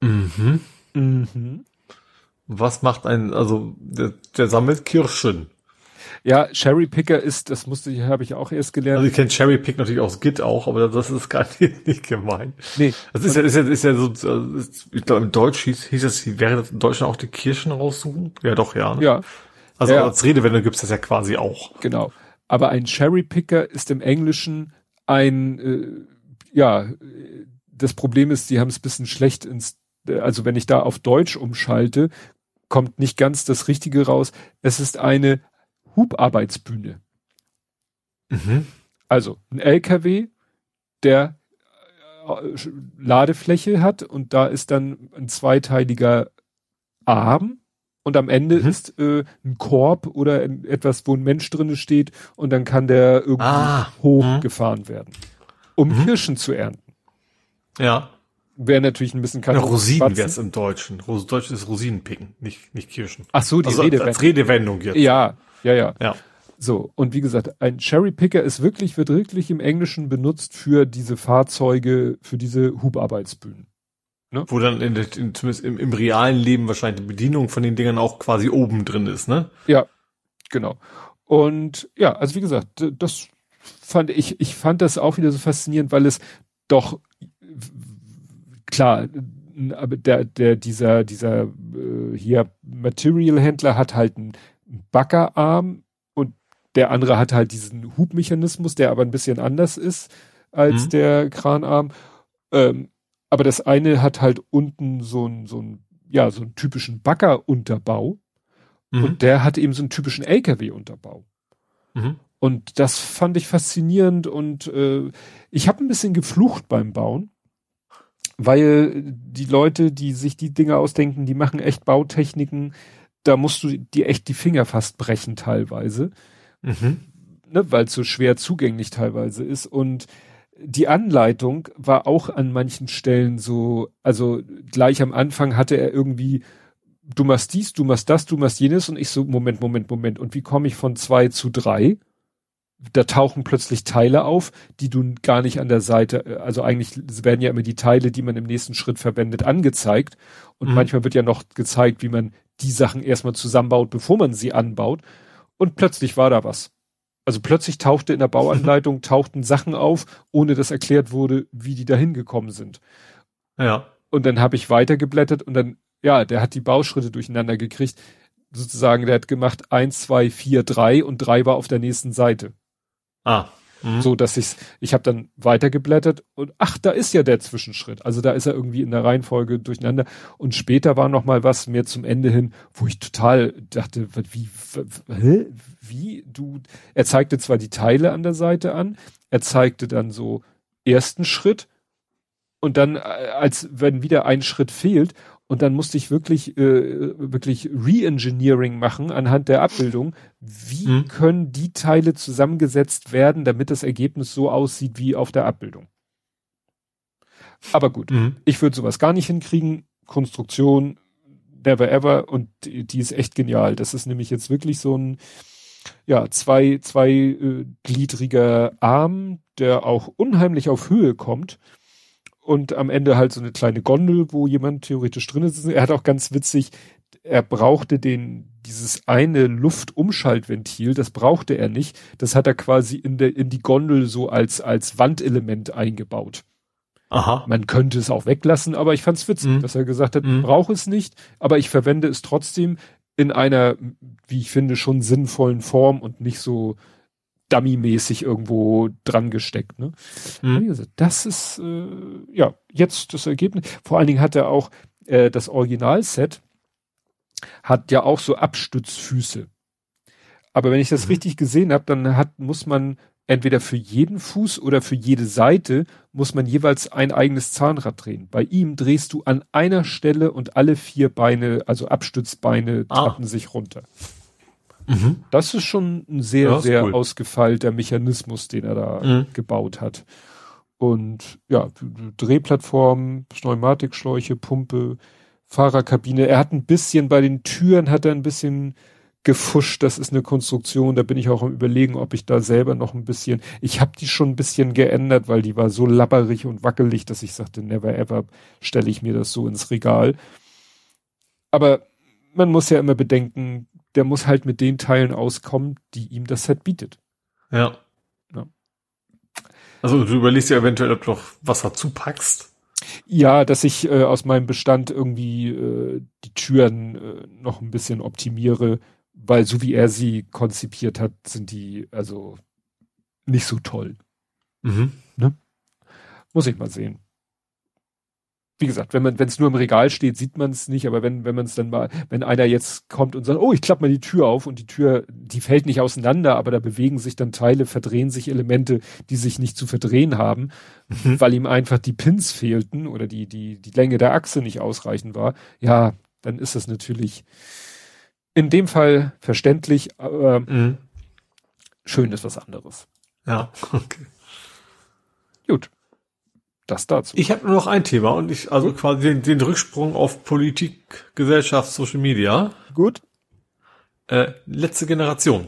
C: Mhm.
B: Mhm.
C: Was macht ein, also der, der sammelt Kirschen.
B: Ja, Cherry Picker ist, das musste ich, habe ich auch erst gelernt.
C: Also ich kenne Cherry Pick natürlich aus Git auch, aber das ist gar nicht, nicht gemeint.
B: nee,
C: Das ist ja, ist ja, ist ja so, ist- ich glaube im Deutsch hieß, hieß es, wäre das in Deutschland auch die Kirschen raussuchen? Ja, doch, ja. Ne?
B: ja,
C: Also
B: Ja.
C: als Redewendung gibt's das ja quasi auch.
B: Genau. Aber ein Cherry Picker ist im Englischen ein, äh, ja, äh, das Problem ist, die haben es ein bisschen schlecht ins, äh, also wenn ich da auf Deutsch umschalte, kommt nicht ganz das Richtige raus. Es ist eine Hubarbeitsbühne.
C: Mhm.
B: Also ein LKW, der äh, Ladefläche hat und da ist dann ein zweiteiliger Arm und am Ende
C: Mhm.
B: ist äh, ein Korb oder ein- etwas, wo ein Mensch drinne steht und dann kann der irgendwie
C: Ah,
B: hochgefahren werden, um
C: Mhm.
B: Kirschen zu ernten.
C: Ja.
B: Wäre natürlich ein bisschen kein
C: Rosinen wär's im Deutschen. Deutsch ist Rosinen picken, nicht, nicht Kirschen.
B: Ach so, die
C: Also
B: Redewendung.
C: als Redewendung jetzt.
B: Ja, ja, ja.
C: Ja.
B: So, und wie gesagt, ein Cherry Picker ist wirklich, wird wirklich im Englischen benutzt für diese Fahrzeuge, für diese Hubarbeitsbühnen.
C: Wo dann in in, zumindest im, im realen Leben wahrscheinlich die Bedienung von den Dingern auch quasi oben drin ist, ne?
B: Ja, genau. Und ja, also wie gesagt, das fand ich, ich fand das auch wieder so faszinierend, weil es doch klar, aber der, der, dieser, dieser äh, hier Material-Händler hat halt einen Baggerarm und der andere hat halt diesen Hubmechanismus, der aber ein bisschen anders ist als
C: Mhm.
B: der Kranarm. Ähm, aber das eine hat halt unten so ein, so ja, so einen typischen Baggerunterbau.
C: Mhm.
B: Und der hat eben so einen typischen LKW-Unterbau.
C: Mhm.
B: Und das fand ich faszinierend und äh, ich habe ein bisschen geflucht beim Bauen, weil die Leute, die sich die Dinge ausdenken, die machen echt Bautechniken, da musst du dir echt die Finger fast brechen teilweise,
C: Mhm.
B: ne, weil es so schwer zugänglich teilweise ist. Und die Anleitung war auch an manchen Stellen so, also gleich am Anfang hatte er irgendwie, du machst dies, du machst das, du machst jenes und ich so, Moment, Moment, Moment. Und wie komme ich von zwei zu drei? Da tauchen plötzlich Teile auf, die du gar nicht an der Seite, also eigentlich werden ja immer die Teile, die man im nächsten Schritt verwendet, angezeigt. Und
C: Mhm.
B: manchmal wird ja noch gezeigt, wie man die Sachen erstmal zusammenbaut, bevor man sie anbaut. Und plötzlich war da was. Also plötzlich tauchte in der Bauanleitung, tauchten Sachen auf, ohne dass erklärt wurde, wie die da hingekommen sind.
C: Ja.
B: Und dann habe ich weitergeblättert und dann, ja, der hat die Bauschritte durcheinander gekriegt. Sozusagen, der hat gemacht eins, zwei, vier, drei und drei war auf der nächsten Seite.
C: Ah. Mhm.
B: So, dass ich, ich habe dann weitergeblättert und ach, da ist ja der Zwischenschritt. Also da ist er irgendwie in der Reihenfolge durcheinander. Und später war noch mal was mehr zum Ende hin, wo ich total dachte, wie, w- hä? wie du? Er zeigte zwar die Teile an der Seite an, er zeigte dann so ersten Schritt und dann, äh, als wenn wieder ein Schritt fehlt. Und dann musste ich wirklich, äh, wirklich Re-Engineering machen anhand der Abbildung. Wie
C: Mhm.
B: können die Teile zusammengesetzt werden, damit das Ergebnis so aussieht wie auf der Abbildung? Aber gut,
C: Mhm.
B: ich würde sowas gar nicht hinkriegen. Konstruktion, never ever. Und die, die ist echt genial. Das ist nämlich jetzt wirklich so ein, ja, zwei, zwei äh, gliedriger Arm, der auch unheimlich auf Höhe kommt. Und am Ende halt so eine kleine Gondel, wo jemand theoretisch drin ist. Er hat auch ganz witzig, er brauchte den, dieses eine Luftumschaltventil, das brauchte er nicht. Das hat er quasi in der, in die Gondel so als, als Wandelement eingebaut.
C: Aha.
B: Man könnte es auch weglassen, aber ich fand es witzig,
C: Mhm.
B: dass er gesagt hat,
C: Mhm.
B: ich brauche es nicht, aber ich verwende es trotzdem in einer, wie ich finde, schon sinnvollen Form und nicht so dummy-mäßig irgendwo dran gesteckt. Ne?
C: Mhm.
B: Gesagt, das ist äh, ja jetzt das Ergebnis. Vor allen Dingen hat er auch äh, das Originalset hat ja auch so Abstützfüße. Aber wenn ich das mhm. richtig gesehen habe, dann hat, muss man entweder für jeden Fuß oder für jede Seite muss man jeweils ein eigenes Zahnrad drehen. Bei ihm drehst du an einer Stelle und alle vier Beine, also Abstützbeine, ah. tappen sich runter. Mhm. Das ist schon ein sehr, ja, sehr cool. ausgefeilter Mechanismus, den er da mhm. gebaut hat. Und ja, Drehplattform, Pneumatikschläuche, Pumpe, Fahrerkabine. Er hat ein bisschen bei den Türen hat er ein bisschen gefuscht. Das ist eine Konstruktion. Da bin ich auch am überlegen, ob ich da selber noch ein bisschen. Ich habe die schon ein bisschen geändert, weil die war so labberig und wackelig, dass ich sagte, never ever stelle ich mir das so ins Regal. Aber man muss ja immer bedenken, der muss halt mit den Teilen auskommen, die ihm das Set bietet.
C: Ja. ja. Also du überlegst ja eventuell, ob du noch was dazu packst.
B: Ja, dass ich äh, aus meinem Bestand irgendwie äh, die Türen äh, noch ein bisschen optimiere, weil so wie er sie konzipiert hat, sind die also nicht so toll. Mhm. Ne? Muss ich mal sehen wie gesagt, wenn man, wenn es nur im Regal steht, sieht man es nicht, aber wenn, wenn man es dann mal, wenn einer jetzt kommt und sagt, oh, ich klappe mal die Tür auf und die Tür, die fällt nicht auseinander, aber da bewegen sich dann Teile, verdrehen sich Elemente, die sich nicht zu verdrehen haben, mhm. weil ihm einfach die Pins fehlten oder die, die, die Länge der Achse nicht ausreichend war, ja, dann ist das natürlich in dem Fall verständlich, aber mhm. schön ist was anderes.
C: Ja, okay.
B: Gut das dazu.
C: Ich habe nur noch ein Thema und ich, also Gut. quasi den, den Rücksprung auf Politik, Gesellschaft, Social Media.
B: Gut.
C: Äh, letzte Generation.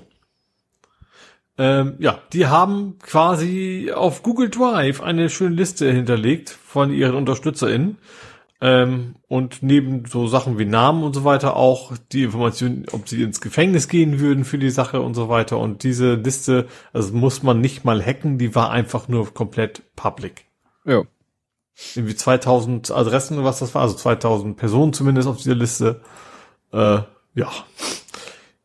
C: Ähm, ja, die haben quasi auf Google Drive eine schöne Liste hinterlegt von ihren UnterstützerInnen. Ähm, und neben so Sachen wie Namen und so weiter auch die Information, ob sie ins Gefängnis gehen würden für die Sache und so weiter. Und diese Liste, also muss man nicht mal hacken, die war einfach nur komplett public.
B: Ja.
C: Irgendwie 2000 Adressen, was das war, also 2000 Personen zumindest auf dieser Liste. Äh, ja.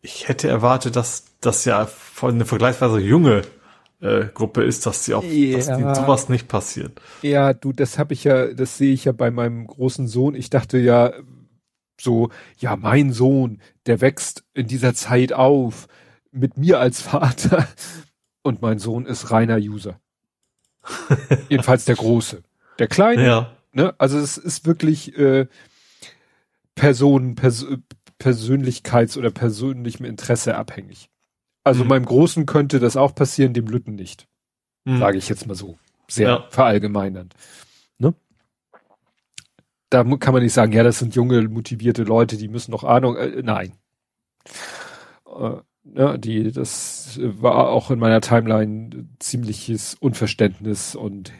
C: Ich hätte erwartet, dass das ja von eine vergleichsweise junge äh, Gruppe ist, dass sie auch, ja. dass die sowas nicht passiert.
B: Ja, du, das habe ich ja, das sehe ich ja bei meinem großen Sohn. Ich dachte ja so, ja, mein Sohn, der wächst in dieser Zeit auf mit mir als Vater und mein Sohn ist reiner User. Jedenfalls der Große. Der Kleine, ja. ne? Also es ist wirklich äh, Personen, Pers Persönlichkeits- oder persönlichem Interesse abhängig. Also mhm. meinem Großen könnte das auch passieren, dem Lütten nicht. Mhm. Sage ich jetzt mal so. Sehr ja. verallgemeinernd. Ne? Da kann man nicht sagen, ja, das sind junge, motivierte Leute, die müssen noch Ahnung. Äh, nein. Äh, ja, die, das war auch in meiner Timeline ziemliches Unverständnis und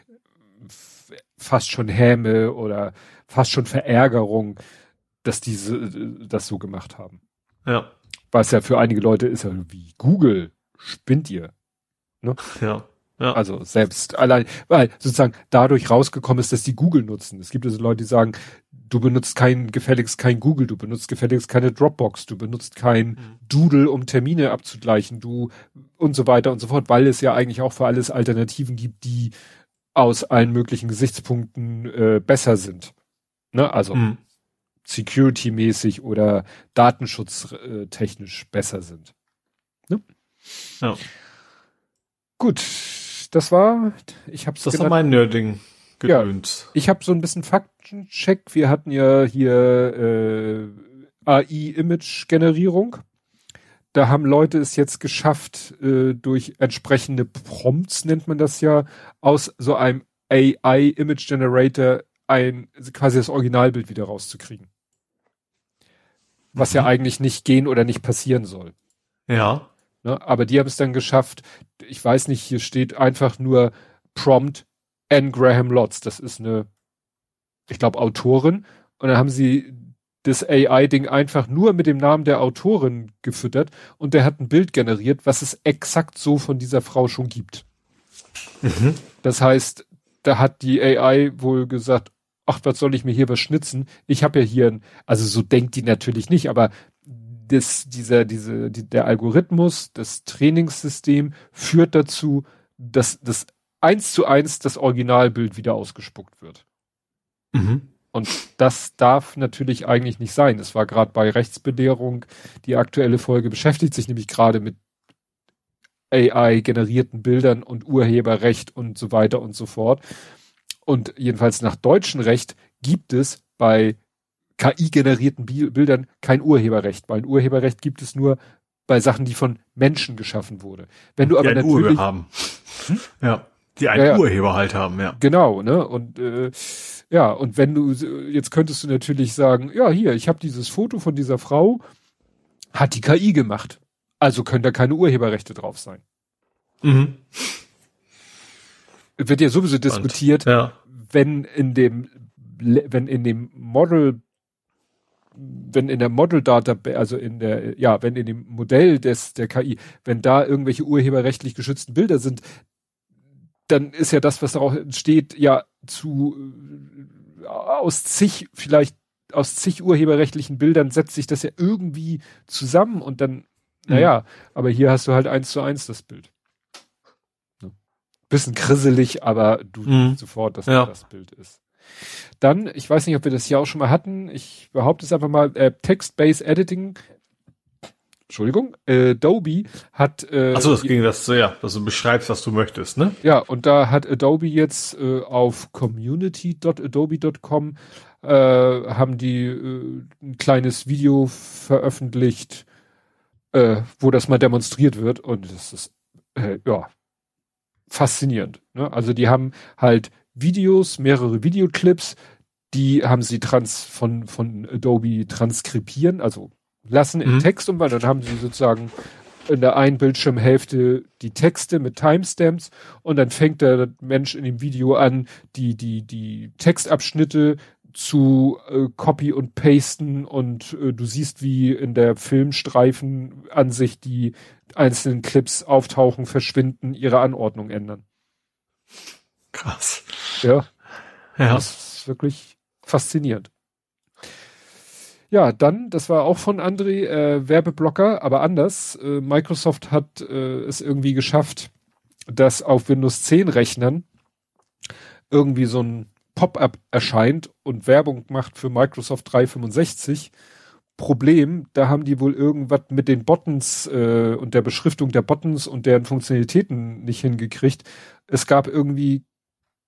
B: fast schon Häme oder fast schon Verärgerung, dass diese das so gemacht haben.
C: Ja.
B: Was ja für einige Leute ist ja wie Google, spinnt ihr.
C: Ne? Ja.
B: Ja. Also selbst allein, weil sozusagen dadurch rausgekommen ist, dass die Google nutzen. Es gibt also Leute, die sagen, du benutzt kein gefälligst kein Google, du benutzt gefälligst keine Dropbox, du benutzt kein mhm. Doodle, um Termine abzugleichen, du und so weiter und so fort, weil es ja eigentlich auch für alles Alternativen gibt, die aus allen möglichen Gesichtspunkten äh, besser sind. Ne? Also mhm. security-mäßig oder datenschutztechnisch besser sind. Ne?
C: Ja.
B: Gut, das war, ich hab's
C: Das war mein Nerding.
B: Gedöns. Ja, ich habe so ein bisschen Faktencheck. Wir hatten ja hier äh, AI-Image-Generierung. Da haben Leute es jetzt geschafft, äh, durch entsprechende Prompts, nennt man das ja, aus so einem AI-Image-Generator ein quasi das Originalbild wieder rauszukriegen. Was mhm. ja eigentlich nicht gehen oder nicht passieren soll.
C: Ja.
B: Ne? Aber die haben es dann geschafft, ich weiß nicht, hier steht einfach nur Prompt Anne Graham Lotz. Das ist eine, ich glaube, Autorin. Und dann haben sie das AI-Ding einfach nur mit dem Namen der Autorin gefüttert und der hat ein Bild generiert, was es exakt so von dieser Frau schon gibt. Mhm. Das heißt, da hat die AI wohl gesagt, ach, was soll ich mir hier was schnitzen? Ich habe ja hier ein, also so denkt die natürlich nicht, aber das, dieser, diese, die, der Algorithmus, das Trainingssystem führt dazu, dass das eins zu eins das Originalbild wieder ausgespuckt wird. Mhm. Und das darf natürlich eigentlich nicht sein. Es war gerade bei Rechtsbelehrung, die aktuelle Folge beschäftigt sich nämlich gerade mit AI-generierten Bildern und Urheberrecht und so weiter und so fort. Und jedenfalls nach deutschem Recht gibt es bei KI-generierten Bildern kein Urheberrecht, weil ein Urheberrecht gibt es nur bei Sachen, die von Menschen geschaffen wurde. Wenn du aber
C: die
B: natürlich
C: Urheber haben. Hm? Ja, die einen ja. Urheber halt haben, ja.
B: Genau, ne? Und äh, ja, und wenn du jetzt könntest du natürlich sagen, ja, hier, ich habe dieses Foto von dieser Frau, hat die KI gemacht. Also können da keine Urheberrechte drauf sein. Mhm. Wird ja sowieso diskutiert, und, ja. wenn in dem wenn in dem Model wenn in der Model Data, also in der, ja, wenn in dem Modell des, der KI, wenn da irgendwelche urheberrechtlich geschützten Bilder sind, dann ist ja das, was darauf entsteht, ja zu, äh, aus zig, vielleicht aus zig urheberrechtlichen Bildern setzt sich das ja irgendwie zusammen und dann, naja, mhm. aber hier hast du halt eins zu eins das Bild. Bisschen krisselig, aber du mhm. sofort, dass ja. das Bild ist. Dann, ich weiß nicht, ob wir das hier auch schon mal hatten, ich behaupte es einfach mal, äh, Text-Based Editing Entschuldigung, äh, Adobe hat. Äh,
C: Achso, das ging das so, ja, dass du beschreibst, was du möchtest, ne?
B: Ja, und da hat Adobe jetzt äh, auf community.adobe.com äh, haben die äh, ein kleines Video veröffentlicht, äh, wo das mal demonstriert wird und das ist äh, ja faszinierend. Ne? Also die haben halt Videos, mehrere Videoclips, die haben sie trans von, von Adobe transkribieren, also lassen in mhm. Text und dann haben sie sozusagen in der einen Bildschirmhälfte die Texte mit Timestamps und dann fängt der Mensch in dem Video an, die, die, die Textabschnitte zu äh, Copy und Pasten und äh, du siehst, wie in der Filmstreifenansicht die einzelnen Clips auftauchen, verschwinden, ihre Anordnung ändern.
C: Krass.
B: Ja. Ja. Das ist wirklich faszinierend. Ja, dann, das war auch von André, äh, Werbeblocker, aber anders. Äh, Microsoft hat äh, es irgendwie geschafft, dass auf Windows 10 Rechnern irgendwie so ein Pop-up erscheint und Werbung macht für Microsoft 365. Problem, da haben die wohl irgendwas mit den Buttons äh, und der Beschriftung der Buttons und deren Funktionalitäten nicht hingekriegt. Es gab irgendwie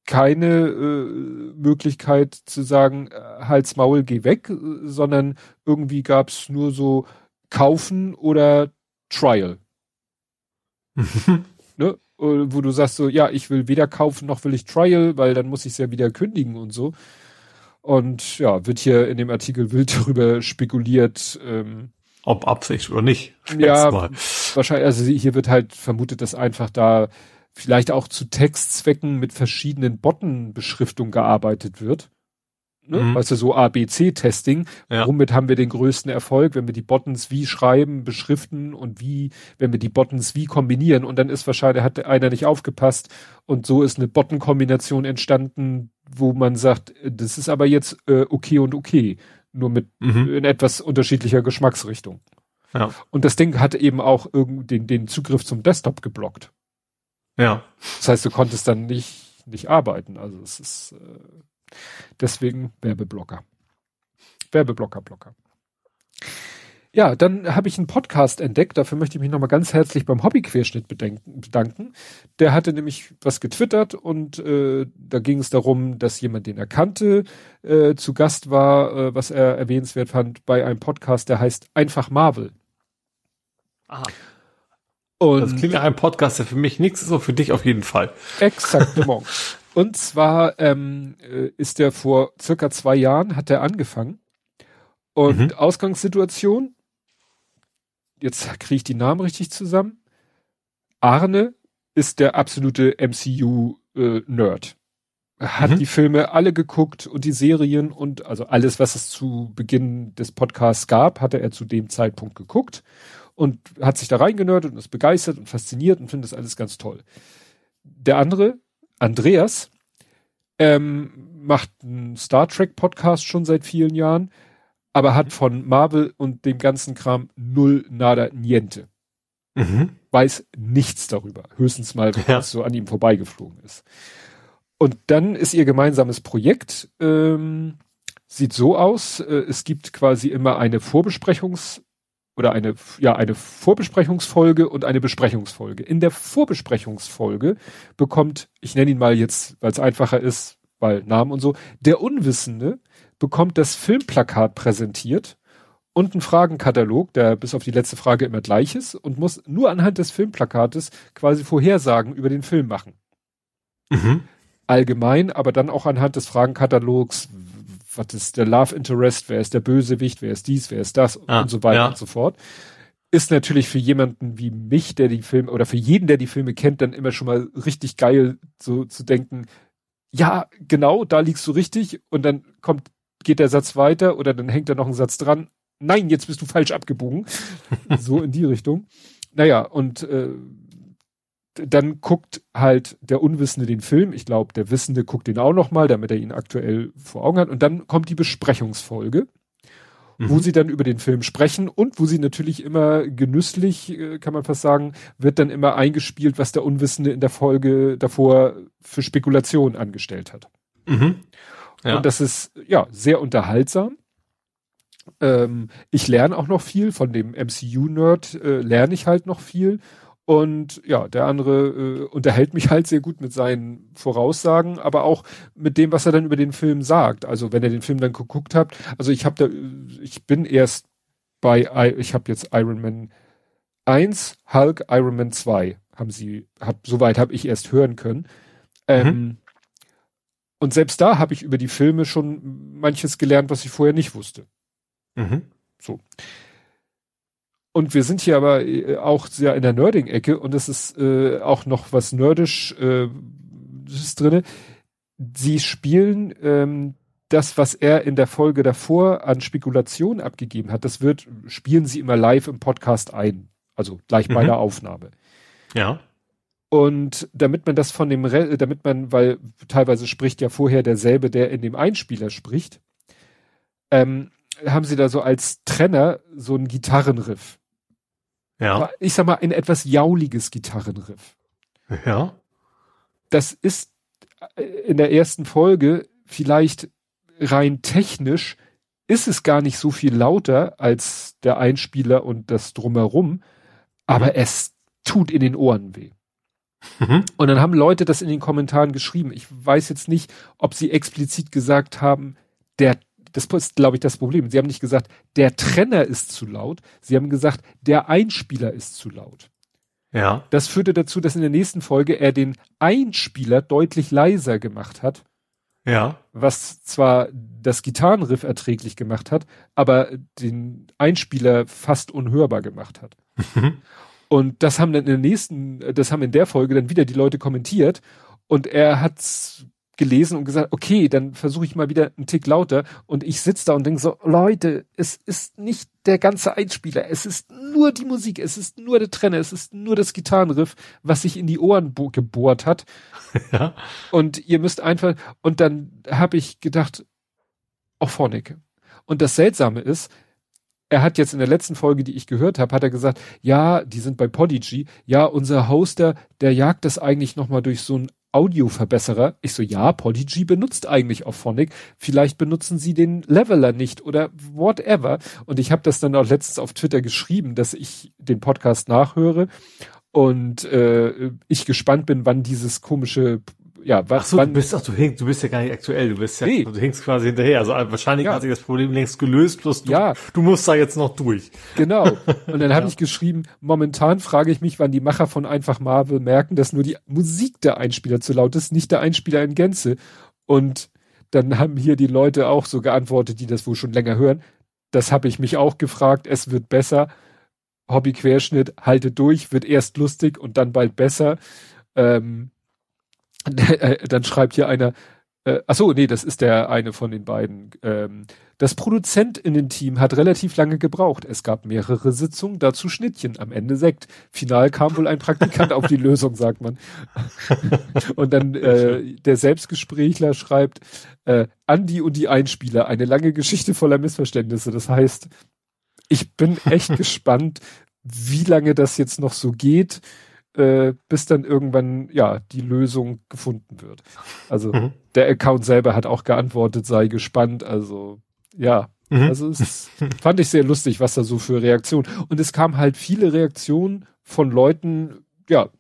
B: keine äh, Möglichkeit zu sagen, äh, Hals, Maul, geh weg, sondern irgendwie gab es nur so kaufen oder Trial. ne? Wo du sagst so, ja, ich will weder kaufen noch will ich Trial, weil dann muss ich es ja wieder kündigen und so. Und ja, wird hier in dem Artikel wild darüber spekuliert, ähm,
C: ob Absicht oder nicht.
B: Ja, wahrscheinlich, also hier wird halt vermutet, dass einfach da vielleicht auch zu Textzwecken mit verschiedenen Bottenbeschriftungen gearbeitet wird. Ne? Mhm. Weißt du, so ABC-Testing. Ja. Womit haben wir den größten Erfolg, wenn wir die Buttons wie schreiben, beschriften und wie, wenn wir die Buttons wie kombinieren und dann ist wahrscheinlich, hat einer nicht aufgepasst und so ist eine Button-Kombination entstanden, wo man sagt, das ist aber jetzt äh, okay und okay, nur mit mhm. in etwas unterschiedlicher Geschmacksrichtung. Ja. Und das Ding hat eben auch irgend den, den Zugriff zum Desktop geblockt.
C: Ja.
B: Das heißt, du konntest dann nicht, nicht arbeiten. Also es ist äh, deswegen Werbeblocker. Werbeblocker, Blocker. Ja, dann habe ich einen Podcast entdeckt. Dafür möchte ich mich nochmal ganz herzlich beim Hobbyquerschnitt bedanken. Der hatte nämlich was getwittert und äh, da ging es darum, dass jemand, den er kannte, äh, zu Gast war, äh, was er erwähnenswert fand, bei einem Podcast, der heißt Einfach Marvel.
C: Aha. Und das klingt nach einem Podcast, der für mich nichts ist, aber für dich auf jeden Fall.
B: Exakt. und zwar ähm, äh, ist der vor circa zwei Jahren, hat er angefangen. Und mhm. Ausgangssituation, jetzt kriege ich die Namen richtig zusammen. Arne ist der absolute MCU-Nerd. Äh, hat mhm. die Filme alle geguckt und die Serien und also alles, was es zu Beginn des Podcasts gab, hatte er zu dem Zeitpunkt geguckt und hat sich da reingenördet und ist begeistert und fasziniert und findet das alles ganz toll. Der andere, Andreas, ähm, macht einen Star Trek Podcast schon seit vielen Jahren, aber hat von Marvel und dem ganzen Kram null nada niente. Mhm. Weiß nichts darüber. Höchstens mal, was ja. so an ihm vorbeigeflogen ist. Und dann ist ihr gemeinsames Projekt, ähm, sieht so aus, äh, es gibt quasi immer eine Vorbesprechungs- oder eine, ja, eine Vorbesprechungsfolge und eine Besprechungsfolge. In der Vorbesprechungsfolge bekommt, ich nenne ihn mal jetzt, weil es einfacher ist, weil Namen und so, der Unwissende bekommt das Filmplakat präsentiert und einen Fragenkatalog, der bis auf die letzte Frage immer gleich ist und muss nur anhand des Filmplakates quasi Vorhersagen über den Film machen. Mhm. Allgemein, aber dann auch anhand des Fragenkatalogs, was ist der Love Interest, wer ist der Bösewicht, wer ist dies, wer ist das ah, und so weiter ja. und so fort. Ist natürlich für jemanden wie mich, der die Filme, oder für jeden, der die Filme kennt, dann immer schon mal richtig geil, so zu denken, ja, genau, da liegst du richtig und dann kommt, geht der Satz weiter oder dann hängt da noch ein Satz dran. Nein, jetzt bist du falsch abgebogen. so in die Richtung. Naja, und äh, dann guckt halt der Unwissende den Film. Ich glaube, der Wissende guckt den auch noch mal, damit er ihn aktuell vor Augen hat. Und dann kommt die Besprechungsfolge, mhm. wo sie dann über den Film sprechen und wo sie natürlich immer genüsslich, äh, kann man fast sagen, wird dann immer eingespielt, was der Unwissende in der Folge davor für Spekulation angestellt hat. Mhm. Ja. Und das ist ja sehr unterhaltsam. Ähm, ich lerne auch noch viel von dem MCU-Nerd, äh, lerne ich halt noch viel und ja, der andere äh, unterhält mich halt sehr gut mit seinen Voraussagen, aber auch mit dem, was er dann über den Film sagt. Also wenn er den Film dann geguckt hat, also ich habe da, ich bin erst bei, ich habe jetzt Iron Man 1, Hulk, Iron Man 2 haben sie, hab, soweit habe ich erst hören können. Ähm, mhm. Und selbst da habe ich über die Filme schon manches gelernt, was ich vorher nicht wusste. Mhm. So. Und wir sind hier aber äh, auch sehr in der Nerding-Ecke und es ist äh, auch noch was nerdisch äh, drinne. Sie spielen ähm, das, was er in der Folge davor an Spekulation abgegeben hat, das wird, spielen sie immer live im Podcast ein. Also gleich bei mhm. der Aufnahme.
C: Ja.
B: Und damit man das von dem, Re damit man, weil teilweise spricht ja vorher derselbe, der in dem Einspieler spricht, ähm, haben sie da so als Trenner so einen Gitarrenriff. Ja. Ich sag mal, ein etwas jauliges Gitarrenriff.
C: Ja.
B: Das ist äh, in der ersten Folge vielleicht rein technisch ist es gar nicht so viel lauter als der Einspieler und das drumherum, aber mhm. es tut in den Ohren weh. Mhm. Und dann haben Leute das in den Kommentaren geschrieben. Ich weiß jetzt nicht, ob sie explizit gesagt haben, der das ist, glaube ich, das Problem. Sie haben nicht gesagt, der Trenner ist zu laut. Sie haben gesagt, der Einspieler ist zu laut.
C: Ja.
B: Das führte dazu, dass in der nächsten Folge er den Einspieler deutlich leiser gemacht hat.
C: Ja.
B: Was zwar das Gitarrenriff erträglich gemacht hat, aber den Einspieler fast unhörbar gemacht hat. Mhm. Und das haben dann in der nächsten, das haben in der Folge dann wieder die Leute kommentiert und er hat's gelesen und gesagt, okay, dann versuche ich mal wieder einen Tick lauter und ich sitze da und denke so, Leute, es ist nicht der ganze Einspieler, es ist nur die Musik, es ist nur der Trenner, es ist nur das Gitarrenriff, was sich in die Ohren gebohrt hat. Ja. Und ihr müsst einfach, und dann habe ich gedacht, auch Phonic. Und das Seltsame ist, er hat jetzt in der letzten Folge, die ich gehört habe, hat er gesagt, ja, die sind bei Podigy, ja, unser Hoster, der jagt das eigentlich nochmal durch so ein Audioverbesserer. Ich so, ja, Podigy benutzt eigentlich auch Phonic. Vielleicht benutzen sie den Leveler nicht oder whatever. Und ich habe das dann auch letztens auf Twitter geschrieben, dass ich den Podcast nachhöre und äh, ich gespannt bin, wann dieses komische ja,
C: was, ach so, wann, du bist, ach, du hängst, du bist ja gar nicht aktuell, du bist ja, nee. du hängst quasi hinterher. Also wahrscheinlich ja. hat sich das Problem längst gelöst, plus du, ja. du musst da jetzt noch durch.
B: Genau. Und dann habe ja. ich geschrieben, momentan frage ich mich, wann die Macher von Einfach Marvel merken, dass nur die Musik der Einspieler zu laut ist, nicht der Einspieler in Gänze. Und dann haben hier die Leute auch so geantwortet, die das wohl schon länger hören. Das habe ich mich auch gefragt. Es wird besser. Hobby-Querschnitt, halte durch, wird erst lustig und dann bald besser. Ähm, äh, dann schreibt hier einer, äh, ach so, nee, das ist der eine von den beiden. Ähm, das Produzentinnen-Team hat relativ lange gebraucht. Es gab mehrere Sitzungen, dazu Schnittchen, am Ende Sekt. Final kam wohl ein Praktikant auf die Lösung, sagt man. und dann äh, der Selbstgesprächler schreibt, äh, Andi und die Einspieler, eine lange Geschichte voller Missverständnisse. Das heißt, ich bin echt gespannt, wie lange das jetzt noch so geht äh, bis dann irgendwann ja die Lösung gefunden wird. Also mhm. der Account selber hat auch geantwortet, sei gespannt. Also ja, Mhm. Also es fand ich sehr lustig, was da so für Reaktionen. Und es kam halt viele Reaktionen von Leuten, ja,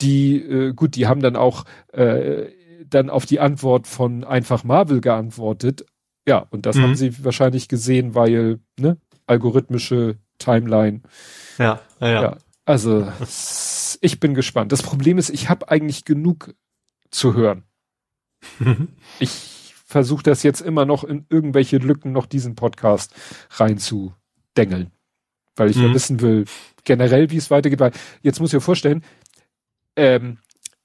B: die, äh, gut, die haben dann auch äh, dann auf die Antwort von einfach Marvel geantwortet. Ja, und das mhm. haben sie wahrscheinlich gesehen, weil, ne, algorithmische Timeline.
C: Ja, ja, ja. ja
B: also ich bin gespannt. Das Problem ist, ich habe eigentlich genug zu hören. ich versuche das jetzt immer noch in irgendwelche Lücken noch diesen Podcast reinzudengeln. Weil ich mhm. ja wissen will, generell, wie es weitergeht. Weil jetzt muss ich mir vorstellen, ähm,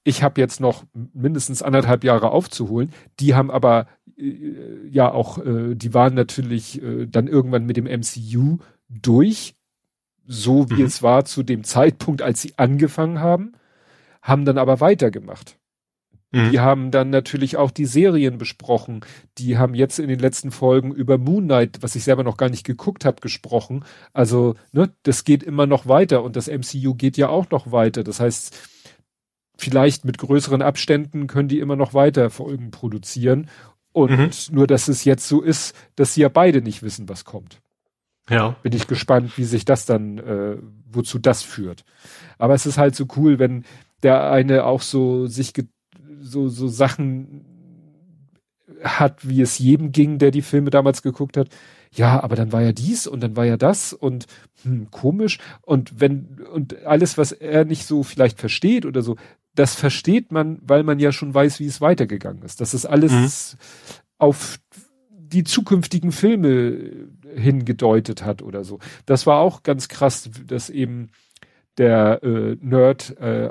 B: ich habe jetzt noch mindestens anderthalb Jahre aufzuholen. Die haben aber äh, ja auch, äh, die waren natürlich äh, dann irgendwann mit dem MCU durch, so wie mhm. es war zu dem Zeitpunkt, als sie angefangen haben, haben dann aber weitergemacht. Mhm. Die haben dann natürlich auch die Serien besprochen. Die haben jetzt in den letzten Folgen über Moon Knight, was ich selber noch gar nicht geguckt habe, gesprochen. Also, ne, das geht immer noch weiter und das MCU geht ja auch noch weiter. Das heißt, vielleicht mit größeren Abständen können die immer noch weiter Folgen produzieren. Und mhm. nur, dass es jetzt so ist, dass sie ja beide nicht wissen, was kommt. Ja. Bin ich gespannt, wie sich das dann, äh, wozu das führt. Aber es ist halt so cool, wenn der eine auch so sich so, so Sachen hat, wie es jedem ging, der die Filme damals geguckt hat. Ja, aber dann war ja dies und dann war ja das und hm, komisch. Und wenn, und alles, was er nicht so vielleicht versteht oder so, das versteht man, weil man ja schon weiß, wie es weitergegangen ist. Das ist alles mhm. auf die zukünftigen Filme hingedeutet hat oder so. Das war auch ganz krass, dass eben der äh, Nerd äh,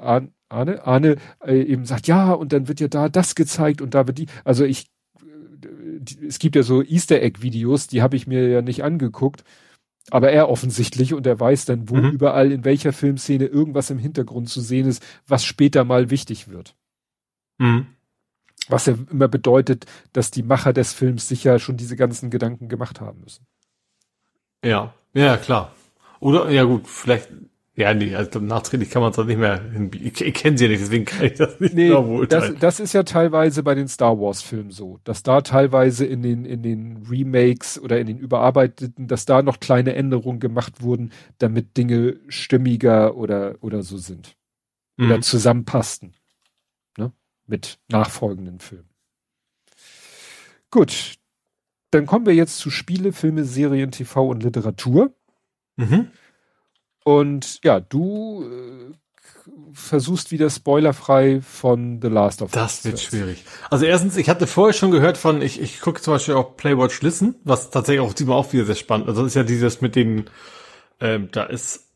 B: Arne, Arne äh, eben sagt, ja, und dann wird ja da das gezeigt und da wird die, also ich, äh, es gibt ja so Easter Egg Videos, die habe ich mir ja nicht angeguckt, aber er offensichtlich und er weiß dann, wo mhm. überall in welcher Filmszene irgendwas im Hintergrund zu sehen ist, was später mal wichtig wird. Mhm. Was ja immer bedeutet, dass die Macher des Films sicher schon diese ganzen Gedanken gemacht haben müssen.
C: Ja, ja, klar. Oder, ja gut, vielleicht ja, nee, also nachträglich kann man es dann nicht mehr, ich, ich kenne sie ja nicht, deswegen kann ich das nicht
B: nee, das, das ist ja teilweise bei den Star Wars Filmen so, dass da teilweise in den, in den Remakes oder in den überarbeiteten, dass da noch kleine Änderungen gemacht wurden, damit Dinge stimmiger oder, oder so sind. Mhm. Oder zusammenpassten. Mit nachfolgenden Filmen. Gut. Dann kommen wir jetzt zu Spiele, Filme, Serien, TV und Literatur. Mhm. Und ja, du äh, versuchst wieder spoilerfrei von The Last of
C: Us. Das wird schwierig. Also erstens, ich hatte vorher schon gehört von, ich, ich gucke zum Beispiel auch Playwatch Listen, was tatsächlich auch diesmal auch wieder sehr spannend. Also das ist ja dieses mit den, ähm, da ist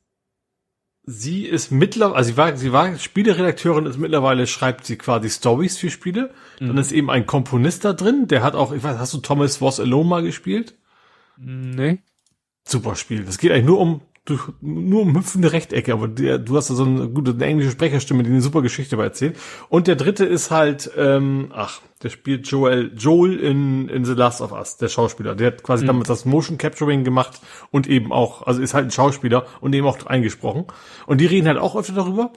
C: sie ist mittlerweile, also sie war, sie war Spieleredakteurin, ist mittlerweile schreibt sie quasi Stories für Spiele. Mhm. Dann ist eben ein Komponist da drin, der hat auch, ich weiß, hast du Thomas Was Alone mal gespielt?
B: Nee.
C: Super Spiel. Das geht eigentlich nur um du, nur um hüpfende Rechtecke, aber der, du hast da so eine gute eine englische Sprecherstimme, die eine super Geschichte bei erzählt. Und der dritte ist halt, ähm, ach, der spielt Joel, Joel in, in The Last of Us, der Schauspieler. Der hat quasi mhm. damals das Motion Capturing gemacht und eben auch, also ist halt ein Schauspieler und eben auch eingesprochen. Und die reden halt auch öfter darüber.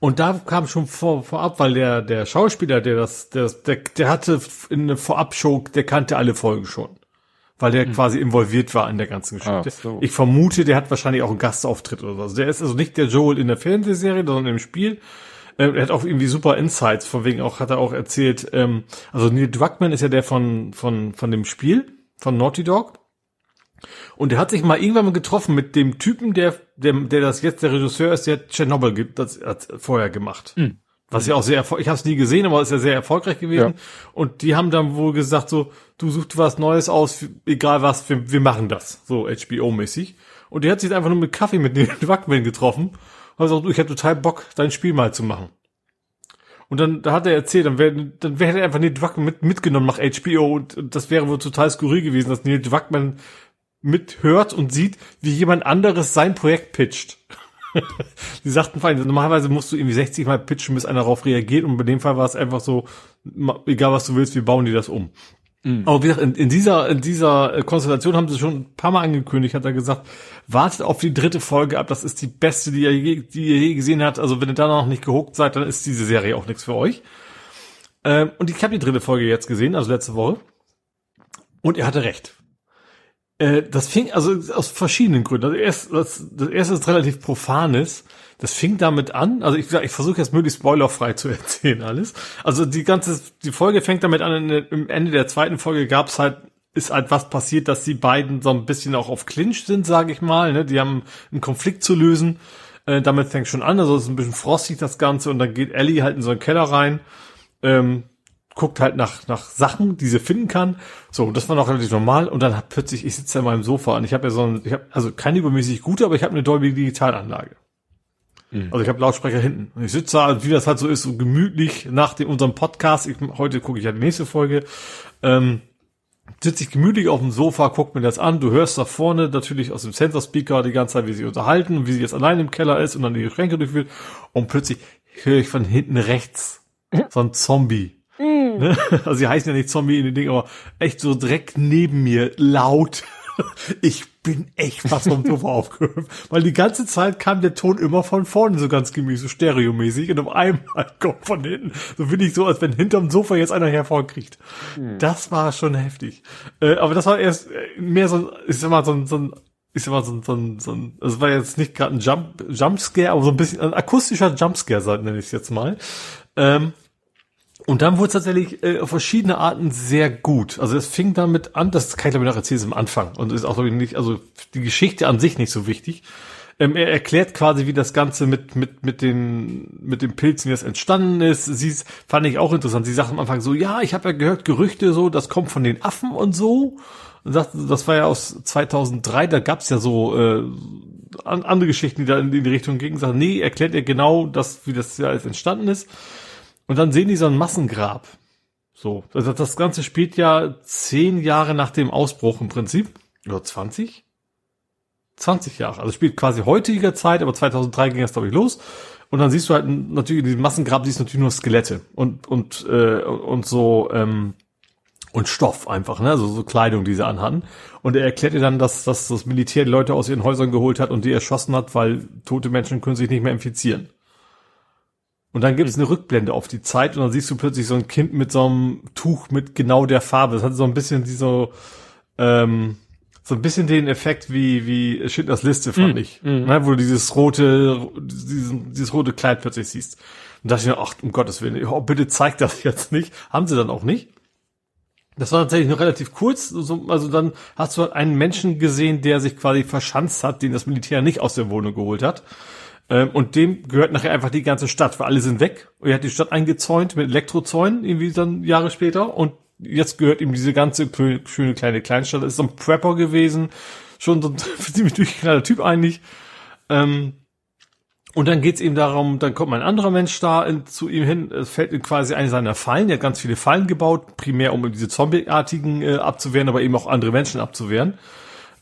C: Und da kam schon vor, vorab, weil der, der Schauspieler, der das, der, der, der hatte in eine Vorabshow, der kannte alle Folgen schon weil der mhm. quasi involviert war in der ganzen Geschichte. So. Ich vermute, der hat wahrscheinlich auch einen Gastauftritt oder so. Also der ist also nicht der Joel in der Fernsehserie, sondern im Spiel. Ähm, er hat auch irgendwie super Insights, von wegen auch, hat er auch erzählt, ähm, also Neil Druckmann ist ja der von, von, von dem Spiel, von Naughty Dog. Und der hat sich mal irgendwann mal getroffen mit dem Typen, der, der, der das jetzt der Regisseur ist, der Chernobyl gibt, das hat vorher gemacht. Mhm. Was ja auch sehr ich habe es nie gesehen, aber ist ja sehr erfolgreich gewesen. Ja. Und die haben dann wohl gesagt so, du suchst was Neues aus, egal was, wir, wir machen das, so HBO-mäßig. Und die hat sich einfach nur mit Kaffee mit den Wackman getroffen und gesagt, ich hätte total Bock, dein Spiel mal zu machen. Und dann da hat er erzählt, dann wäre dann wäre er einfach Neil Druckmann mit, mitgenommen nach HBO und, und das wäre wohl total skurril gewesen, dass Neil Druckmann mithört und sieht, wie jemand anderes sein Projekt pitcht. die sagten vor allem, normalerweise musst du irgendwie 60 Mal pitchen, bis einer darauf reagiert und bei dem Fall war es einfach so, egal was du willst, wir bauen dir das um. Mhm. Aber wie gesagt, in, in, dieser, in dieser Konstellation haben sie schon ein paar Mal angekündigt, hat er gesagt, wartet auf die dritte Folge ab, das ist die beste, die ihr je, die ihr je gesehen habt. Also wenn ihr da noch nicht gehuckt seid, dann ist diese Serie auch nichts für euch. Ähm, und ich habe die dritte Folge jetzt gesehen, also letzte Woche. Und er hatte recht. Äh, das fing also aus verschiedenen Gründen. Also erst, das, das erste ist relativ profanes. Das fing damit an, also ich, ich versuche jetzt möglichst spoilerfrei zu erzählen alles. Also die ganze, die Folge fängt damit an, im Ende der zweiten Folge gab es halt, ist halt was passiert, dass die beiden so ein bisschen auch auf Clinch sind, sage ich mal. Ne? Die haben einen Konflikt zu lösen. Äh, damit fängt schon an, also es ist ein bisschen frostig das Ganze und dann geht Ellie halt in so einen Keller rein. Ähm, guckt halt nach, nach Sachen, die sie finden kann. So, das war noch relativ normal. Und dann hat plötzlich, ich sitze in meinem Sofa und ich habe ja so ein, ich habe also keine übermäßig gute, aber ich habe eine Dolby Digitalanlage. Mhm. Also ich habe Lautsprecher hinten. Und ich sitze da, wie das halt so ist, so gemütlich nach dem, unserem Podcast. Ich, heute gucke ich ja die nächste Folge. Ähm, sitze ich gemütlich auf dem Sofa, guck mir das an. Du hörst da vorne natürlich aus dem Sensor Speaker die ganze Zeit, wie sie unterhalten und wie sie jetzt allein im Keller ist und dann die Schränke durchführt. Und plötzlich höre ich von hinten rechts so ein Zombie Mm. Ne? Also sie heißen ja nicht Zombie in den Ding, aber echt so direkt neben mir laut. Ich bin echt fast vom Sofa aufgehört, weil die ganze Zeit kam der Ton immer von vorne so ganz gemäß, so stereomäßig und auf einmal kommt von hinten. So finde ich so, als wenn hinterm Sofa jetzt einer hervorkriegt. Mhm. Das war schon heftig. Äh, aber das war erst äh, mehr so, ich sag mal, so ein, so ein ich sag mal, so, so, so ein, also war jetzt nicht gerade ein Jump, Jumpscare, aber so ein bisschen ein akustischer Jumpscare, nenne ich es jetzt mal. Ähm, und dann wurde es tatsächlich äh, auf verschiedene Arten sehr gut. Also es fing damit an, das kann ich glaube ich noch erzählen, am Anfang. Und ist auch nicht, also die Geschichte an sich nicht so wichtig. Ähm, er erklärt quasi, wie das Ganze mit, mit, mit den, mit den Pilzen, wie das entstanden ist. Sie fand ich auch interessant. Sie sagt am Anfang so, ja, ich habe ja gehört, Gerüchte so, das kommt von den Affen und so. Und sagt, das war ja aus 2003, da gab's ja so äh, andere Geschichten, die da in die Richtung gingen. Sagt, nee, erklärt er genau, das, wie das ja alles entstanden ist. Und dann sehen die so ein Massengrab. So, also das Ganze spielt ja zehn Jahre nach dem Ausbruch im Prinzip. Oder 20? 20 Jahre. Also spielt quasi heutiger Zeit, aber 2003 ging das, glaube ich, los. Und dann siehst du halt natürlich in diesem Massengrab siehst du natürlich nur Skelette und und äh, und so ähm, und Stoff einfach, ne, also so Kleidung, die sie anhatten. Und er erklärt dir dann, dass, dass das Militär die Leute aus ihren Häusern geholt hat und die erschossen hat, weil tote Menschen können sich nicht mehr infizieren. Und dann gibt es eine Rückblende auf die Zeit und dann siehst du plötzlich so ein Kind mit so einem Tuch mit genau der Farbe. Das hat so ein bisschen die so, ähm, so ein bisschen den Effekt wie, wie Schindlers Liste, fand mm, ich. Mm. Ne, wo du dieses rote, dieses, dieses rote Kleid plötzlich siehst. Und da dachte ich mir, ach, um Gottes Willen, oh, bitte zeig das jetzt nicht. Haben sie dann auch nicht. Das war tatsächlich nur relativ kurz. Also dann hast du halt einen Menschen gesehen, der sich quasi verschanzt hat, den das Militär nicht aus der Wohnung geholt hat. Ähm, und dem gehört nachher einfach die ganze Stadt, weil alle sind weg. Und er hat die Stadt eingezäunt mit Elektrozäunen, irgendwie dann Jahre später. Und jetzt gehört ihm diese ganze schöne kleine Kleinstadt. Das ist so ein Prepper gewesen. Schon so ein ziemlich durchgeknallter Typ eigentlich. Ähm, und dann geht's ihm darum, dann kommt ein anderer Mensch da in, zu ihm hin, es fällt ihm quasi eine seiner Fallen, er hat ganz viele Fallen gebaut, primär um diese Zombie-artigen äh, abzuwehren, aber eben auch andere Menschen abzuwehren.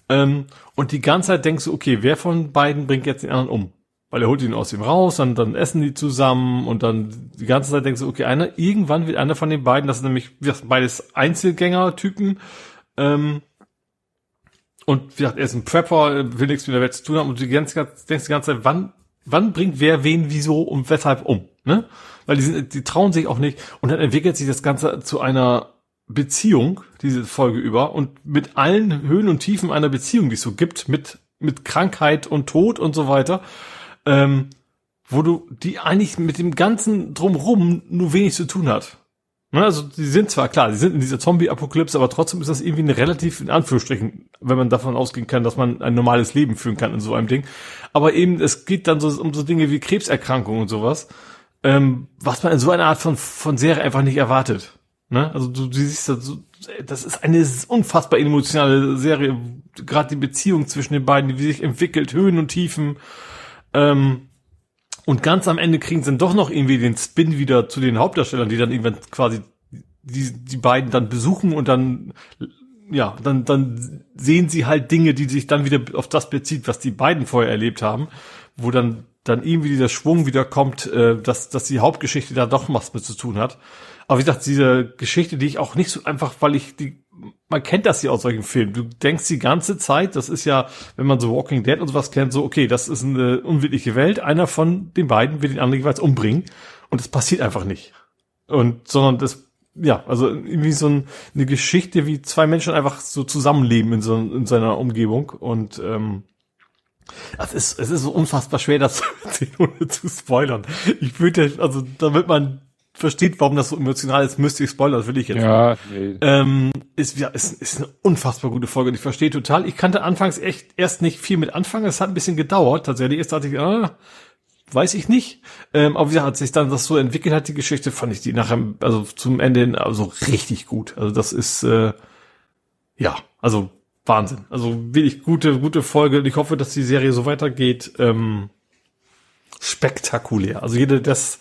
C: Ähm, und die ganze Zeit denkst du, okay, wer von beiden bringt jetzt den anderen um? Weil er holt ihn aus ihm raus, dann, dann essen die zusammen und dann die ganze Zeit denkst du, okay, einer, irgendwann wird einer von den beiden, das sind nämlich wie gesagt, beides Einzelgänger-Typen, ähm, und wie gesagt, er ist ein Prepper, will nichts mit der Welt zu tun haben und du denkst, die ganze Zeit, wann, wann bringt wer wen, wieso und weshalb um, ne? Weil die sind, die trauen sich auch nicht und dann entwickelt sich das Ganze zu einer Beziehung, diese Folge über und mit allen Höhen und Tiefen einer Beziehung, die es so gibt, mit, mit Krankheit und Tod und so weiter ähm, wo du die eigentlich mit dem ganzen drumrum nur wenig zu tun hat. Ne, also die sind zwar klar, die sind in dieser Zombie-Apokalypse, aber trotzdem ist das irgendwie eine relativ, in Anführungsstrichen, wenn man davon ausgehen kann, dass man ein normales Leben führen kann in so einem Ding. Aber eben, es geht dann so um so Dinge wie Krebserkrankungen und sowas, ähm, was man in so einer Art von, von Serie einfach nicht erwartet. Ne? Also du, du siehst das, so, das ist eine unfassbar emotionale Serie, gerade die Beziehung zwischen den beiden, wie sich entwickelt, Höhen und Tiefen. Ähm, und ganz am Ende kriegen sie dann doch noch irgendwie den Spin wieder zu den Hauptdarstellern, die dann irgendwann quasi die, die beiden dann besuchen und dann, ja, dann, dann sehen sie halt Dinge, die sich dann wieder auf das bezieht, was die beiden vorher erlebt haben, wo dann, dann irgendwie dieser Schwung wieder kommt, äh, dass, dass die Hauptgeschichte da doch was mit zu tun hat. Aber wie gesagt, diese Geschichte, die ich auch nicht so einfach, weil ich die man kennt das ja aus solchen Filmen. Du denkst die ganze Zeit, das ist ja, wenn man so Walking Dead und sowas kennt, so, okay, das ist eine unwirkliche Welt. Einer von den beiden will den anderen jeweils umbringen. Und das passiert einfach nicht. Und, sondern das, ja, also irgendwie so ein, eine Geschichte, wie zwei Menschen einfach so zusammenleben in so in seiner Umgebung und ähm, es ist, es ist so unfassbar schwer, das zu spoilern. Ich würde, also damit man versteht, warum das so emotional ist, müsste ich spoilern, das will ich jetzt.
B: Ja, nee.
C: Ähm, ist, ja, ist, ist eine unfassbar gute Folge und ich verstehe total. Ich kannte anfangs echt erst nicht viel mit anfangen. Es hat ein bisschen gedauert. Tatsächlich erst dachte ich, ah, weiß ich nicht. Ähm, aber wie gesagt, als sich dann das so entwickelt hat, die Geschichte, fand ich die nachher, also zum Ende hin, also richtig gut. Also das ist, äh, ja, also Wahnsinn. Also wirklich gute, gute Folge. Und ich hoffe, dass die Serie so weitergeht. Ähm, spektakulär. Also jede, das,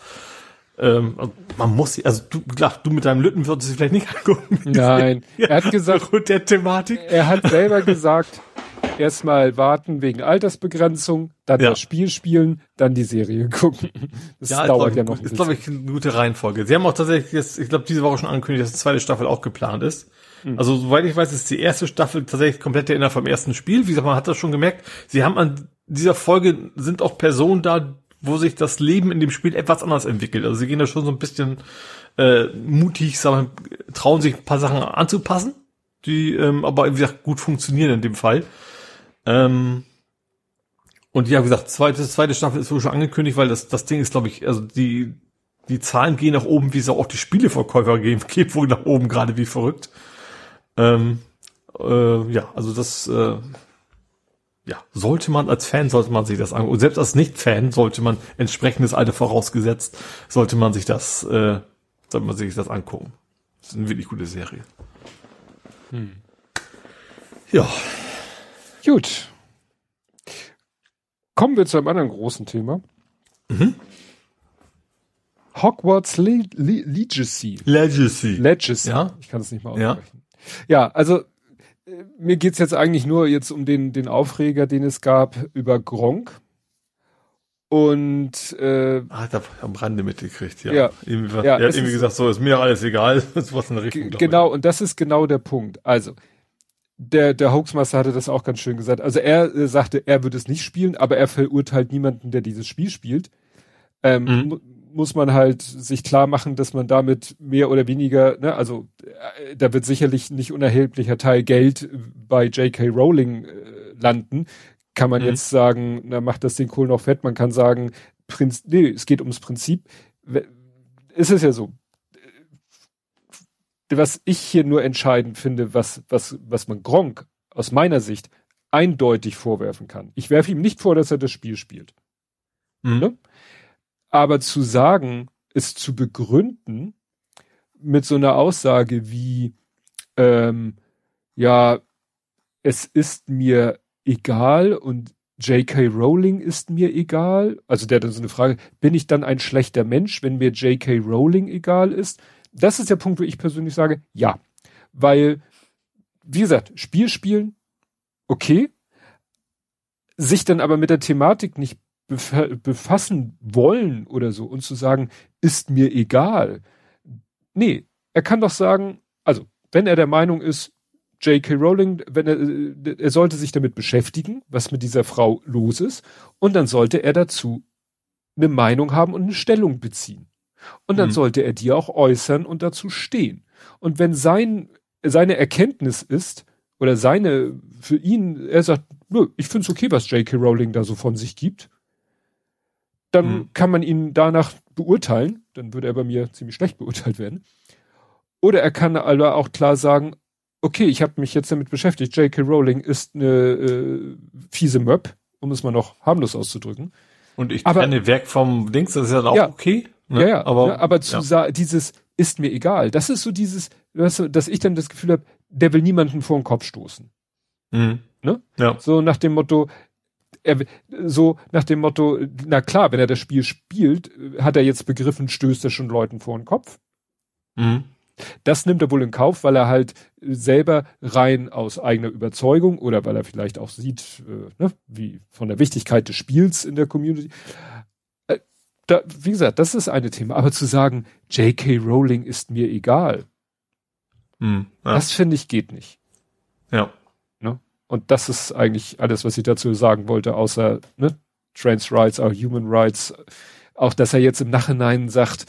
C: ähm, man muss sie, also du, klar, du mit deinem Lütten würdest sie vielleicht nicht angucken.
B: Nein, er hat gesagt,
C: mit der Thematik.
B: er hat selber gesagt, erstmal warten wegen Altersbegrenzung, dann
C: Ja.
B: das Spiel spielen, dann die Serie gucken. Das
C: Ja,
B: dauert ja noch ein
C: ist, glaube ich, eine gute Reihenfolge. Sie haben auch tatsächlich jetzt, ich glaube, diese Woche schon angekündigt, dass die zweite Staffel auch geplant ist.
B: Hm.
C: Also, soweit ich weiß, ist die erste Staffel tatsächlich komplett erinnert vom ersten Spiel. Wie gesagt, man hat das schon gemerkt. Sie haben an dieser Folge sind auch Personen da, wo sich das Leben in dem Spiel etwas anders entwickelt. Also sie gehen da schon so ein bisschen äh, mutig, sagen, trauen sich ein paar Sachen anzupassen, die ähm, aber wie gesagt gut funktionieren in dem Fall. Ähm, und ja, wie gesagt, zweite, zweite Staffel ist wohl schon angekündigt, weil das, das Ding ist, glaube ich, also die, die Zahlen gehen nach oben, wie es auch die Spieleverkäufer gehen, geht wohl nach oben gerade wie verrückt. Ähm, äh, ja, also das, äh, ja, sollte man als Fan, sollte man sich das angucken. Und selbst als Nicht-Fan sollte man entsprechendes Alter vorausgesetzt, sollte man sich das, äh, sollte man sich das angucken. Das ist eine wirklich gute Serie. Ja,
B: Gut. Kommen wir zu einem anderen großen Thema.
C: Mhm.
B: Hogwarts Le Le Legacy.
C: Legacy.
B: Legacy.
C: Ja.
B: Ich kann es nicht mal
C: Ja.
B: aussprechen. Ja, also äh, mir geht's jetzt eigentlich nur jetzt um den, den Aufreger, den es gab über Gronk. Und äh,
C: Ah, da am Rande mitgekriegt, ja.
B: Ja. Ja,
C: er hat irgendwie gesagt, so ist mir alles egal. Das was in der Richtung.
B: G-
C: glaub ich.
B: Genau, und das ist genau der Punkt. Also, der, der Hoaxmaster hatte das auch ganz schön gesagt. Also er äh, sagte, er würde es nicht spielen, aber er verurteilt niemanden, der dieses Spiel spielt. Ähm,
C: Mhm.
B: Mu muss man halt sich klar machen, dass man damit mehr oder weniger, ne, also äh, da wird sicherlich nicht unerheblicher Teil Geld bei J.K. Rowling äh, landen. Kann man
C: Mhm.
B: jetzt sagen, na macht das den Kohl noch fett? Man kann sagen, Prinz, nee, es geht ums Prinzip. Es ist ja so, was ich hier nur entscheidend finde, was, was, was man Gronk aus meiner Sicht eindeutig vorwerfen kann. Ich werfe ihm nicht vor, dass er das Spiel spielt.
C: Mhm.
B: Ne? Aber zu sagen, es zu begründen mit so einer Aussage wie, ähm, ja, es ist mir egal und J.K. Rowling ist mir egal. Also der hat dann so eine Frage, bin ich dann ein schlechter Mensch, wenn mir J.K. Rowling egal ist? Das ist der Punkt, wo ich persönlich sage, ja. Weil, wie gesagt, Spiel spielen, okay. Sich dann aber mit der Thematik nicht befassen wollen oder so und zu sagen, ist mir egal. Nee, er kann doch sagen, also, wenn er der Meinung ist, J.K. Rowling, wenn er, äh, er sollte sich damit beschäftigen, was mit dieser Frau los ist, und dann sollte er dazu eine Meinung haben und eine Stellung beziehen. Und dann
C: Mhm.
B: sollte er die auch äußern und dazu stehen. Und wenn sein, seine Erkenntnis ist, oder seine, für ihn, er sagt, ich finde es okay, was J.K. Rowling da so von sich gibt, dann
C: Mhm.
B: kann man ihn danach beurteilen, dann würde er bei mir ziemlich schlecht beurteilt werden. Oder er kann aber auch klar sagen, okay, ich habe mich jetzt damit beschäftigt, J.K. Rowling ist eine äh, fiese Möb, um es mal noch harmlos auszudrücken.
C: Und ich
B: Aber-
C: kenne Werk vom Dings, das ist ja auch
B: Ja.
C: okay. Ne?
B: Ja, ja,
C: aber,
B: ja, aber zu
C: ja.
B: sagen, dieses ist mir egal, das ist so dieses, weißt du, dass ich dann das Gefühl habe, der will niemanden vor den Kopf stoßen.
C: Mhm.
B: Ne?
C: Ja.
B: So nach dem Motto, er, so nach dem Motto, na klar, wenn er das Spiel spielt, äh, hat er jetzt begriffen, stößt er schon Leuten vor den Kopf.
C: Mhm.
B: Das nimmt er wohl in Kauf, weil er halt selber rein aus eigener Überzeugung oder weil er vielleicht auch sieht, äh, ne, wie von der Wichtigkeit des Spiels in der Community. Äh, da, wie gesagt, das ist eine Thema. Aber zu sagen, J.K. Rowling ist mir egal,
C: Mhm. Ja.
B: das finde ich geht nicht.
C: ja.
B: Und das ist eigentlich alles, was ich dazu sagen wollte, außer ne, Trans Rights, auch Human Rights. Auch, dass er jetzt im Nachhinein sagt,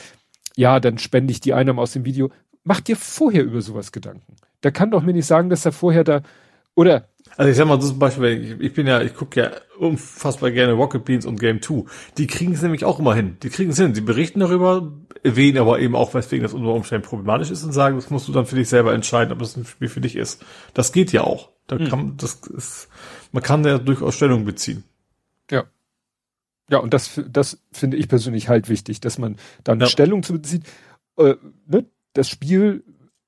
B: ja, dann spende ich die Einnahmen aus dem Video. mach dir vorher über sowas Gedanken. Der kann doch mir nicht sagen, dass er vorher da, oder
C: also ich sag mal, zum Beispiel, ich, ich bin ja, ich gucke ja unfassbar gerne Rocket Beans und Game 2. Die kriegen es nämlich auch immer hin. Die kriegen es hin. Sie berichten darüber, erwähnen aber eben auch, weswegen das unter Umständen problematisch ist und sagen, das musst du dann für dich selber entscheiden, ob das ein Spiel für dich ist. Das geht ja auch. Da hm. kann, das ist, man kann ja durchaus Stellung beziehen.
B: Ja. Ja, und das, das finde ich persönlich halt wichtig, dass man dann ja. Stellung zu bezieht. Äh, ne? Das Spiel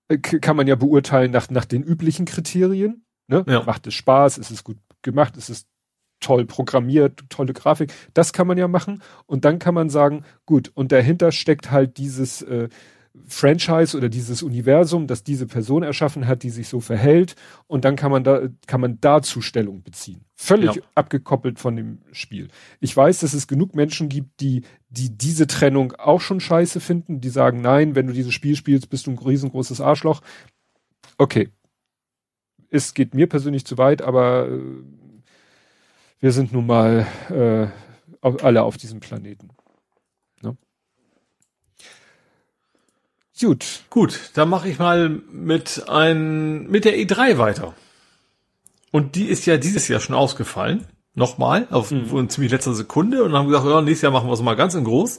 B: äh, kann man ja beurteilen nach, nach den üblichen Kriterien. Ne? Ja. Macht es Spaß? Ist es gut gemacht? Ist es toll programmiert? Tolle Grafik? Das kann man ja machen. Und dann kann man sagen, gut, und dahinter steckt halt dieses äh, Franchise oder dieses Universum, das diese Person erschaffen hat, die sich so verhält. Und dann kann man da, kann man dazu Stellung beziehen. Völlig ja. abgekoppelt von dem Spiel. Ich weiß, dass es genug Menschen gibt, die, die diese Trennung auch schon scheiße finden, die sagen, nein, wenn du dieses Spiel spielst, bist du ein riesengroßes Arschloch. Okay, es geht mir persönlich zu weit, aber äh, wir sind nun mal äh, alle auf diesem Planeten.
C: Gut. Gut, dann mache ich mal mit ein mit der E3 weiter. Und die ist ja dieses Jahr schon ausgefallen. Nochmal, auf mhm. ziemlich letzter Sekunde und haben gesagt, ja, nächstes Jahr machen wir es mal ganz in groß.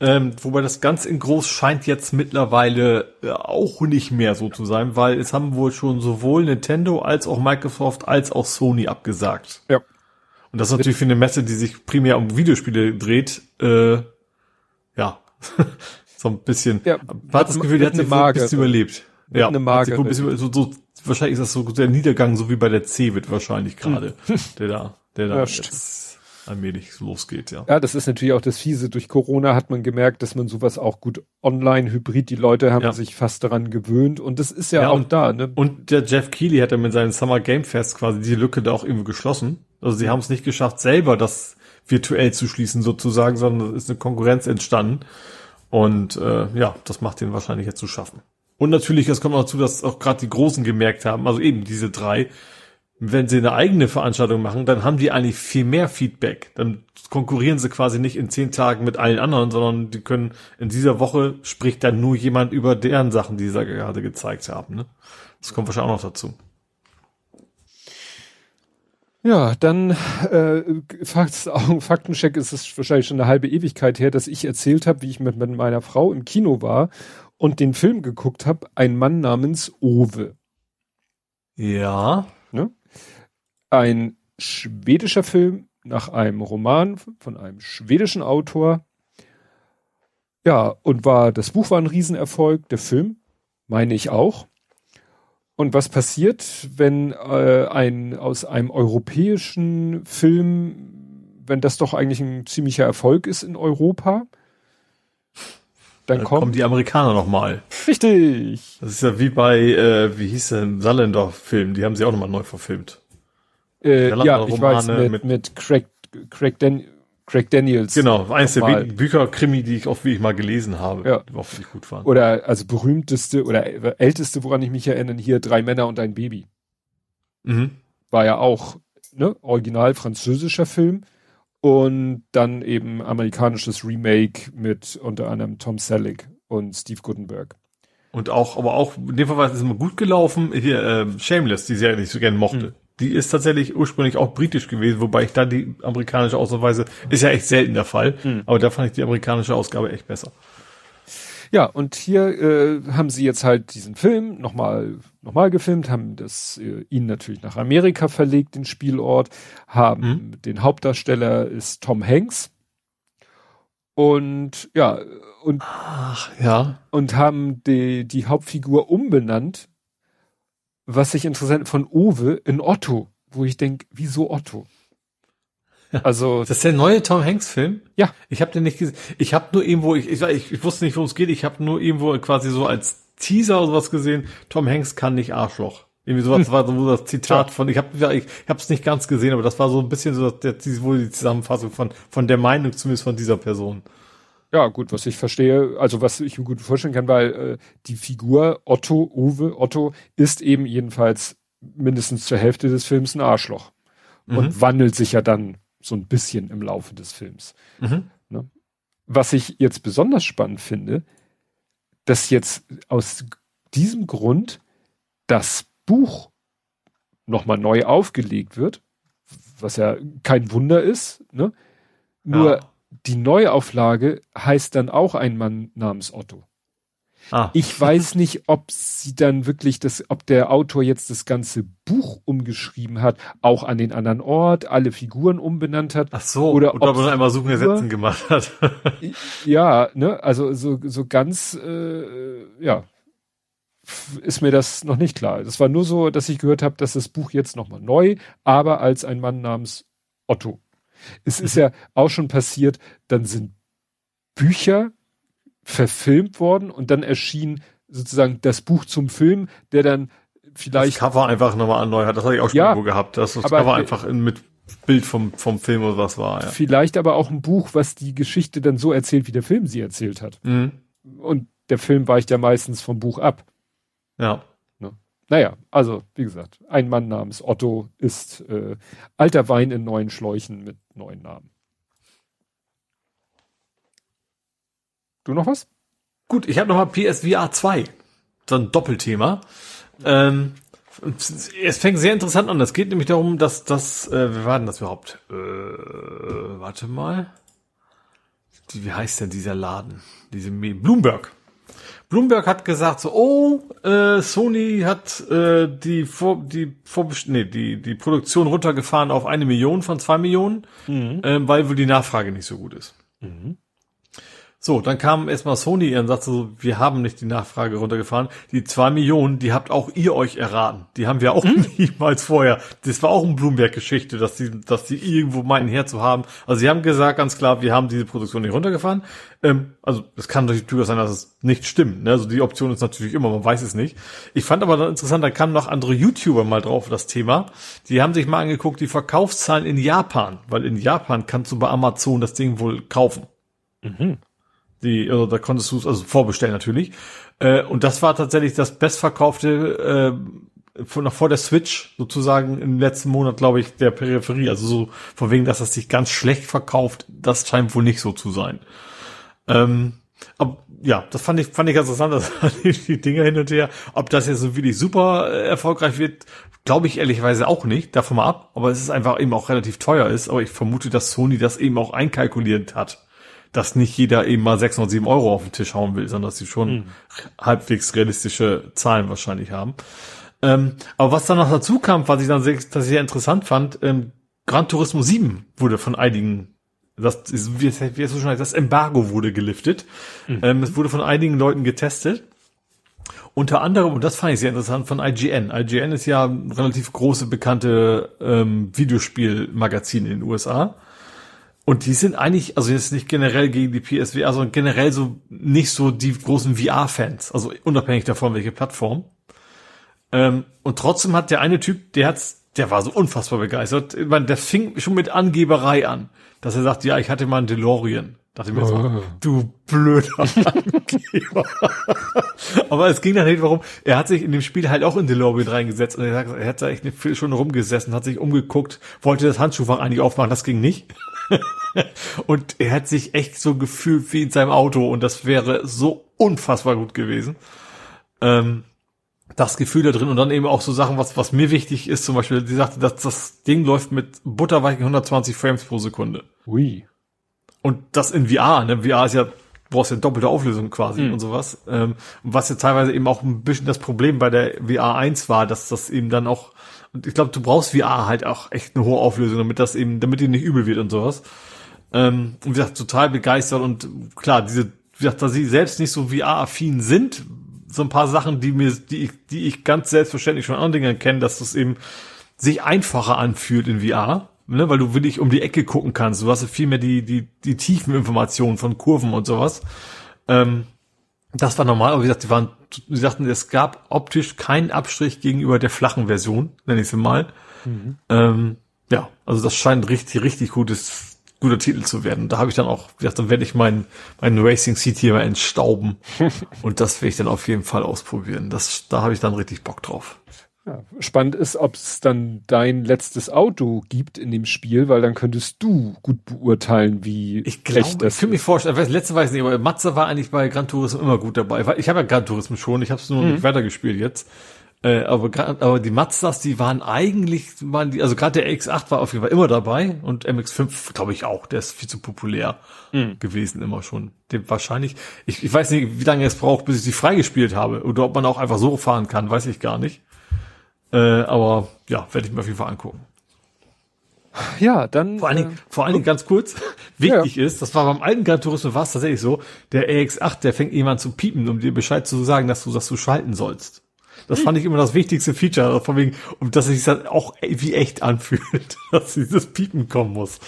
C: Ähm, wobei das ganz in groß scheint jetzt mittlerweile äh, auch nicht mehr so zu sein, weil es haben wohl schon sowohl Nintendo als auch Microsoft als auch Sony abgesagt.
B: Ja.
C: Und das ist natürlich für eine Messe, die sich primär um Videospiele dreht, äh, ja, so ein bisschen.
B: Ja,
C: hat das Gefühl, der hat eine Marke, ein bisschen überlebt.
B: Ja, eine Marke.
C: Bisschen, so, so, wahrscheinlich ist das so der Niedergang, so wie bei der C wird wahrscheinlich gerade, hm. der da, der da ja, jetzt allmählich losgeht, ja.
B: Ja, das ist natürlich auch das Fiese. Durch Corona hat man gemerkt, dass man sowas auch gut online, hybrid, die Leute haben ja. sich fast daran gewöhnt und das ist ja, ja auch und, da, ne?
C: Und der Jeff Keighley hat ja mit seinem Summer Game Fest quasi die Lücke da auch irgendwie geschlossen. Also sie haben es nicht geschafft, selber das virtuell zu schließen sozusagen, sondern es ist eine Konkurrenz entstanden. Und äh, ja, das macht den wahrscheinlich jetzt zu schaffen. Und natürlich, es kommt noch dazu, dass auch gerade die Großen gemerkt haben, also eben diese drei, wenn sie eine eigene Veranstaltung machen, dann haben die eigentlich viel mehr Feedback. Dann konkurrieren sie quasi nicht in zehn Tagen mit allen anderen, sondern die können in dieser Woche spricht dann nur jemand über deren Sachen, die sie gerade gezeigt haben. Ne? Das kommt wahrscheinlich auch noch dazu.
B: Ja, dann äh, Faktencheck ist es wahrscheinlich schon eine halbe Ewigkeit her, dass ich erzählt habe, wie ich mit, mit meiner Frau im Kino war und den Film geguckt habe, ein Mann namens Owe.
C: Ja.
B: Ne? ein schwedischer Film nach einem Roman von einem schwedischen Autor. Ja, und war, das Buch war ein Riesenerfolg, der Film, meine ich auch. Und was passiert, wenn äh, ein aus einem europäischen Film, wenn das doch eigentlich ein ziemlicher Erfolg ist in Europa,
C: dann, dann kommt, kommen die Amerikaner nochmal.
B: Richtig.
C: Das ist ja wie bei, äh, wie hieß der Sallendorf-Film, die haben sie auch nochmal neu verfilmt.
B: Äh, ja, ich weiß, mit, mit, mit Craig, Craig, Dan Craig Daniels.
C: Genau, eins der Bücher Krimi, die ich oft wie ich mal gelesen habe,
B: ja. die auch wirklich gut waren. Oder also berühmteste oder älteste, woran ich mich erinnere, hier Drei Männer und ein Baby. Mhm. War ja auch ne, original französischer Film und dann eben amerikanisches Remake mit unter anderem Tom Selleck und Steve Gutenberg.
C: Und auch, aber auch, in dem Fall war es immer gut gelaufen, hier, äh, Shameless, die sie ja nicht so gerne mochte. Mhm die ist tatsächlich ursprünglich auch britisch gewesen, wobei ich da die amerikanische Ausweise ist ja echt selten der Fall, mhm. aber da fand ich die amerikanische Ausgabe echt besser.
B: Ja, und hier äh, haben sie jetzt halt diesen Film nochmal noch mal gefilmt, haben das äh, ihn natürlich nach Amerika verlegt, den Spielort, haben mhm. den Hauptdarsteller ist Tom Hanks. Und ja, und,
C: Ach, ja.
B: und haben die, die Hauptfigur umbenannt was ich interessant von Uwe in Otto, wo ich denke, wieso Otto?
C: Also das ist der neue Tom Hanks Film?
B: Ja.
C: Ich habe den nicht gesehen. Ich habe nur irgendwo, ich, ich, ich wusste nicht, worum es geht. Ich habe nur irgendwo quasi so als Teaser oder sowas gesehen. Tom Hanks kann nicht Arschloch. Irgendwie sowas hm. war so das Zitat von. Ich habe ich, ich habe es nicht ganz gesehen, aber das war so ein bisschen so der, wohl die Zusammenfassung von von der Meinung zumindest von dieser Person.
B: Ja, gut, was ich verstehe, also was ich mir gut vorstellen kann, weil äh, die Figur Otto, Uwe, Otto, ist eben jedenfalls mindestens zur Hälfte des Films ein Arschloch. Mhm. Und wandelt sich ja dann so ein bisschen im Laufe des Films. Mhm. Ne? Was ich jetzt besonders spannend finde, dass jetzt aus diesem Grund das Buch nochmal neu aufgelegt wird, was ja kein Wunder ist, ne? Nur ja. Die Neuauflage heißt dann auch ein Mann namens Otto. Ah. Ich weiß nicht, ob sie dann wirklich das, ob der Autor jetzt das ganze Buch umgeschrieben hat, auch an den anderen Ort, alle Figuren umbenannt hat.
C: Ach so, oder, oder ob man einmal Suchen Ersetzen gemacht hat.
B: ja, ne, also so, so ganz, äh, ja, ist mir das noch nicht klar. Das war nur so, dass ich gehört habe, dass das Buch jetzt nochmal neu, aber als ein Mann namens Otto. Es ist ja auch schon passiert, dann sind Bücher verfilmt worden und dann erschien sozusagen das Buch zum Film, der dann vielleicht.
C: Das Cover einfach nochmal erneuert, das hatte ich auch schon ja, irgendwo gehabt, dass das Cover einfach in, mit Bild vom, vom Film oder was war,
B: ja. Vielleicht aber auch ein Buch, was die Geschichte dann so erzählt, wie der Film sie erzählt hat. Mhm. Und der Film weicht ja meistens vom Buch ab.
C: Ja.
B: Naja, also, wie gesagt, ein Mann namens Otto ist äh, alter Wein in neuen Schläuchen mit neuen Namen. Du noch was?
C: Gut, ich habe noch mal PSVR 2. So ein Doppelthema. Ähm, es fängt sehr interessant an. Es geht nämlich darum, dass das, äh, wie war denn das überhaupt? Äh, warte mal. Wie heißt denn dieser Laden? Diese Bloomberg. Bloomberg hat gesagt so, oh, äh, Sony hat äh, die vor, die vor, nee, die die Produktion runtergefahren auf eine Million von zwei Millionen, mhm. äh, weil wohl die Nachfrage nicht so gut ist. Mhm. So, dann kam erstmal Sony und sagte so, wir haben nicht die Nachfrage runtergefahren. Die zwei Millionen, die habt auch ihr euch erraten. Die haben wir auch hm? niemals vorher. Das war auch eine Bloomberg-Geschichte, dass die, dass die irgendwo meinten herzuhaben. Also sie haben gesagt ganz klar, wir haben diese Produktion nicht runtergefahren. Ähm, also es kann natürlich durchaus sein, dass es nicht stimmt. Ne? Also die Option ist natürlich immer, man weiß es nicht. Ich fand aber dann interessant, da kamen noch andere YouTuber mal drauf das Thema. Die haben sich mal angeguckt, die Verkaufszahlen in Japan, weil in Japan kannst du bei Amazon das Ding wohl kaufen. Mhm. Die, also da konntest du es also vorbestellen natürlich. Äh, und das war tatsächlich das bestverkaufte äh, von, noch vor der Switch sozusagen im letzten Monat, glaube ich, der Peripherie. Also so von wegen, dass das sich ganz schlecht verkauft, das scheint wohl nicht so zu sein. Ähm, aber ja, das fand ich, fand ich ganz interessant, dass die Dinger hin und her. Ob das jetzt so wirklich super äh, erfolgreich wird, glaube ich ehrlicherweise auch nicht, davon mal ab. Aber es ist einfach eben auch relativ teuer ist. Aber ich vermute, dass Sony das eben auch einkalkuliert hat dass nicht jeder eben mal 6 oder 7 Euro auf den Tisch hauen will, sondern dass sie schon mhm. halbwegs realistische Zahlen wahrscheinlich haben. Ähm, aber was dann noch dazu kam, was ich dann sehr, das sehr interessant fand, ähm, Gran Turismo 7 wurde von einigen das ist, wie, wie es so schon heißt, das Embargo wurde geliftet. Mhm. Ähm, es wurde von einigen Leuten getestet. Unter anderem, und das fand ich sehr interessant, von IGN. IGN ist ja ein relativ große, bekannte ähm, Videospielmagazin in den USA. Und die sind eigentlich, also jetzt nicht generell gegen die PSVR, sondern generell so nicht so die großen VR-Fans, also unabhängig davon, welche Plattform. Ähm, und trotzdem hat der eine Typ, der hat's, der war so unfassbar begeistert. Ich meine, der fing schon mit Angeberei an, dass er sagt, ja, ich hatte mal einen DeLorean. Dachte ich mir so, oh. du blöder Angeber. Aber es ging dann nicht warum, er hat sich in dem Spiel halt auch in DeLorean reingesetzt und er hat, er hat da echt eine Viertelstunde rumgesessen, hat sich umgeguckt, wollte das Handschuhfach eigentlich aufmachen, das ging nicht. und er hat sich echt so gefühlt wie in seinem Auto und das wäre so unfassbar gut gewesen. Ähm, das Gefühl da drin und dann eben auch so Sachen, was, was mir wichtig ist, zum Beispiel, sie sagte, dass das Ding läuft mit butterweichen 120 Frames pro Sekunde.
B: Ui.
C: Und das in VR, ne? VR ist ja, brauchst ja doppelte Auflösung quasi mhm. und sowas. Ähm, was ja teilweise eben auch ein bisschen das Problem bei der VR 1 war, dass das eben dann auch und ich glaube, du brauchst VR halt auch echt eine hohe Auflösung, damit das eben, damit die nicht übel wird und sowas. Ähm, und wie gesagt, total begeistert und klar, diese, wie gesagt, da sie selbst nicht so VR-affin sind, so ein paar Sachen, die mir, die ich, die ich ganz selbstverständlich von anderen Dingen kenne, dass das eben sich einfacher anfühlt in VR, ne, weil du wirklich um die Ecke gucken kannst. Du hast viel mehr die, die, die tiefen Informationen von Kurven und sowas. Ähm, das war normal, aber wie gesagt, die waren, sie sagten, es gab optisch keinen Abstrich gegenüber der flachen Version, nenne ich sie mal. Mhm. Ähm, ja, also das scheint richtig, richtig gutes, guter Titel zu werden. Da habe ich dann auch, wie gesagt, dann werde ich meinen mein Racing Seat hier mal entstauben. und das werde ich dann auf jeden Fall ausprobieren. Das, da habe ich dann richtig Bock drauf.
B: Ja, spannend ist, ob es dann dein letztes Auto gibt in dem Spiel, weil dann könntest du gut beurteilen, wie
C: ich glaube, echt das ich kann mir vorstellen, letzte weiß nicht, aber Matze war eigentlich bei Gran Turismo immer gut dabei. Ich habe ja Gran Turismo schon, ich habe es nur mhm. nicht weitergespielt jetzt. Äh, aber, aber die Mazdas, die waren eigentlich, waren die, also gerade der X8 war auf jeden Fall immer dabei und MX5 glaube ich auch, der ist viel zu populär mhm. gewesen immer schon. Dem wahrscheinlich, ich, ich weiß nicht, wie lange es braucht, bis ich die freigespielt habe oder ob man auch einfach so fahren kann, weiß ich gar nicht. Äh, aber ja, werde ich mir auf jeden Fall angucken.
B: Ja, dann.
C: Vor allen Dingen, äh, vor allen Dingen ganz kurz, wichtig ja. ist, das war beim alten Gran Turismo war es tatsächlich so, der RX8, der fängt jemand zu piepen, um dir Bescheid zu sagen, dass du, dass du schalten sollst. Das fand ich immer das wichtigste Feature, von wegen, um dass es sich dann auch wie echt anfühlt, dass dieses Piepen kommen muss.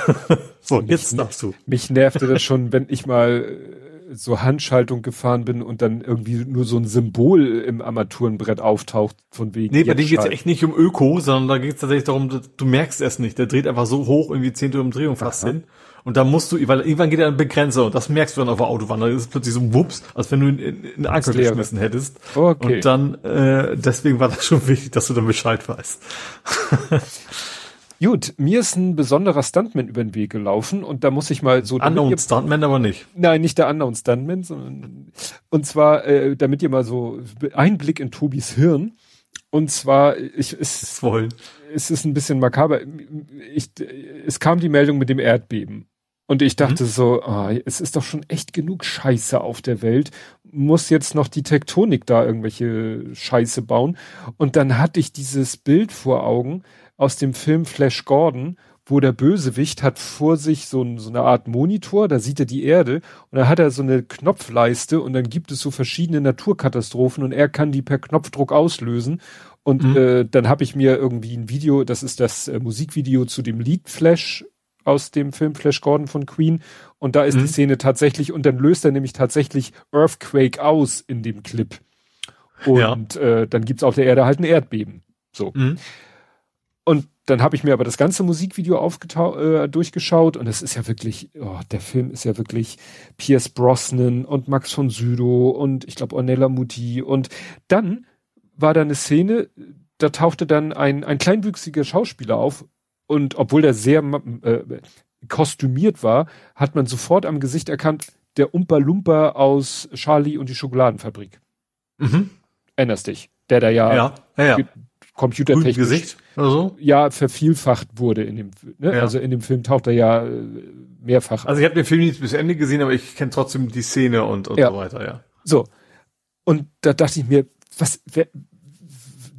C: so, mich, jetzt darfst du.
B: Mich nervte das schon, wenn ich mal äh, so Handschaltung gefahren bin und dann irgendwie nur so ein Symbol im Armaturenbrett auftaucht von wegen.
C: Nee, bei dem geht's echt nicht um Öko, sondern da geht's tatsächlich darum, du merkst es nicht. Der dreht einfach so hoch, irgendwie zehnte Umdrehung fast Aha. hin. Und da musst du, weil irgendwann geht er an Begrenzer und das merkst du dann auf der Autobahn. Da ist es plötzlich so ein Wups, als wenn du in, in, in Anker geschmissen hättest. Okay. Und dann, äh, deswegen war das schon wichtig, dass du dann Bescheid weißt.
B: Gut, mir ist ein besonderer Stuntman über den Weg gelaufen und da muss ich mal so.
C: Unknown Stuntman aber nicht.
B: Nein, nicht der Unknown Stuntman, sondern und zwar, äh, damit ihr mal so Einblick in Tobis Hirn. Und zwar, ich, es, Voll. es ist ein bisschen makaber. Ich, es kam die Meldung mit dem Erdbeben. Und ich dachte mhm. so, oh, es ist doch schon echt genug Scheiße auf der Welt. Muss jetzt noch die Tektonik da irgendwelche Scheiße bauen. Und dann hatte ich dieses Bild vor Augen aus dem Film Flash Gordon, wo der Bösewicht hat vor sich so, ein, so eine Art Monitor, da sieht er die Erde und da hat er so eine Knopfleiste und dann gibt es so verschiedene Naturkatastrophen und er kann die per Knopfdruck auslösen. Und mhm. äh, dann habe ich mir irgendwie ein Video, das ist das äh, Musikvideo zu dem Lied Flash aus dem Film Flash Gordon von Queen. Und da ist mhm. die Szene tatsächlich, und dann löst er nämlich tatsächlich Earthquake aus in dem Clip. Und ja. äh, dann gibt's auf der Erde halt ein Erdbeben. So. Mhm. Und dann habe ich mir aber das ganze Musikvideo äh, durchgeschaut und es ist ja wirklich, oh, der Film ist ja wirklich Pierce Brosnan und Max von Sydow und ich glaube Ornella Muti und dann war da eine Szene, da tauchte dann ein, ein kleinwüchsiger Schauspieler auf, und obwohl der sehr äh, kostümiert war, hat man sofort am Gesicht erkannt, der Umpa Lumpa aus Charlie und die Schokoladenfabrik. Mhm. Erinnerst dich? Der da ja,
C: ja, ja, ja.
B: Computertechnisch
C: Gesicht oder so?
B: ja vervielfacht wurde in dem ne? ja. also in dem Film taucht er ja äh, mehrfach
C: also ich habe den Film nicht bis Ende gesehen aber ich kenne trotzdem die Szene und, und
B: ja.
C: so weiter ja
B: so und da dachte ich mir was wer,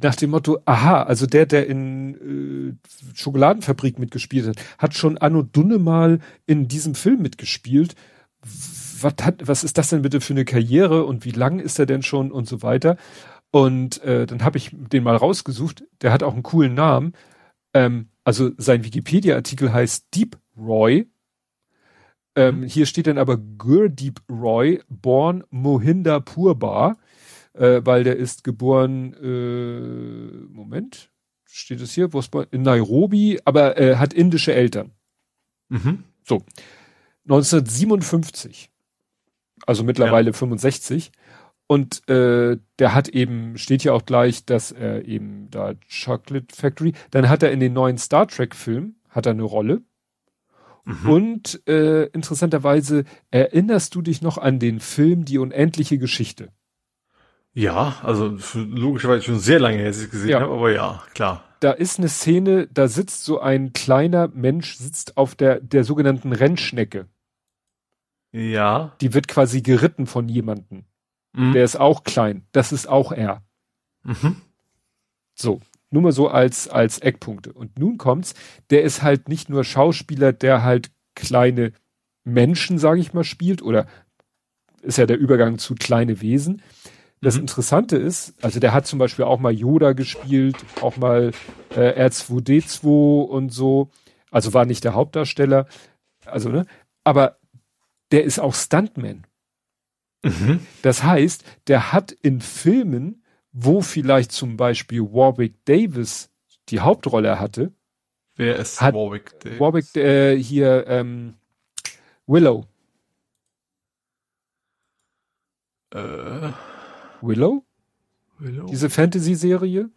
B: nach dem Motto, aha, also der, der in äh, Schokoladenfabrik mitgespielt hat, hat schon Anno Dunne mal in diesem Film mitgespielt. Was, hat, was ist das denn bitte für eine Karriere und wie lang ist er denn schon und so weiter? Und äh, dann habe ich den mal rausgesucht. Der hat auch einen coolen Namen. Ähm, also sein Wikipedia-Artikel heißt Deep Roy. Ähm, hier steht dann aber Gurdeep Roy, born Mohinder Purbar äh, weil der ist geboren, äh, Moment, steht es hier, in Nairobi, aber äh, hat indische Eltern. Mhm. So. 1957. Also mittlerweile ja. 65. Und äh, der hat eben, steht hier auch gleich, dass er eben da Chocolate Factory, dann hat er in den neuen Star Trek-Film, hat er eine Rolle. Mhm. Und äh, interessanterweise erinnerst du dich noch an den Film Die unendliche Geschichte?
C: Ja, also logischerweise schon sehr lange her, dass ich gesehen ja. habe, aber ja, klar.
B: Da ist eine Szene, da sitzt so ein kleiner Mensch, sitzt auf der, der sogenannten Rennschnecke.
C: Ja.
B: Die wird quasi geritten von jemandem. Mhm. Der ist auch klein. Das ist auch er. Mhm. So. Nur mal so als, als Eckpunkte. Und nun kommt's, der ist halt nicht nur Schauspieler, der halt kleine Menschen, sage ich mal, spielt, oder ist ja der Übergang zu kleine Wesen, das mhm. Interessante ist, also der hat zum Beispiel auch mal Yoda gespielt, auch mal äh, R2D2 und so. Also war nicht der Hauptdarsteller. Also, ne? Aber der ist auch Stuntman. Mhm. Das heißt, der hat in Filmen, wo vielleicht zum Beispiel Warwick Davis die Hauptrolle hatte.
C: Wer ist
B: hat Warwick Davis? Warwick, äh, hier, ähm, Willow. Äh. Willow? Willow? Diese Fantasy-Serie?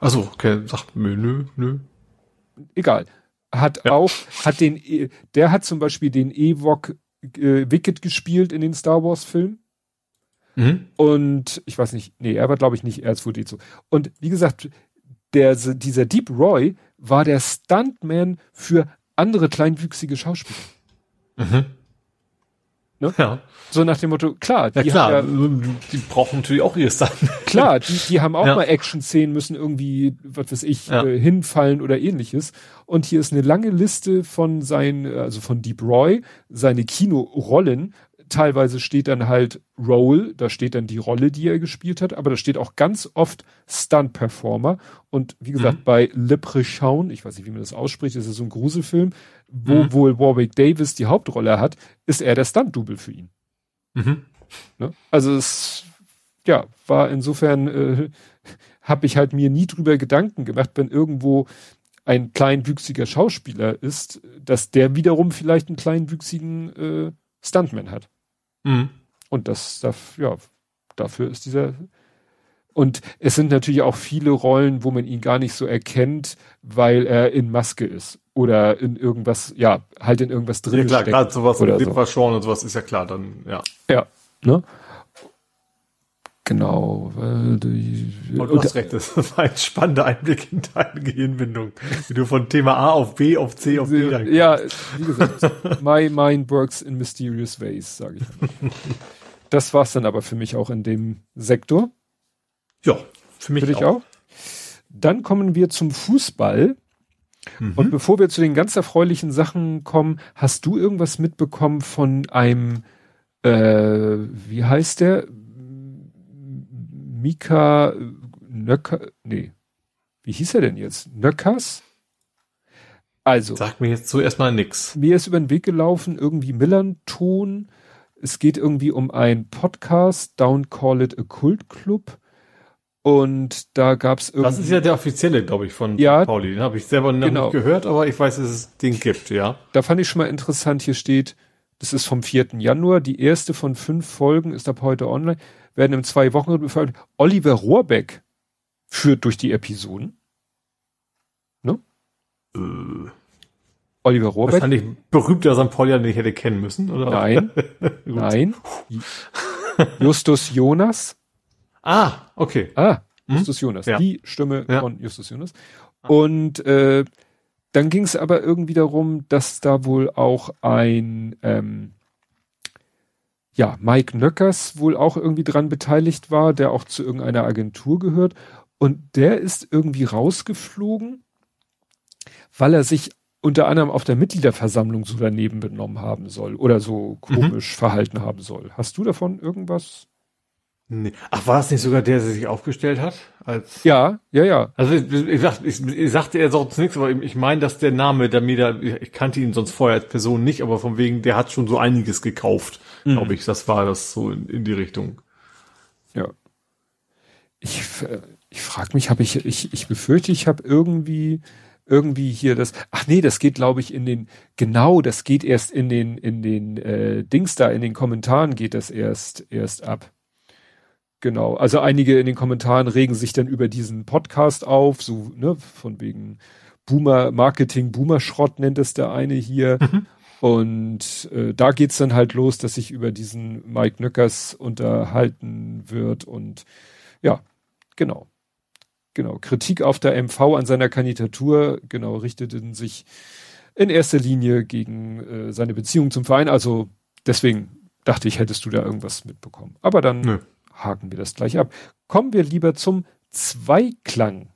C: Also, okay, sagt nö, nö, nö.
B: Egal. Hat ja. auch, hat den, e, der hat zum Beispiel den Ewok äh, Wicked gespielt in den Star Wars Filmen. Mhm. Und ich weiß nicht, nee, er war glaube ich nicht R2D2. Und wie gesagt, der, dieser Deep Roy war der Stuntman für andere kleinwüchsige Schauspieler. Mhm. Ne? Ja. So nach dem Motto, klar,
C: die, ja, klar, ja, die brauchen natürlich auch ihr Stunt.
B: Klar, die, die haben auch ja. mal Action-Szenen, müssen irgendwie, was weiß ich, äh, hinfallen oder ähnliches. Und hier ist eine lange Liste von seinen, also von Deep Roy, seine Kinorollen, teilweise steht dann halt Role, da steht dann die Rolle, die er gespielt hat, aber da steht auch ganz oft Stunt-Performer. Und wie gesagt, mhm. bei Leprechaun, ich weiß nicht, wie man das ausspricht, das ist so ein Gruselfilm, wo mhm. wohl Warwick Davis die Hauptrolle hat, ist er der Stunt-Double für ihn. Mhm. Ne? Also es, ja, war insofern, äh, habe ich halt mir nie drüber Gedanken gemacht, wenn irgendwo ein kleinwüchsiger Schauspieler ist, dass der wiederum vielleicht einen kleinwüchsigen äh, Stuntman hat. Mhm. Und das, das, ja, dafür ist dieser. Und es sind natürlich auch viele Rollen, wo man ihn gar nicht so erkennt, weil er in Maske ist oder in irgendwas, ja, halt in irgendwas drin. Ja
C: klar, gerade sowas oder so. und sowas ist ja klar, dann, ja.
B: Ja, ne? Genau.
C: Äh, die, und du hast recht, das war ein spannender Einblick in deine Gehirnbindung, wie du von Thema A auf B auf C auf D
B: Ja, wie gesagt, my mind works in mysterious ways, sage ich. Das war's dann aber für mich auch in dem Sektor.
C: Ja, für mich für dich auch. auch.
B: Dann kommen wir zum Fußball. Mhm. Und bevor wir zu den ganz erfreulichen Sachen kommen, hast du irgendwas mitbekommen von einem, äh, wie heißt der? Mika Nöcker, nee, wie hieß er denn jetzt? Nöckers?
C: Also. Sagt mir jetzt zuerst mal nix.
B: Mir ist über den Weg gelaufen, irgendwie Millanton. Es geht irgendwie um ein Podcast, Don't Call It a Cult Club. Und da gab's
C: irgendwie. Das ist ja der offizielle, glaube ich, von ja, Pauli. Den habe ich selber noch genau. nicht gehört, aber ich weiß, dass es den gibt, ja.
B: Da fand ich schon mal interessant, hier steht, das ist vom 4. Januar, die erste von fünf Folgen ist ab heute online werden im zwei Wochen veröffentlicht. Oliver Rohrbeck führt durch die Episoden. Ne? Äh.
C: Oliver Rohrbeck. Wahrscheinlich berühmter St. Pauli, den ich hätte kennen müssen, oder?
B: Nein. nein. Justus Jonas.
C: Ah, okay.
B: Ah, hm? Justus hm? Jonas. Ja. Die Stimme ja. von Justus Jonas. Und äh, dann ging es aber irgendwie darum, dass da wohl auch ein ähm, ja, Mike Nöckers wohl auch irgendwie dran beteiligt war, der auch zu irgendeiner Agentur gehört. Und der ist irgendwie rausgeflogen, weil er sich unter anderem auf der Mitgliederversammlung so daneben benommen haben soll oder so komisch mhm. verhalten haben soll. Hast du davon irgendwas?
C: Nee. Ach, war es nicht sogar der, der sich aufgestellt hat?
B: Als ja, ja, ja.
C: Also ich, ich, ich, ich sagte er sonst nichts, aber ich meine, dass der Name, der mir da, ich kannte ihn sonst vorher als Person nicht, aber von wegen, der hat schon so einiges gekauft, mhm. glaube ich. Das war das so in, in die Richtung.
B: Ja. Ich, ich frage mich, habe ich, ich, ich befürchte, ich habe irgendwie irgendwie hier das ach nee das geht glaube ich in den genau das geht erst in den in den äh, Dings da in den Kommentaren geht das erst erst ab Genau, also einige in den Kommentaren regen sich dann über diesen Podcast auf, so, ne, von wegen Boomer, Marketing, Boomer-Schrott nennt es der eine hier. Mhm. Und äh, da geht's dann halt los, dass sich über diesen Mike Nöckers unterhalten wird und ja, genau. Genau, Kritik auf der MV an seiner Kandidatur, genau, richteten sich in erster Linie gegen äh, seine Beziehung zum Verein. Also deswegen dachte ich, hättest du da irgendwas mitbekommen. Aber dann Nö haken wir das gleich ab. Kommen wir lieber zum Zweiklang.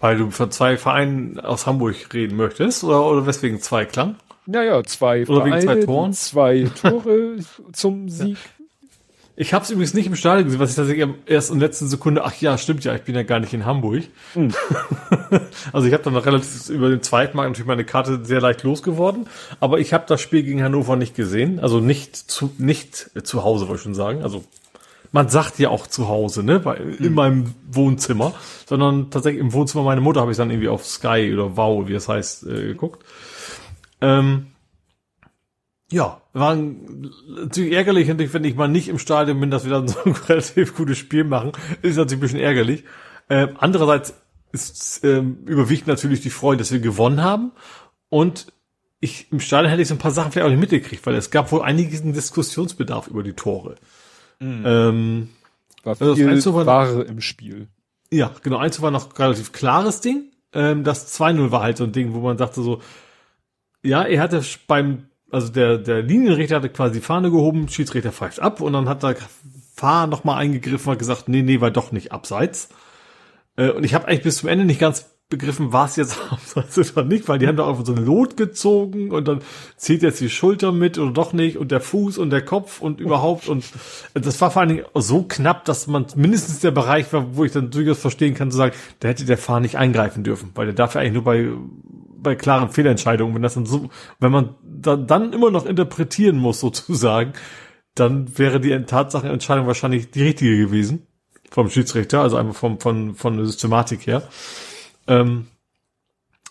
C: Weil du von zwei Vereinen aus Hamburg reden möchtest oder, oder weswegen Zweiklang?
B: Naja, zwei oder Vereine, wegen zwei Toren? Zwei Tore zum Sieg.
C: Ich habe es übrigens nicht im Stadion gesehen, was ich tatsächlich erst in der letzten Sekunde, ach ja, stimmt ja, ich bin ja gar nicht in Hamburg. Mhm. also ich habe dann noch relativ über den Zweitmarkt natürlich meine Karte sehr leicht losgeworden, aber ich habe das Spiel gegen Hannover nicht gesehen, also nicht zu nicht zu Hause, wollte ich schon sagen. Also man sagt ja auch zu Hause, ne, Bei, mhm. in meinem Wohnzimmer, sondern tatsächlich im Wohnzimmer meiner Mutter habe ich dann irgendwie auf Sky oder Wow, wie das heißt, äh, geguckt. Ähm, Ja, war natürlich ärgerlich, wenn ich mal nicht im Stadion bin, dass wir dann so ein relativ gutes Spiel machen. Ist natürlich ein bisschen ärgerlich. Äh, andererseits ist, ähm, überwiegt natürlich die Freude, dass wir gewonnen haben. Und ich im Stadion hätte ich so ein paar Sachen vielleicht auch nicht mitgekriegt, weil es gab wohl einigen Diskussionsbedarf über die Tore.
B: Mhm.
C: Ähm,
B: War
C: Also das
B: viel
C: Einzige war-
B: Ware im Spiel.
C: ja, genau, eins war noch relativ klares Ding. Ähm, das 2-0 war halt so ein Ding, wo man sagte so, ja, er hatte beim, also der, der Linienrichter hatte quasi die Fahne gehoben, Schiedsrichter pfeift ab und dann hat der Fahr nochmal eingegriffen und gesagt, nee, nee, war doch nicht abseits. Äh, und ich habe eigentlich bis zum Ende nicht ganz begriffen, war es jetzt abseits oder nicht, weil die haben da einfach so ein Lot gezogen und dann zählt jetzt die Schulter mit oder doch nicht und der Fuß und der Kopf und überhaupt und das war vor allen Dingen so knapp, dass man mindestens der Bereich war, wo ich dann durchaus verstehen kann zu sagen, da hätte der Fahrer nicht eingreifen dürfen, weil der darf ja eigentlich nur bei bei klaren Fehlentscheidungen, wenn das dann so, wenn man da, dann immer noch interpretieren muss sozusagen, dann wäre die Tatsachenentscheidung wahrscheinlich die richtige gewesen vom Schiedsrichter, also einfach vom, von, von der Systematik her. Ähm,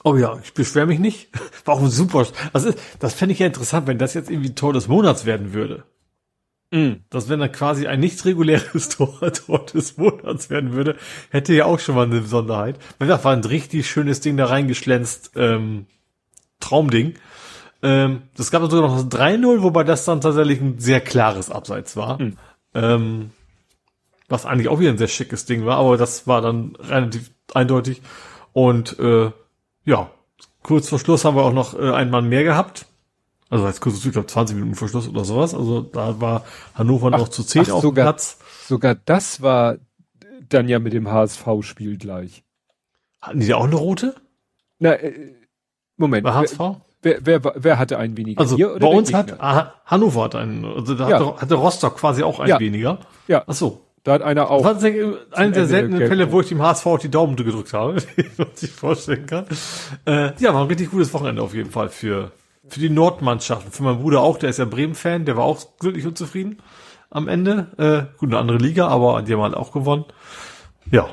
C: oh ja, ich beschwere mich nicht. War auch ein super, also das fände ich ja interessant, wenn das jetzt irgendwie Tor des Monats werden würde. Das wenn dann quasi ein nicht reguläres Tor, Tor des Monats werden würde, hätte ja auch schon mal eine Besonderheit. Weil das war ein richtig schönes Ding da reingeschlänzt, ähm, Traumding. Ähm, das gab dann sogar noch das 3-0, wobei das dann tatsächlich ein sehr klares Abseits war.
B: Mhm.
C: Ähm, was eigentlich auch wieder ein sehr schickes Ding war, aber das war dann relativ eindeutig. Und äh, ja, kurz vor Schluss haben wir auch noch äh, einen Mann mehr gehabt. Also als kurz, ich glaube 20 Minuten vor Schluss oder sowas. Also da war Hannover noch zu 10
B: ach,
C: auf
B: sogar-
C: Platz.
B: Sogar das war dann ja mit dem HSV-Spiel gleich.
C: Hatten die da auch eine rote?
B: Na, äh, Moment.
C: Bei HSV?
B: Wer, wer, wer, hatte einen weniger?
C: Also
B: oder
C: bei uns hat
B: Gegner?
C: ah, Hannover hat einen, also da
B: Ja.
C: hatte, hatte Rostock quasi auch einen
B: Ja.
C: weniger.
B: Ja.
C: Ach so.
B: Da hat einer
C: Das
B: auch.
C: war tatsächlich einer der seltenen
B: gelb-
C: Fälle, wo ich dem HSV auch die Daumen gedrückt habe, wie man sich vorstellen kann. Äh, ja, war ein richtig gutes Wochenende auf jeden Fall für, für die Nordmannschaften. Für meinen Bruder auch, der ist ja Bremen-Fan, der war auch glücklich und zufrieden am Ende. Äh, gut, eine andere Liga, aber die haben halt auch gewonnen. Ja,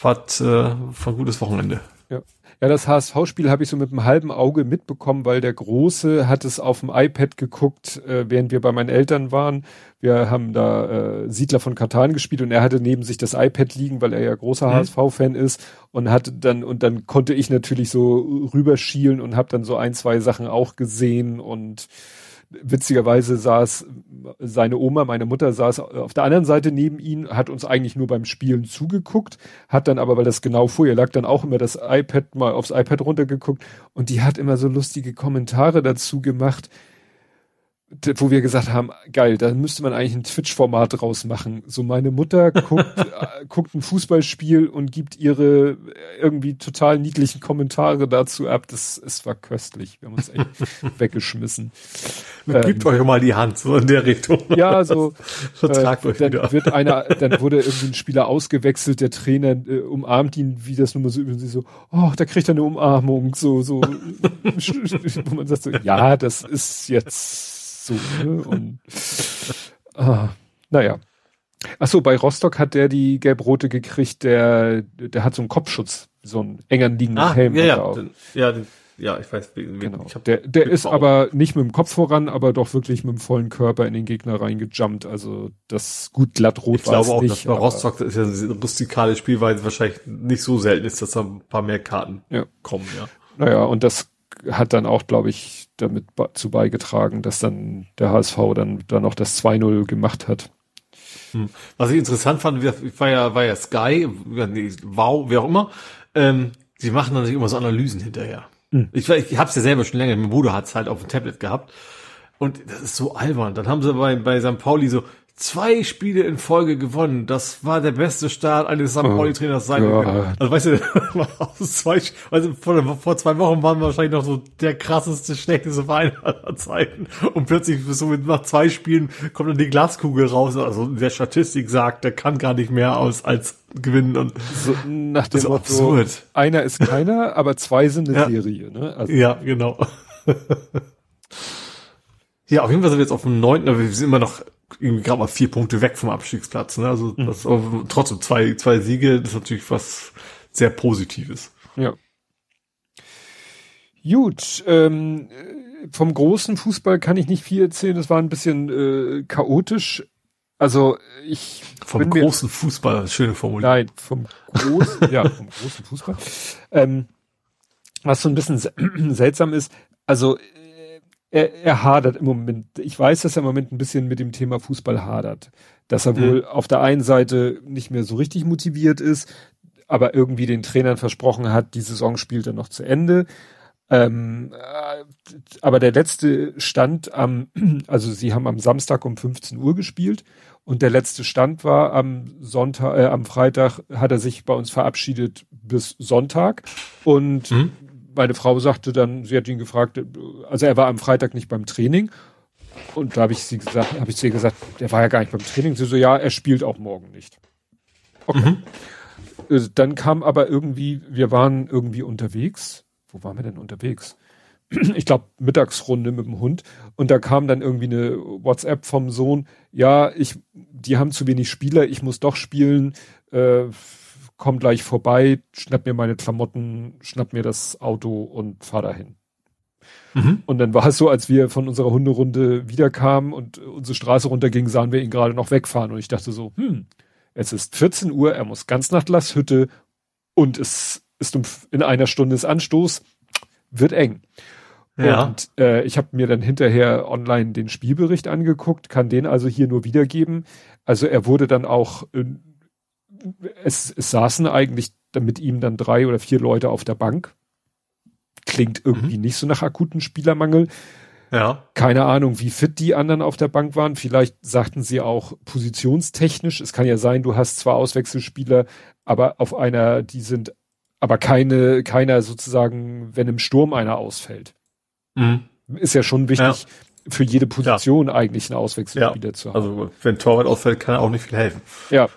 C: war, äh, war ein gutes Wochenende.
B: Ja, das HSV-Spiel habe ich so mit einem halben Auge mitbekommen, weil der Große hat es auf dem iPad geguckt, äh, während wir bei meinen Eltern waren. Wir haben da äh, Siedler von Katan gespielt und er hatte neben sich das iPad liegen, weil er ja großer
C: Mhm.
B: HSV-Fan ist und hatte dann und dann konnte ich natürlich so rüberschielen und habe dann so ein, zwei Sachen auch gesehen und witzigerweise saß seine Oma, meine Mutter saß auf der anderen Seite neben ihm, hat uns eigentlich nur beim Spielen zugeguckt, hat dann aber, weil das genau vor ihr lag, dann auch immer das iPad mal aufs iPad runtergeguckt und die hat immer so lustige Kommentare dazu gemacht, wo wir gesagt haben, geil, da müsste man eigentlich ein Twitch-Format draus machen. So meine Mutter guckt, äh, guckt ein Fußballspiel und gibt ihre äh, irgendwie total niedlichen Kommentare dazu ab. Das, es war köstlich. Wir haben uns echt weggeschmissen. Ähm,
C: Gebt euch mal die Hand, so in der Richtung.
B: Ja, so
C: Vertragt
B: äh,
C: euch
B: dann
C: wieder.
B: wird einer, dann wurde irgendwie ein Spieler ausgewechselt, der Trainer äh, umarmt ihn, wie das nun mal so so, oh, da kriegt er eine Umarmung, so, so, wo man sagt so, ja, das ist jetzt so, ne? Und ah, naja. Ach so, bei Rostock hat der die gelb-rote gekriegt, der, der hat so einen Kopfschutz, so einen engern liegenden
C: Ah,
B: Helm.
C: ja, ja, den- ja, den- ja, ich weiß, wen,
B: Genau.
C: ich
B: Der, der ist aber nicht mit dem Kopf voran, aber doch wirklich mit dem vollen Körper in den Gegner reingejumpt. Also das gut glatt rot
C: Ich glaube auch,
B: nicht.
C: dass bei Rostock das ist ja eine rustikale Spielweise wahrscheinlich nicht so selten ist, dass da ein paar mehr Karten
B: Ja.
C: kommen, ja.
B: Naja, und das hat dann auch, glaube ich, damit zu beigetragen, dass dann der HSV dann, dann noch das 2-0 gemacht hat.
C: Was ich interessant fand, war ja, war ja Sky, Wow, wer auch immer, ähm, die machen dann natürlich immer so Analysen hinterher.
B: Hm.
C: Ich, ich hab's ja selber schon länger, mein Bruder hat's halt auf dem Tablet gehabt. Und das ist so albern. Dann haben sie bei, bei St. Pauli so zwei Spiele in Folge gewonnen. Das war der beste Start eines St.
B: Oh
C: Pauli-Trainers sein. Können. Also weißt du, aus zwei, also vor, vor zwei Wochen waren wir wahrscheinlich noch so der krasseste, schlechteste Verein aller Zeiten. Und plötzlich so mit nach zwei Spielen kommt dann die Glaskugel raus. Also der Statistik sagt, der kann gar nicht mehr aus als gewinnen. Und
B: So, nach dem
C: Das ist
B: Motto,
C: absurd.
B: einer ist keiner, aber zwei sind eine
C: Ja.
B: Serie. Ne? Also,
C: ja, genau. ja, auf jeden Fall sind wir jetzt auf dem neunten, aber wir sind immer noch irgendwie gerade mal vier Punkte weg vom Abstiegsplatz. Ne? Also das ist aber trotzdem zwei, zwei Siege, das ist natürlich was sehr Positives.
B: ja. Gut, ähm, vom großen Fußball kann ich nicht viel erzählen. Das war ein bisschen äh, chaotisch. Also ich
C: vom großen mir, Fußball, schöne Formulierung.
B: Nein, vom großen, ja, vom großen Fußball. Ähm, was so ein bisschen seltsam ist, also er, er hadert im Moment. Ich weiß, dass er im Moment ein bisschen mit dem Thema Fußball hadert. Dass er mhm. wohl auf der einen Seite nicht mehr so richtig motiviert ist, aber irgendwie den Trainern versprochen hat, die Saison spielt er noch zu Ende. Ähm, äh, aber der letzte Stand am, also sie haben am Samstag um 15 Uhr gespielt und der letzte Stand war am Sonntag, äh, am Freitag hat er sich bei uns verabschiedet bis Sonntag und mhm. Meine Frau sagte dann, sie hat ihn gefragt, also er war am Freitag nicht beim Training und da habe ich sie gesagt, habe ich zu ihr gesagt, der war ja gar nicht beim Training. Sie so, ja, er spielt auch morgen nicht. Okay. Mhm. Äh, dann kam aber irgendwie, wir waren irgendwie unterwegs wo waren wir denn unterwegs? Ich glaube, Mittagsrunde mit dem Hund. Und da kam dann irgendwie eine WhatsApp vom Sohn, ja, ich, die haben zu wenig Spieler, ich muss doch spielen, äh, komm gleich vorbei, schnapp mir meine Klamotten, schnapp mir das Auto und fahr dahin. Mhm. Und dann war es so, als wir von unserer Hunderunde wiederkamen und unsere Straße runterging, sahen wir ihn gerade noch wegfahren. Und ich dachte so, hm, es ist 14 Uhr, er muss ganz nach Glasshütte und es ist um, in einer Stunde ist Anstoß, wird eng. Ja. Und äh, ich habe mir dann hinterher online den Spielbericht angeguckt, kann den also hier nur wiedergeben. Also er wurde dann auch, äh, es, es saßen eigentlich mit ihm dann drei oder vier Leute auf der Bank. Klingt irgendwie mhm. nicht so nach akuten Spielermangel.
C: Ja.
B: Keine Ahnung, wie fit die anderen auf der Bank waren. Vielleicht sagten sie auch positionstechnisch. Es kann ja sein, du hast zwar Auswechselspieler, aber auf einer, die sind aber keine, keiner sozusagen, wenn im Sturm einer ausfällt. Mhm. Ist ja schon wichtig, ja. für jede Position ja. eigentlich einen Auswechselspieler zu haben.
C: Also wenn Torwart ausfällt, kann er auch nicht viel helfen.
B: Ja.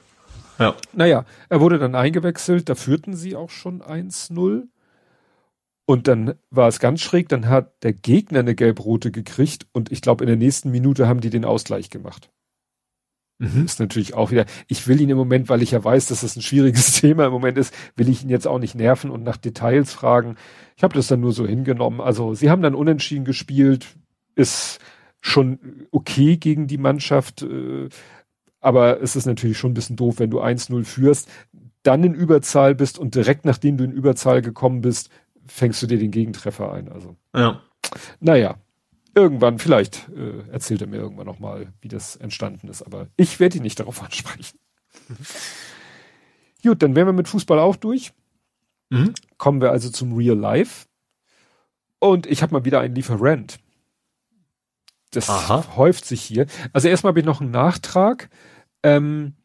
B: Ja. Naja, er wurde dann eingewechselt, da führten sie auch schon 1-0. Und dann war es ganz schräg, dann hat der Gegner eine gelb-rote gekriegt und ich glaube, in der nächsten Minute haben die den Ausgleich gemacht. Mhm. Ist natürlich auch wieder, ich will ihn im Moment, weil ich ja weiß, dass das ein schwieriges Thema im Moment ist, will ich ihn jetzt auch nicht nerven und nach Details fragen. Ich habe das dann nur so hingenommen. Also sie haben dann unentschieden gespielt, ist schon okay gegen die Mannschaft, äh, aber es ist natürlich schon ein bisschen doof, wenn du 1-0 führst, dann in Überzahl bist und direkt nachdem du in Überzahl gekommen bist, fängst du dir den Gegentreffer ein. Also.
C: Ja.
B: Naja, irgendwann, vielleicht äh, erzählt er mir irgendwann nochmal, wie das entstanden ist, aber ich werde ihn nicht darauf ansprechen. Gut, dann wären wir mit Fußball auch durch. Mhm. Kommen wir also zum Real Life. Und ich habe mal wieder einen Lieferant. Das Aha. häuft sich hier. Also erstmal habe ich noch einen Nachtrag. Ähm,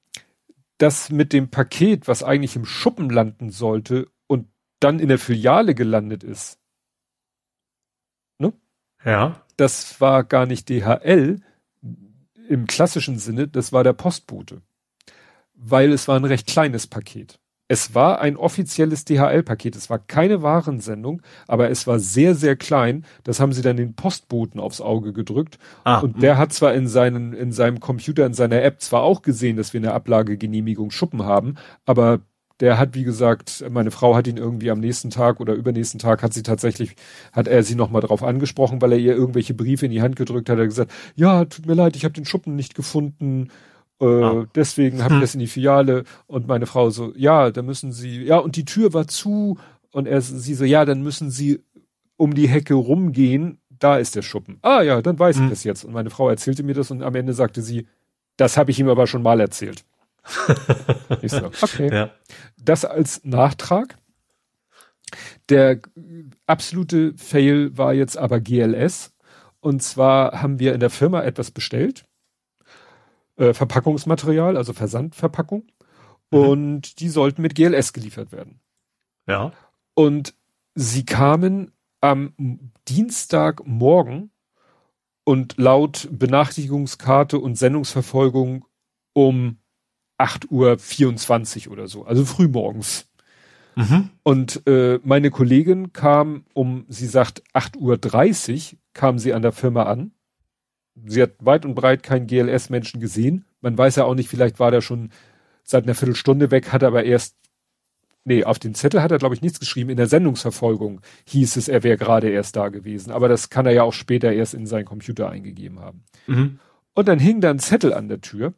B: das mit dem Paket, was eigentlich im Schuppen landen sollte und dann in der Filiale gelandet ist.
C: Ne? Ja
B: das war gar nicht DHL im klassischen Sinne, das war der Postbote. Weil es war ein recht kleines Paket. Es war ein offizielles DHL-Paket. Es war keine Warensendung, aber es war sehr, sehr klein. Das haben sie dann den Postboten aufs Auge gedrückt. Ah, und der hat zwar in seinen, in seinem Computer, in seiner App zwar auch gesehen, dass wir eine Ablagegenehmigung Schuppen haben, aber der hat, wie gesagt, meine Frau hat ihn irgendwie am nächsten Tag oder übernächsten Tag hat sie tatsächlich, hat er sie nochmal drauf angesprochen, weil er ihr irgendwelche Briefe in die Hand gedrückt hat. Er hat gesagt, ja, tut mir leid, ich habe den Schuppen nicht gefunden. Äh, ah. Deswegen habe ich hm. das in die Filiale und meine Frau so, ja, da müssen sie, ja, und die Tür war zu und er, sie so, ja, dann müssen sie um die Hecke rumgehen, da ist der Schuppen. Ah ja, dann weiß hm. ich das jetzt. Und meine Frau erzählte mir das und am Ende sagte sie, das habe ich ihm aber schon mal erzählt ich so, okay. Ja. Das als Nachtrag. Der absolute Fail war jetzt aber GLS. Und zwar haben wir in der Firma etwas bestellt. Äh, Verpackungsmaterial, also Versandverpackung. Mhm. Und die sollten mit GLS geliefert werden.
C: Ja.
B: Und sie kamen am Dienstagmorgen und laut Benachrichtigungskarte und Sendungsverfolgung um 8 Uhr 24 oder so, also früh morgens. Mhm. Und äh, meine Kollegin kam um, sie sagt 8 Uhr 30 kam sie an der Firma an. Sie hat weit und breit keinen GLS-Menschen gesehen. Man weiß ja auch nicht, vielleicht war der schon seit einer Viertelstunde weg, hat aber erst Nee, auf den Zettel hat er, glaube ich, nichts geschrieben. In der Sendungsverfolgung hieß es, er wäre gerade erst da gewesen. Aber das kann er ja auch später erst in seinen Computer eingegeben haben. Mhm. Und dann hing da ein Zettel an der Tür.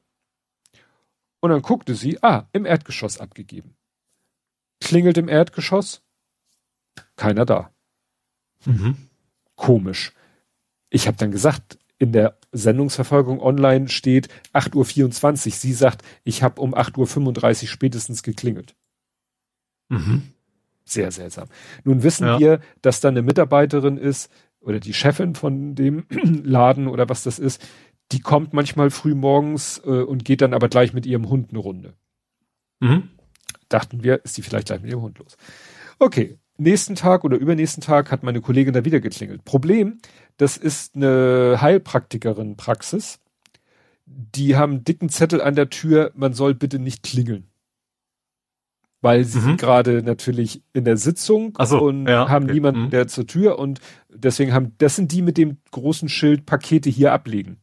B: Und dann guckte sie, ah, im Erdgeschoss abgegeben. Klingelt im Erdgeschoss. Keiner da. Mhm. Komisch. Ich habe dann gesagt, in der Sendungsverfolgung online steht 8.24 Uhr. Sie sagt, ich habe um 8.35 Uhr spätestens geklingelt. Mhm. Sehr seltsam. Nun wissen ja. wir, dass da eine Mitarbeiterin ist oder die Chefin von dem Laden oder was das ist, die kommt manchmal früh morgens äh, und geht dann aber gleich mit ihrem Hund eine Runde. Mhm. Dachten wir, ist die vielleicht gleich mit ihrem Hund los. Okay, nächsten Tag oder übernächsten Tag hat meine Kollegin da wieder geklingelt. Problem, das ist eine Heilpraktikerin Praxis. Die haben dicken Zettel an der Tür, man soll bitte nicht klingeln weil sie mhm. gerade natürlich in der Sitzung
C: so,
B: und
C: ja,
B: haben okay. niemanden, mhm. der zur Tür und deswegen haben, das sind die mit dem großen Schild Pakete hier ablegen.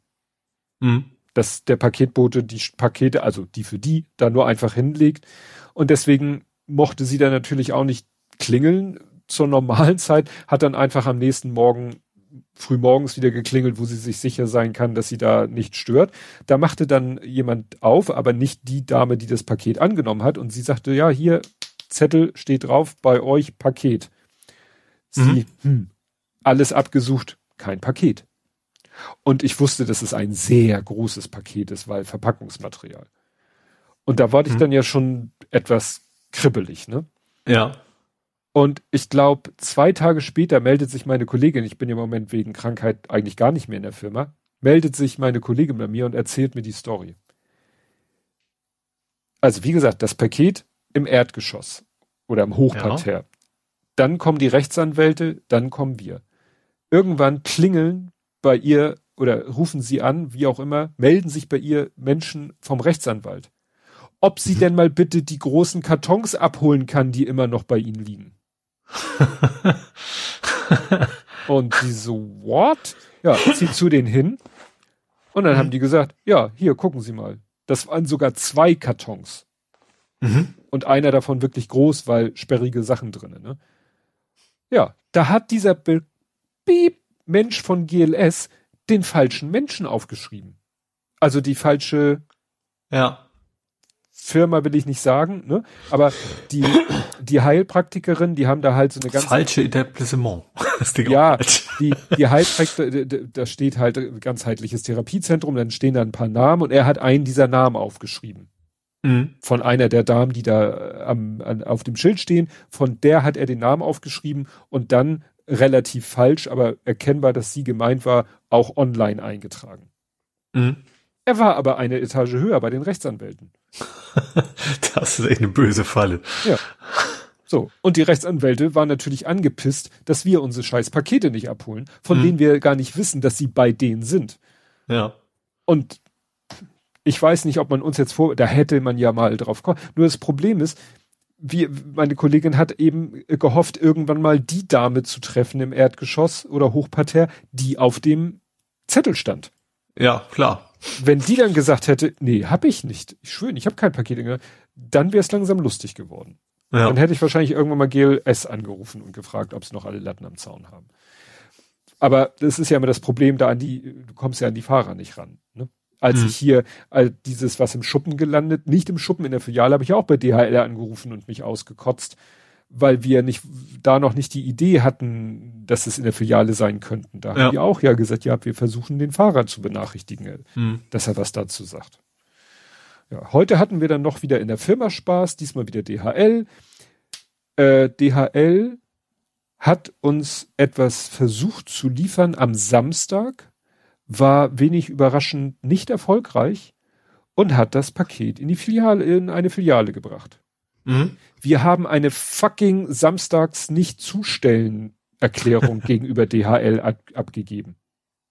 B: Mhm. Dass der Paketbote die Pakete, also die für die, da nur einfach hinlegt. Und deswegen mochte sie dann natürlich auch nicht klingeln zur normalen Zeit, hat dann einfach am nächsten Morgen früh morgens wieder geklingelt, wo sie sich sicher sein kann, dass sie da nicht stört. Da machte dann jemand auf, aber nicht die Dame, die das Paket angenommen hat. Und sie sagte, ja, hier, Zettel steht drauf, bei euch Paket. Sie, mhm. hm, alles abgesucht, kein Paket. Und ich wusste, dass es ein sehr großes Paket ist, weil Verpackungsmaterial. Und da war ich mhm. dann ja schon etwas kribbelig, ne?
C: Ja.
B: Und ich glaube, zwei Tage später meldet sich meine Kollegin, ich bin im Moment wegen Krankheit eigentlich gar nicht mehr in der Firma, meldet sich meine Kollegin bei mir und erzählt mir die Story. Also wie gesagt, das Paket im Erdgeschoss oder im Hochparterre. Ja. Dann kommen die Rechtsanwälte, dann kommen wir. Irgendwann klingeln bei ihr oder rufen sie an, wie auch immer, melden sich bei ihr Menschen vom Rechtsanwalt. Ob sie mhm. denn mal bitte die großen Kartons abholen kann, die immer noch bei ihnen liegen. und die so, what? Ja, zieht zu denen hin. Und dann mhm. haben die gesagt, ja, hier, gucken Sie mal. Das waren sogar zwei Kartons. Mhm. Und einer davon wirklich groß, weil sperrige Sachen drinnen, ne? Ja, da hat dieser Be Beep Mensch von GLS den falschen Menschen aufgeschrieben. Also die falsche
C: ja.
B: Firma will ich nicht sagen, ne? Aber die, die Heilpraktikerin, die haben da halt so eine ganz.
C: Falsche Etablissement.
B: ja, die, die Heilpraktikerin, da steht halt ganzheitliches Therapiezentrum, dann stehen da ein paar Namen und er hat einen dieser Namen aufgeschrieben. Mhm. Von einer der Damen, die da am, an, auf dem Schild stehen, von der hat er den Namen aufgeschrieben und dann relativ falsch, aber erkennbar, dass sie gemeint war, auch online eingetragen. Mhm. Er war aber eine Etage höher bei den Rechtsanwälten.
C: das ist echt eine böse Falle.
B: Ja. So. Und die Rechtsanwälte waren natürlich angepisst, dass wir unsere scheiß Pakete nicht abholen, von hm. denen wir gar nicht wissen, dass sie bei denen sind.
C: Ja.
B: Und ich weiß nicht, ob man uns jetzt vor, da hätte man ja mal drauf kommen. Nur das Problem ist, wie, meine Kollegin hat eben gehofft, irgendwann mal die Dame zu treffen im Erdgeschoss oder Hochparterre, die auf dem Zettel stand.
C: Ja, klar.
B: Wenn die dann gesagt hätte, nee, hab ich nicht, ich schwöre, ich habe kein Paket, dann wäre es langsam lustig geworden. Ja. Dann hätte ich wahrscheinlich irgendwann mal GLS angerufen und gefragt, ob sie noch alle Latten am Zaun haben. Aber das ist ja immer das Problem, da an die, du kommst ja an die Fahrer nicht ran. Ne? Als hm. ich hier dieses was im Schuppen gelandet, nicht im Schuppen in der Filiale, habe ich auch bei DHL angerufen und mich ausgekotzt, weil wir nicht da noch nicht die Idee hatten, dass es in der Filiale sein könnten. Da ja. haben die auch ja gesagt, ja, wir versuchen den Fahrer zu benachrichtigen, hm. dass er was dazu sagt. Ja, heute hatten wir dann noch wieder in der Firma Spaß, diesmal wieder DHL. Äh, DHL hat uns etwas versucht zu liefern am Samstag, war wenig überraschend nicht erfolgreich und hat das Paket in die Filiale, in eine Filiale gebracht. Mhm. Wir haben eine fucking samstags nicht zustellen Erklärung gegenüber DHL ab, abgegeben.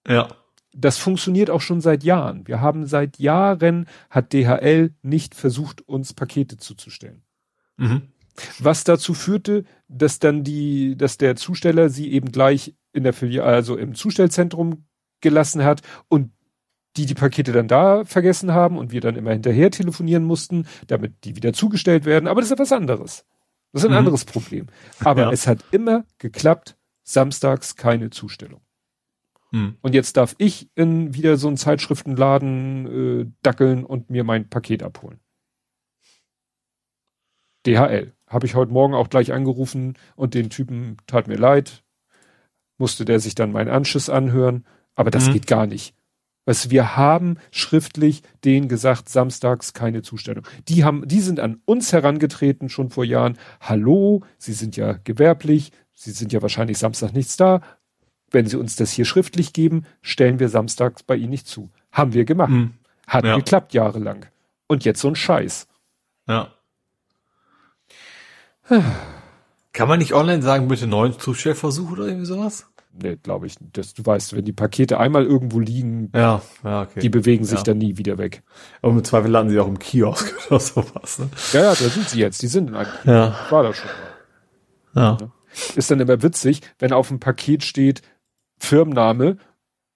C: Ja.
B: Das funktioniert auch schon seit Jahren. Wir haben seit Jahren hat DHL nicht versucht, uns Pakete zuzustellen. Mhm. Was dazu führte, dass dann die, dass der Zusteller sie eben gleich in der Filiale, also im Zustellzentrum gelassen hat und die die Pakete dann da vergessen haben und wir dann immer hinterher telefonieren mussten, damit die wieder zugestellt werden. Aber das ist ja was anderes. Das ist ein mhm. anderes Problem. Aber ja. es hat immer geklappt, samstags keine Zustellung. Mhm. Und jetzt darf ich in wieder so einen Zeitschriftenladen äh, dackeln und mir mein Paket abholen. DHL. Habe ich heute Morgen auch gleich angerufen und den Typen tat mir leid. Musste der sich dann meinen Anschiss anhören. Aber das mhm. geht gar nicht. Was wir haben schriftlich denen gesagt, samstags keine Zustellung. Die haben, die sind an uns herangetreten schon vor Jahren. Hallo, Sie sind ja gewerblich. Sie sind ja wahrscheinlich Samstag nichts da. Wenn Sie uns das hier schriftlich geben, stellen wir samstags bei Ihnen nicht zu. Haben wir gemacht. Mhm. Hat ja. geklappt jahrelang. Und jetzt so ein Scheiß.
C: Ja. Kann man nicht online sagen, bitte neuen Zustellversuch oder irgendwie sowas?
B: Nee, glaube ich. Das, du weißt, wenn die Pakete einmal irgendwo liegen,
C: ja, ja, okay.
B: die bewegen sich ja. dann nie wieder weg.
C: Aber im Zweifel landen sie auch im Kiosk oder sowas. Ne?
B: Ja, ja, da sind sie jetzt. Die sind in einem
C: Ja.
B: War da schon
C: mal. Ja.
B: Ist dann immer witzig, wenn auf dem Paket steht Firmenname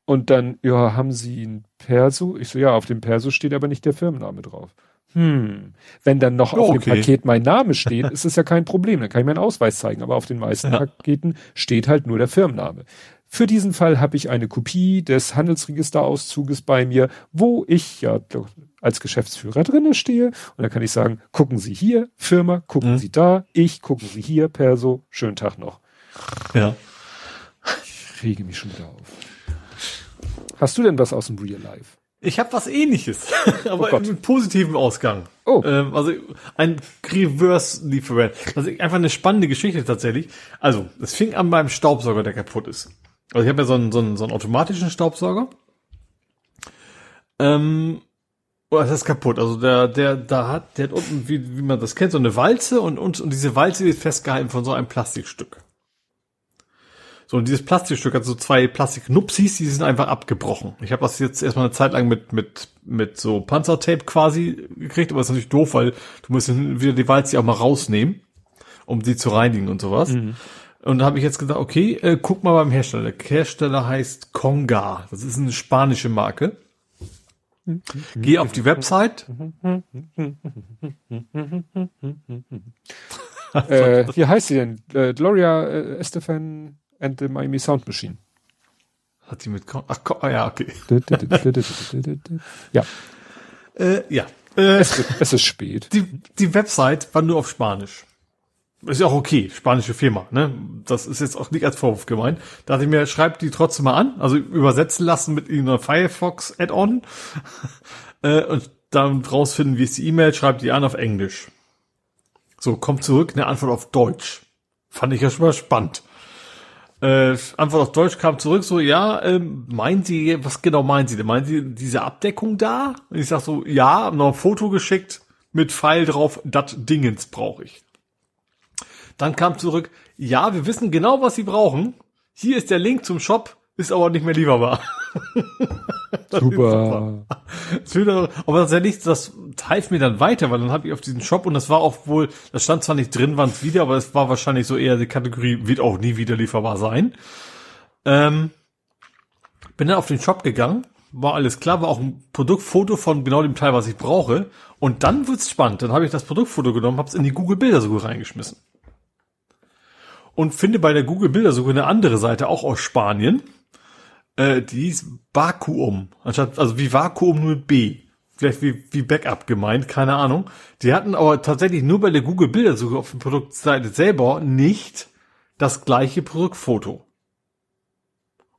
B: und dann, ja, haben Sie ein Perso? Ich so, ja, auf dem Perso steht aber nicht der Firmenname drauf. Hm. Wenn dann noch oh, auf okay. dem Paket mein Name steht, ist es ja kein Problem. Dann kann ich meinen Ausweis zeigen. Aber auf den meisten ja. Paketen steht halt nur der Firmenname. Für diesen Fall habe ich eine Kopie des Handelsregisterauszuges bei mir, wo ich ja als Geschäftsführer drinnen stehe. Und dann kann ich sagen, gucken Sie hier, Firma, gucken mhm. Sie da, ich, gucken Sie hier, Perso, schönen Tag noch.
C: Ja.
B: Ich rege mich schon wieder auf. Hast du denn was aus dem Real Life?
C: Ich habe was ähnliches, aber oh mit positivem Ausgang.
B: Oh.
C: Ähm, also ein Reverse-Lieferant. Also einfach eine spannende Geschichte tatsächlich. Also, es fing an beim Staubsauger, der kaputt ist. Also ich habe ja so einen, so, einen, so einen automatischen Staubsauger. Ähm, oh, das ist kaputt. Also der, der, da hat, der hat unten, wie, wie man das kennt, so eine Walze und, und, und diese Walze ist festgehalten von so einem Plastikstück. So, und dieses Plastikstück hat so zwei Plastiknupsis, die sind einfach abgebrochen. Ich habe das jetzt erstmal eine Zeit lang mit, mit, mit so Panzertape quasi gekriegt, aber das ist natürlich doof, weil du musst wieder die Walze auch mal rausnehmen, um sie zu reinigen und sowas. Mhm. Und da habe ich jetzt gedacht, okay, äh, guck mal beim Hersteller. Der Hersteller heißt Conga. Das ist eine spanische Marke. Geh auf die Website.
B: äh, wie heißt sie denn? Äh, Gloria äh, Estefan and the Miami Sound Machine.
C: Hat sie mit, ach, ah, ja, okay.
B: ja.
C: Äh, ja. Äh,
B: es, wird, es ist spät.
C: Die, die Website war nur auf Spanisch. Ist ja auch okay, spanische Firma, ne? Das ist jetzt auch nicht als Vorwurf gemeint. Da dachte ich mir, schreibt die trotzdem mal an, also übersetzen lassen mit ihrer Firefox Add-on äh, und dann rausfinden, wie ist die E-Mail, schreibt die an auf Englisch. So, kommt zurück, eine Antwort auf Deutsch. Fand ich ja schon mal spannend. Äh, Antwort auf Deutsch kam zurück, so, ja, ähm, meinen Sie, was genau meinen Sie denn? Meinen Sie diese Abdeckung da? Und ich sag so, ja, noch ein Foto geschickt mit Pfeil drauf, das Dingens brauche ich. Dann kam zurück, ja, wir wissen genau, was Sie brauchen. Hier ist der Link zum Shop, ist aber nicht mehr lieferbar.
B: super.
C: super. Aber tatsächlich, das half mir dann weiter, weil dann habe ich auf diesen Shop und das war auch wohl, das stand zwar nicht drin, wann es wieder, aber es war wahrscheinlich so eher die Kategorie, wird auch nie wieder lieferbar sein. Ähm, bin dann auf den Shop gegangen, war alles klar, war auch ein Produktfoto von genau dem Teil, was ich brauche. Und dann wird's spannend. Dann habe ich das Produktfoto genommen, habe es in die Google Bildersuche reingeschmissen. Und finde bei der Google Bildersuche eine andere Seite, auch aus Spanien. Äh, die ist Vakuum. Anstatt, also wie Vakuum nur B. Vielleicht wie, wie Backup gemeint, keine Ahnung. Die hatten aber tatsächlich nur bei der Google Bildersuche auf der Produktseite selber nicht das gleiche Produktfoto.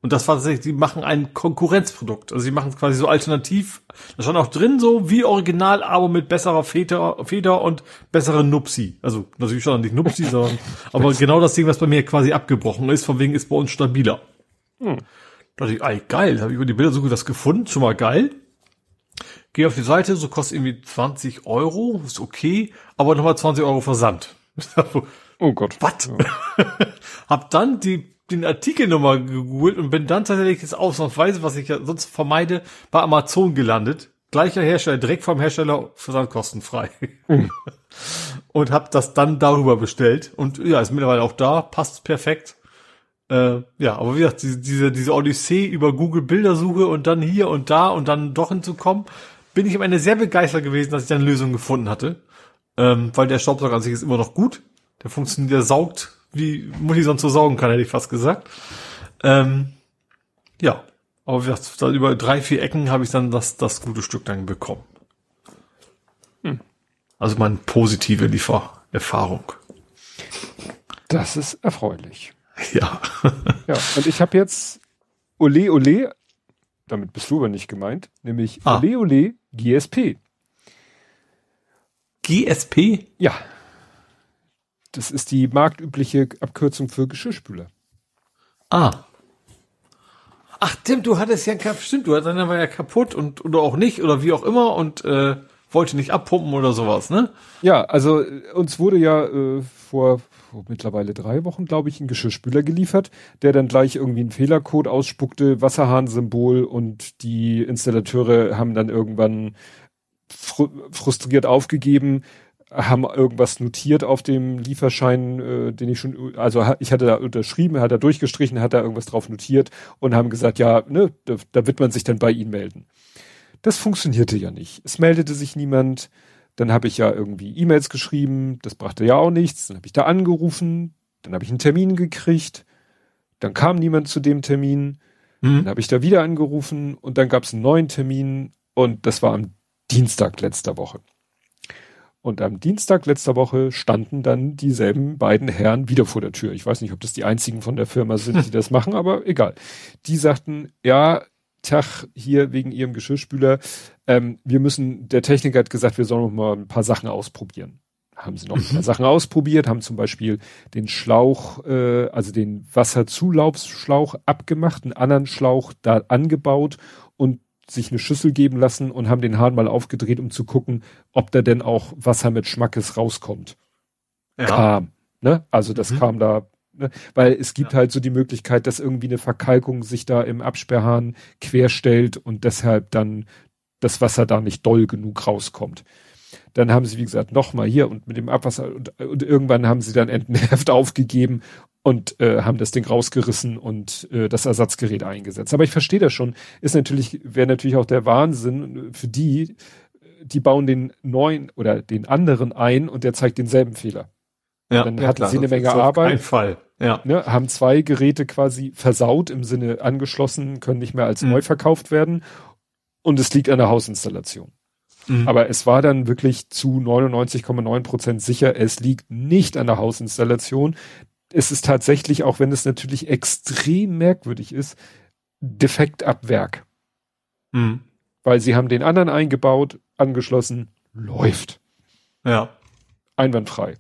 C: Und das war tatsächlich, die machen ein Konkurrenzprodukt. Also sie machen es quasi so alternativ. Da stand auch drin so wie original, aber mit besserer Feder, Feder und besserer Nupsi. Also natürlich schon nicht Nupsi, sondern aber genau das Ding, was bei mir quasi abgebrochen ist, von wegen ist bei uns stabiler. Hm. Da dachte ich, ey, geil, habe ich über die Bildersuche das gefunden, schon mal geil. Gehe auf die Seite, so kostet irgendwie 20 Euro, ist okay, aber nochmal 20 Euro Versand.
B: oh Gott.
C: Was? Ja. hab dann die, den Artikel nochmal gegoogelt und bin dann tatsächlich jetzt ausnahmsweise, was ich ja sonst vermeide, bei Amazon gelandet. Gleicher Hersteller, direkt vom Hersteller, versandkostenfrei. Mhm. und hab das dann darüber bestellt. Und ja, ist mittlerweile auch da, passt perfekt. Äh, ja, aber wie gesagt, diese, diese Odyssee über Google Bildersuche und dann hier und da und dann doch hinzukommen, bin ich am Ende sehr begeistert gewesen, dass ich dann eine Lösung gefunden hatte. Ähm, weil der Staubsauger an sich ist immer noch gut. Der funktioniert, der saugt, wie Mutti sonst so saugen kann, hätte ich fast gesagt. Ähm, ja, aber wie gesagt, über drei, vier Ecken habe ich dann das, das gute Stück dann bekommen. Hm. Also meine positive Liefererfahrung.
B: Das ist erfreulich.
C: Ja.
B: ja, und ich habe jetzt Ole Ole, damit bist du aber nicht gemeint, nämlich ah. Ole Ole GSP.
C: GSP?
B: Ja. Das ist die marktübliche Abkürzung für Geschirrspüler.
C: Ah. Ach, Tim, du hattest ja, stimmt, du hattest dann war ja kaputt und oder auch nicht oder wie auch immer und äh, wollte nicht abpumpen oder sowas, ne?
B: Ja, also äh, uns wurde ja äh, vor, vor mittlerweile drei Wochen, glaube ich, ein Geschirrspüler geliefert, der dann gleich irgendwie einen Fehlercode ausspuckte, Wasserhahnsymbol und die Installateure haben dann irgendwann fr frustriert aufgegeben, haben irgendwas notiert auf dem Lieferschein, äh, den ich schon, also ich hatte da unterschrieben, hat er durchgestrichen, hat da irgendwas drauf notiert und haben gesagt, ja, ne, da, da wird man sich dann bei Ihnen melden. Das funktionierte ja nicht. Es meldete sich niemand. Dann habe ich ja irgendwie E-Mails geschrieben, das brachte ja auch nichts. Dann habe ich da angerufen, dann habe ich einen Termin gekriegt, dann kam niemand zu dem Termin, mhm. dann habe ich da wieder angerufen und dann gab es einen neuen Termin und das war am Dienstag letzter Woche. Und am Dienstag letzter Woche standen dann dieselben beiden Herren wieder vor der Tür. Ich weiß nicht, ob das die einzigen von der Firma sind, die das machen, aber egal. Die sagten, ja, Tag hier wegen ihrem Geschirrspüler. Ähm, wir müssen, der Techniker hat gesagt, wir sollen noch mal ein paar Sachen ausprobieren. Haben sie noch ein paar mhm. Sachen ausprobiert, haben zum Beispiel den Schlauch, äh, also den Wasserzulaufsschlauch abgemacht, einen anderen Schlauch da angebaut und sich eine Schüssel geben lassen und haben den Hahn mal aufgedreht, um zu gucken, ob da denn auch Wasser mit Schmackes rauskommt. Ja. Kam. Ne? Also das mhm. kam da Ne? Weil es gibt ja. halt so die Möglichkeit, dass irgendwie eine Verkalkung sich da im Absperrhahn querstellt und deshalb dann das Wasser da nicht doll genug rauskommt. Dann haben sie, wie gesagt, nochmal hier und mit dem Abwasser und, und irgendwann haben sie dann entnervt aufgegeben und äh, haben das Ding rausgerissen und äh, das Ersatzgerät eingesetzt. Aber ich verstehe das schon. Ist natürlich, wäre natürlich auch der Wahnsinn für die, die bauen den neuen oder den anderen ein und der zeigt denselben Fehler. Ja, dann ja, hatten klar, sie eine Menge Arbeit.
C: Ein Fall. Ja.
B: Ne, haben zwei Geräte quasi versaut im Sinne angeschlossen, können nicht mehr als mhm. neu verkauft werden. Und es liegt an der Hausinstallation. Mhm. Aber es war dann wirklich zu 99,9 Prozent sicher, es liegt nicht an der Hausinstallation. Es ist tatsächlich, auch wenn es natürlich extrem merkwürdig ist, defekt ab Werk. Mhm. Weil sie haben den anderen eingebaut, angeschlossen, läuft.
C: Ja.
B: Einwandfrei.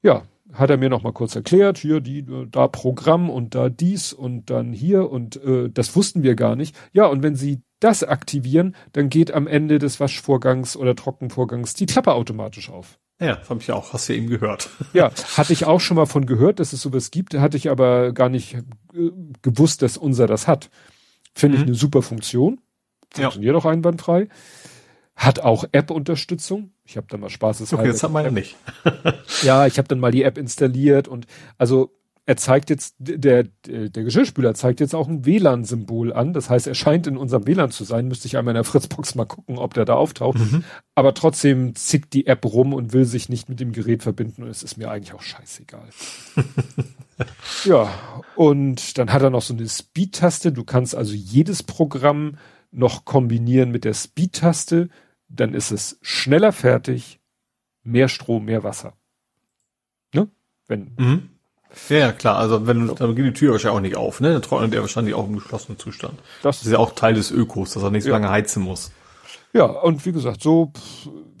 B: Ja, hat er mir noch mal kurz erklärt, hier die da Programm und da dies und dann hier und äh, das wussten wir gar nicht. Ja, und wenn Sie das aktivieren, dann geht am Ende des Waschvorgangs oder Trockenvorgangs die Klappe automatisch auf.
C: Ja, das habe ich auch, hast du eben gehört.
B: ja, hatte ich auch schon mal von gehört, dass es sowas gibt, hatte ich aber gar nicht äh, gewusst, dass unser das hat. Finde mhm. ich eine super Funktion. Funktioniert ja. auch einwandfrei. Hat auch App-Unterstützung. Ich habe da mal Spaß.
C: Okay, das hat ja nicht.
B: ja, ich habe dann mal die App installiert und also er zeigt jetzt, der, der Geschirrspüler zeigt jetzt auch ein WLAN-Symbol an. Das heißt, er scheint in unserem WLAN zu sein. Müsste ich einmal in der Fritzbox mal gucken, ob der da auftaucht. Mhm. Aber trotzdem zickt die App rum und will sich nicht mit dem Gerät verbinden. Und es ist mir eigentlich auch scheißegal. ja, und dann hat er noch so eine Speed-Taste. Du kannst also jedes Programm noch kombinieren mit der Speed-Taste dann ist es schneller fertig, mehr Strom, mehr Wasser. Ne? Wenn.
C: Mhm. Ja, klar, also wenn du, dann geht die Tür wahrscheinlich auch nicht auf, ne? Dann trocknet er wahrscheinlich auch im geschlossenen Zustand. Das, das ist ja auch Teil des Ökos, dass er nicht so ja. lange heizen muss.
B: Ja, und wie gesagt, so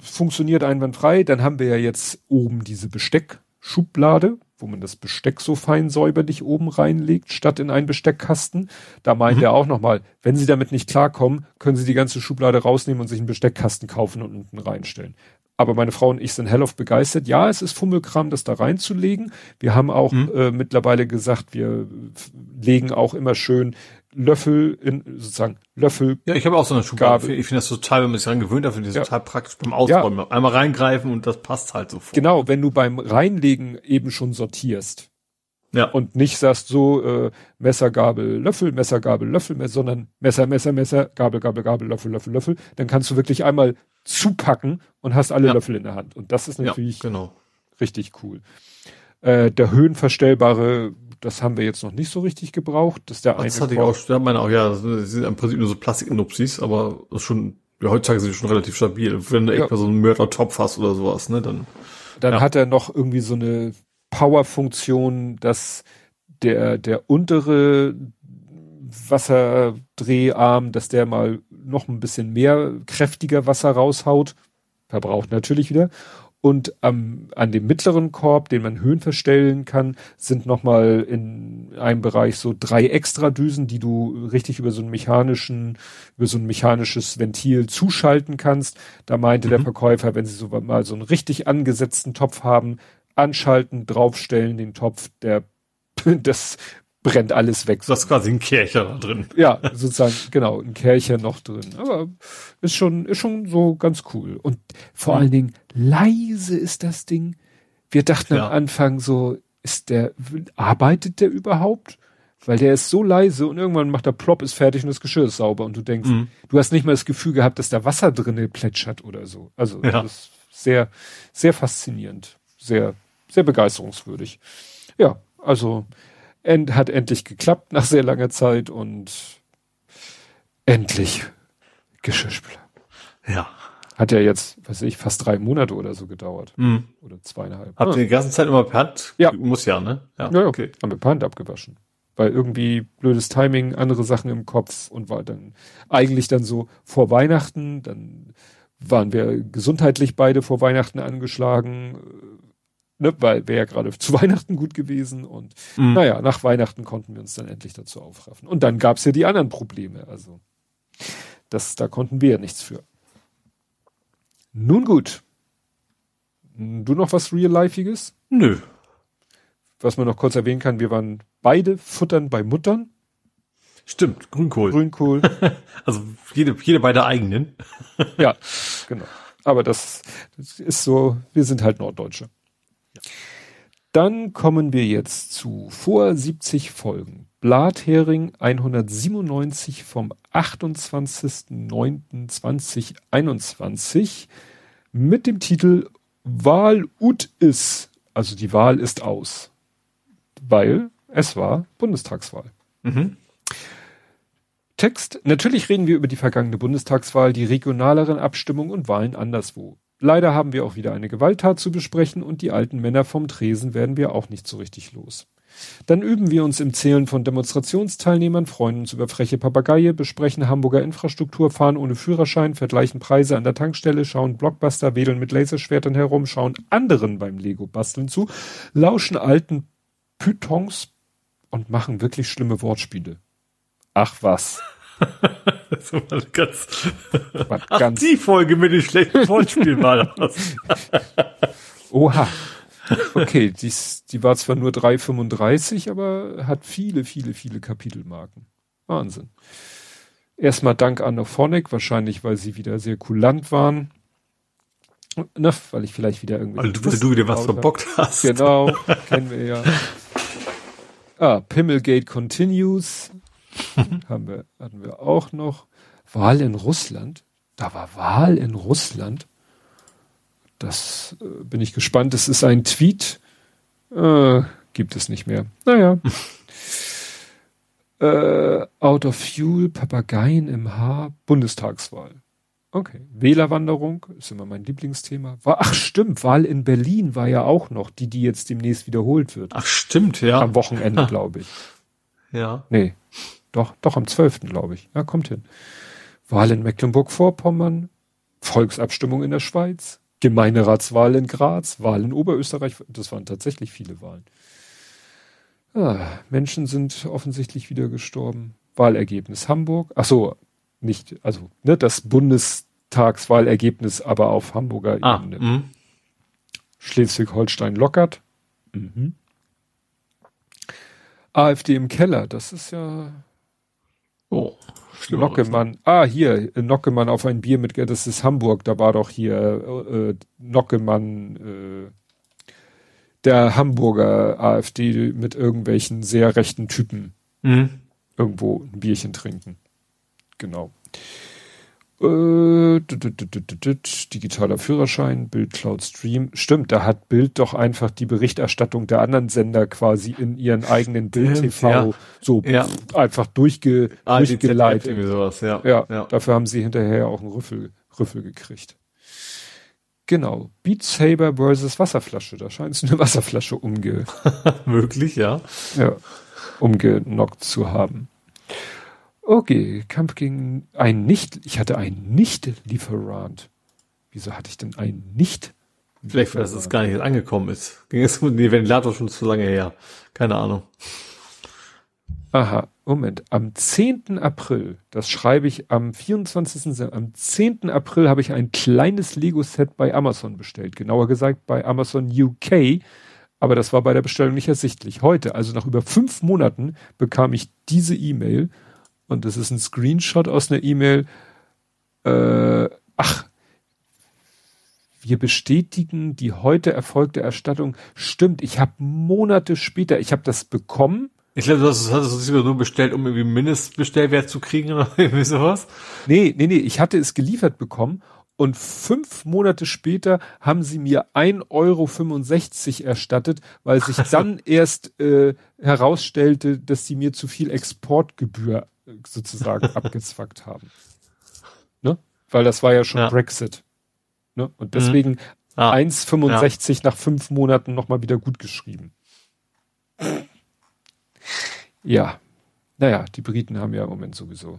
B: funktioniert einwandfrei. Dann haben wir ja jetzt oben diese Besteckschublade, wo man das Besteck so fein säuberlich oben reinlegt, statt in einen Besteckkasten. Da meint mhm. er auch nochmal, wenn Sie damit nicht klarkommen, können Sie die ganze Schublade rausnehmen und sich einen Besteckkasten kaufen und unten reinstellen. Aber meine Frau und ich sind hell auf begeistert. Ja, es ist Fummelkram, das da reinzulegen. Wir haben auch mhm. äh, mittlerweile gesagt, wir legen auch immer schön Löffel in sozusagen Löffel.
C: Ja, ich habe auch so eine Schublade. Ich finde das total, wenn man sich daran gewöhnt hat, finde ich das ja. total praktisch beim Ausräumen. Ja. Einmal reingreifen und das passt halt sofort.
B: Genau, wenn du beim Reinlegen eben schon sortierst. Ja. Und nicht sagst so äh, Messer, Gabel, Löffel, Messer, Gabel, Löffel, sondern Messer, Messer, Messer, Gabel, Gabel, Gabel, Löffel, Löffel, Löffel. Dann kannst du wirklich einmal zupacken und hast alle ja. Löffel in der Hand. Und das ist natürlich
C: ja, genau.
B: richtig cool. Äh, der höhenverstellbare, das haben wir jetzt noch nicht so richtig gebraucht. Das ist der
C: eine das hatte ich auch, ja, meine auch, ja, sie sind im Prinzip nur so Plastiknupsis, aber das ist schon, ja, heutzutage sind die schon relativ stabil. Wenn du ja. echt mal so einen Mördertopf hast oder sowas, ne, dann.
B: Dann ja. hat er noch irgendwie so eine Powerfunktion, dass der, der untere Wasserdreharm, dass der mal noch ein bisschen mehr kräftiger Wasser raushaut. Verbraucht natürlich wieder. Und am, an dem mittleren Korb, den man Höhen verstellen kann, sind nochmal in einem Bereich so drei Extradüsen, die du richtig über so einen mechanischen, über so ein mechanisches Ventil zuschalten kannst. Da meinte mhm. der Verkäufer, wenn sie so mal so einen richtig angesetzten Topf haben, anschalten, draufstellen, den Topf, der, das brennt alles weg.
C: Das ist quasi ein Kercher da drin.
B: Ja, sozusagen, genau, ein Kercher noch drin. Aber ist schon, ist schon so ganz cool. Und vor mhm. allen Dingen leise ist das Ding. Wir dachten ja. am Anfang so, ist der, arbeitet der überhaupt? Weil der ist so leise und irgendwann macht er plopp, ist fertig und das Geschirr ist sauber und du denkst, mhm. du hast nicht mal das Gefühl gehabt, dass da Wasser drinne plätschert oder so. Also, ja. das ist sehr, sehr faszinierend. Sehr, sehr begeisterungswürdig. Ja, also, end, hat endlich geklappt nach sehr langer Zeit und endlich Geschirrspüler.
C: Ja.
B: Hat ja jetzt, weiß ich, fast drei Monate oder so gedauert.
C: Mhm.
B: Oder zweieinhalb.
C: Habt ihr die ganze Zeit immer per Hand?
B: Ja.
C: Muss ja, ne?
B: Ja, ja okay. Haben wir per Hand abgewaschen. Weil irgendwie blödes Timing, andere Sachen im Kopf und war dann eigentlich dann so vor Weihnachten, dann waren wir gesundheitlich beide vor Weihnachten angeschlagen, ne, weil wäre ja gerade zu Weihnachten gut gewesen und mhm. naja, nach Weihnachten konnten wir uns dann endlich dazu aufraffen. Und dann gab's ja die anderen Probleme, also das, da konnten wir ja nichts für. Nun gut. Du noch was Real-Lifeiges?
C: Nö.
B: Was man noch kurz erwähnen kann, wir waren beide futtern bei Muttern.
C: Stimmt, Grünkohl.
B: Grünkohl.
C: also jede, jede bei der eigenen.
B: ja, genau. Aber das, das ist so, wir sind halt Norddeutsche. Dann kommen wir jetzt zu vor 70 Folgen. Blathering 197 vom 28.09.2021 mit dem Titel Wahl ut is. Also die Wahl ist aus. Weil es war Bundestagswahl. Mhm. Text. Natürlich reden wir über die vergangene Bundestagswahl, die regionaleren Abstimmungen und Wahlen anderswo. Leider haben wir auch wieder eine Gewalttat zu besprechen und die alten Männer vom Tresen werden wir auch nicht so richtig los. Dann üben wir uns im Zählen von Demonstrationsteilnehmern, freuen uns über freche Papageie, besprechen Hamburger Infrastruktur, fahren ohne Führerschein, vergleichen Preise an der Tankstelle, schauen Blockbuster, wedeln mit Laserschwertern herum, schauen anderen beim Lego-Basteln zu, lauschen alten Pythons und machen wirklich schlimme Wortspiele. Ach was.
C: das war ganz, Ach, ganz die Folge mit dem schlechten Wortspiel war das.
B: Oha. Okay, die, die war zwar nur 3,35, aber hat viele, viele, viele Kapitelmarken. Wahnsinn. Erstmal Dank an Nophonic, wahrscheinlich, weil sie wieder sehr kulant waren. Ne, weil ich vielleicht wieder irgendwie.
C: Du, weil du wieder was verbockt hast.
B: Genau, kennen wir ja. Ah, Pimmelgate Continues. haben wir, hatten wir auch noch. Wahl in Russland. Da war Wahl in Russland. Das äh, bin ich gespannt. Es ist ein Tweet. Äh, gibt es nicht mehr. Naja. äh, out of Fuel, Papageien im Haar, Bundestagswahl. Okay. Wählerwanderung ist immer mein Lieblingsthema. War, ach stimmt, Wahl in Berlin war ja auch noch, die, die jetzt demnächst wiederholt wird.
C: Ach stimmt, ja.
B: Am Wochenende, glaube ich.
C: Ja.
B: Nee. Doch, doch am 12. glaube ich. Ja, kommt hin. Wahl in Mecklenburg-Vorpommern, Volksabstimmung in der Schweiz, Gemeinderatswahl in Graz, Wahl in Oberösterreich. Das waren tatsächlich viele Wahlen. Ah, Menschen sind offensichtlich wieder gestorben. Wahlergebnis Hamburg. Ach so, nicht, also ne, das Bundestagswahlergebnis, aber auf Hamburger ah, Ebene. Mh. Schleswig-Holstein lockert. Mhm. AfD im Keller, das ist ja
C: Oh,
B: Nockemann. Ah, hier, Nockemann auf ein Bier mit, das ist Hamburg, da war doch hier äh, Nockemann, äh, der Hamburger AfD mit irgendwelchen sehr rechten Typen
C: mhm.
B: irgendwo ein Bierchen trinken. Genau. Äh, digitaler Führerschein, Bild Cloud Stream. Stimmt, da hat Bild doch einfach die Berichterstattung der anderen Sender quasi in ihren eigenen Bild TV ja. so ja. einfach durchge ah, durchgeleitet.
C: Sowas, ja.
B: Ja, ja, dafür haben sie hinterher auch einen Rüffel, Rüffel gekriegt. Genau. Beat Saber versus Wasserflasche. Da scheint es eine Wasserflasche umge...
C: Möglich, ja.
B: Ja. Umgenockt zu haben. Okay, Kampf gegen ein Nicht, ich hatte einen Nicht-Lieferant. Wieso hatte ich denn einen nicht?
C: Vielleicht, weil es gar nicht angekommen ist. Ging es mit dem Ventilator schon zu lange her. Keine Ahnung.
B: Aha, Moment. Am 10. April, das schreibe ich am 24. am 10. April habe ich ein kleines Lego-Set bei Amazon bestellt. Genauer gesagt bei Amazon UK. Aber das war bei der Bestellung nicht ersichtlich. Heute, also nach über fünf Monaten, bekam ich diese E-Mail und das ist ein Screenshot aus einer E-Mail. Äh, ach, wir bestätigen die heute erfolgte Erstattung. Stimmt, ich habe Monate später, ich habe das bekommen.
C: Ich glaube, du hast, es nur bestellt, um irgendwie Mindestbestellwert zu kriegen oder irgendwie sowas.
B: Nee, nee, nee, ich hatte es geliefert bekommen und fünf Monate später haben sie mir 1,65 Euro erstattet, weil sich dann erst äh, herausstellte, dass sie mir zu viel Exportgebühr sozusagen abgezwackt haben. Ne? Weil das war ja schon ja. Brexit. Ne? Und deswegen mhm. ah. 1,65 ja. nach fünf Monaten nochmal wieder gut geschrieben. Ja. Naja, die Briten haben ja im Moment sowieso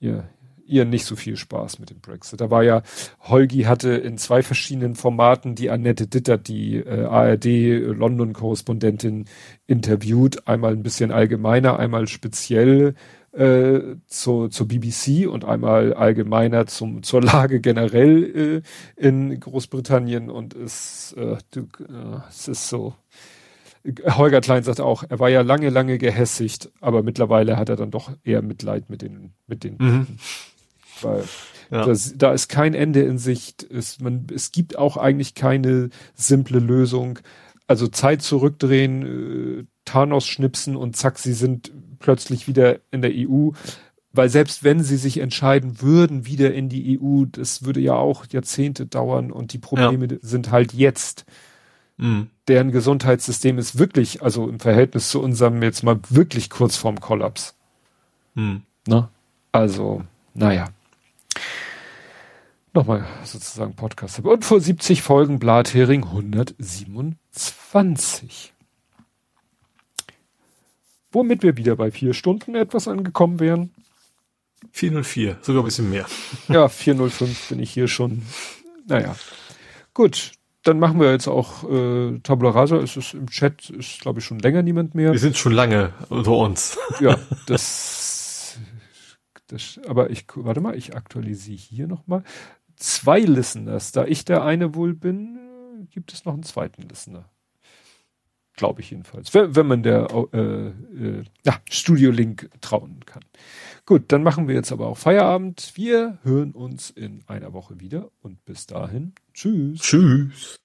B: ihr, ihr nicht so viel Spaß mit dem Brexit. Da war ja, Holgi hatte in zwei verschiedenen Formaten die Annette Dittert, die äh, ARD-London-Korrespondentin, interviewt. Einmal ein bisschen allgemeiner, einmal speziell äh, zu, zur BBC und einmal allgemeiner zum, zur Lage generell äh, in Großbritannien und es, äh, du, äh, es ist so. Holger Klein sagt auch, er war ja lange, lange gehässigt, aber mittlerweile hat er dann doch eher Mitleid mit den, mit den, mhm. weil ja. das, da ist kein Ende in Sicht. Es, man, es gibt auch eigentlich keine simple Lösung. Also Zeit zurückdrehen, äh, Thanos schnipsen und zack, sie sind plötzlich wieder in der EU. Weil selbst wenn sie sich entscheiden würden, wieder in die EU, das würde ja auch Jahrzehnte dauern und die Probleme ja. sind halt jetzt. Mhm. Deren Gesundheitssystem ist wirklich, also im Verhältnis zu unserem jetzt mal wirklich kurz vorm Kollaps. Mhm. Ne? Also, naja. Nochmal sozusagen Podcast. Und vor 70 Folgen Blathering 127 womit wir wieder bei vier Stunden etwas angekommen wären.
C: 404, sogar ein bisschen mehr.
B: Ja, 405 bin ich hier schon. Naja, gut. Dann machen wir jetzt auch äh, Tabula Rasa. Es ist im Chat, ist glaube ich schon länger niemand mehr.
C: Wir sind schon lange unter uns.
B: Ja, das, das aber ich, warte mal, ich aktualisiere hier nochmal. Zwei Listeners. Da ich der eine wohl bin, gibt es noch einen zweiten Listener. Glaube ich jedenfalls. Wenn, wenn man der äh, äh, ja, Studio Link trauen kann. Gut, dann machen wir jetzt aber auch Feierabend. Wir hören uns in einer Woche wieder und bis dahin. Tschüss.
C: Tschüss.